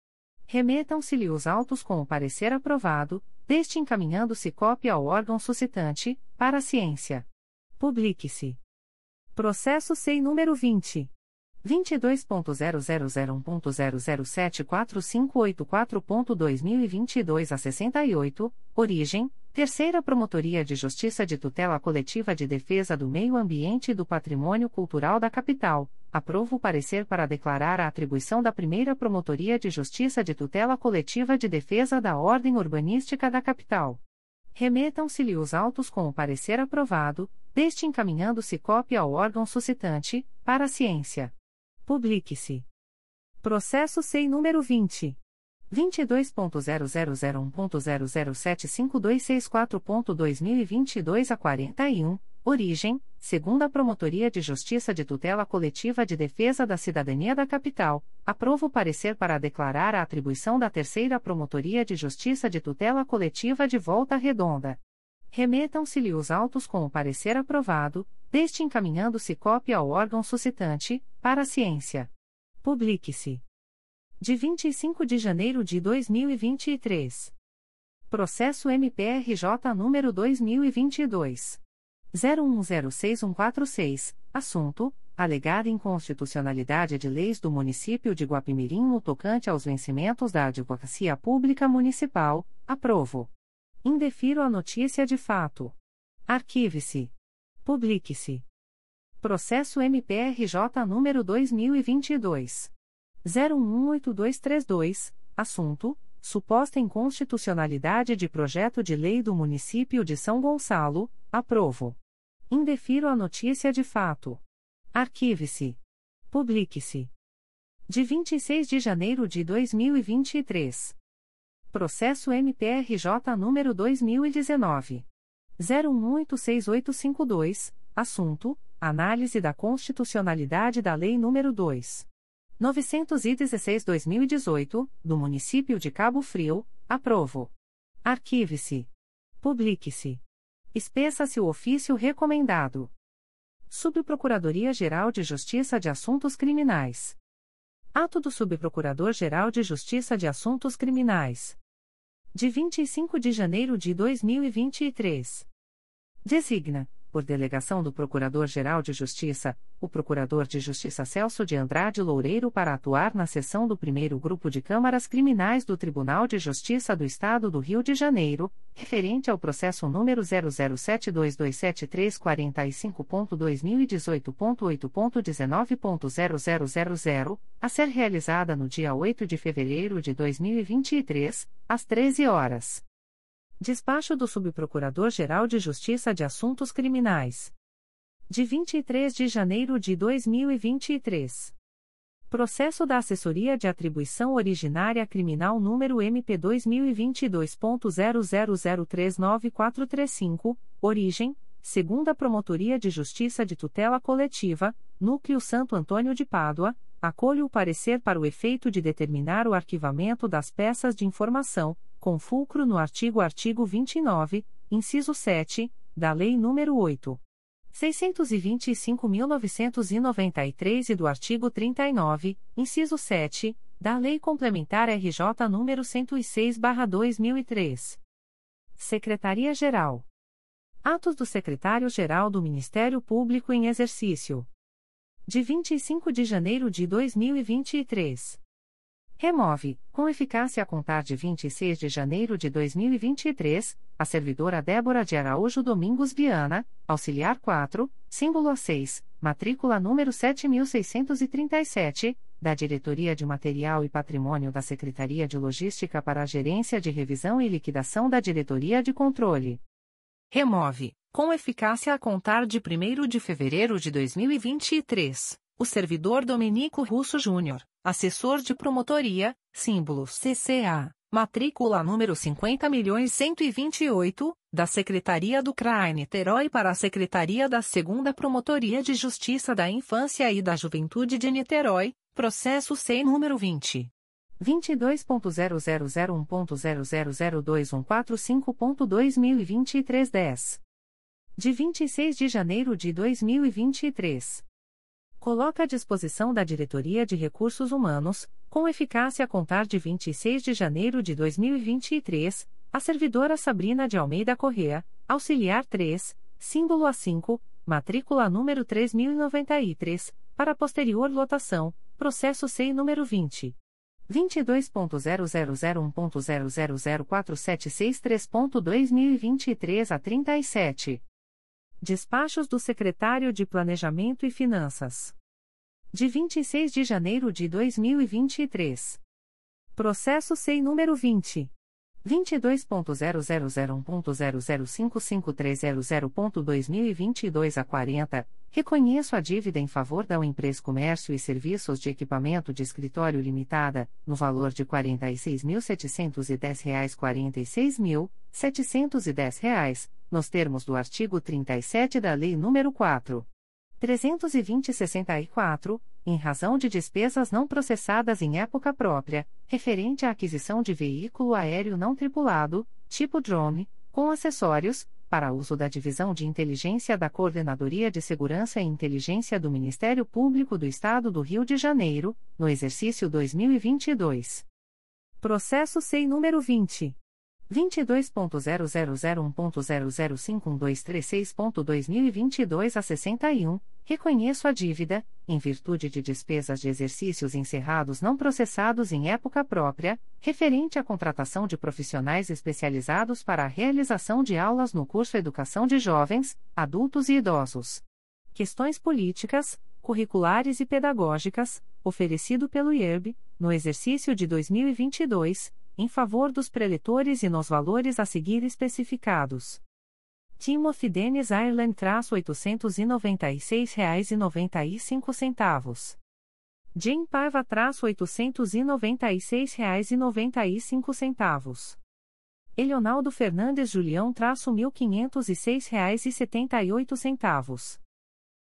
Remetam-se-lhe os autos com o parecer aprovado, deste encaminhando-se cópia ao órgão suscitante, para ciência. Publique-se. Processo SEI número 20. 22.0001.0074584.2022 a 68, origem, Terceira Promotoria de Justiça de Tutela Coletiva de Defesa do Meio Ambiente e do Patrimônio Cultural da Capital, aprovo o parecer para declarar a atribuição da Primeira Promotoria de Justiça de Tutela Coletiva de Defesa da Ordem Urbanística da Capital. Remetam-se-lhe os autos com o parecer aprovado, deste encaminhando-se cópia ao órgão suscitante, para a ciência. Publique-se. Processo SEI número 20. 22.0001.0075264.2022 a 41, origem, segunda Promotoria de Justiça de Tutela Coletiva de Defesa da Cidadania da Capital, aprovo parecer para declarar a atribuição da terceira Promotoria de Justiça de Tutela Coletiva de Volta Redonda. Remetam-se-lhe os autos com o parecer aprovado, deste encaminhando-se cópia ao órgão suscitante, para a ciência. Publique-se. De 25 de janeiro de 2023. Processo MPRJ número 2022. 01066146, assunto: alegada inconstitucionalidade de leis do município de Guapimirim no tocante aos vencimentos da Advocacia Pública Municipal, aprovo. Indefiro a notícia de fato. Arquive-se. Publique-se. Processo MPRJ número 2022 018232, assunto: suposta inconstitucionalidade de projeto de lei do município de São Gonçalo, aprovo. Indefiro a notícia de fato. Arquive-se. Publique-se. De 26 de janeiro de 2023. Processo MPRJ número 2019. 018682, assunto: Análise da constitucionalidade da Lei nº 2. 916-2018, do Município de Cabo Frio, aprovo. Arquive-se. Publique-se. Espeça-se o ofício recomendado. Subprocuradoria-Geral de Justiça de Assuntos Criminais. Ato do Subprocurador-Geral de Justiça de Assuntos Criminais. De 25 de janeiro de 2023. Designa por delegação do Procurador-Geral de Justiça, o Procurador de Justiça Celso de Andrade Loureiro para atuar na sessão do primeiro grupo de câmaras criminais do Tribunal de Justiça do Estado do Rio de Janeiro, referente ao processo número 007227345.2018.8.19.0000, a ser realizada no dia 8 de fevereiro de 2023, às 13 horas. Despacho do Subprocurador-Geral de Justiça de Assuntos Criminais. De 23 de janeiro de 2023. Processo da Assessoria de Atribuição Originária Criminal número MP2022.00039435, origem, segunda Promotoria de Justiça de Tutela Coletiva, Núcleo Santo Antônio de Pádua, acolho o parecer para o efeito de determinar o arquivamento das peças de informação, com fulcro no artigo artigo 29, inciso 7, da Lei nº 8. 625.993 e do artigo 39, inciso 7, da Lei Complementar RJ nº 106/2003. Secretaria-Geral. Atos do Secretário-Geral do Ministério Público em exercício. De 25 de janeiro de 2023. Remove, com eficácia a contar de 26 de janeiro de 2023, a servidora Débora de Araújo Domingos Viana, auxiliar 4, símbolo A6, matrícula número 7637, da Diretoria de Material e Patrimônio da Secretaria de Logística para a Gerência de Revisão e Liquidação da Diretoria de Controle. Remove, com eficácia a contar de 1 de fevereiro de 2023 o servidor Domenico Russo Júnior, assessor de promotoria, símbolo CCA, matrícula número 50.128, da Secretaria do CRAI Niterói para a Secretaria da 2 Promotoria de Justiça da Infância e da Juventude de Niterói, processo SEI número 20. 22.0001.0002145.2023 10. De 26 de janeiro de 2023 coloca à disposição da Diretoria de Recursos Humanos, com eficácia a contar de 26 de janeiro de 2023, a servidora Sabrina de Almeida Correa, auxiliar 3, símbolo A5, matrícula número 3093, para posterior lotação, processo SEI número 20. 22.0001.0004763.2023 a 37. Despachos do Secretário de Planejamento e Finanças. De 26 de janeiro de 2023. Processo SEI número 20. 22.0001.0055300.2022 a 40, reconheço a dívida em favor da Empresa Comércio e Serviços de Equipamento de Escritório Limitada, no valor de R$ 46.710,00 46.710 nos termos do artigo 37 da Lei nº 4. 320-64, em razão de despesas não processadas em época própria, referente à aquisição de veículo aéreo não tripulado, tipo drone, com acessórios, para uso da Divisão de Inteligência da Coordenadoria de Segurança e Inteligência do Ministério Público do Estado do Rio de Janeiro, no exercício 2022. Processo SEI número 20. 22.0001.0051236.2022 a 61, reconheço a dívida, em virtude de despesas de exercícios encerrados não processados em época própria, referente à contratação de profissionais especializados para a realização de aulas no curso Educação de Jovens, Adultos e Idosos. Questões políticas, curriculares e pedagógicas, oferecido pelo IERB, no exercício de 2022 em favor dos preletores e nos valores a seguir especificados. Timothy Dennis Ireland traço R$ 896,95. Jim Paiva traço R$ 896,95. Elionaldo Fernandes Julião traço R$ 1.506,78.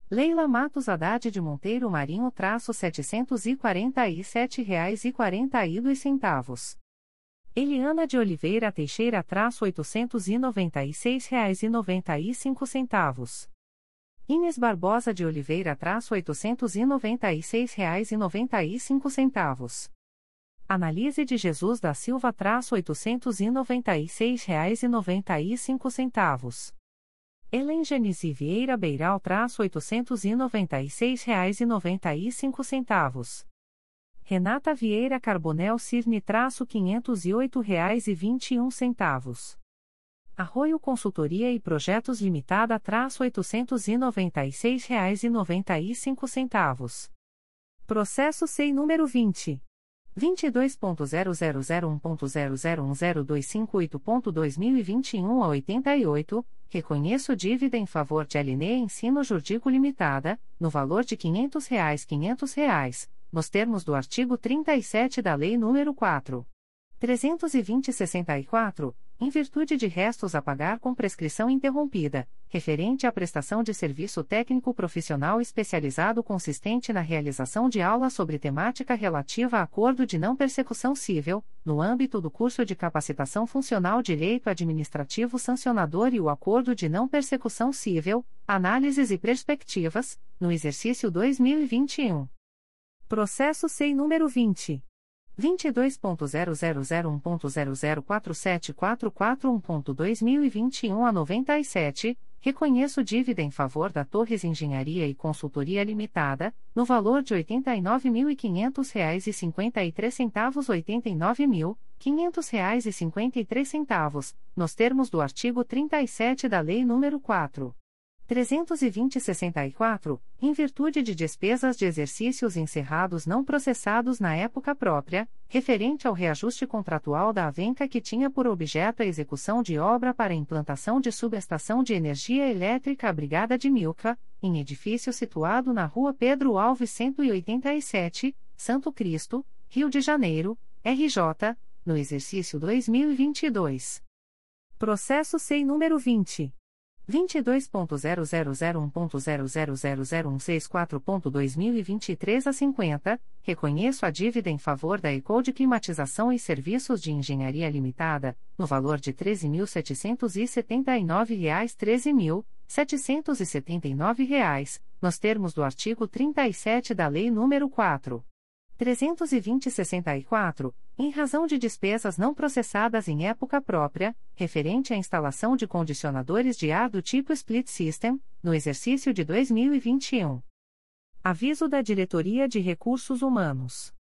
Leila Matos Haddad de Monteiro Marinho traço R$ 747,42. Eliana de Oliveira Teixeira traço oitocentos e noventa e seis reais e noventa e cinco centavos. Inês Barbosa de Oliveira traço oitocentos e noventa e seis reais e noventa e cinco centavos. Analise de Jesus da Silva traço oitocentos e noventa e seis reais e noventa e cinco centavos. Helen Genesi Vieira Beiral traço oitocentos e noventa e seis reais e noventa e cinco centavos. Renata Vieira Carbonel Cirne traço R$ 508,21. Arroio Consultoria e Projetos Limitada traço R$ 896,95. Processo SEI número 20. 22.0001.0010258.2021 a 88, reconheço dívida em favor de Alinea Ensino Jurídico Limitada, no valor de 500 reais, 500 reais, nos termos do artigo 37 da Lei nº 4. 320-64, em virtude de restos a pagar com prescrição interrompida, referente à prestação de serviço técnico profissional especializado consistente na realização de aulas sobre temática relativa a acordo de não persecução civil, no âmbito do curso de capacitação funcional Direito Administrativo Sancionador e o acordo de não persecução civil, análises e perspectivas, no exercício 2021. Processo SEI número 20. 22.0001.0047441.2021 a 97, reconheço dívida em favor da Torres Engenharia e Consultoria Limitada, no valor de R$ 89.500,53 R$ 89.500,53, nos termos do artigo 37 da Lei nº 4. 320-64, em virtude de despesas de exercícios encerrados não processados na época própria, referente ao reajuste contratual da Avenca que tinha por objeto a execução de obra para implantação de subestação de energia elétrica Brigada de Milca, em edifício situado na Rua Pedro Alves 187, Santo Cristo, Rio de Janeiro, RJ, no exercício 2022. Processo SEI número 20. 22.0001.0000164.2023 a 50, reconheço a dívida em favor da Ecode Climatização e Serviços de Engenharia Limitada, no valor de 13.779,13 reais reais, nos termos do artigo 37 da Lei nº 4. 320-64, em razão de despesas não processadas em época própria, referente à instalação de condicionadores de ar do tipo Split System, no exercício de 2021. Aviso da Diretoria de Recursos Humanos.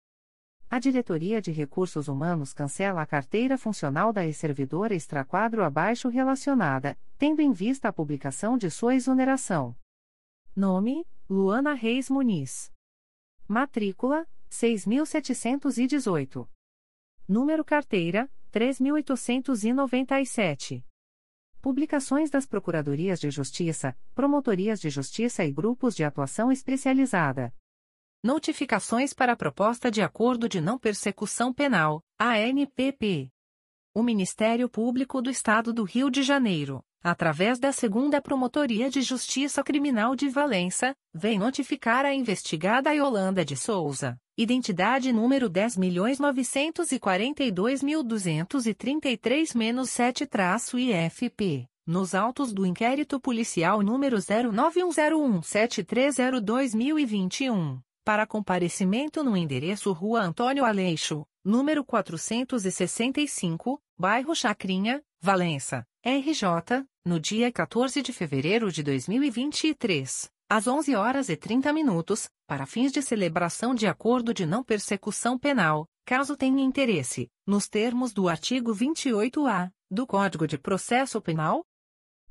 A Diretoria de Recursos Humanos cancela a carteira funcional da ex-servidora extraquadro abaixo relacionada, tendo em vista a publicação de sua exoneração. Nome: Luana Reis Muniz. Matrícula: 6.718. Número carteira: 3.897. Publicações das Procuradorias de Justiça, Promotorias de Justiça e Grupos de Atuação Especializada. Notificações para a Proposta de Acordo de Não Persecução Penal, ANPP. O Ministério Público do Estado do Rio de Janeiro, através da Segunda Promotoria de Justiça Criminal de Valença, vem notificar a investigada Yolanda de Souza Identidade número 10.942.233-7-IFP, nos autos do inquérito policial número 09101730-2021, para comparecimento no endereço Rua Antônio Aleixo, número 465, bairro Chacrinha, Valença, RJ, no dia 14 de fevereiro de 2023 às 11 horas e 30 minutos, para fins de celebração de acordo de não persecução penal, caso tenha interesse, nos termos do artigo 28-A do Código de Processo Penal.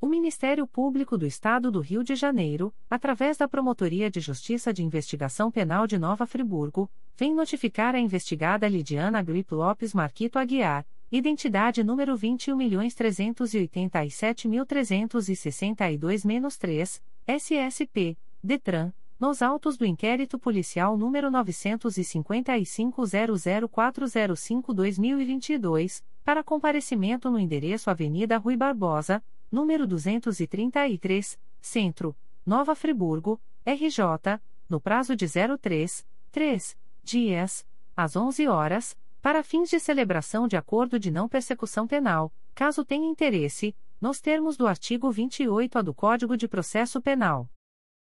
O Ministério Público do Estado do Rio de Janeiro, através da Promotoria de Justiça de Investigação Penal de Nova Friburgo, vem notificar a investigada Lidiana Grip Lopes Marquito Aguiar, identidade número 21.387.362-3, SSP, DETRAN, nos autos do inquérito policial número 955-00405-2022, para comparecimento no endereço Avenida Rui Barbosa, número 233, Centro, Nova Friburgo, RJ, no prazo de 03, 3 dias, às 11 horas, para fins de celebração de acordo de não persecução penal, caso tenha interesse, nos termos do artigo 28-A do Código de Processo Penal.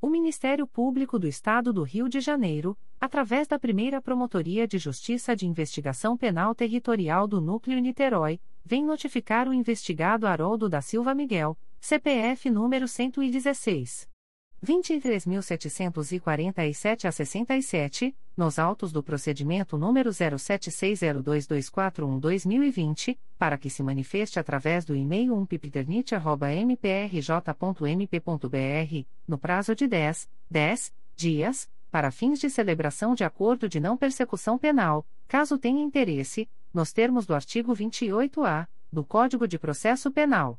O Ministério Público do Estado do Rio de Janeiro, através da primeira Promotoria de Justiça de Investigação Penal Territorial do Núcleo Niterói, vem notificar o investigado Haroldo da Silva Miguel, CPF número 116. 23.747 a 67, nos autos do procedimento número 07602241-2020, para que se manifeste através do e-mail umpipternit.mprj.mp.br, no prazo de 10, 10 dias, para fins de celebração de acordo de não persecução penal, caso tenha interesse, nos termos do artigo 28-A do Código de Processo Penal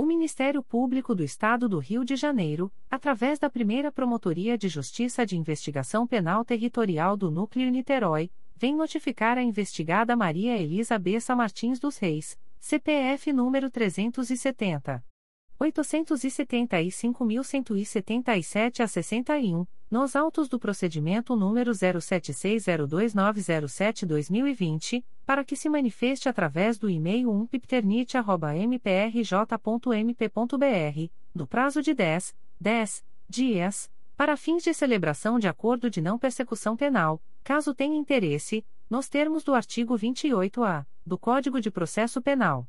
O Ministério Público do Estado do Rio de Janeiro, através da primeira Promotoria de Justiça de Investigação Penal Territorial do Núcleo Niterói, vem notificar a investigada Maria Elisa Bessa Martins dos Reis, CPF número 370. 875.177 a 61, nos autos do procedimento número 07602907-2020, para que se manifeste através do e-mail umpipternit.mprj.mp.br, no prazo de 10, 10 dias, para fins de celebração de acordo de não persecução penal, caso tenha interesse, nos termos do artigo 28-A do Código de Processo Penal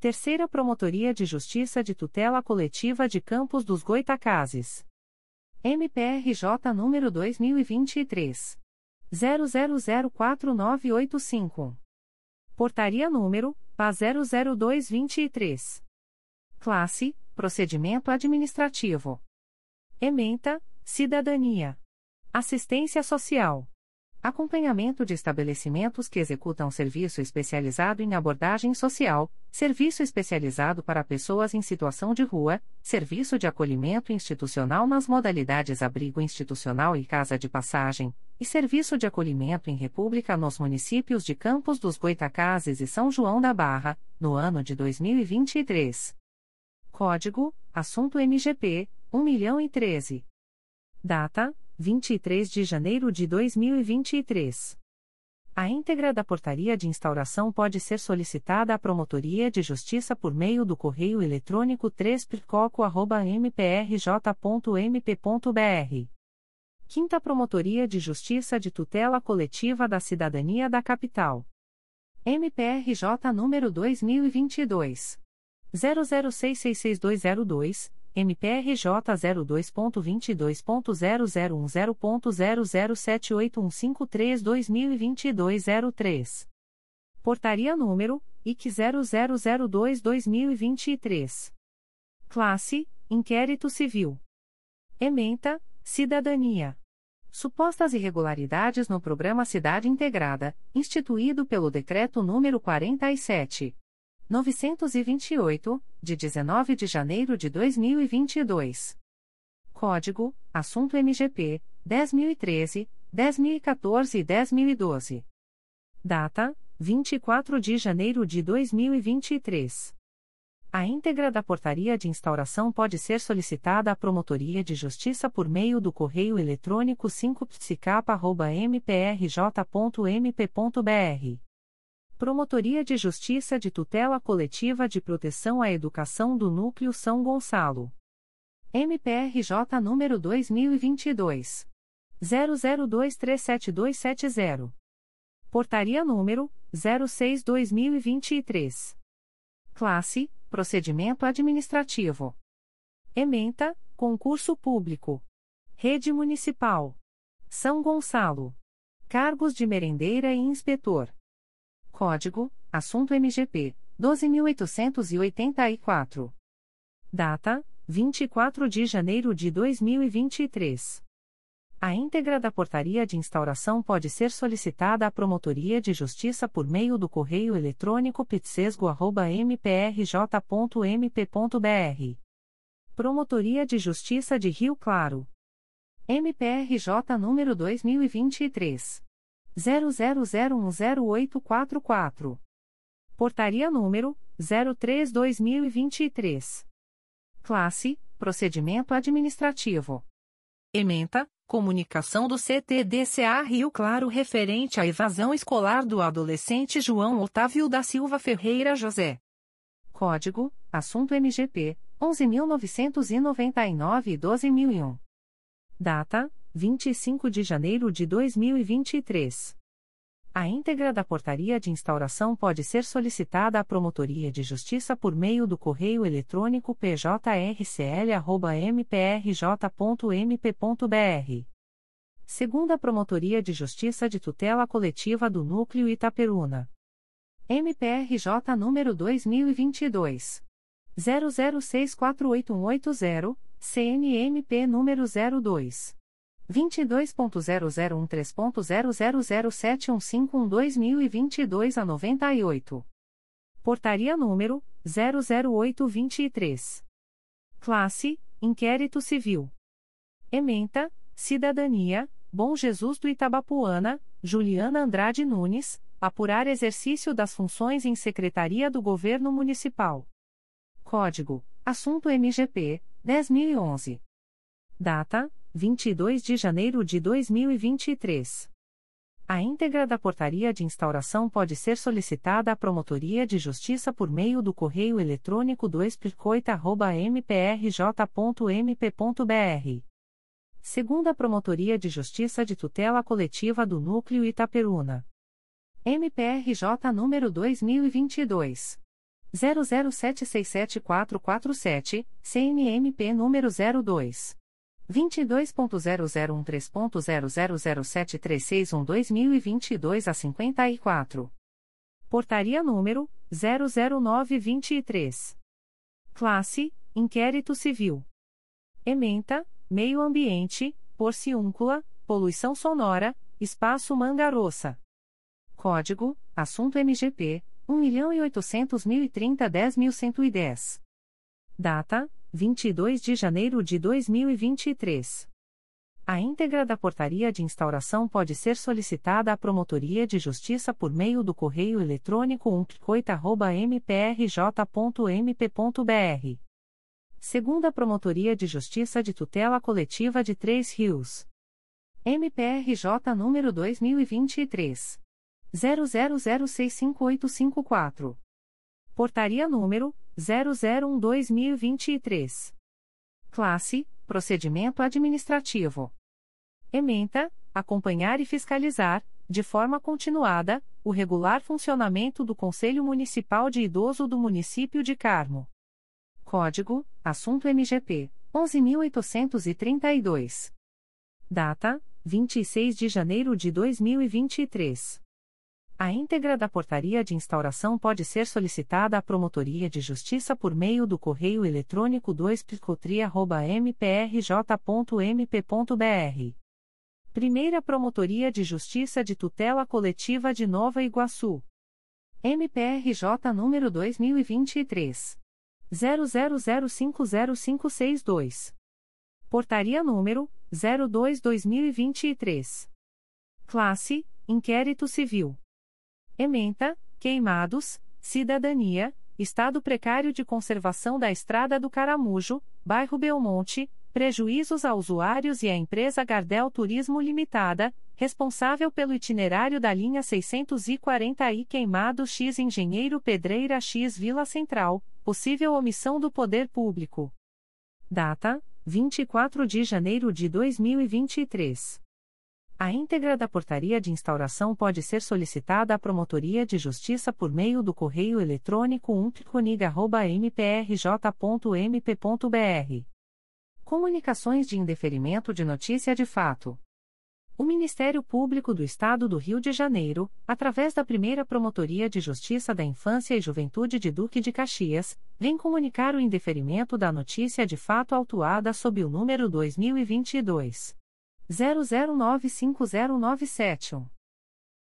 Terceira Promotoria de Justiça de Tutela Coletiva de Campos dos Goitacazes. MPRJ número 2023 00049985. Portaria número PA 00223. Classe: Procedimento Administrativo. Ementa: Cidadania. Assistência Social. Acompanhamento de estabelecimentos que executam serviço especializado em abordagem social, serviço especializado para pessoas em situação de rua, serviço de acolhimento institucional nas modalidades abrigo institucional e casa de passagem, e serviço de acolhimento em República nos municípios de Campos dos Goitacazes e São João da Barra, no ano de 2023. Código: Assunto MGP 1.013. Data: 23 de janeiro de 2023. A íntegra da portaria de instauração pode ser solicitada à Promotoria de Justiça por meio do correio eletrônico 3picoco.mprj.mp.br. Quinta Promotoria de Justiça de Tutela Coletiva da Cidadania da Capital. MPRJ número 2022. 00666202. MPRJ 02.22.0010.0078153-2022 Portaria número IC 0002-2023. Classe: Inquérito Civil. Ementa: Cidadania. Supostas irregularidades no Programa Cidade Integrada, instituído pelo Decreto nº 47. 928, de 19 de janeiro de 2022. Código: Assunto MGP 10013, 10014 e 10012. Data: 24 de janeiro de 2023. A íntegra da portaria de instauração pode ser solicitada à Promotoria de Justiça por meio do correio eletrônico 5psicapa.mprj.mp.br. Promotoria de Justiça de Tutela Coletiva de Proteção à Educação do Núcleo São Gonçalo. MPRJ número 2022. 00237270. Portaria número 06/2023. Classe: Procedimento administrativo. Ementa: Concurso público. Rede Municipal. São Gonçalo. Cargos de merendeira e inspetor. Código: Assunto MGP 12884. Data: 24 de janeiro de 2023. A íntegra da portaria de instauração pode ser solicitada à Promotoria de Justiça por meio do correio eletrônico pitsesgo.mprj.mp.br. Promotoria de Justiça de Rio Claro. MPRJ número 2023. 00010844. Portaria número 03-2023. Classe: Procedimento Administrativo. Ementa: Comunicação do CTDCA Rio Claro referente à evasão escolar do adolescente João Otávio da Silva Ferreira José. Código: Assunto MGP 11.999 e 12.001. Data: 25 de janeiro de 2023. A íntegra da portaria de instauração pode ser solicitada à Promotoria de Justiça por meio do correio eletrônico pjrcl.mprj.mp.br. Segunda Promotoria de Justiça de Tutela Coletiva do Núcleo Itaperuna. MPRJ número 2022. 00648180, CNMP número 02. 22.0013.0007151-2022 a 98. Portaria número 00823. Classe: Inquérito Civil. Ementa: Cidadania, Bom Jesus do Itabapuana, Juliana Andrade Nunes, apurar exercício das funções em Secretaria do Governo Municipal. Código: Assunto MGP 10011. Data: 22 de janeiro de 2023. A íntegra da portaria de instauração pode ser solicitada à Promotoria de Justiça por meio do correio eletrônico 2 mprj.mp.br. Segunda Promotoria de Justiça de Tutela Coletiva do Núcleo Itaperuna. MPRJ número 2022. 00767447, CNMP número 02. 22.0013.0007361-2022 a 54. Portaria número 00923. Classe: Inquérito Civil. Ementa: Meio Ambiente, Porciúncula, Poluição Sonora, Espaço Mangaroça. Código: Assunto MGP 1.800.030.10.110. Data: 22 de janeiro de 2023. A íntegra da portaria de instauração pode ser solicitada à Promotoria de Justiça por meio do correio eletrônico umpcoita.mprj.mp.br. Segunda Promotoria de Justiça de Tutela Coletiva de Três Rios. MPRJ número 2023. 00065854. Portaria número 001-2023. Classe: Procedimento Administrativo. Ementa: Acompanhar e fiscalizar, de forma continuada, o regular funcionamento do Conselho Municipal de Idoso do Município de Carmo. Código: Assunto MGP 11.832. Data: 26 de janeiro de 2023. A íntegra da portaria de instauração pode ser solicitada à Promotoria de Justiça por meio do correio eletrônico 2picotria.mprj.mp.br. Primeira Promotoria de Justiça de Tutela Coletiva de Nova Iguaçu. MPRJ número 2023. 00050562. Portaria número 02/2023. Classe: Inquérito Civil. Ementa: Queimados, Cidadania, Estado precário de conservação da Estrada do Caramujo, bairro Belmonte, prejuízos a usuários e à empresa Gardel Turismo Limitada, responsável pelo itinerário da linha 640I Queimados X Engenheiro Pedreira X Vila Central, possível omissão do poder público. Data: 24 de janeiro de 2023. A íntegra da portaria de instauração pode ser solicitada à Promotoria de Justiça por meio do correio eletrônico umptconig.mprj.mp.br. Comunicações de indeferimento de notícia de fato. O Ministério Público do Estado do Rio de Janeiro, através da primeira Promotoria de Justiça da Infância e Juventude de Duque de Caxias, vem comunicar o indeferimento da notícia de fato autuada sob o número 2022. 00950971.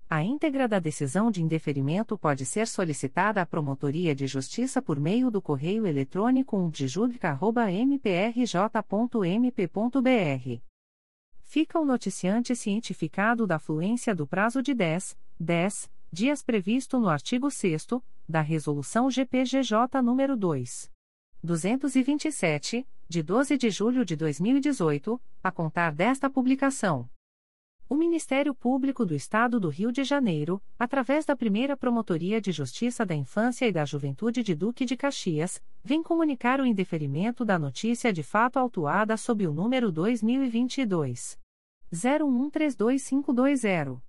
A íntegra da decisão de indeferimento pode ser solicitada à Promotoria de Justiça por meio do correio eletrônico umdijudica.mprj.mp.br fica o noticiante cientificado da fluência do prazo de 10, 10 dias previsto no artigo 6 da Resolução GPGJ nº 2. 227, de 12 de julho de 2018, a contar desta publicação. O Ministério Público do Estado do Rio de Janeiro, através da primeira Promotoria de Justiça da Infância e da Juventude de Duque de Caxias, vem comunicar o indeferimento da notícia de fato autuada sob o número 2022. 01322520.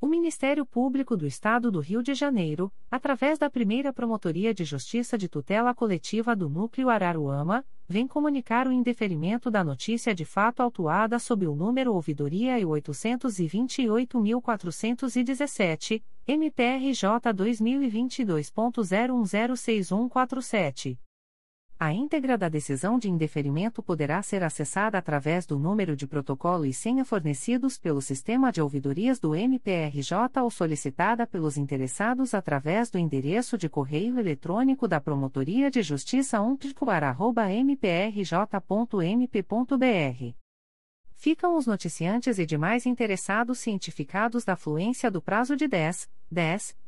O Ministério Público do Estado do Rio de Janeiro, através da primeira Promotoria de Justiça de Tutela Coletiva do Núcleo Araruama, vem comunicar o indeferimento da notícia de fato autuada sob o número Ouvidoria e 828.417, MPRJ 2022.01061147. A íntegra da decisão de indeferimento poderá ser acessada através do número de protocolo e senha fornecidos pelo sistema de ouvidorias do MPRJ ou solicitada pelos interessados através do endereço de correio eletrônico da Promotoria de Justiça umpticoar.mprj.mp.br. Ficam os noticiantes e demais interessados cientificados da fluência do prazo de 10, 10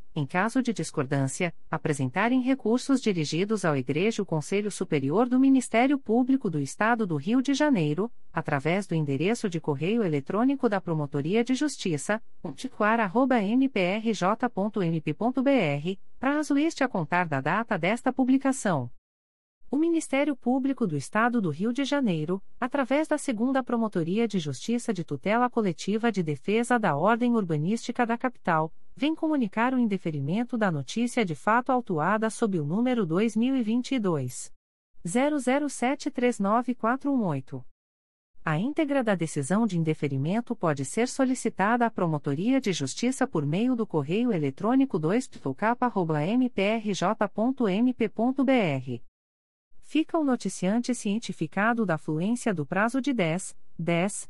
em caso de discordância, apresentarem recursos dirigidos ao Igreja Conselho Superior do Ministério Público do Estado do Rio de Janeiro, através do endereço de correio eletrônico da Promotoria de Justiça, ponticoar.mprj.mp.br, prazo este a contar da data desta publicação. O Ministério Público do Estado do Rio de Janeiro, através da Segunda Promotoria de Justiça de Tutela Coletiva de Defesa da Ordem Urbanística da Capital, vem comunicar o indeferimento da notícia de fato autuada sob o número 2022 00739418. A íntegra da decisão de indeferimento pode ser solicitada à Promotoria de Justiça por meio do correio eletrônico 2 mprj.mp.br. Fica o noticiante cientificado da fluência do prazo de 10, 10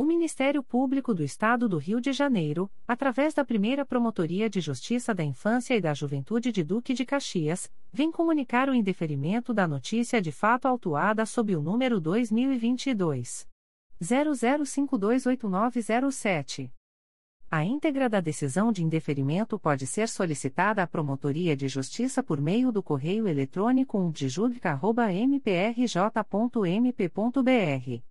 O Ministério Público do Estado do Rio de Janeiro, através da primeira Promotoria de Justiça da Infância e da Juventude de Duque de Caxias, vem comunicar o indeferimento da notícia de fato autuada sob o número 2022. 00528907. A íntegra da decisão de indeferimento pode ser solicitada à Promotoria de Justiça por meio do correio eletrônico umdjulca.mprj.mp.br.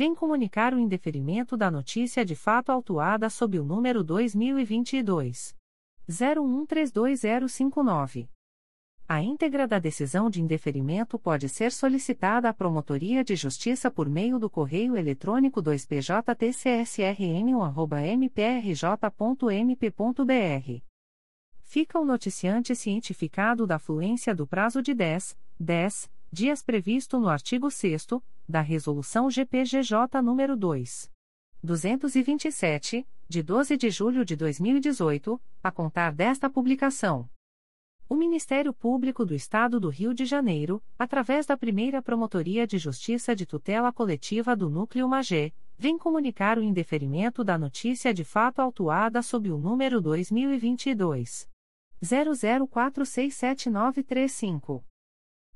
vem comunicar o indeferimento da notícia de fato autuada sob o número 2022 01320059. A íntegra da decisão de indeferimento pode ser solicitada à Promotoria de Justiça por meio do correio eletrônico 2pjtcsrm1.mprj.mp.br. Fica o noticiante cientificado da fluência do prazo de 10, 10 dias previsto no artigo 6 da Resolução GPGJ nº 2. 227, de 12 de julho de 2018, a contar desta publicação. O Ministério Público do Estado do Rio de Janeiro, através da primeira Promotoria de Justiça de Tutela Coletiva do Núcleo Magé, vem comunicar o indeferimento da notícia de fato autuada sob o número 2022. 00467935.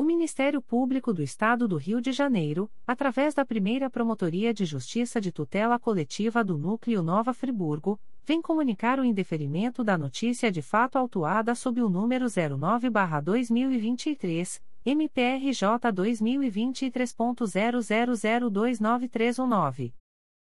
O Ministério Público do Estado do Rio de Janeiro, através da primeira Promotoria de Justiça de Tutela Coletiva do Núcleo Nova Friburgo, vem comunicar o indeferimento da notícia de fato autuada sob o número 09-2023, MPRJ 2023.00029319.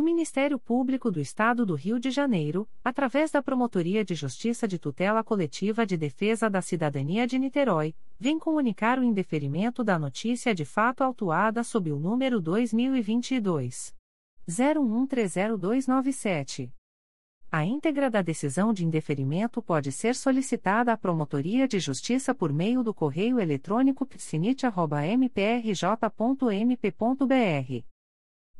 O Ministério Público do Estado do Rio de Janeiro, através da Promotoria de Justiça de Tutela Coletiva de Defesa da Cidadania de Niterói, vem comunicar o indeferimento da notícia de fato autuada sob o número 2022 01130297. A íntegra da decisão de indeferimento pode ser solicitada à Promotoria de Justiça por meio do correio eletrônico psinit.mprj.mp.br.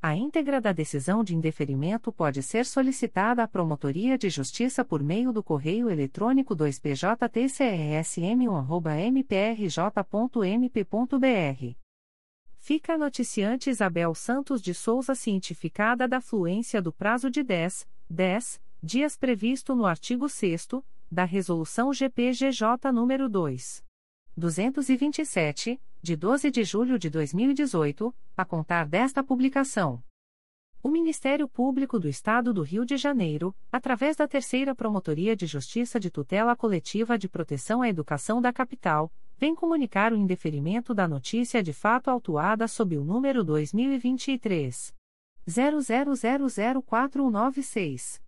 A íntegra da decisão de indeferimento pode ser solicitada à Promotoria de Justiça por meio do correio eletrônico 2pjtcrsm1.mprj.mp.br. Fica a noticiante Isabel Santos de Souza cientificada da fluência do prazo de 10, 10 dias previsto no artigo 6 da Resolução GPGJ nº 2. 227, de 12 de julho de 2018, a contar desta publicação. O Ministério Público do Estado do Rio de Janeiro, através da Terceira Promotoria de Justiça de Tutela Coletiva de Proteção à Educação da Capital, vem comunicar o indeferimento da notícia de fato autuada sob o número 2023 00004196.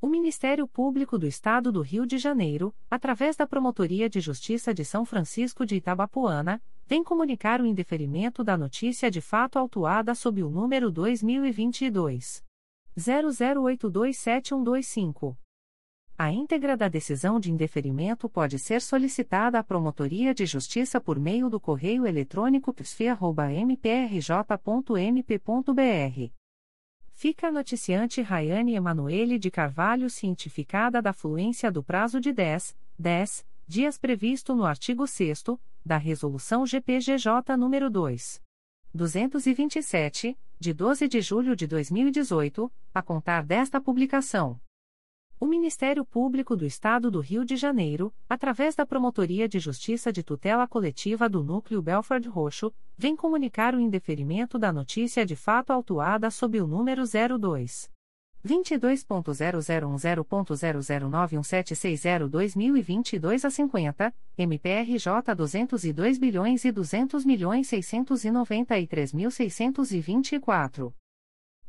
O Ministério Público do Estado do Rio de Janeiro, através da Promotoria de Justiça de São Francisco de Itabapoana, vem comunicar o indeferimento da notícia de fato autuada sob o número 2022 00827125. A íntegra da decisão de indeferimento pode ser solicitada à Promotoria de Justiça por meio do correio eletrônico psf.mprj.mp.br. Fica a noticiante Rayane Emanuele de Carvalho cientificada da fluência do prazo de 10, 10 dias previsto no artigo 6 da Resolução GPGJ nº 2. 227, de 12 de julho de 2018, a contar desta publicação. O Ministério Público do Estado do Rio de Janeiro, através da Promotoria de Justiça de Tutela Coletiva do Núcleo Belford Roxo, vem comunicar o indeferimento da notícia de fato autuada sob o número 02 22.0010.0091760-2022 a 50, MPRJ 202 bilhões e 200 milhões 693.624.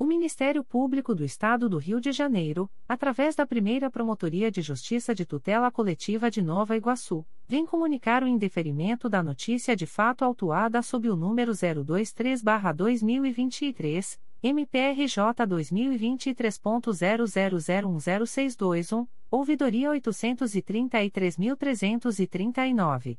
O Ministério Público do Estado do Rio de Janeiro, através da primeira Promotoria de Justiça de Tutela Coletiva de Nova Iguaçu, vem comunicar o indeferimento da notícia de fato autuada sob o número 023-2023 MPRJ 2023.00010621, ouvidoria 833.339.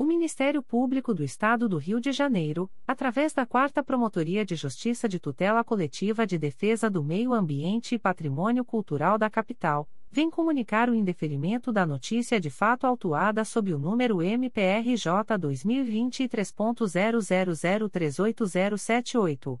O Ministério Público do Estado do Rio de Janeiro, através da 4 Promotoria de Justiça de Tutela Coletiva de Defesa do Meio Ambiente e Patrimônio Cultural da Capital, vem comunicar o indeferimento da notícia de fato autuada sob o número MPRJ 2023.00038078.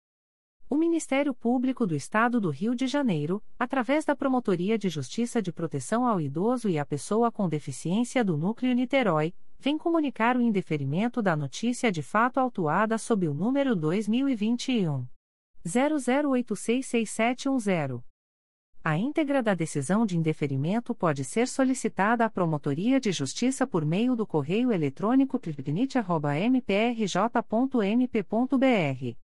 O Ministério Público do Estado do Rio de Janeiro, através da Promotoria de Justiça de Proteção ao Idoso e à Pessoa com Deficiência do Núcleo Niterói, vem comunicar o indeferimento da notícia de fato autuada sob o número 2021 00866710. A íntegra da decisão de indeferimento pode ser solicitada à Promotoria de Justiça por meio do correio eletrônico pripnit.mprj.mp.br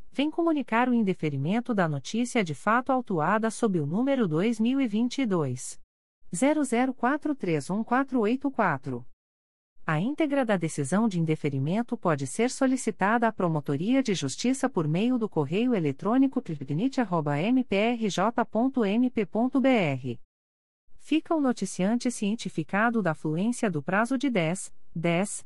vem comunicar o indeferimento da notícia de fato autuada sob o número 2022 00431484. A íntegra da decisão de indeferimento pode ser solicitada à Promotoria de Justiça por meio do correio eletrônico pripnit.mprj.mp.br fica o noticiante cientificado da fluência do prazo de 10, 10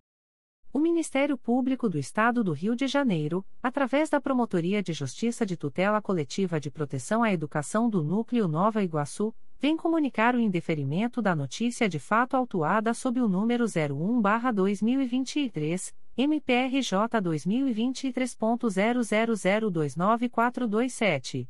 O Ministério Público do Estado do Rio de Janeiro, através da Promotoria de Justiça de Tutela Coletiva de Proteção à Educação do Núcleo Nova Iguaçu, vem comunicar o indeferimento da notícia de fato autuada sob o número 01-2023, MPRJ 2023.00029427.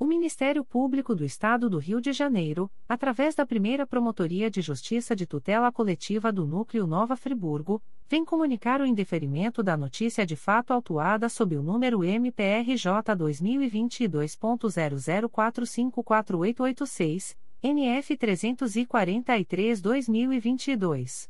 O Ministério Público do Estado do Rio de Janeiro, através da primeira Promotoria de Justiça de Tutela Coletiva do Núcleo Nova Friburgo, vem comunicar o indeferimento da notícia de fato autuada sob o número MPRJ 2022.00454886, NF 343-2022.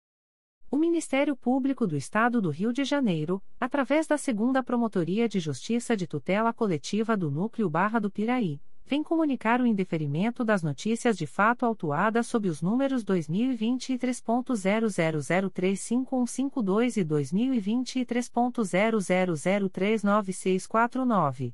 O Ministério Público do Estado do Rio de Janeiro, através da Segunda Promotoria de Justiça de Tutela Coletiva do Núcleo Barra do Piraí, vem comunicar o indeferimento das notícias de fato autuadas sob os números 2023.00035152 e 2023.00039649.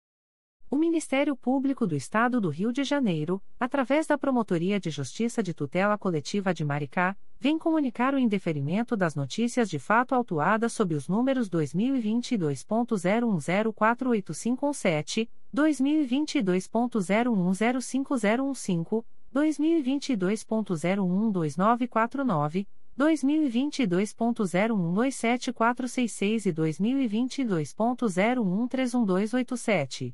O Ministério Público do Estado do Rio de Janeiro, através da Promotoria de Justiça de Tutela Coletiva de Maricá, vem comunicar o indeferimento das notícias de fato autuadas sob os números 2022.01048517, 2022.01050015, 2022.012949, 2022.01274666 e 2022.01311287.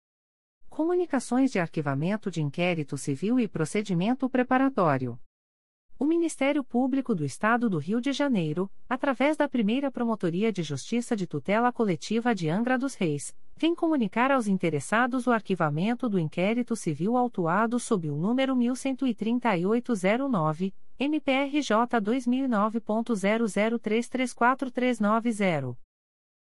Comunicações de arquivamento de inquérito civil e procedimento preparatório. O Ministério Público do Estado do Rio de Janeiro, através da primeira Promotoria de Justiça de Tutela Coletiva de Angra dos Reis, vem comunicar aos interessados o arquivamento do inquérito civil autuado sob o número 113809, MPRJ 2009.00334390.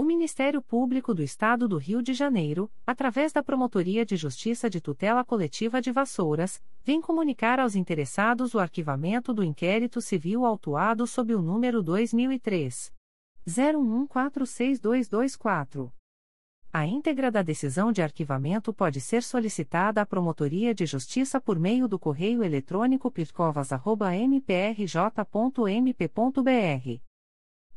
O Ministério Público do Estado do Rio de Janeiro, através da Promotoria de Justiça de Tutela Coletiva de Vassouras, vem comunicar aos interessados o arquivamento do inquérito civil autuado sob o número 2003 01146224. A íntegra da decisão de arquivamento pode ser solicitada à Promotoria de Justiça por meio do correio eletrônico pircovas.mprj.mp.br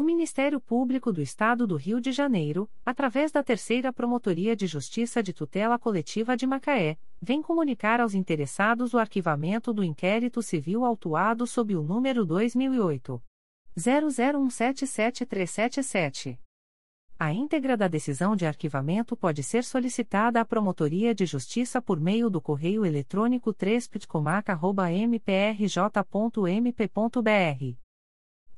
O Ministério Público do Estado do Rio de Janeiro, através da Terceira Promotoria de Justiça de Tutela Coletiva de Macaé, vem comunicar aos interessados o arquivamento do inquérito civil autuado sob o número 2008 00177377. A íntegra da decisão de arquivamento pode ser solicitada à Promotoria de Justiça por meio do correio eletrônico 3 mprj.mp.br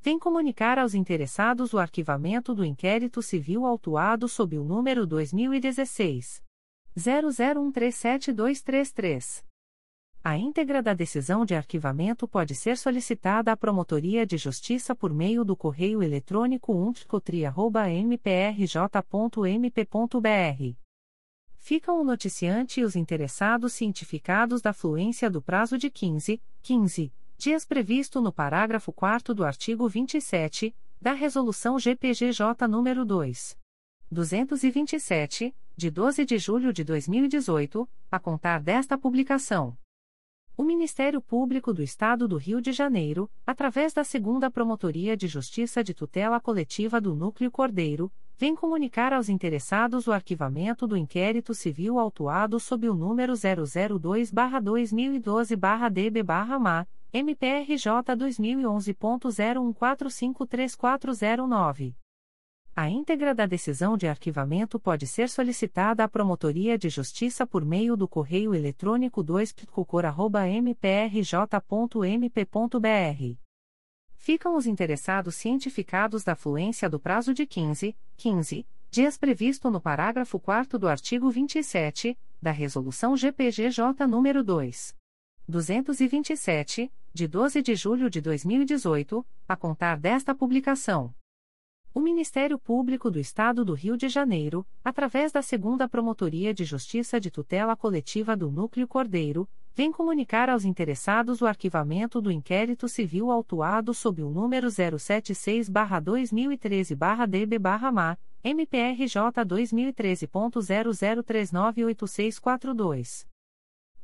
vem comunicar aos interessados o arquivamento do inquérito civil autuado sob o número 2016 00137233. A íntegra da decisão de arquivamento pode ser solicitada à Promotoria de Justiça por meio do correio eletrônico umptcotri.mprj.mp.br. Ficam o noticiante e os interessados cientificados da fluência do prazo de 15, 15 dias previsto no parágrafo 4 do artigo 27, da Resolução GPGJ nº 2. 227, de 12 de julho de 2018, a contar desta publicação. O Ministério Público do Estado do Rio de Janeiro, através da Segunda Promotoria de Justiça de Tutela Coletiva do Núcleo Cordeiro, vem comunicar aos interessados o arquivamento do inquérito civil autuado sob o número 002-2012-DB-MA, MPRJ 2011.01453409. A íntegra da decisão de arquivamento pode ser solicitada à Promotoria de Justiça por meio do correio eletrônico 2 mprj.mp.br. Ficam os interessados cientificados da fluência do prazo de 15, 15 dias previsto no parágrafo 4 do artigo 27 da Resolução GPGJ nº 2. 227, de 12 de julho de 2018, a contar desta publicação. O Ministério Público do Estado do Rio de Janeiro, através da Segunda Promotoria de Justiça de Tutela Coletiva do Núcleo Cordeiro, vem comunicar aos interessados o arquivamento do inquérito civil autuado sob o número 076-2013-DB-MA, MPRJ 2013.00398642.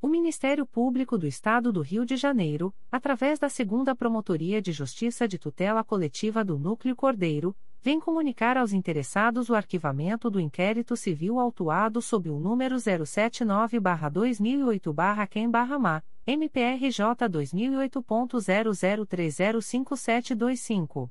O Ministério Público do Estado do Rio de Janeiro, através da Segunda Promotoria de Justiça de Tutela Coletiva do Núcleo Cordeiro, vem comunicar aos interessados o arquivamento do inquérito civil autuado sob o número 079-2008-QUEM-MA, MPRJ 2008.00305725.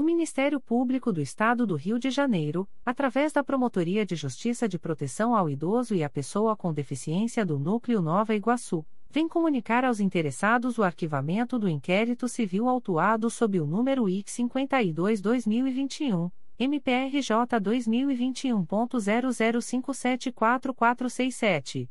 O Ministério Público do Estado do Rio de Janeiro, através da Promotoria de Justiça de Proteção ao Idoso e à Pessoa com Deficiência do Núcleo Nova Iguaçu, vem comunicar aos interessados o arquivamento do inquérito civil autuado sob o número IC 52-2021, MPRJ 2021.00574467.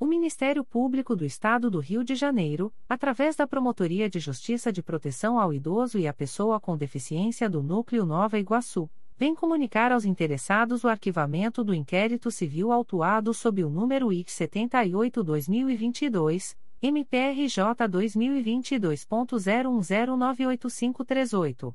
O Ministério Público do Estado do Rio de Janeiro, através da Promotoria de Justiça de Proteção ao Idoso e à Pessoa com Deficiência do Núcleo Nova Iguaçu, vem comunicar aos interessados o arquivamento do inquérito civil autuado sob o número IC 78-2022, MPRJ 2022.01098538.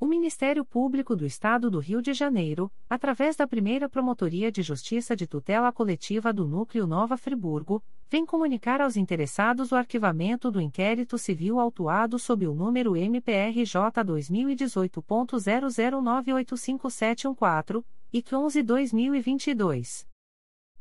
O Ministério Público do Estado do Rio de Janeiro, através da primeira Promotoria de Justiça de Tutela Coletiva do Núcleo Nova Friburgo, vem comunicar aos interessados o arquivamento do inquérito civil autuado sob o número MPRJ 2018.00985714 e 11-2022.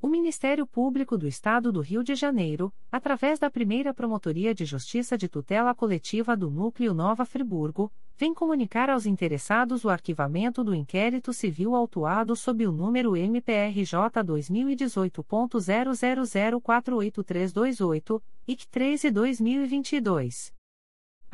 O Ministério Público do Estado do Rio de Janeiro, através da primeira Promotoria de Justiça de Tutela Coletiva do Núcleo Nova Friburgo, vem comunicar aos interessados o arquivamento do inquérito civil autuado sob o número MPRJ 2018.00048328, IC 13 2022.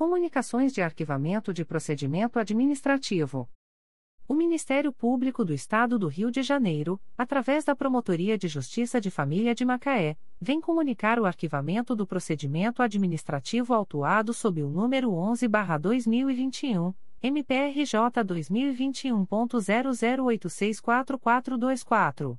Comunicações de Arquivamento de Procedimento Administrativo. O Ministério Público do Estado do Rio de Janeiro, através da Promotoria de Justiça de Família de Macaé, vem comunicar o arquivamento do procedimento administrativo autuado sob o número 11-2021, MPRJ 2021.00864424.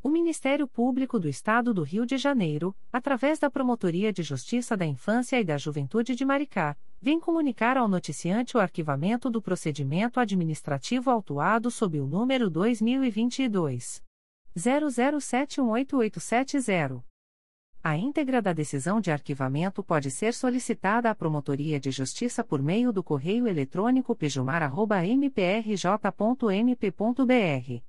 O Ministério Público do Estado do Rio de Janeiro, através da Promotoria de Justiça da Infância e da Juventude de Maricá, vem comunicar ao noticiante o arquivamento do procedimento administrativo autuado sob o número 2022 00718870. A íntegra da decisão de arquivamento pode ser solicitada à Promotoria de Justiça por meio do correio eletrônico pejumar.mprj.mp.br.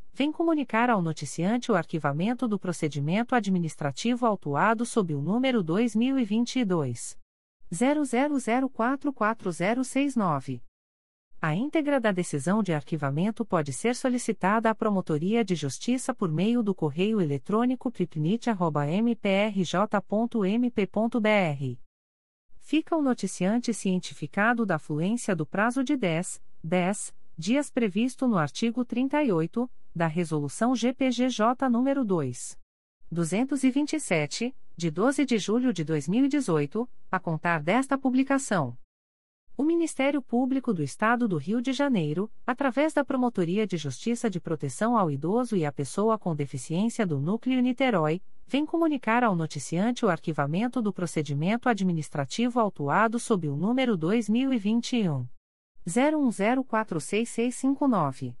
vem comunicar ao noticiante o arquivamento do procedimento administrativo autuado sob o número 2022 00044069. A íntegra da decisão de arquivamento pode ser solicitada à Promotoria de Justiça por meio do correio eletrônico pripnit.mprj.mp.br. Fica o noticiante cientificado da fluência do prazo de 10, 10 dias previsto no artigo 38 da Resolução GPGJ nº 2. 227, de 12 de julho de 2018, a contar desta publicação. O Ministério Público do Estado do Rio de Janeiro, através da Promotoria de Justiça de Proteção ao Idoso e à Pessoa com Deficiência do Núcleo Niterói, vem comunicar ao noticiante o arquivamento do procedimento administrativo autuado sob o número 2021 01046659.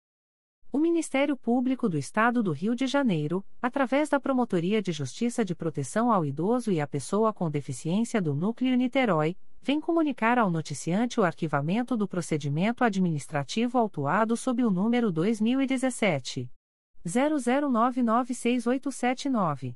O Ministério Público do Estado do Rio de Janeiro, através da Promotoria de Justiça de Proteção ao Idoso e à Pessoa com Deficiência do Núcleo Niterói, vem comunicar ao noticiante o arquivamento do procedimento administrativo autuado sob o número 2017 00996879.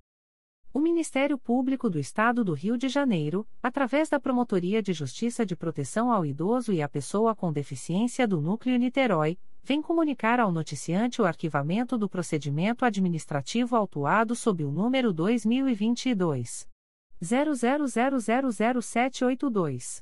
O Ministério Público do Estado do Rio de Janeiro, através da Promotoria de Justiça de Proteção ao Idoso e à Pessoa com Deficiência do Núcleo Niterói, vem comunicar ao noticiante o arquivamento do procedimento administrativo autuado sob o número 2022 00000782.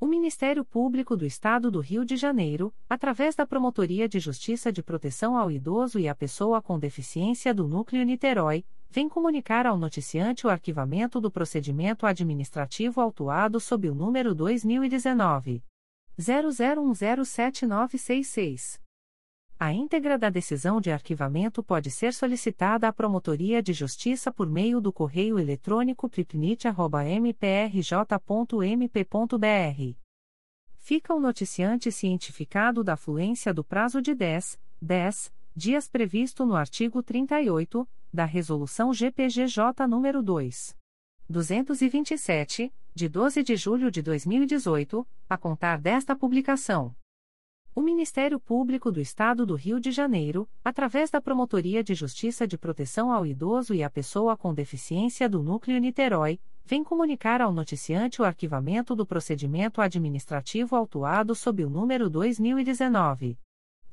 O Ministério Público do Estado do Rio de Janeiro, através da Promotoria de Justiça de Proteção ao Idoso e à Pessoa com Deficiência do Núcleo Niterói, vem comunicar ao noticiante o arquivamento do procedimento administrativo autuado sob o número 2019 00107966. A íntegra da decisão de arquivamento pode ser solicitada à Promotoria de Justiça por meio do correio eletrônico pripnit.mprj.mp.br. Fica o noticiante cientificado da fluência do prazo de 10, 10 dias previsto no artigo 38 da Resolução GPGJ nº 2. 227, de 12 de julho de 2018, a contar desta publicação. O Ministério Público do Estado do Rio de Janeiro, através da Promotoria de Justiça de Proteção ao Idoso e à Pessoa com Deficiência do Núcleo Niterói, vem comunicar ao noticiante o arquivamento do procedimento administrativo autuado sob o número 2019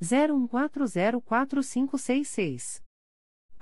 01404566.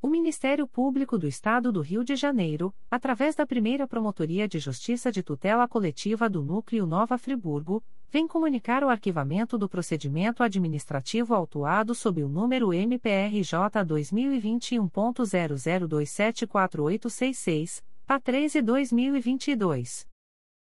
O Ministério Público do Estado do Rio de Janeiro, através da primeira Promotoria de Justiça de Tutela Coletiva do Núcleo Nova Friburgo, vem comunicar o arquivamento do procedimento administrativo autuado sob o número MPRJ 2021.00274866, PA3 e 2022.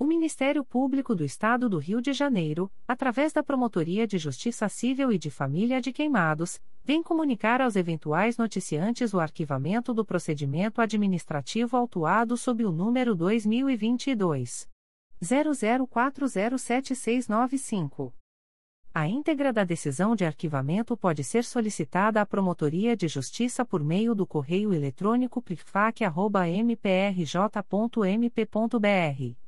O Ministério Público do Estado do Rio de Janeiro, através da Promotoria de Justiça Civil e de Família de Queimados, vem comunicar aos eventuais noticiantes o arquivamento do procedimento administrativo autuado sob o número 2022 00407695. A íntegra da decisão de arquivamento pode ser solicitada à Promotoria de Justiça por meio do correio eletrônico prifac.mprj.mp.br